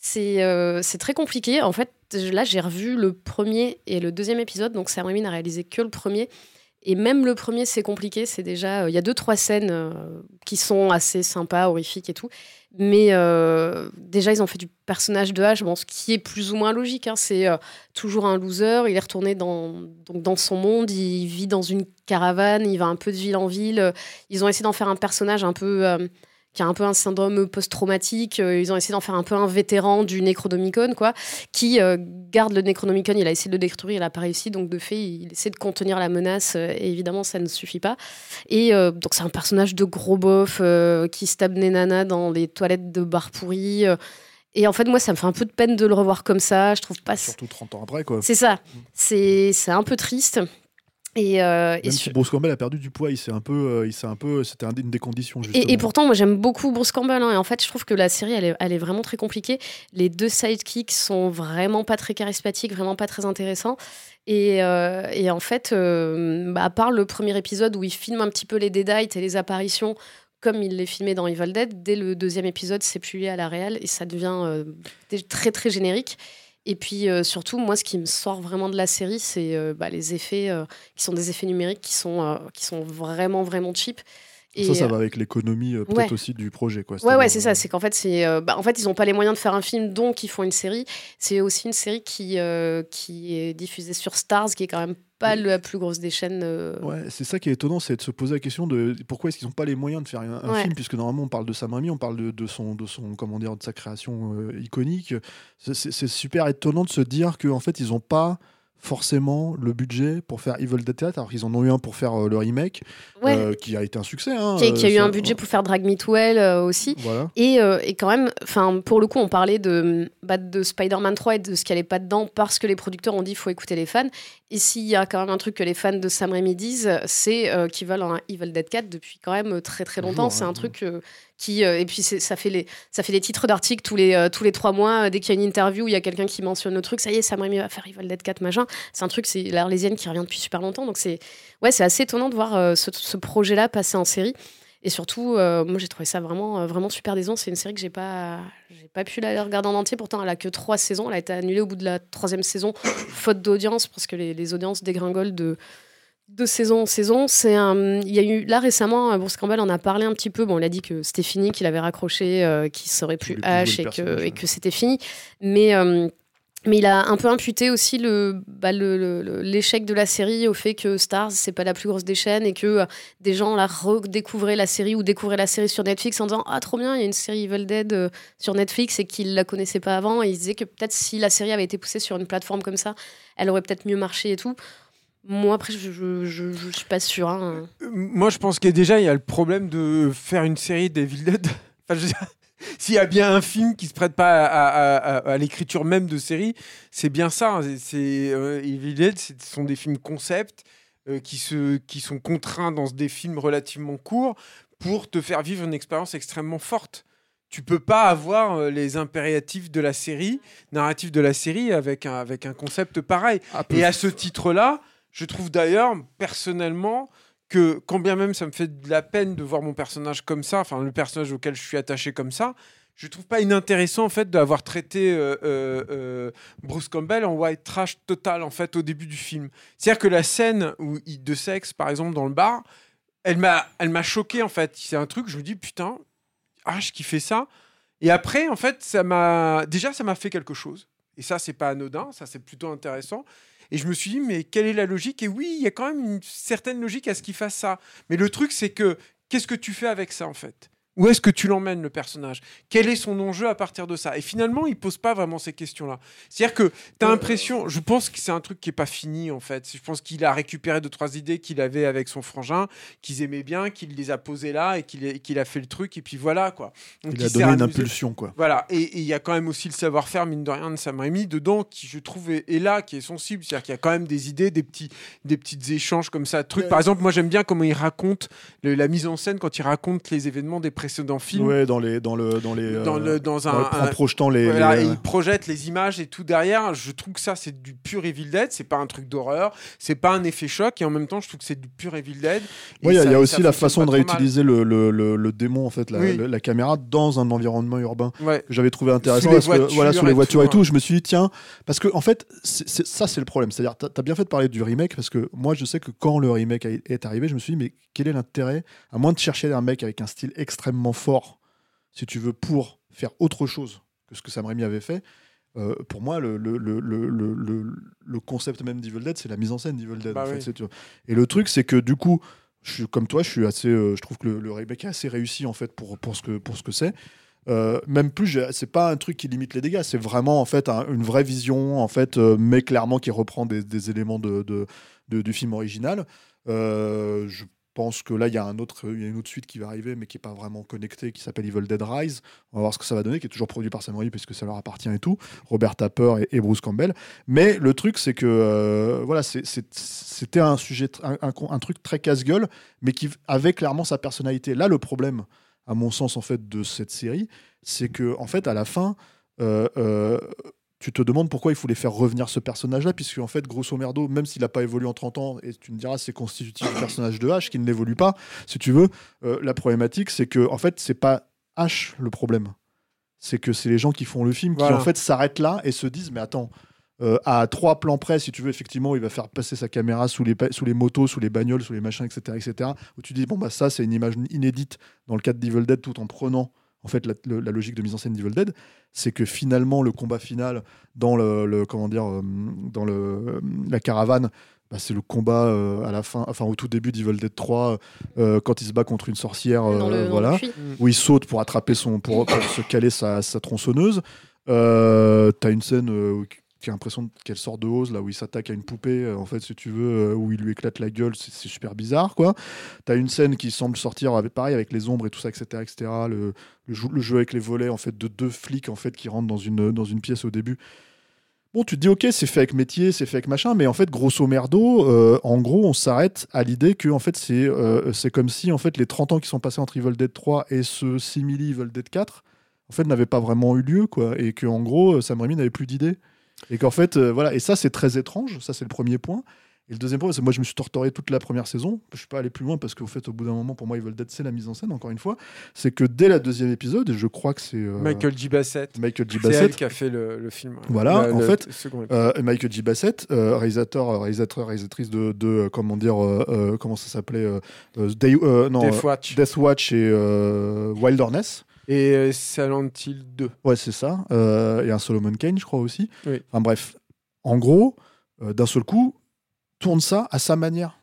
C'est c'est très compliqué. En fait, là, j'ai revu le premier et le deuxième épisode, donc Sam Raimi n'a réalisé que le premier. Et même le premier, c'est compliqué. C'est déjà, euh, il y a deux trois scènes euh, qui sont assez sympas, horrifiques et tout. Mais euh, déjà, ils ont fait du personnage de H, bon, ce qui est plus ou moins logique. hein. C'est toujours un loser. Il est retourné dans, donc dans son monde. Il vit dans une caravane. Il va un peu de ville en ville. Ils ont essayé d'en faire un personnage un peu qui a un peu un syndrome post-traumatique. Euh, Ils ont essayé d'en faire un peu un vétéran du Necronomicon, quoi, qui euh, garde le Necronomicon. Il a essayé de le détruire, il n'a pas réussi. Donc, de fait, il essaie de contenir la menace. euh, Et évidemment, ça ne suffit pas. Et euh, donc, c'est un personnage de gros bof euh, qui des nanas dans les toilettes de bar pourri. Et en fait, moi, ça me fait un peu de peine de le revoir comme ça. Je trouve pas. Surtout 30 ans après, quoi. C'est ça. C'est un peu triste. Et, euh, et Même sur- si Bruce Campbell a perdu du poids, il s'est un peu, euh, il s'est un peu, c'était un- une des conditions justement. Et, et pourtant, moi, j'aime beaucoup Bruce Campbell. hein, et en fait, je trouve que la série, elle est, elle est vraiment très compliquée. Les deux sidekicks sont vraiment pas très charismatiques, vraiment pas très intéressants. Et, euh, et en fait, euh, bah, à part le premier épisode où il filme un petit peu les deadites et les apparitions, comme il les filmait dans Evil Dead, dès le deuxième épisode, c'est publié à la réal et ça devient très très générique. Et puis euh, surtout, moi, ce qui me sort vraiment de la série, c'est euh, bah, les effets euh, qui sont des effets numériques qui sont, qui sont vraiment vraiment cheap. ça, ça euh, va avec l'économie peut-être ouais. aussi du projet, quoi. Ouais, ouais, c'est ça. C'est qu'en fait, c'est, bah, en fait, ils n'ont pas les moyens de faire un film, donc ils font une série. C'est aussi une série qui, qui est diffusée sur Stars, qui est quand même pas la plus grosse des chaînes. euh, Ouais, c'est ça qui est étonnant, c'est de se poser la question de pourquoi est-ce qu'ils n'ont pas les moyens de faire un, un Ouais. film, puisque normalement on parle de Sam Raimi, on parle de, de son, de son, comment dire, de sa création euh, iconique. C'est super étonnant de se dire qu'en fait ils n'ont pas forcément le budget pour faire Evil Dead 4, alors qu'ils en ont eu un pour faire euh, le remake, Ouais. euh, qui a été un succès. hein, qui a, qui a euh, eu ça- un budget pour faire Drag Me to Hell euh, aussi. Voilà. Et, euh, et quand même, pour le coup, on parlait de, bah, de Spider-Man 3 et de ce qui allait pas dedans parce que les producteurs ont dit faut écouter les fans. Et s'il y a quand même un truc que les fans de Sam Raimi disent, c'est euh, qu'ils veulent un Evil Dead 4 depuis quand même très très longtemps. C'est hein. un truc euh, euh, et puis ça fait, les, les titres d'articles tous les, euh, tous les trois mois. euh, dès qu'il y a une interview, il y a quelqu'un qui mentionne le truc. Ça y est, Sam Raimi va faire Evil Dead 4, machin. C'est un truc, c'est l'Arlésienne qui revient depuis super longtemps. Donc c'est ouais, c'est assez étonnant de voir ce, ce projet-là passer en série. Et surtout, moi j'ai trouvé ça vraiment, vraiment super décevant. C'est une série que j'ai pas, j'ai pas pu la regarder en entier. Pourtant, elle a que trois saisons. Elle a été annulée au bout de la troisième saison, faute d'audience, parce que les audiences dégringolent de, de saison en saison. C'est un, il y a eu là récemment, euh, Bruce Campbell en a parlé un petit peu. Bon, il a dit que c'était fini, qu'il avait raccroché, euh, qu'il serait plus H et que, et que c'était fini. Mais euh, mais il a un peu imputé aussi le, bah, le- l'échec de la série au fait que Stars, c'est pas la plus grosse des chaînes et que euh, des gens là redécouvraient la série ou découvraient la série sur Netflix en disant Ah, trop bien, il y a une série Evil Dead euh, sur Netflix et qu'ils la connaissaient pas avant. Et ils disaient que peut-être si la série avait été poussée sur une plateforme comme ça, elle aurait peut-être mieux marché et tout. Moi, après, je, je, je, je suis pas sûre. hein. Euh, Moi, je pense que déjà, il y a le problème de faire une série d'Evil Dead. Enfin, S'il y a bien un film qui se prête pas à, à- à- à l'écriture même de série, c'est bien ça. hein. C'est- euh, Evil Dead, ce sont des films concept euh, qui, se, qui sont contraints dans des films relativement courts pour te faire vivre une expérience extrêmement forte. Tu peux pas avoir euh, les impératifs de la série, narratifs de la série avec un, avec un concept pareil. Ah, Et à ce titre-là, je trouve d'ailleurs, personnellement, que quand bien même ça me fait de la peine de voir mon personnage comme ça, enfin le personnage auquel je suis attaché comme ça, je trouve pas inintéressant en fait d'avoir traité euh, euh, euh, Bruce Campbell en white trash total en fait au début du film. C'est-à-dire que la scène où il, de sexe par exemple dans le bar, elle m'a elle m'a choqué en fait. C'est un truc je me dis putain, H qui fait ça. Et après en fait ça m'a déjà ça m'a fait quelque chose. Et ça c'est pas anodin, ça c'est plutôt intéressant. Et je me suis dit, mais quelle est la logique? Et oui, il y a quand même une certaine logique à ce qu'il fasse ça. Mais le truc, c'est que qu'est-ce que tu fais avec ça, en fait? Où est-ce que tu l'emmènes, le personnage? Quel est son enjeu à partir de ça? Et finalement, il pose pas vraiment ces questions-là. C'est-à-dire que tu as l'impression, je pense que c'est un truc qui est pas fini, en fait. Je pense qu'il a récupéré deux, trois idées qu'il avait avec son frangin, qu'ils aimaient bien, qu'il les a posées là et qu'il a fait le truc, et puis voilà, quoi. Donc, il, a donné une impulsion, quoi. Voilà. Et il y a quand même aussi le savoir-faire, mine de rien, de Sam Raimi dedans, qui, je trouve, est, là, qui est sensible. C'est-à-dire qu'il y a quand même des idées, des petits, des petites échanges comme ça. Trucs. Par exemple, moi, j'aime bien comment il raconte la mise en scène quand il raconte les événements des précédents films. Ouais, dans les, dans le, dans les, dans, le, dans un, en projetant les. Voilà, il projette les images et tout derrière. Je trouve que ça, c'est du pur Evil Dead. C'est pas un truc d'horreur. C'est pas un effet choc. Et en même temps, je trouve que c'est du pur Evil Dead. Il y, a aussi la façon de réutiliser le, le, le, démon, en fait, la, la, caméra dans un environnement urbain que j'avais trouvé intéressant. Parce que, voilà, sur les voitures et tout, je me suis dit, tiens, parce que, en fait, ça, c'est le problème. C'est-à-dire, tu as bien fait de parler du remake parce que moi, je sais que quand le remake est arrivé, je me suis dit, mais quel est l'intérêt, à moins de chercher un mec avec un style extrêmement fort si tu veux, pour faire autre chose que ce que Sam Raimi avait fait, euh, pour moi, le, le, le, le concept même d'Evil Dead, c'est la mise en scène d'Evil Dead. Bah Et le truc, c'est que du coup, je suis, comme toi, je suis assez, euh, je trouve que le, remake est assez réussi en fait pour, pour ce que pour ce que c'est. Euh, même plus, c'est pas un truc qui limite les dégâts, c'est vraiment en fait une vraie vision en fait, mais clairement qui reprend des, des éléments de, de, du film original. je pense que là, il y a, y a une autre suite qui va arriver, mais qui n'est pas vraiment connectée, qui s'appelle Evil Dead Rise. On va voir ce que ça va donner, qui est toujours produit par Sam Raimi, puisque ça leur appartient et tout. Robert Tapper et, Bruce Campbell. Mais le truc, c'est que euh, voilà, c'était un sujet, un, truc très casse-gueule, mais qui avait clairement sa personnalité. Là, le problème, à mon sens, en fait, de cette série, c'est que, en fait, à la fin, euh, euh, tu te demandes pourquoi il faut les faire revenir ce personnage-là, puisque en fait, grosso merdo, même s'il n'a pas évolué en 30 ans, et tu me diras c'est constitutif du personnage de H qui ne l'évolue pas, si tu veux, euh, la problématique c'est que en fait, c'est pas H le problème. C'est que c'est les gens qui font le film qui en fait s'arrêtent là et se disent mais attends, euh, à trois plans près, si tu veux, effectivement, il va faire passer sa caméra sous les, sous les motos, sous les bagnoles, sous les machins, etc. etc. où tu dis, bon, bah ça, c'est une image inédite dans le cadre d'Evil Dead, tout en prenant en fait la, logique de mise en scène d'Evil Dead, c'est que finalement le combat final dans le, comment dire euh, dans le la caravane bah, c'est le combat euh, à la fin, enfin au tout début d'Evil Dead 3, euh, quand il se bat contre une sorcière, voilà, où il saute pour attraper son, pour, se caler sa, sa tronçonneuse. T'as une scène qui a l'impression qu'elle sort de hausse, là où il s'attaque à une poupée, euh, en fait, si tu veux, euh, où il lui éclate la gueule, c'est super bizarre, quoi. T'as une scène qui semble sortir, avec, pareil, avec les ombres et tout ça, etc., etc. Le, le, jeu, avec les volets, en fait, de deux flics, en fait, qui rentrent dans une, dans une pièce au début. Bon, tu te dis, ok, c'est fait avec métier, c'est fait avec machin, mais en fait, grosso merdo, euh, en gros, on s'arrête à l'idée que, en fait, c'est c'est comme si, en fait, les 30 ans qui sont passés entre Evil Dead 3 et ce simili Evil Dead 4, en fait, n'avaient pas vraiment eu lieu, quoi, et que, en gros, Sam Raimi n'avait plus d'idées. Et qu'en fait, euh, voilà, et ça c'est très étrange, ça c'est le premier point. Et le deuxième point, c'est moi je me suis torturé toute la première saison. Je suis pas allé plus loin parce qu'au fait, au bout d'un moment, pour moi, Evil Dead, c'est la mise en scène, encore une fois. C'est que dès la deuxième épisode, et je crois que c'est. Euh, Michael G. Bassett. Michael G. Bassett. Qui a fait le, film. Voilà, en fait, euh, Michael G. Bassett, réalisateur, réalisateur, réalisatrice de, de comment dire, comment ça s'appelait non, Death Watch. Death Watch et Wilderness. Et euh, Silent Hill 2. Ouais, c'est ça. Euh, et un Solomon Kane, je crois aussi. Oui. Enfin bref, en gros, euh, d'un seul coup, tourne ça à sa manière.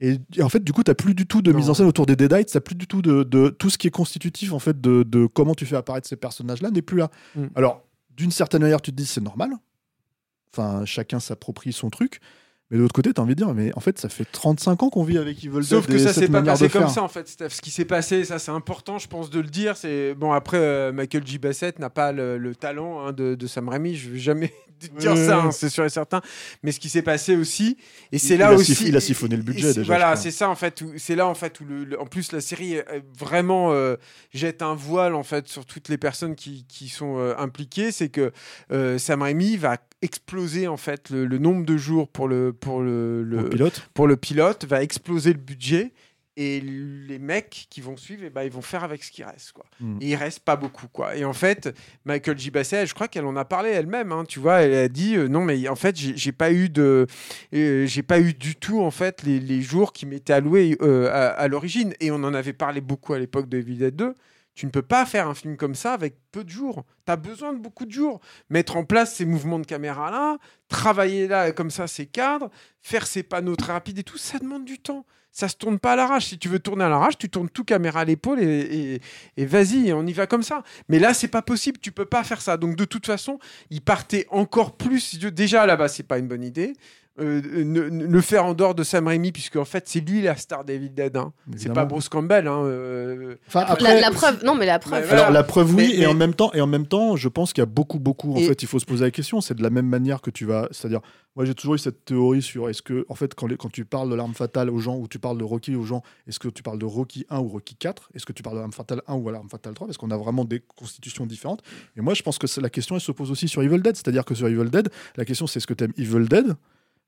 Et, en fait, du coup, tu n'as plus du tout de mise en scène autour des Deadites, tu plus du tout de, de, tout ce qui est constitutif en fait de, de comment tu fais apparaître ces personnages-là n'est plus là. Mm. Alors, d'une certaine manière, tu te dis c'est normal. Enfin, chacun s'approprie son truc. Mais de l'autre côté, t'as envie de dire, mais en fait, ça fait 35 ans qu'on vit avec Evil Dead. Sauf que ça s'est pas passé comme ça, en fait. Ce qui s'est passé, ça c'est important, je pense, de le dire. C'est bon, après, euh, Michael J. Bassett n'a pas le, talent hein, de, de, Sam Raimi. Je vais jamais dire ça, hein, c'est sûr et certain. Mais ce qui s'est passé aussi, et c'est là aussi. il a siphonné le budget déjà. Voilà, c'est ça, en fait. C'est là, en fait, où le, en plus, la série vraiment euh, jette un voile, en fait, sur toutes les personnes qui, qui sont euh, impliquées. C'est que Sam Raimi va exploser en fait le, le nombre de jours pour le pour le, le- Pour le pilote. pour le pilote, va exploser le budget. Et les mecs qui vont suivre, eh ben, ils vont faire avec ce qui reste. Quoi. Mm. Et il reste pas beaucoup. Quoi. Et en fait, Michael J. Basset, je crois qu'elle en a parlé elle-même. hein, tu vois, elle a dit euh, non, mais en fait, j'ai pas eu de, euh, j'ai pas eu du tout en fait les, les jours qui m'étaient alloués euh, à, à l'origine. Et on en avait parlé beaucoup à l'époque de Evil Dead 2. Tu ne peux pas faire un film comme ça avec peu de jours. Tu as besoin de beaucoup de jours. Mettre en place ces mouvements de caméra là, travailler là comme ça ces cadres, faire ces panneaux très rapides et tout, ça demande du temps. Ça se tourne pas à l'arrache. Si tu veux tourner à l'arrache, tu tournes tout caméra à l'épaule et, vas-y, on y va comme ça. Mais là, c'est pas possible. Tu peux pas faire ça. Donc de toute façon, il partait encore plus. Déjà là-bas, c'est pas une bonne idée. Euh, ne- ne- le faire en dehors de Sam Raimi, puisque en fait, c'est lui la star David Dead. hein. C'est pas Bruce Campbell. hein, euh, Enfin, La, après, la preuve, non mais la preuve. Mais Alors Voilà. la preuve oui Mais- et en même temps et en même temps je pense qu'il y a beaucoup beaucoup en Et- fait il faut se poser la question c'est de la même manière que tu vas c'est-à-dire moi j'ai toujours eu cette théorie sur est-ce que en fait quand, les- quand tu parles de l'arme fatale aux gens ou tu parles de Rocky aux gens est-ce que tu parles de Rocky 1 ou Rocky 4 est-ce que tu parles de l'arme fatale 1 ou l'arme fatale 3 parce qu'on a vraiment des constitutions différentes et moi je pense que la question elle se pose aussi sur Evil Dead c'est-à-dire que sur Evil Dead la question c'est est-ce que tu aimes Evil Dead?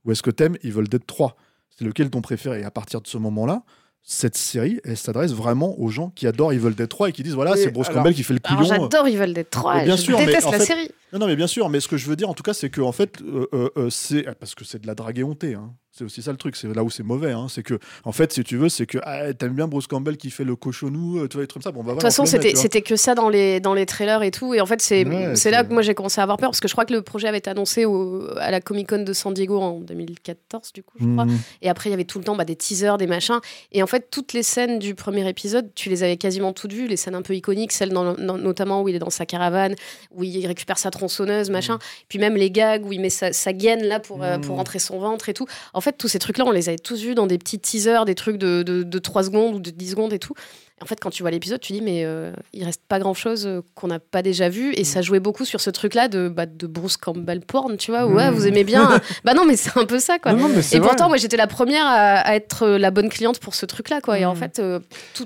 Ou est-ce que tu aimes Evil Dead 3 c'est lequel ton préféré? Et à partir de ce moment-là cette série, elle s'adresse vraiment aux gens qui adorent Evil Dead 3 et qui disent voilà, c'est Bruce alors- Campbell qui fait le couillon. j'adore Evil Dead 3. Mais bien je sûr, mais déteste en la fait- série. Non, non, mais bien sûr, mais ce que je veux dire en tout cas, c'est que en fait, euh, euh, euh, c'est parce que c'est de la drague et honter. hein. C'est aussi ça le truc, c'est là où c'est mauvais. hein. C'est que, en fait, si tu veux, c'est que ah, t'aimes bien Bruce Campbell qui fait le cochonou, euh, tu vois, des trucs comme ça. Bon, bah, De toute façon, c'était que ça dans les, dans les trailers et tout. Et en fait, c'est Ouais, là que moi j'ai commencé à avoir peur parce que je crois que le projet avait été annoncé au- à la Comic Con de San Diego en 2014, du coup, je crois. Mhm. Et après, il y avait tout le temps bah, des teasers, des machins. Et en fait, toutes les scènes du premier épisode, tu les avais quasiment toutes vues. Les scènes un peu iconiques, celles dans- dans- notamment où il est dans sa caravane, où il récupère sa tronçonneuse, machin. Puis même les gags où il met sa, sa gaine là pour, euh, pour Mhm. rentrer son ventre et tout. En fait, tous ces trucs-là, on les avait tous vus dans des petits teasers, des trucs de, de, de 3 secondes ou de 10 secondes et tout. En fait, quand tu vois l'épisode, tu dis, mais euh, il reste pas grand chose qu'on n'a pas déjà vu. Et ça jouait beaucoup sur ce truc-là de, bah, de Bruce Campbell porn, tu vois. où, Ouais, Mm. vous aimez bien. bah non, mais c'est un peu ça, quoi. Non, non, Et vrai. pourtant, moi, j'étais la première à, à être euh, la bonne cliente pour ce truc-là, quoi. Et en Mm. fait, euh,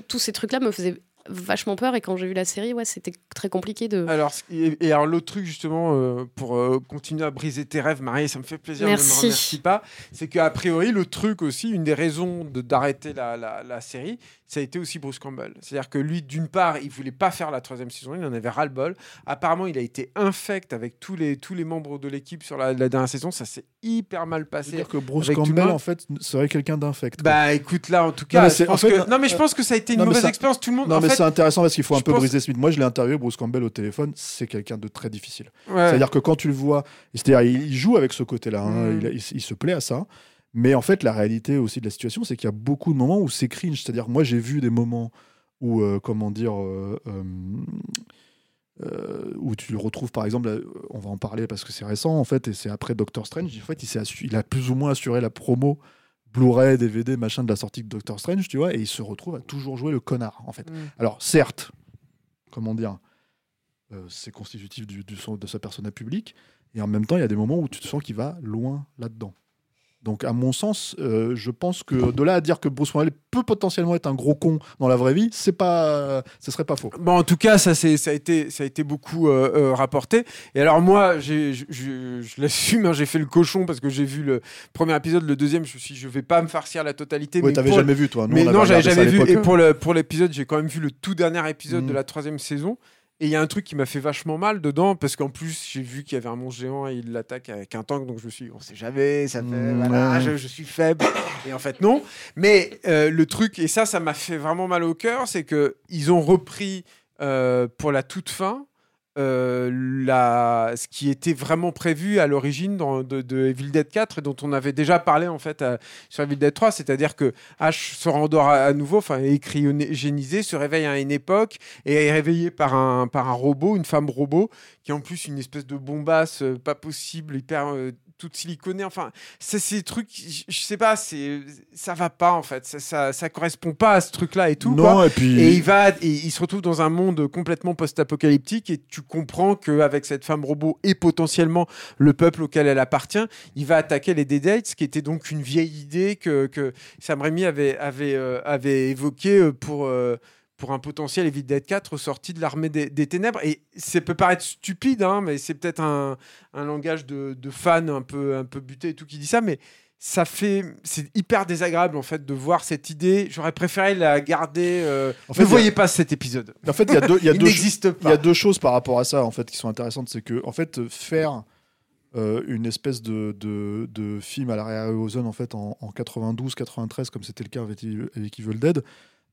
tous ces trucs-là me faisaient vachement peur. Et quand j'ai vu la série, ouais, c'était très compliqué de. Alors, et, et alors l'autre truc justement euh, pour euh, continuer à briser tes rêves, Marie, ça me fait plaisir. Ne me Merci. remercie pas. C'est qu'a priori le truc aussi, une des raisons de- d'arrêter la, la, la série, ça a été aussi Bruce Campbell. C'est-à-dire que lui, d'une part, il voulait pas faire la troisième saison, il en avait ras le bol. Apparemment, il a été infect avec tous les tous les membres de l'équipe sur la, la dernière saison. Ça s'est hyper mal passé. C'est-à-dire que Bruce Campbell, en fait, serait quelqu'un d'infect. Bah écoute là en tout Non, cas, mais je pense en fait, que- non mais je pense que ça a été une non, mauvaise ça- expérience. Tout le monde. non, en mais fait, c'est intéressant parce qu'il faut un je peu pense- briser ce mythe. Moi, je l'ai interviewé, Bruce Campbell, au téléphone. C'est quelqu'un de très difficile. ouais. C'est-à-dire que quand tu le vois, c'est-à-dire il joue avec ce côté-là, hein, Mm. il se plaît à ça. Mais en fait, la réalité aussi de la situation, c'est qu'il y a beaucoup de moments où c'est cringe. C'est-à-dire, moi, j'ai vu des moments où, euh, comment dire, euh, euh, où tu le retrouves, par exemple, on va en parler parce que c'est récent, en fait, et c'est après Doctor Strange. En fait, il, il a plus ou moins assuré la promo Blu-ray, DVD, machin de la sortie de Doctor Strange, tu vois, et il se retrouve à toujours jouer le connard, en fait. Mm. Alors, certes, comment dire, c'est constitutif du, du son- de sa persona publique, et en même temps, il y a des moments où tu te sens qu'il va loin là-dedans. Donc, à mon sens, euh, je pense que de là à dire que Bruce Wayne peut potentiellement être un gros con dans la vraie vie, c'est pas, ce serait pas faux. Bon, en tout cas, ça, ça, a été, ça a été beaucoup euh, euh, rapporté. Et alors, moi, je, l'assume, hein, j'ai fait le cochon parce que j'ai vu le premier épisode, le deuxième, je me suis dit, je vais pas me farcir la totalité. Mais t'avais jamais vu, toi. Nous, mais on non, j'avais jamais vu. Et pour, le, pour l'épisode, j'ai quand même vu le tout dernier épisode de la troisième saison. Et il y a un truc qui m'a fait vachement mal dedans, parce qu'en plus, j'ai vu qu'il y avait un monstre géant et il l'attaque avec un tank, donc je me suis dit, on sait jamais, ça fait, Mhm, voilà, ouais. je, je suis faible. Et en fait, non. Mais euh, le truc, et ça, ça m'a fait vraiment mal au cœur, c'est que ils ont repris euh, pour la toute fin. Euh, ce qui était vraiment prévu à l'origine de, Evil Dead 4 et dont on avait déjà parlé en fait sur Evil Dead 3, c'est-à-dire que Ash se rendort à, à nouveau, enfin est cryogénisé, se réveille à une époque et est réveillé par un, par un robot, une femme robot, qui est en plus une espèce de bombasse euh, pas possible, hyper euh, toute siliconée. Enfin, c'est ces trucs, je je sais pas, c'est ça va pas en fait, ça, ça, ça correspond pas à ce truc-là et tout. quoi. Non, et puis. Et il va, et il se retrouve dans un monde complètement post-apocalyptique et tu comprends qu'avec cette femme robot et potentiellement le peuple auquel elle appartient, il va attaquer les Deadites, qui était donc une vieille idée que, que Sam Raimi avait, avait, euh, avait évoquée euh, pour, euh, pour un potentiel Evil Dead 4 sorti de l'armée des, des ténèbres. Et ça peut paraître stupide, hein, mais c'est peut-être un, un langage de, de fan un peu, un peu buté et tout qui dit ça, mais ça fait c'est hyper désagréable en fait de voir cette idée j'aurais préféré la garder euh, En fait, ne a- voyez pas cet épisode En fait, il y a deux, il y a il deux, n'existe il y a pas deux choses par rapport à ça en fait qui sont intéressantes. C'est que en fait faire euh, une espèce de, de, de film à la Ray Harryhausen en fait en, en 92, 93 comme c'était le cas avec, avec Evil Dead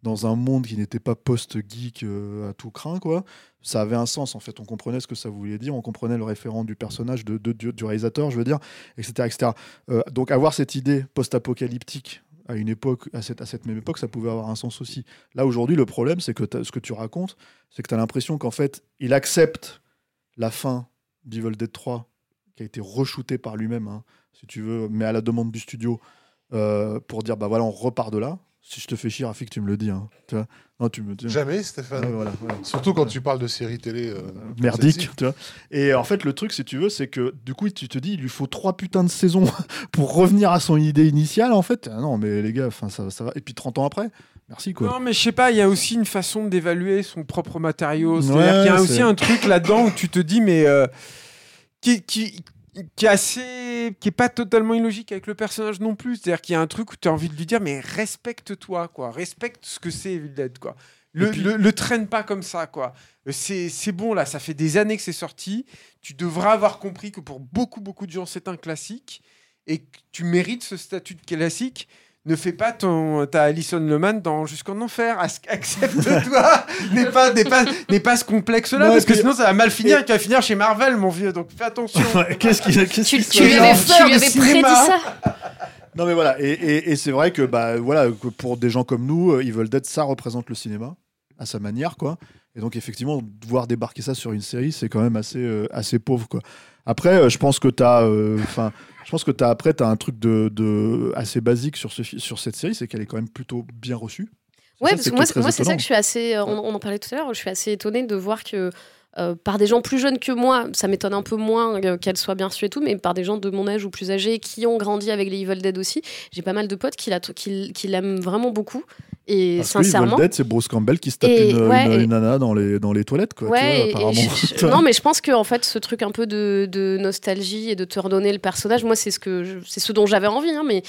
dans un monde qui n'était pas post-geek euh, à tout craint quoi. Ça avait un sens en fait. On comprenait ce que ça voulait dire. On comprenait le référent du personnage de, du, réalisateur, je veux dire, etc., etc. Euh, donc avoir cette idée post-apocalyptique à une époque, à cette, à cette même époque, ça pouvait avoir un sens aussi. Là, aujourd'hui, le problème, c'est que ce que tu racontes, c'est que tu as l'impression qu'en fait, il accepte la fin d'Evil Dead 3, qui a été re-shooté par lui-même, hein, si tu veux, mais à la demande du studio, euh, pour dire, bah voilà, on repart de là. Si je te fais chier, Rafik, tu me le dis. Hein, tu vois non, tu me. Jamais, Stéphane. Ouais, voilà. Surtout quand tu parles de séries télé. euh, merdique, celle-ci. tu vois. Et en fait, le truc, si tu veux, c'est que du coup, tu te dis, il lui faut trois putains de saisons pour revenir à son idée initiale, en fait. Ah non, mais les gars, enfin, ça, ça va. Et puis 30 ans après, merci quoi. non mais je sais pas il y a aussi une façon d'évaluer son propre matériau c'est Ouais, à dire qu'il y a aussi un truc là-dedans où tu te dis mais euh, qui, qui qui est assez qui est pas totalement illogique avec le personnage non plus. C'est-à-dire qu'il y a un truc où tu as envie de lui dire mais respecte-toi quoi. Respecte ce que c'est Evil Dead quoi. Le, puis- le, le traîne pas comme ça quoi. Euh, c'est c'est bon là. Ça fait des années que c'est sorti. Tu devras avoir compris que pour beaucoup beaucoup de gens c'est un classique et que tu mérites ce statut de classique ne fais pas ton ta Alison Leman dans Jusqu'en Enfer. Accepte-toi. N'aie pas, n'aie pas, n'aie pas ce complexe-là, Ouais, parce que sinon ça va mal finir et tu vas finir chez Marvel, mon vieux. Donc fais attention. Qu'est-ce qui, Tu, tu lui avais, tu lui avais prédit ça Non mais voilà, et, et- et c'est vrai que bah voilà que pour des gens comme nous, euh, Evil Dead ça représente le cinéma à sa manière quoi. Et donc effectivement de voir débarquer ça sur une série, c'est quand même assez euh, assez pauvre quoi. Après, euh, je pense que t'as, euh, enfin, je pense que t'as après t'as un truc de, de assez basique sur ce fi- sur cette série, c'est qu'elle est quand même plutôt bien reçue. Ouais, ça, parce que moi, c'est- très moi c'est ça que je suis assez. euh, On, on en parlait tout à l'heure, je suis assez étonnée de voir que. euh, par des gens plus jeunes que moi, ça m'étonne un peu moins euh, qu'elle soit bien reçue et tout, mais par des gens de mon âge ou plus âgés qui ont grandi avec les Evil Dead aussi, j'ai pas mal de potes qui la- qui- qui l'aiment vraiment beaucoup. Et Parce que sincèrement. Dead, c'est Bruce Campbell qui se tape Et- une, ouais, une- et- une nana dans les dans les toilettes quoi. tu vois, Ouais, apparemment. je- je- non, mais je pense que en fait, ce truc un peu de, de nostalgie et de te redonner le personnage, moi, c'est ce que je- c'est ce dont j'avais envie, hein, mais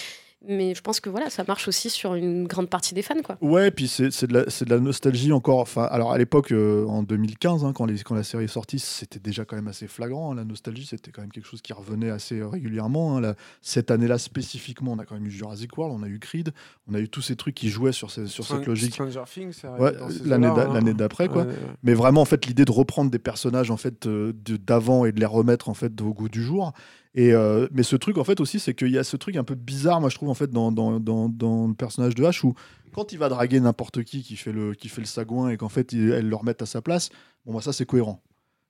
mais je pense que voilà, ça marche aussi sur une grande partie des fans, quoi. Ouais, puis c'est c'est de, la- c'est de la nostalgie encore. Enfin, alors à l'époque, euh, en 2015, hein, quand, les- quand la série est sortie, c'était déjà quand même assez flagrant. hein. La nostalgie, c'était quand même quelque chose qui revenait assez euh, régulièrement. hein. La- cette année-là spécifiquement, on a quand même eu Jurassic World, on a eu Creed, on a eu tous ces trucs qui jouaient sur, ces- sur cette logique. Stranger Things, c'est Ouais, l'année hein. d'après, quoi. Ouais, ouais. Mais vraiment, en fait, l'idée de reprendre des personnages en fait euh, de- d'avant et de les remettre en fait au goût du jour. Et euh, mais ce truc en fait aussi, c'est qu'il y a ce truc un peu bizarre, moi je trouve en fait dans, dans, dans, le personnage de H où quand il va draguer n'importe qui qui fait le qui fait le sagouin et qu'en fait elle le remette à sa place, bon bah ça c'est cohérent.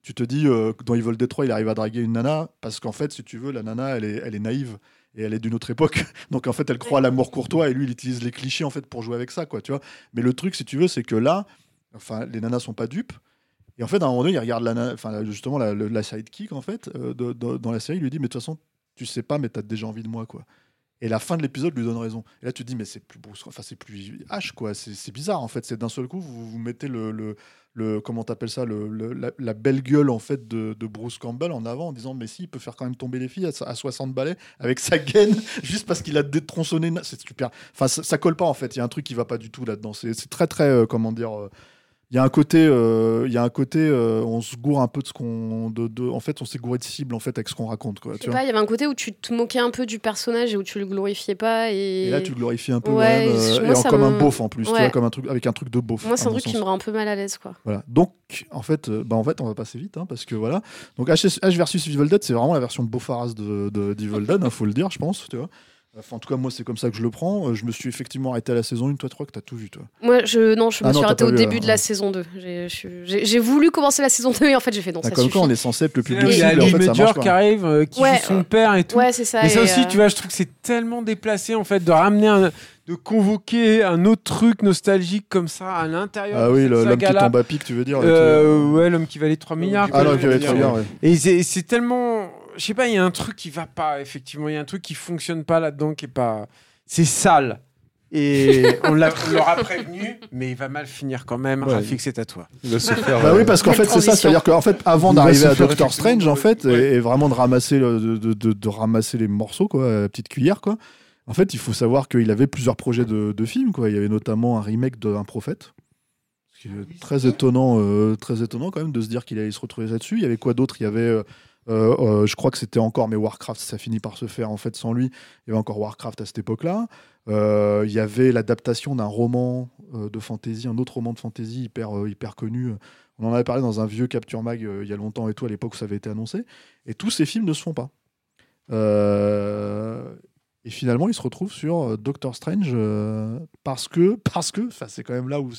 Tu te dis euh, dans Evil Dead 3, il arrive à draguer une nana parce qu'en fait, si tu veux, la nana elle est, elle est naïve et elle est d'une autre époque. Donc en fait, elle croit à l'amour courtois et lui il utilise les clichés en fait pour jouer avec ça quoi, tu vois. Mais le truc si tu veux, c'est que là, enfin les nanas sont pas dupes. Et en fait, à un moment donné, il regarde la, enfin, justement la, sidekick en fait euh, dans la série, il lui dit mais de toute façon, tu sais pas, mais t'as déjà envie de moi quoi. Et la fin de l'épisode lui donne raison. Et là, tu te dis mais c'est plus Bruce, enfin c'est plus H quoi. C'est bizarre en fait. C'est d'un seul coup vous mettez le, le, comment t'appelles ça, le, la, belle gueule en fait de, Bruce Campbell en avant en disant mais si il peut faire quand même tomber les filles à, à 60 balais avec sa gaine juste parce qu'il a détronçonné. C'est super. Enfin ça, colle pas en fait. Il y a un truc qui va pas du tout là-dedans. C'est très très euh, comment dire. euh, il y a un côté, euh, il y a un côté, euh, on se gourre un peu de ce qu'on, de, de- en fait, on s'est gouré de cible en fait avec ce qu'on raconte quoi. Tu pas, il y avait un côté où tu te moquais un peu du personnage et où tu le glorifiais pas. Et, Et là, tu le glorifies un peu Ouais, quand même, euh, moi, et comme un beauf en plus, tu vois, comme un truc avec un truc de beauf. Moi, c'est un truc qui me rend un peu mal à l'aise, quoi. Voilà. Donc, en fait, euh, bah, en fait, on va passer vite, hein, parce que voilà. Donc, H, H versus Evil Dead, c'est vraiment la version beaufaras de, de, d'Evil Dead, il faut le dire, je pense, tu vois. Enfin, en tout cas, moi, c'est comme ça que je le prends. Euh, Je me suis effectivement arrêté à la saison 1, toi, 3, que t'as tout vu, toi. Moi, je, non, je me Ah non, suis pas au vu, début euh, de la ouais. saison 2. J'ai- voulu commencer la saison 2 et en fait, j'ai fait non, Ah, ça comme suffit. quoi, on est censé être le plus où il y a et Lee qui arrive, euh, qui Ouais, joue son père et tout. Ouais, c'est ça. Mais ça et, aussi, euh, tu vois, je trouve que c'est tellement déplacé en fait de ramener un, de convoquer un autre truc nostalgique comme ça à l'intérieur. Ah oui, l'homme qui tombe à pic, tu veux dire Euh, ouais, l'homme qui valait 3 milliards. Ah non, qui dire. très bien, ouais. Et c'est tellement, je sais pas, il y a un truc qui va pas. Effectivement, il y a un truc qui fonctionne pas là-dedans, qui est pas, c'est sale. Et on, l'a- on leur a prévenu, mais il va mal finir quand même. Ouais. Rafik, c'est à toi. Il va se faire. Bah euh, oui, parce qu'en Quelle fait, c'est ça. transition. C'est-à-dire qu'en fait, avant Il va d'arriver se à faire Doctor effectivement, Strange, en fait, ouais. et, et vraiment de ramasser, le- de, de- de- de ramasser les morceaux, quoi, à la petite cuillère, quoi. En fait, il faut savoir qu'il avait plusieurs projets de, de films, quoi. Il y avait notamment un remake d'un prophète. Ce qui est très étonnant, euh, très étonnant quand même de se dire qu'il allait se retrouver là-dessus. Il y avait quoi d'autre? Il y avait, euh, euh, euh, je crois que c'était encore, mais Warcraft, ça finit par se faire en fait sans lui. Il y avait encore Warcraft à cette époque-là. Euh, il y avait l'adaptation d'un roman euh, de fantasy, un autre roman de fantasy hyper, euh, hyper connu. On en avait parlé dans un vieux Capture Mag euh, il y a longtemps et tout, à l'époque où ça avait été annoncé. Et tous ces films ne se font pas. Euh, et finalement, il se retrouve sur euh, Doctor Strange euh, parce que, parce que, enfin, c'est quand même là où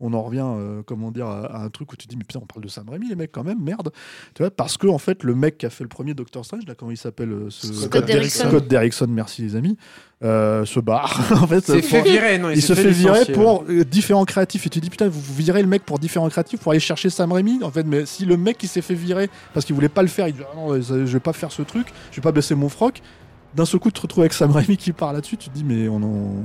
on en revient, euh, comment dire, à, à un truc où tu te dis, mais putain, on parle de Sam Raimi, les mecs, quand même, merde. Tu vois, parce que, en fait, le mec qui a fait le premier Doctor Strange, là, comment il s'appelle euh, ce- Scott Derrickson. Scott Derrickson, merci les amis, euh, se barre. en fait, pour- fait virer, non il se fait virer pour différents créatifs. Et tu te dis, putain, vous, vous virez le mec pour différents créatifs pour aller chercher Sam Raimi. En fait, mais si le mec qui s'est fait virer parce qu'il voulait pas le faire, il dit, ah non, je vais pas faire ce truc, je vais pas baisser mon froc. D'un seul coup, tu te retrouves avec Sam Raimi qui part là-dessus, tu te dis, mais on,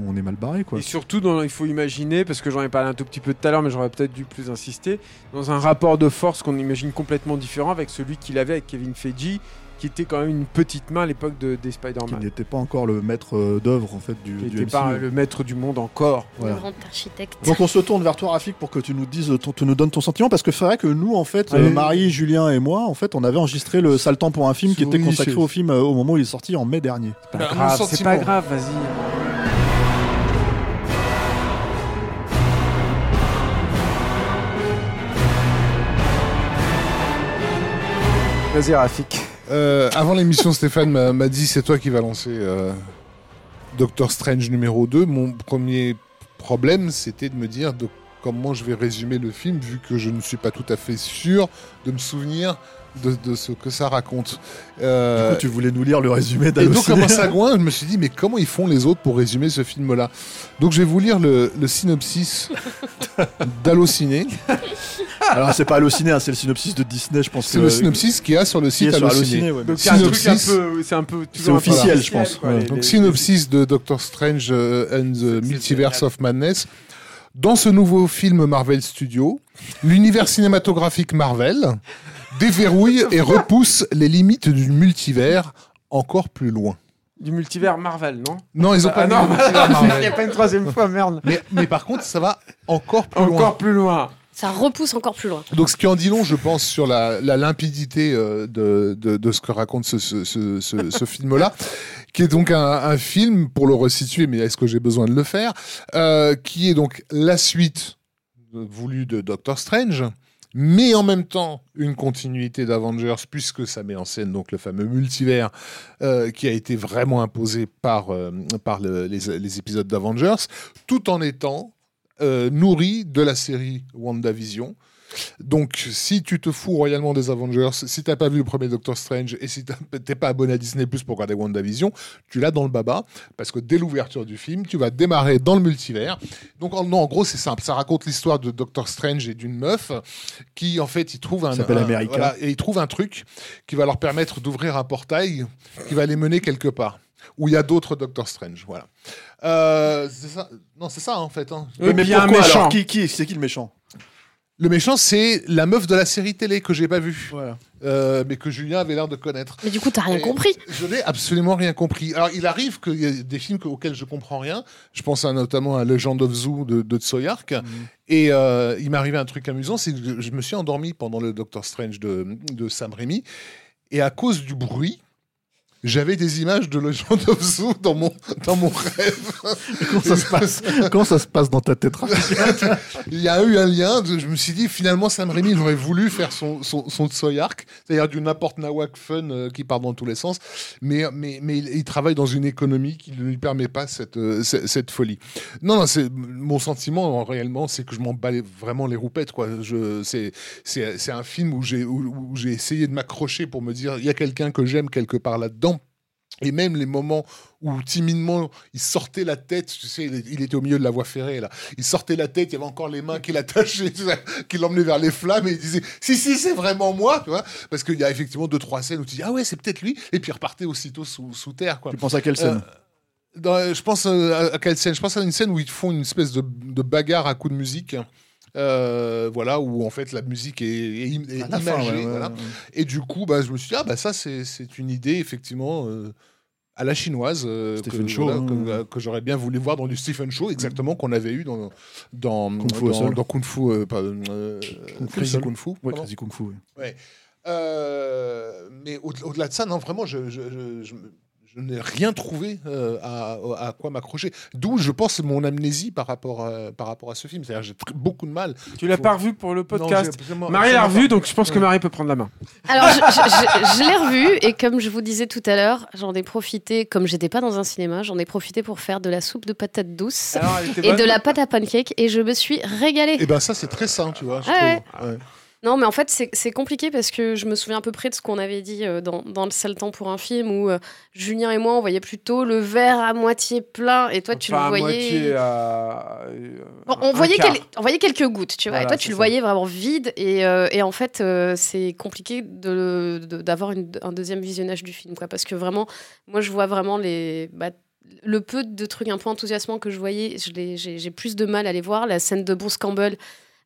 on est mal barré, quoi. Et surtout, il faut imaginer, parce que j'en ai parlé un tout petit peu tout à l'heure, mais j'aurais peut-être dû plus insister, dans un rapport de force qu'on imagine complètement différent avec celui qu'il avait avec Kevin Feige, qui était quand même une petite main à l'époque de, des Qui Spider-Man. n'était pas encore le maître euh, d'œuvre, en fait, du, Qui du MCU. pas le maître du monde encore. Voilà. Le grand architecte. Donc on se tourne vers toi Rafik pour que tu nous dises, ton- tu nous donnes ton sentiment parce que c'est vrai que nous en fait, Allez. euh, Marie, Julien et moi, en fait, on avait enregistré le sale temps pour un film qui était consacré c'est- au film euh, au moment où il est sorti en mai dernier. Pas Bah, mon grave, c'est pas grave, vas-y. Vas-y, Rafik. Euh, avant l'émission, Stéphane m'a dit c'est toi qui vas lancer euh, Doctor Strange numéro 2. Mon premier problème, c'était de me dire comment je vais résumer le film, vu que je ne suis pas tout à fait sûr de me souvenir de, de ce que ça raconte. Euh, Du coup, tu voulais nous lire le résumé et donc, d'Allociné. comme un sagouin, je me suis dit, mais comment ils font les autres pour résumer ce film-là? Donc, je vais vous lire le, le synopsis d'Allociné. Alors c'est pas Allociné, hein, c'est le synopsis de Disney, je pense. C'est que- le synopsis qu'il y a sur le site Allociné. Ouais. C'est un peu. C'est officiel, je pense. quoi, Ouais. les- Donc, les- synopsis de Doctor Strange euh, and the Multiverse of Madness. Dans ce nouveau film Marvel Studios, l'univers cinématographique Marvel déverrouille et repousse les limites du multivers encore plus loin. Du multivers Marvel, non? Non, ils ont Ah pas non, mis le multivers il n'y a pas une troisième fois, merde. mais, mais par contre, ça va encore plus Encore loin. plus loin. Ça repousse encore plus loin. Donc, ce qui en dit long, je pense, sur la, la limpidité euh, de, de, de ce que raconte ce, ce, ce, ce- ce film-là, qui est donc un, un film, pour le resituer, mais est-ce que j'ai besoin de le faire, euh, qui est donc la suite voulue de Doctor Strange, mais en même temps une continuité d'Avengers, puisque ça met en scène donc le fameux multivers euh, qui a été vraiment imposé par, euh, les épisodes d'Avengers, tout en étant euh, nourri de la série WandaVision. Donc, si tu te fous royalement des Avengers, si t'as pas vu le premier Doctor Strange et si t'es pas abonné à Disney Plus pour regarder WandaVision, tu l'as dans le baba parce que dès l'ouverture du film, tu vas démarrer dans le multivers. Donc, en, non, en gros, c'est simple. Ça raconte l'histoire de Doctor Strange et d'une meuf qui, en fait, il trouve un, un- America. voilà, et il trouve un truc qui va leur permettre d'ouvrir un portail qui va les mener quelque part où il y a d'autres Doctor Strange. Voilà. Euh, c'est ça. Non, c'est ça en fait. hein. Oui, mais il y a un pourquoi méchant. alors Qui, qui c'est qui le méchant? Le méchant, c'est la meuf de la série télé que j'ai pas vue, Voilà. euh, mais que Julien avait l'air de connaître. Mais du coup, t'as rien Et compris. Je n'ai absolument rien compris. Alors, il arrive qu'il y ait des films que- auxquels je comprends rien. Je pense à, notamment à Legend of Zoo de, de Tsoyark. Et euh, il m'est arrivé un truc amusant, c'est que je, je me suis endormi pendant le Doctor Strange de, de Sam Raimi. Et à cause du bruit, j'avais des images de Legend of Zoo dans mon, dans mon rêve. Comment ça se passe Comment ça se passe dans ta tête Il y a eu un lien. de- je me suis dit, finalement, Sam Raimi, il aurait voulu faire son, son, son Tsoyark, c'est-à-dire du n'importe nawak fun euh, qui part dans tous les sens. Mais, mais, mais il, il travaille dans une économie qui ne lui permet pas cette, euh, cette, cette folie. Non, non, c'est, mon sentiment, réellement, c'est que je m'en bats vraiment les roupettes. Quoi. Je, c'est, c'est, c'est un film où j'ai, où, où j'ai essayé de m'accrocher pour me dire, il y a quelqu'un que j'aime quelque part là-dedans. Et même les moments où timidement il sortait la tête, tu sais, il était au milieu de la voie ferrée là. Il sortait la tête, il y avait encore les mains qui l'attachaient, qui l'emmenaient vers les flammes et il disait si si c'est vraiment moi, tu vois, parce qu'il y a effectivement deux trois scènes où tu dis ah ouais c'est peut-être lui et puis il repartait aussitôt sous, sous terre quoi. Tu penses à quelle scène? Dans- je pense euh, à, à quelle scène? Je pense à une scène où ils font une espèce de, de bagarre à coups de musique. Euh, voilà, où en fait la musique est, est fin, imagée, ouais, ouais, voilà. ouais. Et du coup, bah, je me suis dit, ah bah ça c'est c'est une idée effectivement euh, à la chinoise euh, Stephen que, voilà, hein. que, euh, que j'aurais bien voulu voir dans du Stephen Chow, exactement qu'on avait eu dans dans Kung Fu dans, Kung Fu, euh, pas, euh, Kung Fu Crazy. Kung Fu. Ouais. Crazy Kung Fu. ouais. Mais au- au-delà de ça, non, vraiment, je, je, je- je n'ai rien trouvé euh, à, à quoi m'accrocher. D'où, je pense, mon amnésie par rapport à, par rapport à ce film. C'est-à-dire, j'ai beaucoup de mal. Tu l'as Faut- pas revu pour le Non, podcast absolument- Marie l'a revu, donc je pense que. Marie peut prendre la main. Alors, je, je- je- je l'ai revu et comme je vous disais tout à l'heure, j'en ai profité, comme j'étais pas dans un cinéma, j'en ai profité pour faire de la soupe de patates douces Alors, et de la pâte à pancake et je me suis régalée. Et ben ça, c'est très sain, tu vois. je Ouais, trouve. Ouais. Non, mais en fait, c'est compliqué parce que je me souviens à peu près de ce qu'on avait dit euh, dans, dans le sale temps pour un film où euh, Julien et moi, on voyait plutôt le verre à moitié plein et toi, tu le à voyais. moitié euh, Bon, on, voyait quel- on voyait quelques gouttes, tu vois. Voilà, et toi, tu le ça. voyais vraiment vide. Et, euh, et en fait, c'est compliqué de- de- d'avoir une- un deuxième visionnage du film. Quoi, parce que vraiment, moi, je vois vraiment les. bah, le peu de trucs un peu enthousiasmants que je voyais, j'ai plus de mal à les voir. La scène de Bruce Campbell,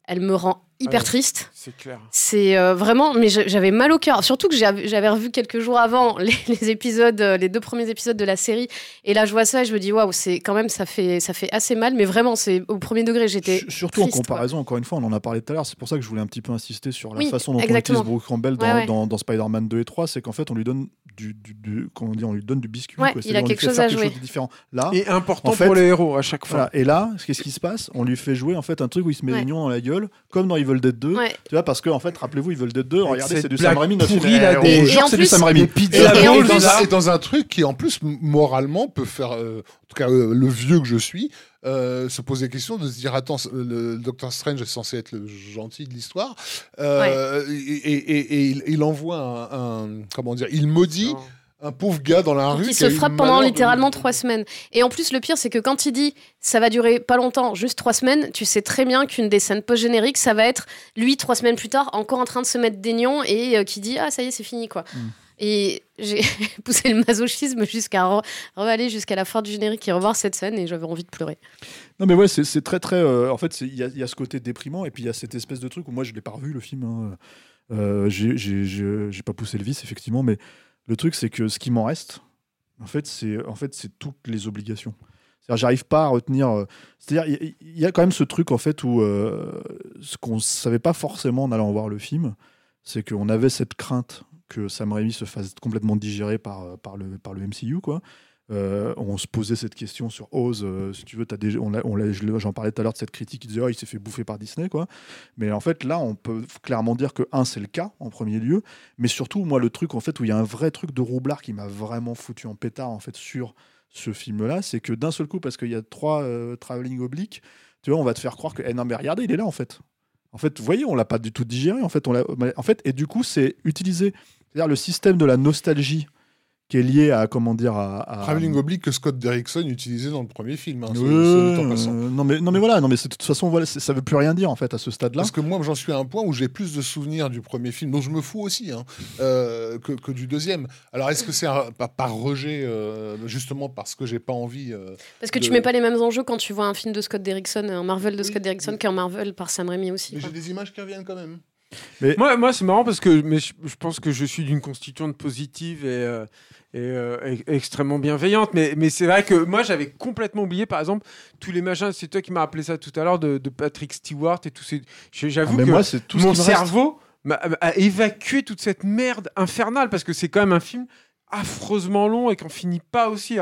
elle me rend hyper Ouais. triste. C'est clair. C'est euh, vraiment, mais j'avais mal au cœur. Surtout que j'avais revu quelques jours avant les, les épisodes, euh, les deux premiers épisodes de la série. Et là, je vois ça et je me dis, waouh, c'est quand même, ça fait, ça fait assez mal. Mais vraiment, c'est au premier degré, j'étais. Su- Surtout en quoi. comparaison, encore une fois, on en a parlé tout à l'heure, c'est pour ça que je voulais un petit peu insister sur la Oui, façon dont exactement. on utilise Bruce Campbell dans, Ouais, ouais. dans, dans Spider-Man 2 et 3, c'est qu'en fait on lui donne du, du, du- comment on dit, on lui donne du biscuit. Ouais, quoi. il a quelque chose à quelque jouer. chose de différent. Là, Et important En fait- pour les héros à chaque fois. voilà. et là, qu'est-ce qui se passe? On lui fait jouer en fait un truc où il se met Ouais. l'union dans la gueule, comme dans Evil Dead 2. Ouais. Tu vois, parce que en fait, rappelez-vous, Evil Dead 2, regardez, c'est du Sam Raimi. notre film. Et que c'est du Sam Raimi. Et, Et et dans, un, et truc qui, en plus, moralement, peut faire, euh, en tout cas, euh, le vieux que je suis, euh, se poser la question de se dire attends, le Docteur Strange est censé être le gentil de l'histoire. Euh, et, et- et- et il, il envoie un, un- Comment dire Il maudit Non. Un pauvre gars dans la rue. qui qui se frappe pendant littéralement trois semaines. Et en plus, le pire, c'est que quand il dit ça va durer pas longtemps, juste trois semaines, tu sais très bien qu'une des scènes post-génériques, ça va être lui trois semaines plus tard, encore en train de se mettre des nions et euh, qui dit ah ça y est, c'est fini quoi. Mm. Et j'ai poussé le masochisme jusqu'à re- re-aller jusqu'à la fin du générique et revoir cette scène et j'avais envie de pleurer. Non mais ouais, c'est très très. euh, en fait, c'est- il y, a- il y a ce côté déprimant et puis il y a cette espèce de truc où moi je l'ai pas revu le film. hein. Euh, j'ai pas poussé le vice effectivement, mais le truc c'est que ce qui m'en reste, en fait, c'est en fait toutes les obligations. C'est-à-dire, j'arrive pas à retenir. euh, C'est-à-dire, il y, il y a quand même ce truc en fait où euh, ce qu'on savait pas forcément en allant voir le film, c'est qu'on avait cette crainte que Sam Raimi se fasse complètement digérer par, euh, par, le, par le MCU, quoi. Euh, on se posait cette question sur Oz, euh, si tu veux, as déjà, on on j'en parlais tout à l'heure de cette critique qui disait oh, il s'est fait bouffer par Disney, quoi. Mais en fait, là, on peut clairement dire que un, c'est le cas en premier lieu, mais surtout, moi, le truc en fait où il y a un vrai truc de roublard qui m'a vraiment foutu en pétard en fait sur ce film-là, c'est que d'un seul coup, parce qu'il y a trois euh, travelling obliques, tu vois, on va te faire croire que eh non mais regardez, il est là en fait. En fait, vous voyez, on l'a pas du tout digéré. En fait, on en fait, et du coup, c'est utilisé, le système de la nostalgie qui est lié à comment dire à, à- Travelling oblique que Scott Derrickson utilisait dans le premier film. hein, non mais non mais voilà, non mais de toute façon voilà, ça veut plus rien dire en fait à ce stade-là. Parce que moi, j'en suis à un point où j'ai plus de souvenirs du premier film, dont je me fous aussi, hein, euh, que, que du deuxième. Alors, est-ce que c'est par, par rejet, euh, justement parce que j'ai pas envie euh, Parce que De- tu mets pas les mêmes enjeux quand tu vois un film de Scott Derrickson, un Marvel de Oui, Scott Derrickson oui. qu'un Marvel par Sam Raimi aussi. Mais j'ai des images qui reviennent quand même. Moi, moi c'est marrant parce que mais je, je pense que je suis d'une constituante positive et, euh, et, euh, extrêmement bienveillante. Mais, mais c'est vrai que moi, j'avais complètement oublié, par exemple, tous les machins. C'est toi qui m'as rappelé ça tout à l'heure de, de Patrick Stewart et tous ces. je- Ah, J'avoue que moi tout mon cerveau a évacué toute cette merde infernale parce que c'est quand même un film affreusement long et qu'on finit pas aussi.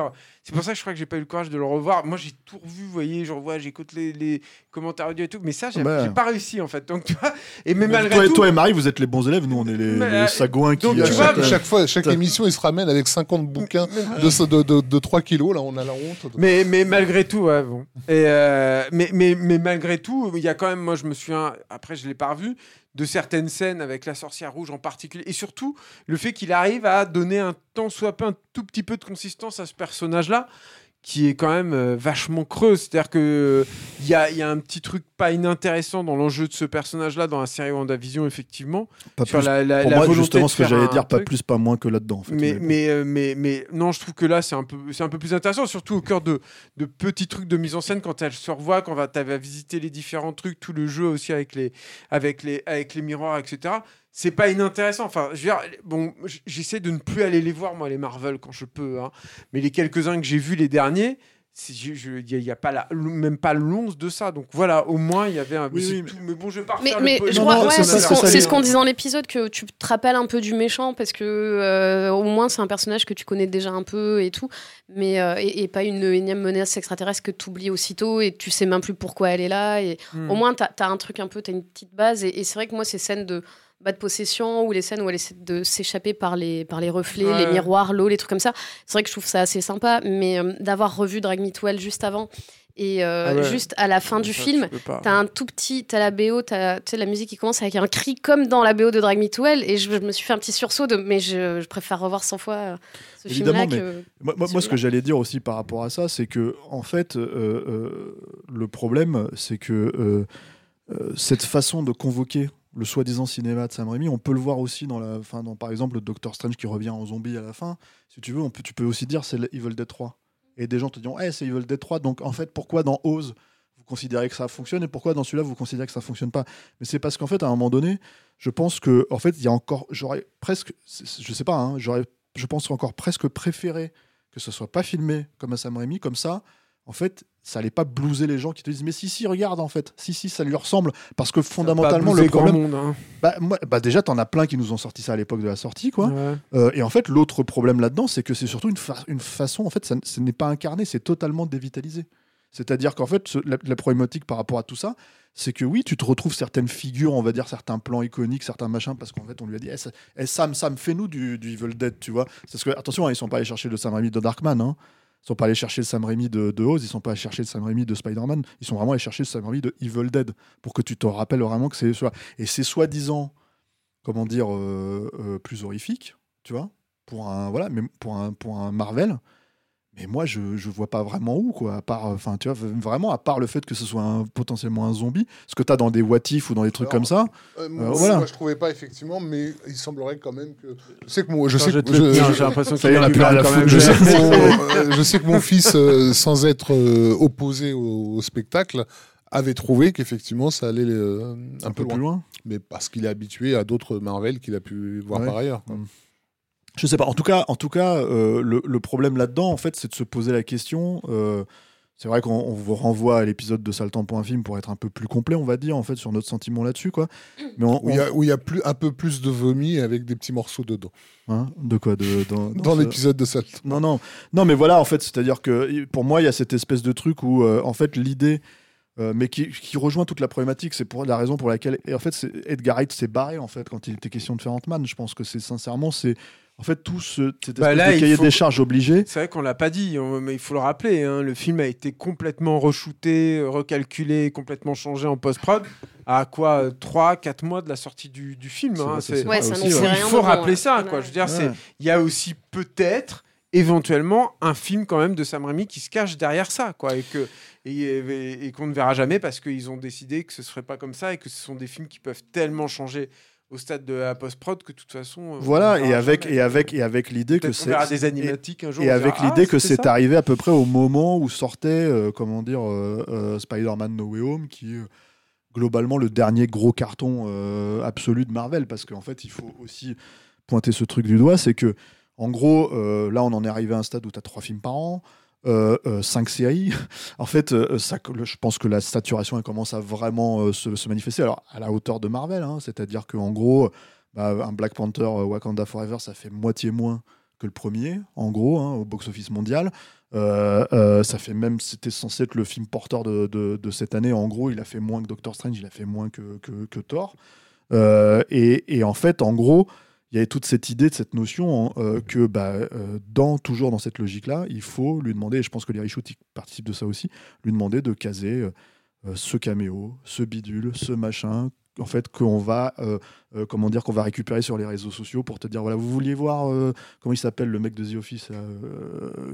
C'est pour ça que je crois que j'ai pas eu le courage de le revoir. Moi, j'ai tout revu, vous voyez, je revois, j'écoute les, les commentaires audio et tout, mais ça, j'ai Bah. j'ai pas réussi en fait. Donc, tu vois, et Mais malgré toi, et- tout, toi et Marie, vous êtes les bons élèves, nous on est les, Mais, les sagouins qui. donc, euh, tu vois, euh, chaque fois, chaque émission, il se ramène avec 50 bouquins de, de, de, de 3 kilos. Là, on a la honte. Mais, mais malgré tout, ouais, bon. Et euh, mais, mais, mais malgré tout, il y a quand même, moi je me souviens, après je l'ai pas revu, de certaines scènes avec la sorcière rouge en particulier, et surtout le fait qu'il arrive à donner un tant soit peu un tout petit peu de consistance à ce personnage-là, qui est quand même euh, vachement creuse. C'est-à-dire que il y a, y a un petit truc pas inintéressant dans l'enjeu de ce personnage-là dans la série WandaVision, effectivement. Pas Sur plus- la, la- pour la moi, volonté justement, ce que j'allais dire, pas truc. plus, pas moins que là-dedans. En fait, Mais, Mais bon. mais, euh, mais, mais non, je trouve que là, c'est un peu, un peu plus intéressant, surtout au cœur de, de petits trucs de mise en scène quand elle se revoit, quand tu vas visiter les différents trucs, tout le jeu aussi avec les, avec les, avec les miroirs, etc. C'est pas inintéressant. Enfin, je veux dire, bon, j'essaie de ne plus aller les voir, moi, les Marvel, quand je peux. hein. Mais les quelques-uns que j'ai vus, les derniers, il n'y a, pas la, même pas l'once de ça. Donc voilà, au moins, il y avait un. Oui, oui, tout. mais bon, je vais pas Mais, je crois, ouais, c'est ce qu'on ce disait dans l'épisode, que tu te rappelles un peu du méchant, parce que euh, au moins c'est un personnage que tu connais déjà un peu et tout, mais euh, et, et pas une énième menace extraterrestre que tu oublies aussitôt et tu sais même plus pourquoi elle est là. Et Hmm. au moins, tu as, un truc un peu, tu as une petite base. Et, et c'est vrai que moi, ces scènes de bas de possession ou les scènes où elle essaie de s'échapper par les, par les reflets, Ouais. les miroirs, l'eau, les trucs comme ça, c'est vrai que je trouve ça assez sympa. Mais euh, d'avoir revu Drag Me to Hell juste avant et euh, Ah ouais. juste à la fin du Ça, film. T'as un tout petit, t'as la BO, t'as tu sais, la musique qui commence avec un cri comme dans la BO de Drag Me to Hell, et je, je me suis fait un petit sursaut de, mais je, je préfère revoir 100 fois euh, ce Évidemment, film-là que. Moi, moi- moi, ce que j'allais dire aussi par rapport à ça, c'est que en fait, euh, euh, le problème, c'est que cette façon de convoquer le soi-disant cinéma de Sam Raimi, on peut le voir aussi dans la, fin, dans par exemple le Doctor Strange qui revient en zombie à la fin. Si tu veux, tu peux aussi dire c'est Evil Dead 3. Et des gens te diront, hey, c'est Evil Dead 3. Donc en fait, pourquoi dans Oz vous considérez que ça fonctionne et pourquoi dans celui-là vous considérez que ça fonctionne pas? Mais c'est parce qu'en fait, à un moment donné, je pense que en fait, il y a encore, j'aurais presque, je sais pas, hein, j'aurais, je pense encore presque préféré que ce soit pas filmé comme à Sam Raimi, comme ça, en fait, ça allait pas blouser les gens qui te disent mais si si regarde en fait, si si ça lui ressemble parce que fondamentalement le problème, monde, hein. bah, moi, bah déjà t'en as plein qui nous ont sorti ça à l'époque de la sortie quoi. Ouais. Euh, et en fait l'autre problème là-dedans c'est que c'est surtout une, fa- une façon en fait ça, ce n'est pas incarné, c'est totalement dévitalisé. C'est-à-dire qu'en fait ce- la, la problématique par rapport à tout ça, c'est que oui tu te retrouves certaines figures, on va dire certains plans iconiques, certains machins parce qu'en fait on lui a dit Eh, ça- eh, Sam Sam fais-nous du, du Evil Dead tu vois. Parce que attention hein, ils sont pas allés chercher le Sam Raimi de Darkman hein. Ils sont pas allés chercher le Sam Raimi de, Oz, ils sont pas allés chercher le Sam Raimi de Spider-Man, ils sont vraiment allés chercher le Sam Raimi de Evil Dead pour que tu te rappelles vraiment que c'est et c'est soi-disant comment dire euh, euh, plus horrifique, tu vois, pour un voilà, mais pour un pour un Marvel. Mais moi, je, je vois pas vraiment où, quoi. À part, enfin, tu vois, vraiment, à part le fait que ce soit un- potentiellement un zombie, ce que tu as dans des what if ou dans des trucs Alors, comme ça. Euh, Euh, moi, voilà. moi, je trouvais pas effectivement, mais il semblerait quand même que. Je sais que mon, je Attends, sais que je- j'ai l'impression qu'il y a même. je sais que mon, euh, je sais que mon fils, euh, sans être euh, opposé au, au spectacle, avait trouvé qu'effectivement ça allait euh, un, un peu peu loin. plus loin. Mais parce qu'il est habitué à d'autres Marvel qu'il a pu voir Ouais. par ailleurs. quoi. Mm. Je sais pas. En tout cas, en tout cas, euh, le, le problème là-dedans, en fait, c'est de se poser la question. euh, c'est vrai qu'on on vous renvoie à l'épisode de Saltan.film pour être un peu plus complet, on va dire, en fait, sur notre sentiment là-dessus, quoi. Mais on, Où il y a, y plus, un peu plus de vomi avec des petits morceaux dedans. hein, de quoi? De, dans, Dans ce- l'épisode de Salt. Non, non, non, mais voilà, en fait, c'est-à-dire que pour moi, il y a cette espèce de truc où, euh, en fait, l'idée, euh, mais qui, qui rejoint toute la problématique, c'est pour la raison pour laquelle, et en fait, Edgar Wright s'est barré en fait quand il était question de faire Ant-Man. Je pense que c'est sincèrement, c'est en fait tout ce cette Bah là, de il cahier faut- des charges obligé. C'est vrai qu'on l'a pas dit, mais il faut le rappeler. hein, le film a été complètement re-shooté, recalculé, complètement changé en post-prod. À quoi 3-4 mois de la sortie du, du film. Hein, vrai, c'est- c'est Ouais, ça ça aussi, annonçait ouais. il faut bon, rappeler ouais. ça. Quoi. Ouais. Je veux dire, Ouais. il y a aussi peut-être, éventuellement, un film quand même de Sam Raimi qui se cache derrière ça, quoi, et que et, et- et qu'on ne verra jamais parce qu'ils ont décidé que ce serait pas comme ça et que ce sont des films qui peuvent tellement changer au stade de la post-prod que de toute façon. euh, Voilà, et avec et avec et avec l'idée que c'est des animatiques un jour. et avec l'idée ah, que c'est arrivé à peu près au moment où sortait, euh, comment dire, euh, Spider-Man No Way Home, qui est globalement le dernier gros carton euh, absolu de Marvel, parce qu'en fait, il faut aussi pointer ce truc du doigt, c'est que, en gros, euh, là, on en est arrivé à un stade où tu as trois films par an. Euh, euh, cinq séries. en fait, euh, je pense que la saturation commence à vraiment euh, se, manifester. Alors, à la hauteur de Marvel, hein, c'est-à-dire qu'en gros, bah, un Black Panther euh, Wakanda Forever, ça fait moitié moins que le premier, en gros, hein, au box-office mondial. Euh, euh, ça fait même, c'était censé être le film porteur de, cette année. En gros, il a fait moins que Doctor Strange, il a fait moins que, Thor. Euh, et, et en fait, en gros, il y avait toute cette idée, de cette notion hein, euh, que, bah, euh, dans, toujours dans cette logique-là, il faut lui demander, et je pense que les ils participent de ça aussi, lui demander de caser euh, ce caméo, ce bidule, ce machin, en fait qu'on va comment dire qu'on va récupérer sur les réseaux sociaux pour te dire voilà vous vouliez voir comment il s'appelle le mec de The Office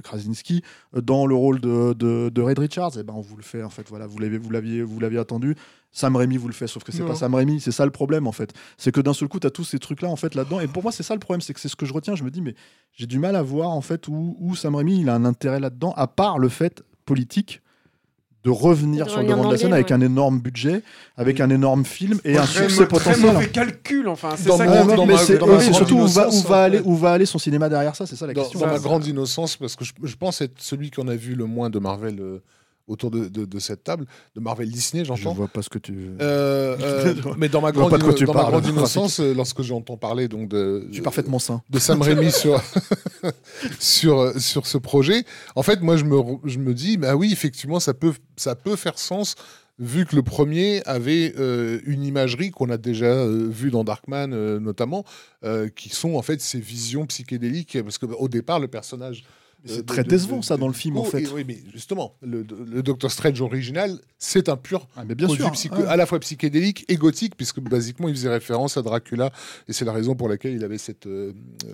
Krasinski dans le rôle de, de, de Red Richards? Et ben on vous le fait en fait voilà vous l'avez vous l'aviez vous l'aviez attendu Sam Raimi vous le fait sauf que c'est pas Sam Raimi c'est ça le problème en fait. C'est que d'un seul coup tu as tous ces trucs là en fait là-dedans. Et pour moi c'est ça le problème c'est que c'est ce que je retiens. Je me dis mais j'ai du mal à voir en fait où, où Sam Raimi il a un intérêt là-dedans à part le fait politique de revenir De sur le devant de la scène avec ouais. un énorme budget avec un énorme film et un Très succès potentiel mauvais calcul, enfin, c'est ça mon- dans mais ma- c'est c'est surtout où va, où aller, où va aller son cinéma derrière ça, c'est ça la dans, question. dans ma grande innocence, parce que je, je pense être celui qui en a vu le moins de Marvel euh, autour de, de- de cette table, de Marvel Disney, Je j'entends. vois pas ce que tu. Euh, euh, mais dans ma Je grande, ma innocence, euh, lorsque j'entends parler donc de, Je suis parfaitement sain. de Sam Raimi sur, sur, euh, sur ce projet, en fait, moi, je me, je me dis, bah oui, effectivement, ça peut, ça peut faire sens, vu que le premier avait euh, une imagerie qu'on a déjà euh, vue dans Darkman, euh, notamment, qui sont en fait ces visions psychédéliques, parce qu'au départ, le personnage. Euh, c'est très de- décevant, de- ça, dans le film, en Nico, fait. et oui, mais justement, le, le Doctor Strange original, c'est un pur Ah, mais bien produit sûr. à la fois psychédélique et gothique, puisque basiquement il faisait référence à Dracula, et c'est la raison pour laquelle il avait cette, euh,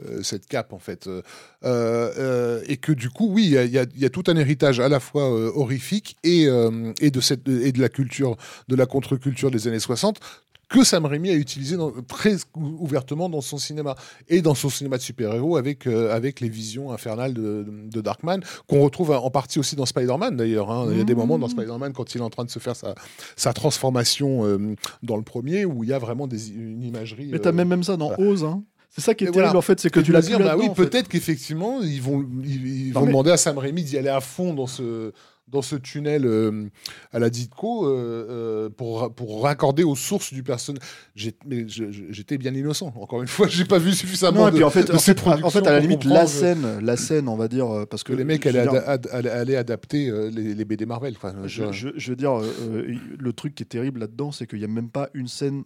euh, cette cape en fait. Euh, euh, et que du coup, oui, il y a, y a- il y a tout un héritage à la fois horrifique et, et, de cette, et de la culture, de la contre-culture des années 60 que Sam Raimi a utilisé dans- très ou- ouvertement dans son cinéma et dans son cinéma de super-héros avec, euh, avec les visions infernales de, de Darkman qu'on retrouve en partie aussi dans Spider-Man d'ailleurs. hein. Il y a des Mmh. moments dans Spider-Man quand il est en train de se faire sa, sa transformation euh, dans le premier où il y a vraiment des, une imagerie. Mais t'as euh, même même ça dans voilà. Oz. Hein. C'est ça qui est Et terrible voilà. en fait, c'est que et tu l'as dire, bah oui, peut-être qu'effectivement, ils vont, ils, vont mais- demander à Sam Raimi d'y aller à fond dans ce, dans ce tunnel euh, à la Ditko euh, euh, pour, pour raccorder aux sources du personnage. J'étais bien innocent. Encore une fois, j'ai pas vu suffisamment Non, et de, puis en fait, de en ces fait, en fait, productions à la limite, la scène, la scène, on va dire, parce que que les mecs allaient, dire, ad- allaient adapter les, les BD Marvel. Enfin, Je, je- je veux dire, euh, le truc qui est terrible là-dedans, c'est qu'il n'y a même pas une scène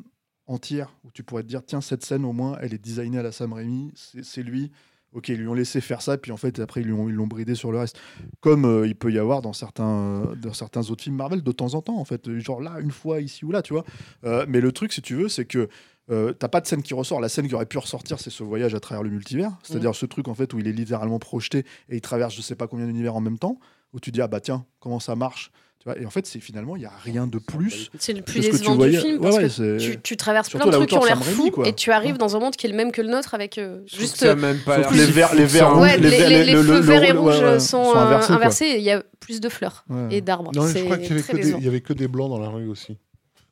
entière où tu pourrais te dire, tiens, cette scène au moins, elle est designée à la Sam Raimi, c'est lui. Ok, ils lui ont laissé faire ça, puis en fait, après, ils l'ont bridé sur le reste. Comme euh, il peut y avoir dans certains, euh, dans certains autres films Marvel de temps en temps, en fait. Genre là, une fois, ici ou là, tu vois. Euh, mais le truc, si tu veux, c'est que t'as pas de scène qui ressort. La scène qui aurait pu ressortir, c'est ce voyage à travers le multivers. C'est-à-dire ce truc, en fait, où il est littéralement projeté et il traverse je sais pas combien d'univers en même temps, où tu dis, ah bah tiens, comment ça marche? Tu vois, et en fait, c'est finalement, il n'y a rien de plus. C'est le plus décevant du film parce ouais, que tu, tu traverses Surtout plein de trucs qui ont l'air fous et tu arrives dans un monde qui est le même que le nôtre avec euh, juste même pas les verts, les verts, ouais, rouges, les, feux verts et rouges sont, euh, inversés, il y a plus de fleurs et d'arbres. non, je crois qu'il y avait, que des, décevant. il y avait que des blancs dans la rue aussi.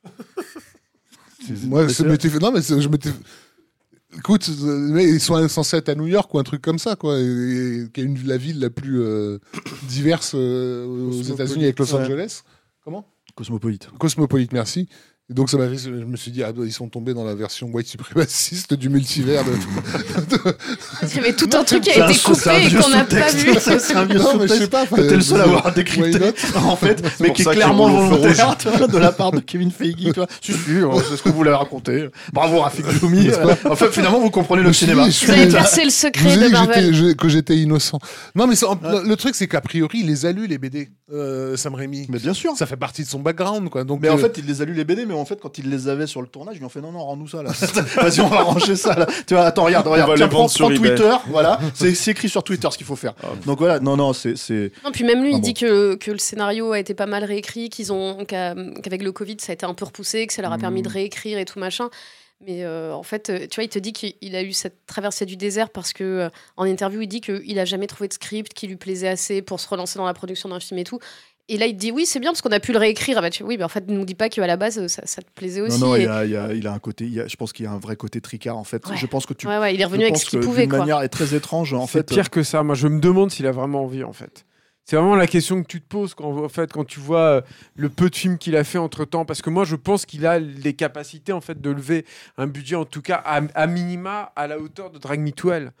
Moi, fait- non, mais je m'étais. Écoute, ils sont censés être à New York ou un truc comme ça, quoi, et, et qui est une, la ville la plus euh, diverse euh, aux États-Unis avec Los ouais. Angeles. Comment? Cosmopolite. Cosmopolite, merci. Et donc ça m'a fait, je me suis dit, ah, ils sont tombés dans la version white suprémaciste du multivers. de- Il y avait tout un truc qui C'est a été c'est coupé et qu'on n'a pas vu. C'est un vieux non, mais je sais pas. que t'es le seul à avoir décrypté, en fait, mais qui est clairement volontaire de la part de Kevin Feige. Si, si, hein, c'est ce que vous l'avez raconté. Bravo, Rafik Djoumi. Enfin, finalement, vous comprenez le cinéma. Vous avez percé le secret de dit que Marvel. que j'étais innocent. Non, mais c'est- le, truc, c'est qu'a priori, il les a lus, les BD, euh, Sam Raimi. Mais bien sûr. Ça fait partie de son background, quoi. Donc, Mais en euh, fait, il les a lu les BD, mais en fait, quand il les avait sur le tournage, ils lui ont fait non, non, rends-nous ça là. Vas-y, on va ranger ça là. Tu vois, attends, regarde, regarde. Tiens, prends, prends. Twitter, voilà. C'est écrit sur Twitter ce qu'il faut faire. Ah. Donc voilà, non, non, c'est. Non, puis même lui, Ah il dit que, que le scénario a été pas mal réécrit, qu'ils ont qu'a- qu'avec le Covid, ça a été un peu repoussé, que ça leur a permis de réécrire et tout machin. Mais euh, en fait, euh, tu vois, il te dit qu'il a eu cette traversée du désert parce que euh, en interview, il dit qu'il a jamais trouvé de script qui lui plaisait assez pour se relancer dans la production d'un film et tout. Et là, il te dit oui, c'est bien parce qu'on a pu le réécrire. Ah bah, tu- oui, mais en fait, ne nous dis pas qu'à la base, ça, ça te plaisait aussi. Non, non, Et- il, a, il, a, il a un côté. il y a- je pense qu'il y a un vrai côté tricard en fait. Ouais. Je pense que tu. Ouais, ouais, il est revenu avec ce qu'il pouvait, quoi. manière est très étrange en C'est fait. pire que ça. Moi, je me demande s'il a vraiment envie, en fait. C'est vraiment la question que tu te poses quand, en fait, quand tu vois euh, le peu de films qu'il a fait entre temps. Parce que moi, je pense qu'il a les capacités en fait, de lever un budget, en tout cas à, à minima, à la hauteur de Drag Me to Hell.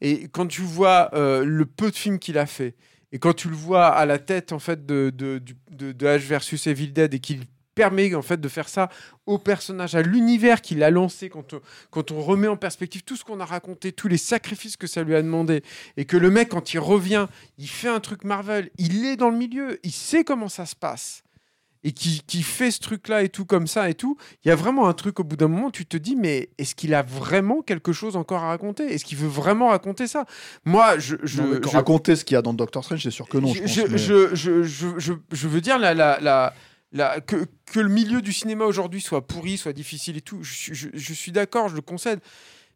Et quand tu vois euh, le peu de films qu'il a fait, et quand tu le vois à la tête en fait, de, de, de, versus Evil Dead, et qu'il permet en fait de faire ça au personnage, à l'univers qu'il a lancé, quand on, quand on remet en perspective tout ce qu'on a raconté, tous les sacrifices que ça lui a demandé, et que le mec, quand il revient, il fait un truc Marvel, il est dans le milieu, il sait comment ça se passe. Et qui, qui fait ce truc-là et tout comme ça et tout, il y a vraiment un truc au bout d'un moment, tu te dis, mais est-ce qu'il a vraiment quelque chose encore à raconter? Est-ce qu'il veut vraiment raconter ça? Moi, je... je, Non, je- Raconter ce qu'il y a dans Doctor Strange, c'est sûr que non. Je, pense, je, mais- je, veux dire la, la, la, la- que, que le milieu du cinéma aujourd'hui soit pourri, soit difficile et tout, je, suis- je- je suis d'accord, je le concède.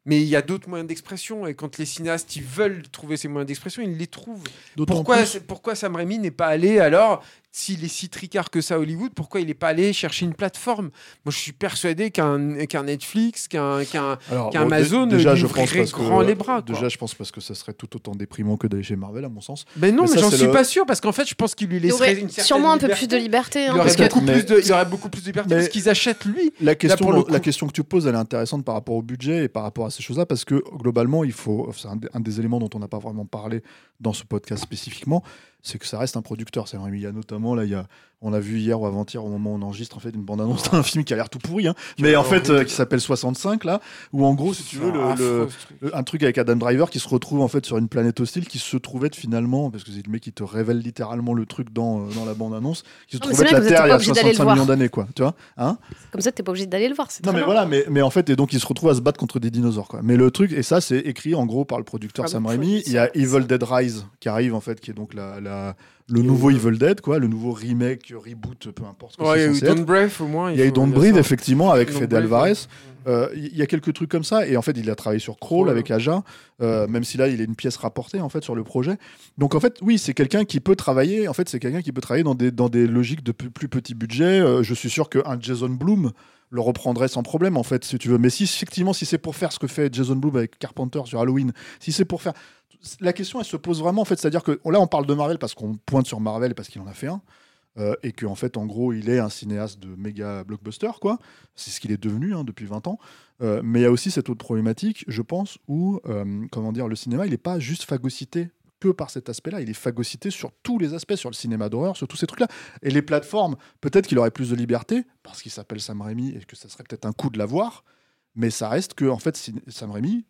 Mais il y a d'autres moyens d'expression et quand les cinéastes ils veulent trouver ces moyens d'expression, ils les trouvent. Pourquoi, pourquoi Sam Raimi n'est pas allé alors, s'il est si tricard que ça à Hollywood, pourquoi il n'est pas allé chercher une plateforme? Moi je suis persuadé qu'un qu'un Netflix, qu'un Amazon déjà, je pense que, grand les bras, quoi. Déjà, je pense parce que ça serait tout autant déprimant que d'aller chez Marvel, à mon sens. Ben non, Mais mais, j'en suis le- pas sûr parce qu'en fait je pense qu'il lui y laisserait aurait une certaine sûrement un peu liberté. plus de liberté. hein, Il, aurait parce que beaucoup Mais- plus de, il aurait beaucoup plus de liberté Mais- parce qu'ils achètent lui. La question, la question que tu poses, elle est intéressante par rapport au budget et par rapport à ces choses-là, parce que globalement, il faut, c'est un des éléments dont on n'a pas vraiment parlé dans ce podcast spécifiquement, c'est que ça reste un producteur. C'est vrai, il y a notamment là, il y a, on a vu hier ou avant-hier au moment où on enregistre en fait une bande-annonce d'un film qui a l'air tout pourri, hein, mais en fait euh, qui s'appelle 65 là, où en gros, si tu veux, le- un truc avec Adam Driver qui se retrouve en fait sur une planète hostile qui se trouvait être finalement parce que c'est le mec qui te révèle littéralement le truc dans, euh, dans la bande annonce qui se Non, trouvait la Terre il y a obligé d'aller le 65 voir. millions d'années quoi tu vois hein Comme ça, t'es pas obligé d'aller le voir. non mais voilà mais, mais en fait et donc il se retrouve à se battre contre des dinosaures quoi mais le truc et ça c'est écrit en gros par le producteur Ah, Sam Raimi il y a Evil Dead Rise qui arrive en fait qui est donc la, la- le nouveau Evil Dead quoi le nouveau remake reboot peu importe ce que Ouais, il y a eu. Don't Breath au moins. Il y a eu Don't Breathe, effectivement, avec Fede Breathe, Alvarez. ouais. Euh, Il y a quelques trucs comme ça. Et en fait, il a travaillé sur Crawl avec Aja, euh, même si là, il est une pièce rapportée en fait sur le projet. Donc en fait, oui, c'est quelqu'un qui peut travailler. En fait, c'est quelqu'un qui peut travailler dans des, dans des logiques de plus, plus petit budget. Euh, je suis sûr qu'un Jason Bloom le reprendrait sans problème en fait si tu veux mais si effectivement si c'est pour faire ce que fait Jason Bloom avec Carpenter sur Halloween si c'est pour faire la question elle se pose vraiment en fait c'est à dire que là on parle de Marvel parce qu'on pointe sur Marvel parce qu'il en a fait un euh, et qu'en fait, en gros, il est un cinéaste de méga blockbuster, quoi. C'est ce qu'il est devenu hein, depuis 20 ans. Euh, mais il y a aussi cette autre problématique, je pense, où, euh, comment dire, le cinéma, il n'est pas juste phagocyté que par cet aspect-là, il est phagocyté sur tous les aspects, sur le cinéma d'horreur, sur tous ces trucs-là. Et les plateformes, peut-être qu'il aurait plus de liberté, parce qu'il s'appelle Sam Raimi, et que ça serait peut-être un coup de l'avoir, mais ça reste que, en fait, Sam Raimi,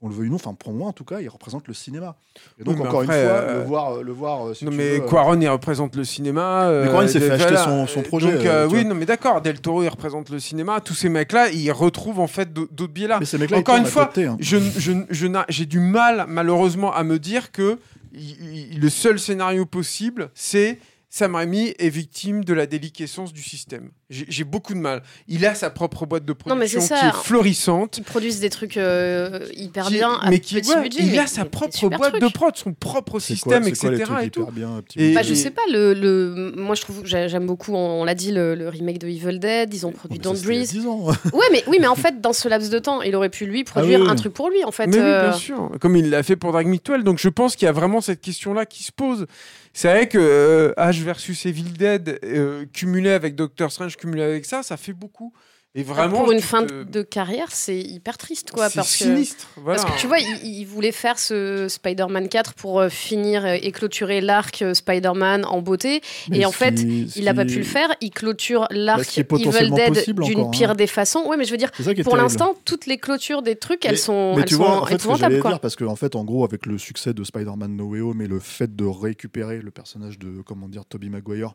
qu'on le veuille ou non, enfin pour moi en tout cas, il représente le cinéma. Et donc Oui, mais encore après, une fois, euh, le voir, euh, le voir euh, si non mais veux, euh, Quaron il représente le cinéma. euh, Quaron, il s'est fait acheter son- son projet, Donc, euh, euh, oui non mais d'accord. Del Toro il représente le cinéma. Tous ces mecs là ils retrouvent en fait d'au- d'autres biais là. Mais ces mecs-là, ils Encore tournent une fois, côté, hein. je, je, j'ai du mal malheureusement à me dire que le seul scénario possible c'est Sam Raimi est victime de la déliquescence du système. J'ai beaucoup de mal. Il a sa propre boîte de Non, mais c'est production ça. qui est florissante. Qui produisent des trucs euh, hyper qui- bien, à mais qui petit ouais, budget. il mais- a sa propre boîte trucs. de prod, son propre système, quoi- c'est quoi les etc. trucs et hyper tout. bien, petit Et- Bah, je et- sais pas, le, le... moi je trouve, j'ai- j'aime beaucoup, on, l'a dit, le, le remake de Evil Dead, ils ont produit Don't Breathe. 10 ans. Ouais, mais, oui, mais en fait, dans ce laps de temps, il aurait pu lui produire Ah oui, oui. un truc pour lui, en fait. Mais oui, euh, bien sûr, comme il l'a fait pour Drag Me to Hell. Donc je pense qu'il y a vraiment cette question-là qui se pose. C'est vrai que euh, H versus Evil Dead, euh, cumulé avec Doctor Strange, cumulé avec ça, ça fait beaucoup. Et vraiment. pour une fin te- de carrière, c'est hyper triste, quoi. c'est Parce que, sinistre. Voilà. parce que tu vois, il, il voulait faire ce Spider-Man 4 pour euh, finir et clôturer l'arc euh, Spider-Man en beauté. Mais et en fait, qui- il n'a pas pu le faire. Il clôture l'arc ce qui est Evil Dead d'une encore, pire hein. des façons. Ouais, mais je veux dire, pour l'instant, toutes les clôtures des trucs, Mais- elles sont, Mais elles tu sont vois, en fait, ce que quoi. dire, parce qu'en fait, en gros, avec le succès de Spider-Man No Way Home et le fait de récupérer le personnage de, comment dire, Tobey Maguire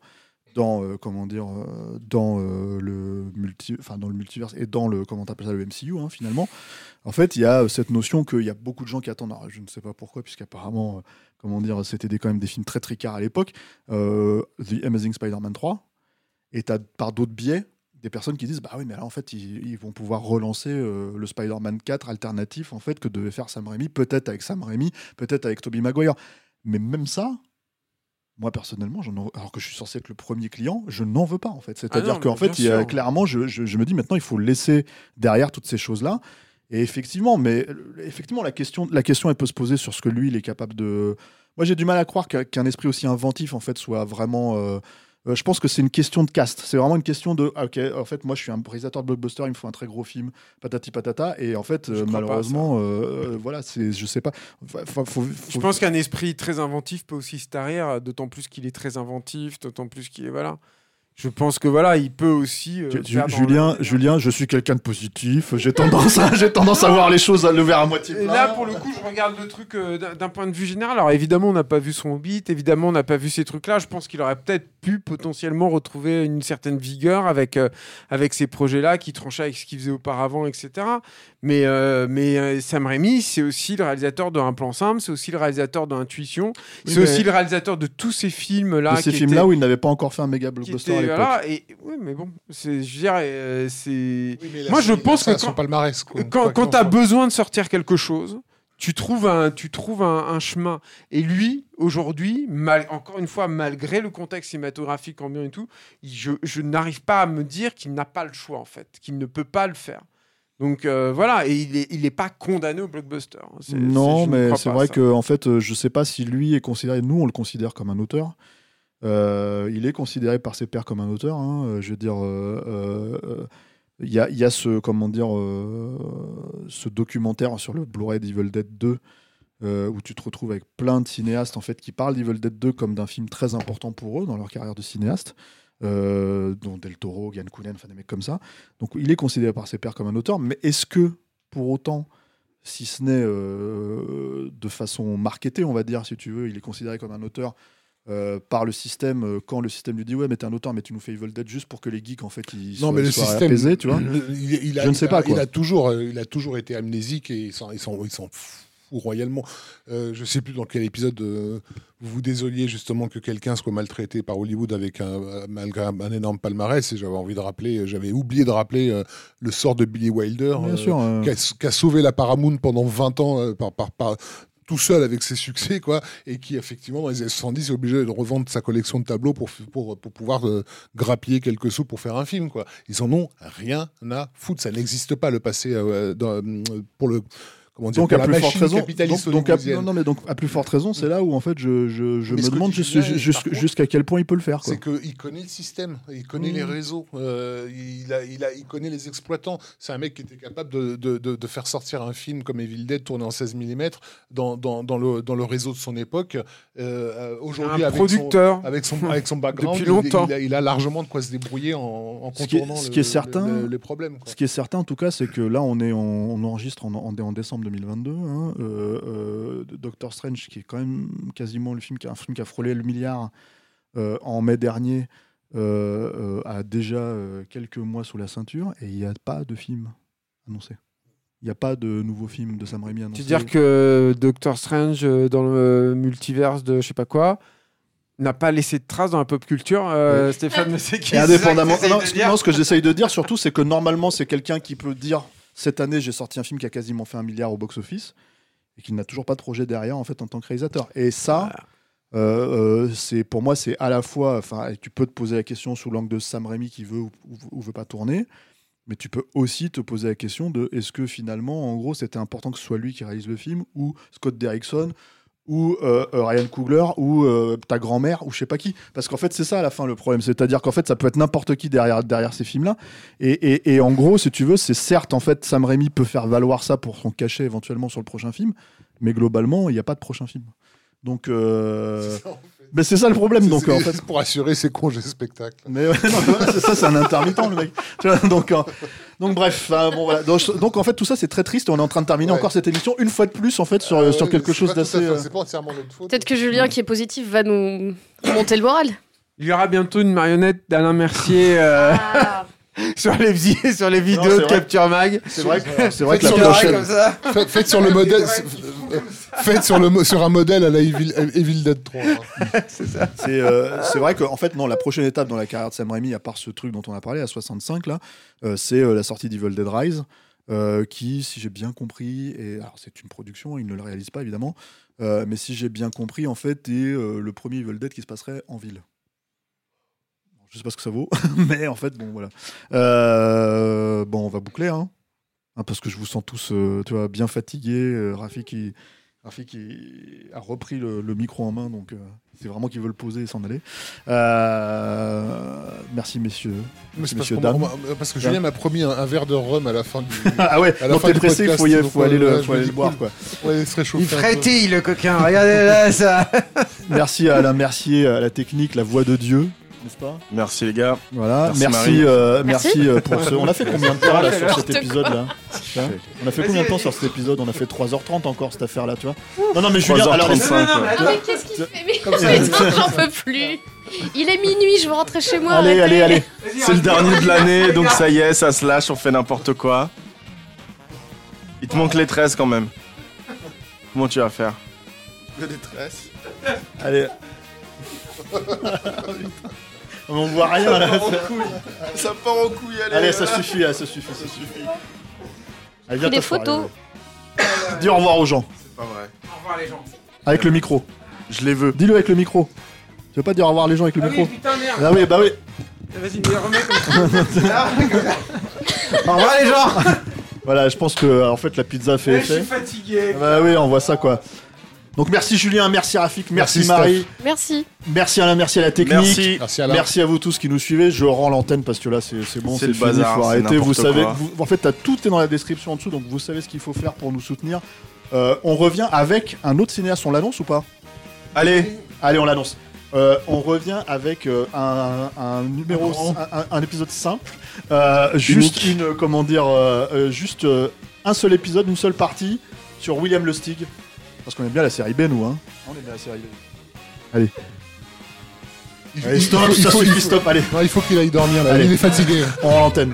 dans, euh, comment dire, euh, dans euh, le multi, enfin dans le multiverse et dans le, comment ça, le MCU, hein, finalement. En fait, il y a cette notion qu'il y a beaucoup de gens qui attendent. je ne sais pas pourquoi, puisqu'apparemment, comment dire, c'était quand même des films très tricards à l'époque. The Amazing Spider-Man 3. Et as par d'autres biais des personnes qui disent bah oui mais là en fait ils, vont pouvoir relancer le Spider-Man 4 alternatif en fait que devait faire Sam Raimi peut-être avec Sam Raimi peut-être avec Tobey Maguire mais même ça moi personnellement en- alors que je suis censé être le premier client je n'en veux pas en fait c'est à Ah qu'en fait bien il y a, sûr. clairement je, je- je me dis maintenant il faut laisser derrière toutes ces choses là et effectivement mais euh, effectivement la question la question elle peut se poser sur ce que lui il est capable de moi j'ai du mal à croire qu'un esprit aussi inventif en fait soit vraiment euh, je pense que c'est une question de caste. C'est vraiment une question de, ah, ok, en fait, moi, je suis un réalisateur de blockbuster, il me faut un très gros film, patati patata, et en fait, euh, malheureusement, euh, euh, voilà, c'est, je sais pas. Faut- faut- faut- Je pense qu'un esprit très inventif peut aussi se tarir, d'autant plus qu'il est très inventif, d'autant plus qu'il est. Voilà. Je pense que voilà, il peut aussi. euh, Julien, le- Julien, je suis quelqu'un de positif. J'ai tendance, à, j'ai tendance à voir les choses à le verre à moitié Et plein. là, pour le coup, je regarde le truc euh, d'un point de vue général. Alors, évidemment, on n'a pas vu son beat, évidemment, on n'a pas vu ces trucs-là. Je pense qu'il aurait peut-être pu potentiellement retrouver une certaine vigueur avec, euh, avec ces projets-là qui tranchaient avec ce qu'il faisait auparavant, etc. Mais, mais Sam Raimi, c'est aussi le réalisateur de Un plan simple, c'est aussi le réalisateur d'Intuition, Oui, c'est mais- aussi le réalisateur de tous ces films-là. de ces films-là étaient- où il n'avait pas encore fait un méga blockbuster. Voilà, et, oui, mais bon, c'est, je veux dire, euh, c'est. Oui, mais là, Moi, je pense que quand- palmarès, quoi. Quand, Quoi quand qu'il tu en as soit. besoin de sortir quelque chose, tu trouves un, tu trouves un, un chemin. Et lui, aujourd'hui, mal, encore une fois, malgré le contexte cinématographique ambiant et tout, je, je n'arrive pas à me dire qu'il n'a pas le choix, en fait, qu'il ne peut pas le faire. Donc euh, voilà, et il n'est il est pas condamné au blockbuster. C'est- c'est- Non, ne mais c'est vrai ça. que en fait, euh, je sais pas si lui est considéré. Nous, on le considère comme un auteur. Euh, il est considéré par ses pairs comme un auteur. hein. Euh, Je veux dire, euh, il y, a, ce comment dire, ce documentaire sur le Blu-ray d'Evil Dead 2 euh, où tu te retrouves avec plein de cinéastes en fait qui parlent d'Evil Dead 2 comme d'un film très important pour eux dans leur carrière de cinéaste. Dont Del Toro, Yann Kounen, enfin des mecs comme ça. Donc il est considéré par ses pairs comme un auteur, mais est-ce que pour autant si ce n'est de façon marketée, on va dire, si tu veux, il est considéré comme un auteur euh, par le système, euh, quand le système lui dit ouais mais t'es un auteur mais tu nous fais Evil Dead juste pour que les geeks en fait ils Non, soient, mais le soient système, apaisés, tu vois. il, il a, Je ne il sais a- pas, quoi. Il a toujours, euh, il a toujours été amnésique et ils s'en, foutent royalement. Euh, je sais plus dans quel épisode euh, vous vous désoliez justement que quelqu'un soit maltraité par Hollywood avec un, malgré un, énorme palmarès et j'avais envie de rappeler, j'avais oublié de rappeler le sort de Billy Wilder. Qui a, sauvé la Paramount pendant 20 ans par, par, par- tout seul avec ses succès, quoi, et qui, effectivement, dans les années 70, est obligé de revendre sa collection de tableaux pour, pouvoir euh, grappiller quelques sous pour faire un film, quoi. Ils en ont rien à foutre. Ça n'existe pas, le passé, euh, euh, pour le. Comment dire, donc à la plus forte raison, capitaliste donc, donc à, hollywoodienne. non, non, mais donc à plus forte raison, c'est là où en fait je, me demande jusqu'à quel point il peut le faire. C'est qu'il connaît le système, il connaît Mmh. les réseaux, euh, il, a, il, a, il connaît les exploitants. C'est un mec qui était capable de, de, de, de faire sortir un film comme Evil Dead tourné en 16 mm dans, dans, dans, le, dans le réseau de son époque. Euh, Aujourd'hui, Un avec son, producteur. avec son, avec son background, Depuis il- longtemps. Il, a, il a largement de quoi se débrouiller en, en Ce qui est- contournant ce le- qui est certain- le- les problèmes. quoi. Ce qui est certain, en tout cas, c'est que là, on, est en- on enregistre en, en- en décembre 2022. hein, euh, euh, Doctor Strange, qui est quand même quasiment le film qui a, un film qui a frôlé le milliard euh, en mai dernier, euh, euh, a déjà euh, quelques mois sous la ceinture et il n'y a pas de film annoncé. Il n'y a pas de nouveau film de Sam Raimi annoncé. Tu veux dire que Doctor Strange dans le multiverse de je sais pas quoi n'a pas laissé de traces dans la pop culture euh, Stéphane ne sait qui indépendamment. t'essayes Non, de ce, dire non, ce que j'essaye de dire surtout, c'est que normalement, c'est quelqu'un qui peut dire cette année, j'ai sorti un film qui a quasiment fait un milliard au box-office et qui n'a toujours pas de projet derrière en fait en tant que réalisateur. Et ça, euh, euh, c'est pour moi, c'est à la fois. Enfin, tu peux te poser la question sous l'angle de Sam Raimi qui veut ou, ou- ou veut pas tourner. Mais tu peux aussi te poser la question de est-ce que finalement, en gros, c'était important que ce soit lui qui réalise le film ou Scott Derrickson ou euh, euh, Ryan Coogler ou euh, ta grand-mère ou je sais pas qui. Parce qu'en fait c'est ça à la fin le problème. C'est-à-dire qu'en fait ça peut être n'importe qui derrière derrière ces films là et, et, en gros si tu veux c'est certes en fait Sam Raimi peut faire valoir ça pour son cachet éventuellement sur le prochain film mais globalement il n'y a pas de prochain film donc euh... mais c'est ça le problème donc en fait pour assurer ses congés spectacles. mais ouais, non, ça, c'est un intermittent le mec. Donc, euh, donc bref, enfin, bon, voilà. donc, donc, en fait tout ça c'est très triste. On est en train de terminer Ouais. encore cette émission une fois de plus en fait sur, Euh, sur quelque chose d'assez. fait- euh, C'est pas entièrement notre faute. Peut-être que Julien, qui est positif, va nous monter le moral. il y aura bientôt une marionnette d'Alain Mercier euh, Ah. sur, les, vi- sur les vidéos de vrai. Capture Mag C'est vrai que c'est vrai que Faites la sur prochaine. Faites, faites sur le modèle. Faites sur, le, mo- sur un modèle à la Evil, Evil Dead 3. hein. C'est euh, c'est vrai qu'en fait, non, la prochaine étape dans la carrière de Sam Raimi, à part ce truc dont on a parlé à 65, là, euh, c'est euh, la sortie d'Evil Dead Rise, euh, qui, si j'ai bien compris, et alors c'est une production, il ne le réalise pas évidemment, euh, mais si j'ai bien compris, en fait, est euh, le premier Evil Dead qui se passerait en ville. Je sais pas ce que ça vaut, mais en fait, bon, voilà. Euh, bon, on va boucler, hein, hein, parce que je vous sens tous, euh, tu vois, bien fatigués. Euh, Rafi qui. Rafi qui a repris le, le micro en main, donc euh, c'est vraiment qu'il veut le poser et s'en aller. Euh, merci messieurs. Merci, parce, messieurs, qu'on dames. on parce que Julien m'a promis un, un verre de rhum à la fin du. Ah ouais, À la donc fin t'es pressé, il faut, y- donc, faut aller le, faut aller le boire. Quoi. Ouais, il se réchauffe. il frétille le coquin regardez là ça Merci à Alain Mercier, à la technique, la voix de Dieu. N'est-ce pas Merci les gars. Voilà, Merci, merci, euh, Merci. merci, euh, pour ce. On a fait combien de temps là sur cet épisode là On a fait combien de temps sur cet épisode On a fait 3h30 encore cette affaire là, tu vois Non, non, mais Julien, alors 3h35. Non, non, mais qu'est-ce qu'il fait Mais j'en peux plus. Il est minuit, je veux rentrer chez moi. allez, allez, allez. C'est le dernier de l'année, les donc ça y est, ça se lâche, on fait n'importe quoi. Il te manque les 13 quand même. Comment tu vas faire? La détresse. Allez. On voit rien là. Ça part en couille, allez. Allez, ça suffit, là, ça suffit, ça suffit. Allez, viens Des photos. allez. Dis au revoir aux gens. Pas vrai. Au revoir les gens. Avec le micro. Je les veux. Dis-le avec le micro. Tu veux pas dire au revoir les gens avec le Ah micro oui, putain, merde. Ah oui, bah oui. Vas-y, mais remets comme ça. Au revoir les gens. Voilà, je pense que en fait la pizza fait Eh, Je suis effet. fatigué. Bah oui, on voit ça quoi. Donc merci Julien, merci Rafik, merci, Merci, Marie, Merci. merci Alain, merci à la technique. Merci. Merci Alain. Merci à vous tous qui nous suivez. Je rends l'antenne parce que là c'est bon, C'est fini, bazar, faut arrêter. Vous savez, vous- en fait, tout est dans la description en dessous, donc vous savez ce qu'il faut faire pour nous soutenir. Euh, on revient avec un autre cinéaste. On l'annonce ou pas? Allez, Allez, on l'annonce. Euh, on revient avec euh, un, un numéro, un, un- un épisode simple, Euh, juste une, comment dire, juste euh, un seul épisode, une seule partie sur William Lustig, parce qu'on aime bien la série B, nous, hein. On aime bien la série B. Allez, Il, allez il- stop, il ça faut, il suffit, faut- stop, allez, Non, il faut qu'il aille dormir là. Allez. Il est fatigué. on l'antenne.